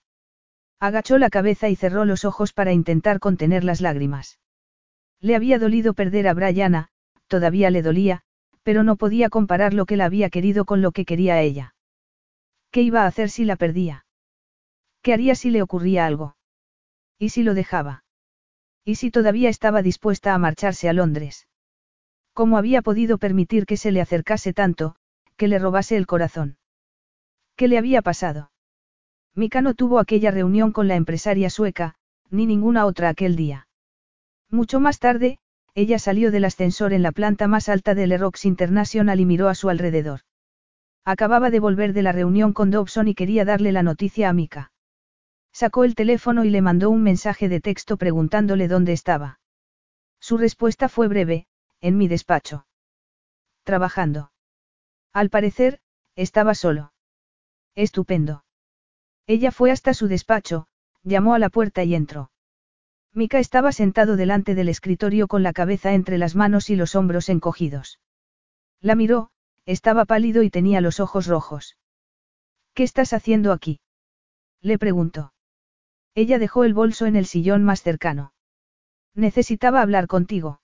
Agachó la cabeza y cerró los ojos para intentar contener las lágrimas. Le había dolido perder a Brianna, todavía le dolía, pero no podía comparar lo que la había querido con lo que quería ella. ¿Qué iba a hacer si la perdía? ¿Qué haría si le ocurría algo? ¿Y si lo dejaba? ¿Y si todavía estaba dispuesta a marcharse a Londres? ¿Cómo había podido permitir que se le acercase tanto, que le robase el corazón? ¿Qué le había pasado? Mika no tuvo aquella reunión con la empresaria sueca, ni ninguna otra aquel día. Mucho más tarde, ella salió del ascensor en la planta más alta del Erox International y miró a su alrededor. Acababa de volver de la reunión con Dobson y quería darle la noticia a Mika. Sacó el teléfono y le mandó un mensaje de texto preguntándole dónde estaba. Su respuesta fue breve, en mi despacho. Trabajando. Al parecer, estaba solo. Estupendo. Ella fue hasta su despacho, llamó a la puerta y entró. Mika estaba sentado delante del escritorio con la cabeza entre las manos y los hombros encogidos. La miró, estaba pálido y tenía los ojos rojos. ¿Qué estás haciendo aquí? Le preguntó. Ella dejó el bolso en el sillón más cercano. Necesitaba hablar contigo.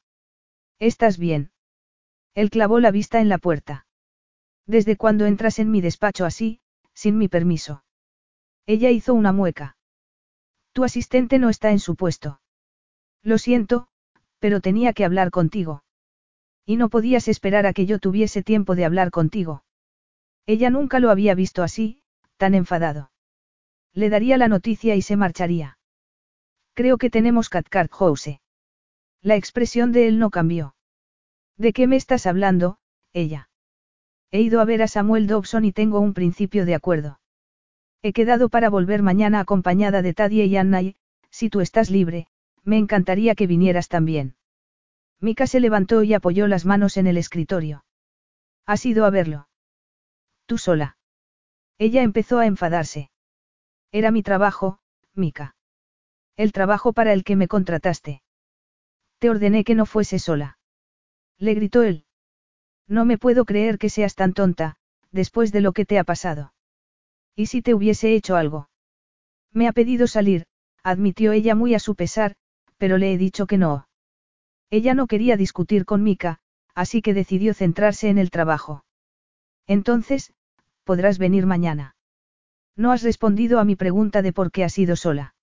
¿Estás bien? Él clavó la vista en la puerta. ¿Desde cuándo entras en mi despacho así, sin mi permiso? Ella hizo una mueca. Tu asistente no está en su puesto. Lo siento, pero tenía que hablar contigo. Y no podías esperar a que yo tuviese tiempo de hablar contigo. Ella nunca lo había visto así, tan enfadado. Le daría la noticia y se marcharía. Creo que tenemos Catcart House. La expresión de él no cambió. ¿De qué me estás hablando, ella? He ido a ver a Samuel Dobson y tengo un principio de acuerdo. He quedado para volver mañana acompañada de Tadie y Anna y, si tú estás libre, me encantaría que vinieras también. Mika se levantó y apoyó las manos en el escritorio. ¿Has ido a verlo? Tú sola. Ella empezó a enfadarse. Era mi trabajo, Mika. El trabajo para el que me contrataste. Te ordené que no fuese sola. Le gritó él. No me puedo creer que seas tan tonta, después de lo que te ha pasado. ¿Y si te hubiese hecho algo? Me ha pedido salir, admitió ella muy a su pesar, pero le he dicho que no. Ella no quería discutir con Mika, así que decidió centrarse en el trabajo. Entonces, podrás venir mañana. No has respondido a mi pregunta de por qué has ido sola.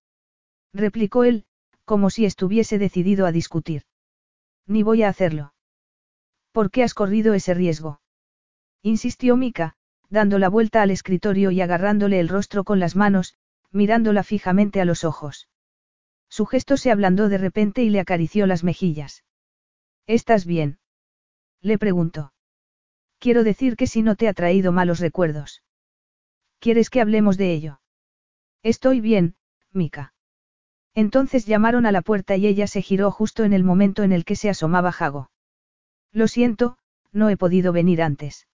Replicó él, como si estuviese decidido a discutir. Ni voy a hacerlo. ¿Por qué has corrido ese riesgo? Insistió Mika, dando la vuelta al escritorio y agarrándole el rostro con las manos, mirándola fijamente a los ojos. Su gesto se ablandó de repente y le acarició las mejillas. ¿Estás bien? Le preguntó. Quiero decir que si no te ha traído malos recuerdos. ¿Quieres que hablemos de ello? Estoy bien, Mika. Entonces llamaron a la puerta y ella se giró justo en el momento en el que se asomaba Jago. Lo siento, no he podido venir antes.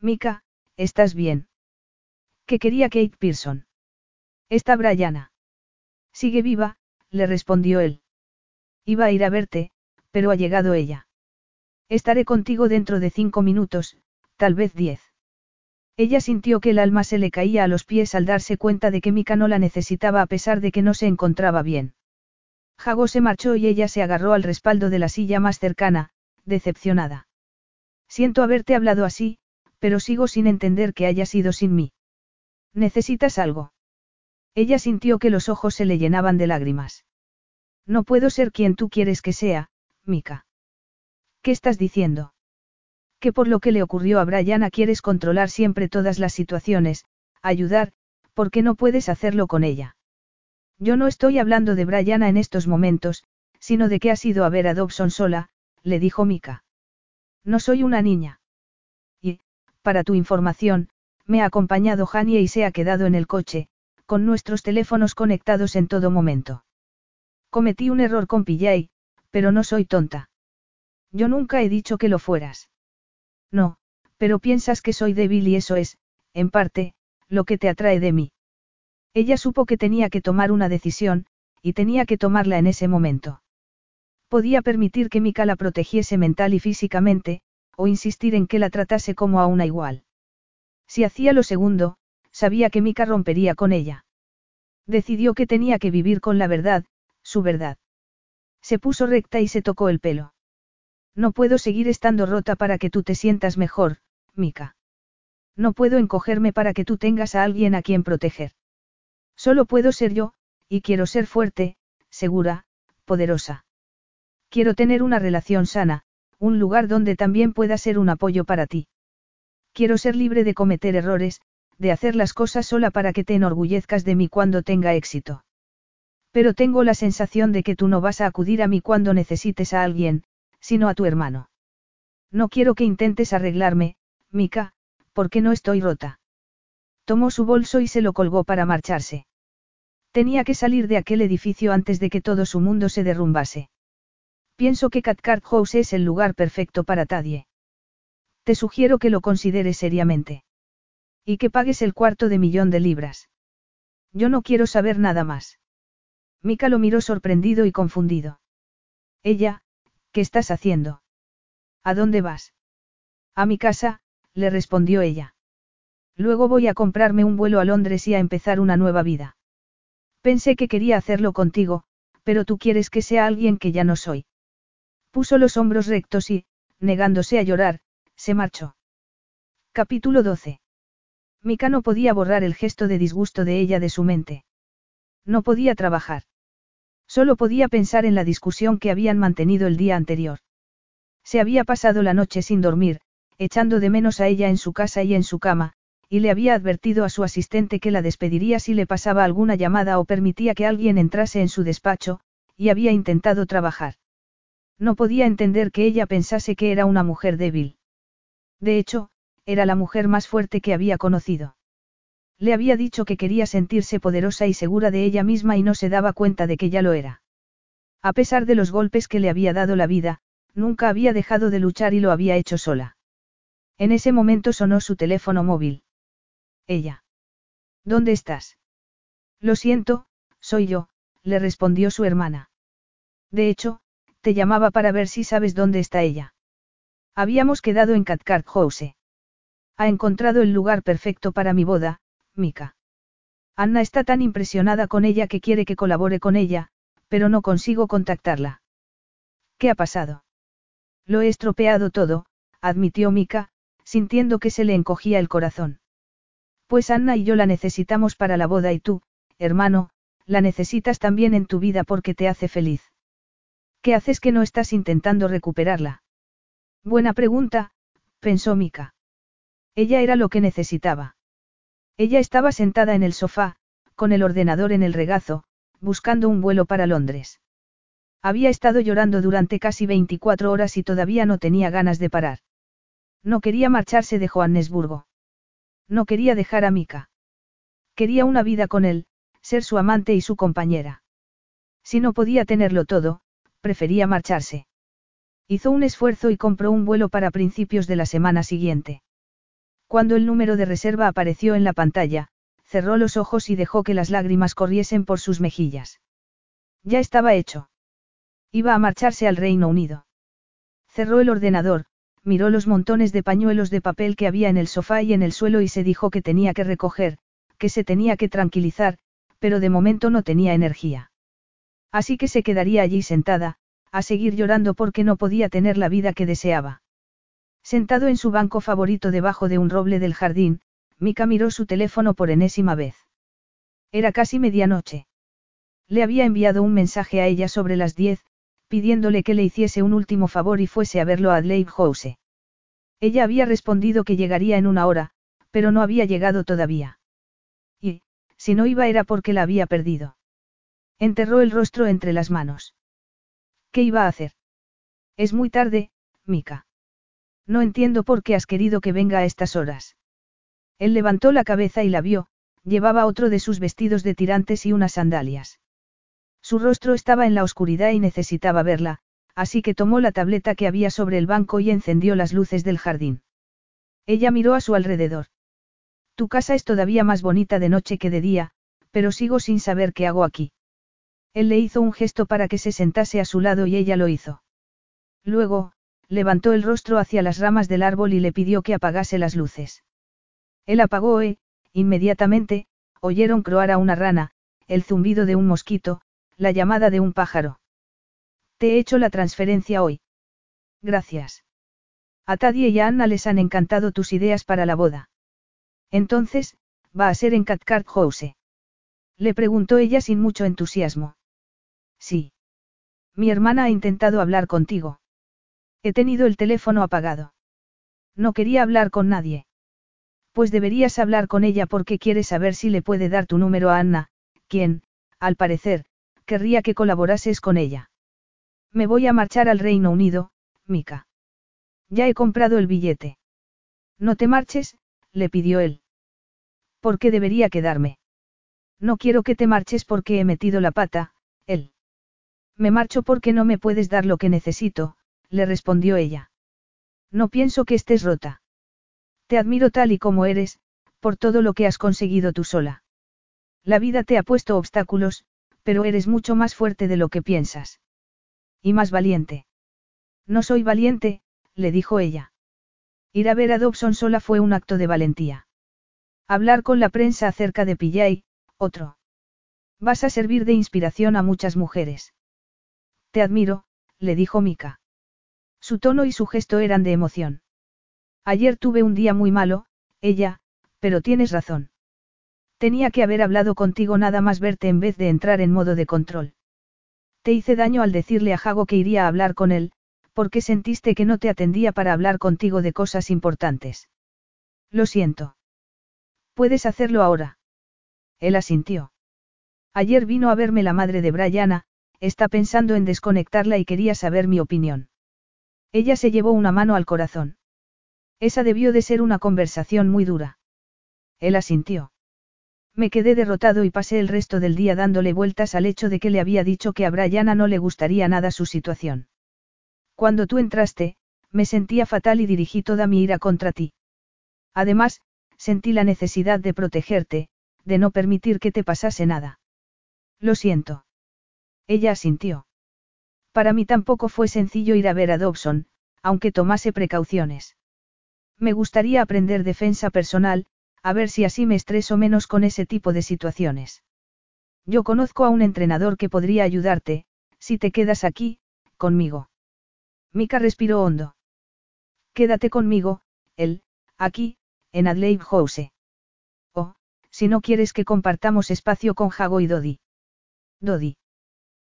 Mika, ¿estás bien? ¿Qué quería Kate Pearson? Está Brianna. Sigue viva, le respondió él. Iba a ir a verte, pero ha llegado ella. Estaré contigo dentro de cinco minutos, tal vez diez. Ella sintió que el alma se le caía a los pies al darse cuenta de que Mika no la necesitaba a pesar de que no se encontraba bien. Jago se marchó y ella se agarró al respaldo de la silla más cercana, decepcionada. Siento haberte hablado así, pero sigo sin entender que haya sido sin mí. ¿Necesitas algo? Ella sintió que los ojos se le llenaban de lágrimas. No puedo ser quien tú quieres que sea, Mika. ¿Qué estás diciendo? Que por lo que le ocurrió a Brianna quieres controlar siempre todas las situaciones, ayudar, porque no puedes hacerlo con ella. Yo no estoy hablando de Brianna en estos momentos, sino de que has ido a ver a Dobson sola, le dijo Mika. No soy una niña. Y, para tu información, me ha acompañado Janie y se ha quedado en el coche, con nuestros teléfonos conectados en todo momento. Cometí un error con Pillay, pero no soy tonta. Yo nunca he dicho que lo fueras. No, pero piensas que soy débil y eso es, en parte, lo que te atrae de mí. Ella supo que tenía que tomar una decisión, y tenía que tomarla en ese momento. Podía permitir que Mika la protegiese mental y físicamente, o insistir en que la tratase como a una igual. Si hacía lo segundo, sabía que Mika rompería con ella. Decidió que tenía que vivir con la verdad, su verdad. Se puso recta y se tocó el pelo. No puedo seguir estando rota para que tú te sientas mejor, Mika. No puedo encogerme para que tú tengas a alguien a quien proteger. Solo puedo ser yo, y quiero ser fuerte, segura, poderosa. Quiero tener una relación sana, un lugar donde también pueda ser un apoyo para ti. Quiero ser libre de cometer errores, de hacer las cosas sola para que te enorgullezcas de mí cuando tenga éxito. Pero tengo la sensación de que tú no vas a acudir a mí cuando necesites a alguien, sino a tu hermano. No quiero que intentes arreglarme, Mika, porque no estoy rota. Tomó su bolso y se lo colgó para marcharse. Tenía que salir de aquel edificio antes de que todo su mundo se derrumbase. Pienso que Cathcart House es el lugar perfecto para Tadie. Te sugiero que lo consideres seriamente. Y que pagues el cuarto de millón de libras. Yo no quiero saber nada más. Mika lo miró sorprendido y confundido. Ella, ¿Qué estás haciendo? ¿A dónde vas? A mi casa, le respondió ella. Luego voy a comprarme un vuelo a Londres y a empezar una nueva vida. Pensé que quería hacerlo contigo, pero tú quieres que sea alguien que ya no soy. Puso los hombros rectos y, negándose a llorar, se marchó. Capítulo 12. Mika no podía borrar el gesto de disgusto de ella de su mente. No podía trabajar. Solo podía pensar en la discusión que habían mantenido el día anterior. Se había pasado la noche sin dormir, echando de menos a ella en su casa y en su cama, y le había advertido a su asistente que la despediría si le pasaba alguna llamada o permitía que alguien entrase en su despacho, y había intentado trabajar. No podía entender que ella pensase que era una mujer débil. De hecho, era la mujer más fuerte que había conocido. Le había dicho que quería sentirse poderosa y segura de ella misma y no se daba cuenta de que ya lo era. A pesar de los golpes que le había dado la vida, nunca había dejado de luchar y lo había hecho sola. En ese momento sonó su teléfono móvil. Ella. ¿Dónde estás? Lo siento, soy yo, le respondió su hermana. De hecho, te llamaba para ver si sabes dónde está ella. Habíamos quedado en Cathcart House. Ha encontrado el lugar perfecto para mi boda, Mika. Anna está tan impresionada con ella que quiere que colabore con ella, pero no consigo contactarla. ¿Qué ha pasado? Lo he estropeado todo, admitió Mika, sintiendo que se le encogía el corazón. Pues Anna y yo la necesitamos para la boda y tú, hermano, la necesitas también en tu vida porque te hace feliz. ¿Qué haces que no estás intentando recuperarla? Buena pregunta, pensó Mika. Ella era lo que necesitaba. Ella estaba sentada en el sofá, con el ordenador en el regazo, buscando un vuelo para Londres. Había estado llorando durante casi 24 horas y todavía no tenía ganas de parar. No quería marcharse de Johannesburgo. No quería dejar a Mika. Quería una vida con él, ser su amante y su compañera. Si no podía tenerlo todo, prefería marcharse. Hizo un esfuerzo y compró un vuelo para principios de la semana siguiente. Cuando el número de reserva apareció en la pantalla, cerró los ojos y dejó que las lágrimas corriesen por sus mejillas. Ya estaba hecho. Iba a marcharse al Reino Unido. Cerró el ordenador, miró los montones de pañuelos de papel que había en el sofá y en el suelo y se dijo que tenía que recoger, que se tenía que tranquilizar, pero de momento no tenía energía. Así que se quedaría allí sentada, a seguir llorando porque no podía tener la vida que deseaba. Sentado en su banco favorito debajo de un roble del jardín, Mika miró su teléfono por enésima vez. Era casi medianoche. Le había enviado un mensaje a ella sobre las diez, pidiéndole que le hiciese un último favor y fuese a verlo a Adelaide House. Ella había respondido que llegaría en una hora, pero no había llegado todavía. Y, si no iba era porque la había perdido. Enterró el rostro entre las manos. ¿Qué iba a hacer? Es muy tarde, Mika. No entiendo por qué has querido que venga a estas horas. Él levantó la cabeza y la vio, llevaba otro de sus vestidos de tirantes y unas sandalias. Su rostro estaba en la oscuridad y necesitaba verla, así que tomó la tableta que había sobre el banco y encendió las luces del jardín. Ella miró a su alrededor. Tu casa es todavía más bonita de noche que de día, pero sigo sin saber qué hago aquí. Él le hizo un gesto para que se sentase a su lado y ella lo hizo. Luego, levantó el rostro hacia las ramas del árbol y le pidió que apagase las luces. Él apagó e, inmediatamente, oyeron croar a una rana, el zumbido de un mosquito, la llamada de un pájaro. Te he hecho la transferencia hoy. Gracias. A Tadie y a Anna les han encantado tus ideas para la boda. Entonces, va a ser en Cathcart House. Le preguntó ella sin mucho entusiasmo. Sí. Mi hermana ha intentado hablar contigo. He tenido el teléfono apagado. No quería hablar con nadie. Pues deberías hablar con ella porque quiere saber si le puede dar tu número a Anna, quien, al parecer, querría que colaborases con ella. Me voy a marchar al Reino Unido, Mika. Ya he comprado el billete. No te marches, le pidió él. ¿Por qué debería quedarme? No quiero que te marches porque he metido la pata, él. Me marcho porque no me puedes dar lo que necesito, le respondió ella. No pienso que estés rota. Te admiro tal y como eres, por todo lo que has conseguido tú sola. La vida te ha puesto obstáculos, pero eres mucho más fuerte de lo que piensas. Y más valiente. No soy valiente, le dijo ella. Ir a ver a Dobson sola fue un acto de valentía. Hablar con la prensa acerca de Pillay, otro. Vas a servir de inspiración a muchas mujeres. Te admiro, le dijo Mika. Su tono y su gesto eran de emoción. Ayer tuve un día muy malo, ella, pero tienes razón. Tenía que haber hablado contigo nada más verte en vez de entrar en modo de control. Te hice daño al decirle a Jago que iría a hablar con él, porque sentiste que no te atendía para hablar contigo de cosas importantes. Lo siento. Puedes hacerlo ahora. Él asintió. Ayer vino a verme la madre de Brianna, está pensando en desconectarla y quería saber mi opinión. Ella se llevó una mano al corazón. Esa debió de ser una conversación muy dura. Él asintió. Me quedé derrotado y pasé el resto del día dándole vueltas al hecho de que le había dicho que a Brianna no le gustaría nada su situación. Cuando tú entraste, me sentía fatal y dirigí toda mi ira contra ti. Además, sentí la necesidad de protegerte, de no permitir que te pasase nada. Lo siento. Ella asintió. Para mí tampoco fue sencillo ir a ver a Dobson, aunque tomase precauciones. Me gustaría aprender defensa personal, a ver si así me estreso menos con ese tipo de situaciones. Yo conozco a un entrenador que podría ayudarte, si te quedas aquí, conmigo. Mika respiró hondo. Quédate conmigo, él, aquí, en Adelaide House. O, si no quieres que compartamos espacio con Jago y Dodi. Dodi.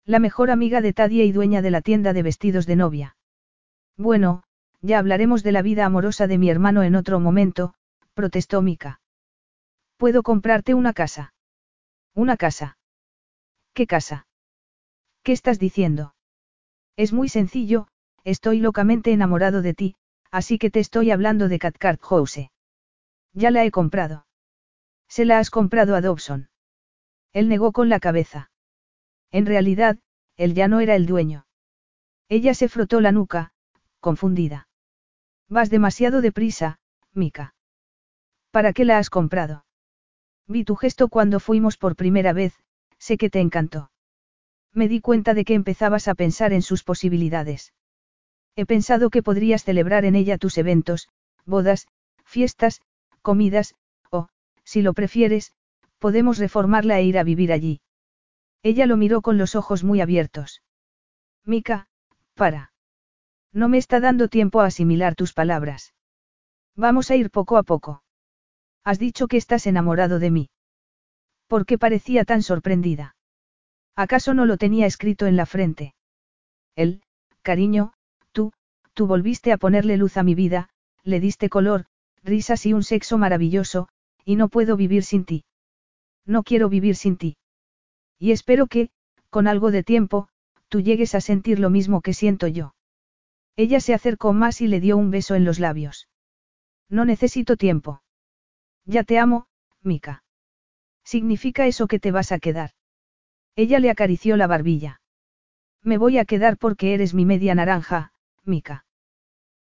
La mejor amiga de Tadia y dueña de la tienda de vestidos de novia. Bueno, ya hablaremos de la vida amorosa de mi hermano en otro momento, protestó Mika. Puedo comprarte una casa. ¿Una casa? ¿Qué casa? ¿Qué estás diciendo? Es muy sencillo, estoy locamente enamorado de ti, así que te estoy hablando de Cathcart House. Ya la he comprado. Se la has comprado a Dobson. Él negó con la cabeza. En realidad, él ya no era el dueño. Ella se frotó la nuca, confundida. Vas demasiado deprisa, Mika. ¿Para qué la has comprado? Vi tu gesto cuando fuimos por primera vez, sé que te encantó. Me di cuenta de que empezabas a pensar en sus posibilidades. He pensado que podrías celebrar en ella tus eventos, bodas, fiestas, comidas, o, si lo prefieres, podemos reformarla e ir a vivir allí. Ella lo miró con los ojos muy abiertos. Mika, para. No me está dando tiempo a asimilar tus palabras. Vamos a ir poco a poco. Has dicho que estás enamorado de mí. ¿Por qué parecía tan sorprendida? ¿Acaso no lo tenía escrito en la frente? Él, cariño, tú, tú volviste a ponerle luz a mi vida, le diste color, risas y un sexo maravilloso, y no puedo vivir sin ti. No quiero vivir sin ti. Y espero que, con algo de tiempo, tú llegues a sentir lo mismo que siento yo. Ella se acercó más y le dio un beso en los labios. No necesito tiempo. Ya te amo, Mika. ¿Significa eso que te vas a quedar? Ella le acarició la barbilla. Me voy a quedar porque eres mi media naranja, Mika.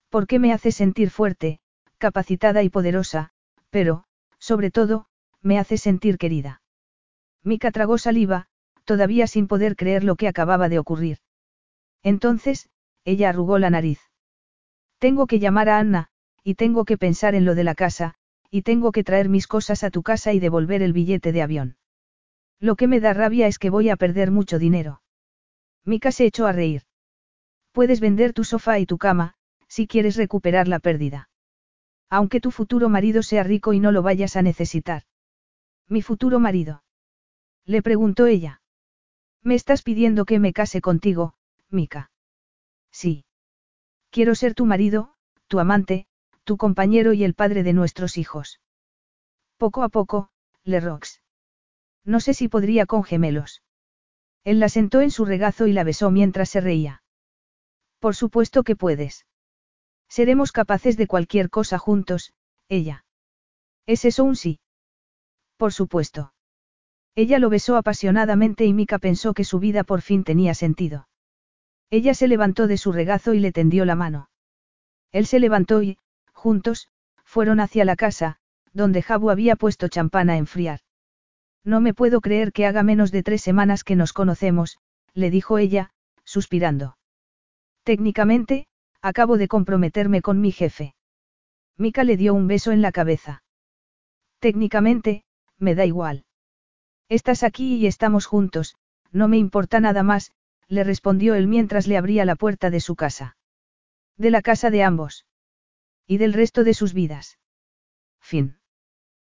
Porque me haces sentir fuerte, capacitada y poderosa, pero, sobre todo, me haces sentir querida. Mika tragó saliva, todavía sin poder creer lo que acababa de ocurrir. Entonces, ella arrugó la nariz. Tengo que llamar a Anna, y tengo que pensar en lo de la casa, y tengo que traer mis cosas a tu casa y devolver el billete de avión. Lo que me da rabia es que voy a perder mucho dinero. Mika se echó a reír. Puedes vender tu sofá y tu cama, si quieres recuperar la pérdida. Aunque tu futuro marido sea rico y no lo vayas a necesitar. ¿Mi futuro marido? Le preguntó ella. Me estás pidiendo que me case contigo, Mika. Sí. Quiero ser tu marido, tu amante, tu compañero y el padre de nuestros hijos. Poco a poco, Le Rox. No sé si podría con gemelos. Él la sentó en su regazo y la besó mientras se reía. Por supuesto que puedes. Seremos capaces de cualquier cosa juntos, ella. ¿Es eso un sí? Por supuesto. Ella lo besó apasionadamente y Mika pensó que su vida por fin tenía sentido. Ella se levantó de su regazo y le tendió la mano. Él se levantó y, juntos, fueron hacia la casa, donde Jabu había puesto champán a enfriar. No me puedo creer que haga menos de tres semanas que nos conocemos, le dijo ella, suspirando. Técnicamente, acabo de comprometerme con mi jefe. Mika le dio un beso en la cabeza. Técnicamente, me da igual. Estás aquí y estamos juntos, no me importa nada más, le respondió él mientras le abría la puerta de su casa. De la casa de ambos. Y del resto de sus vidas. Fin.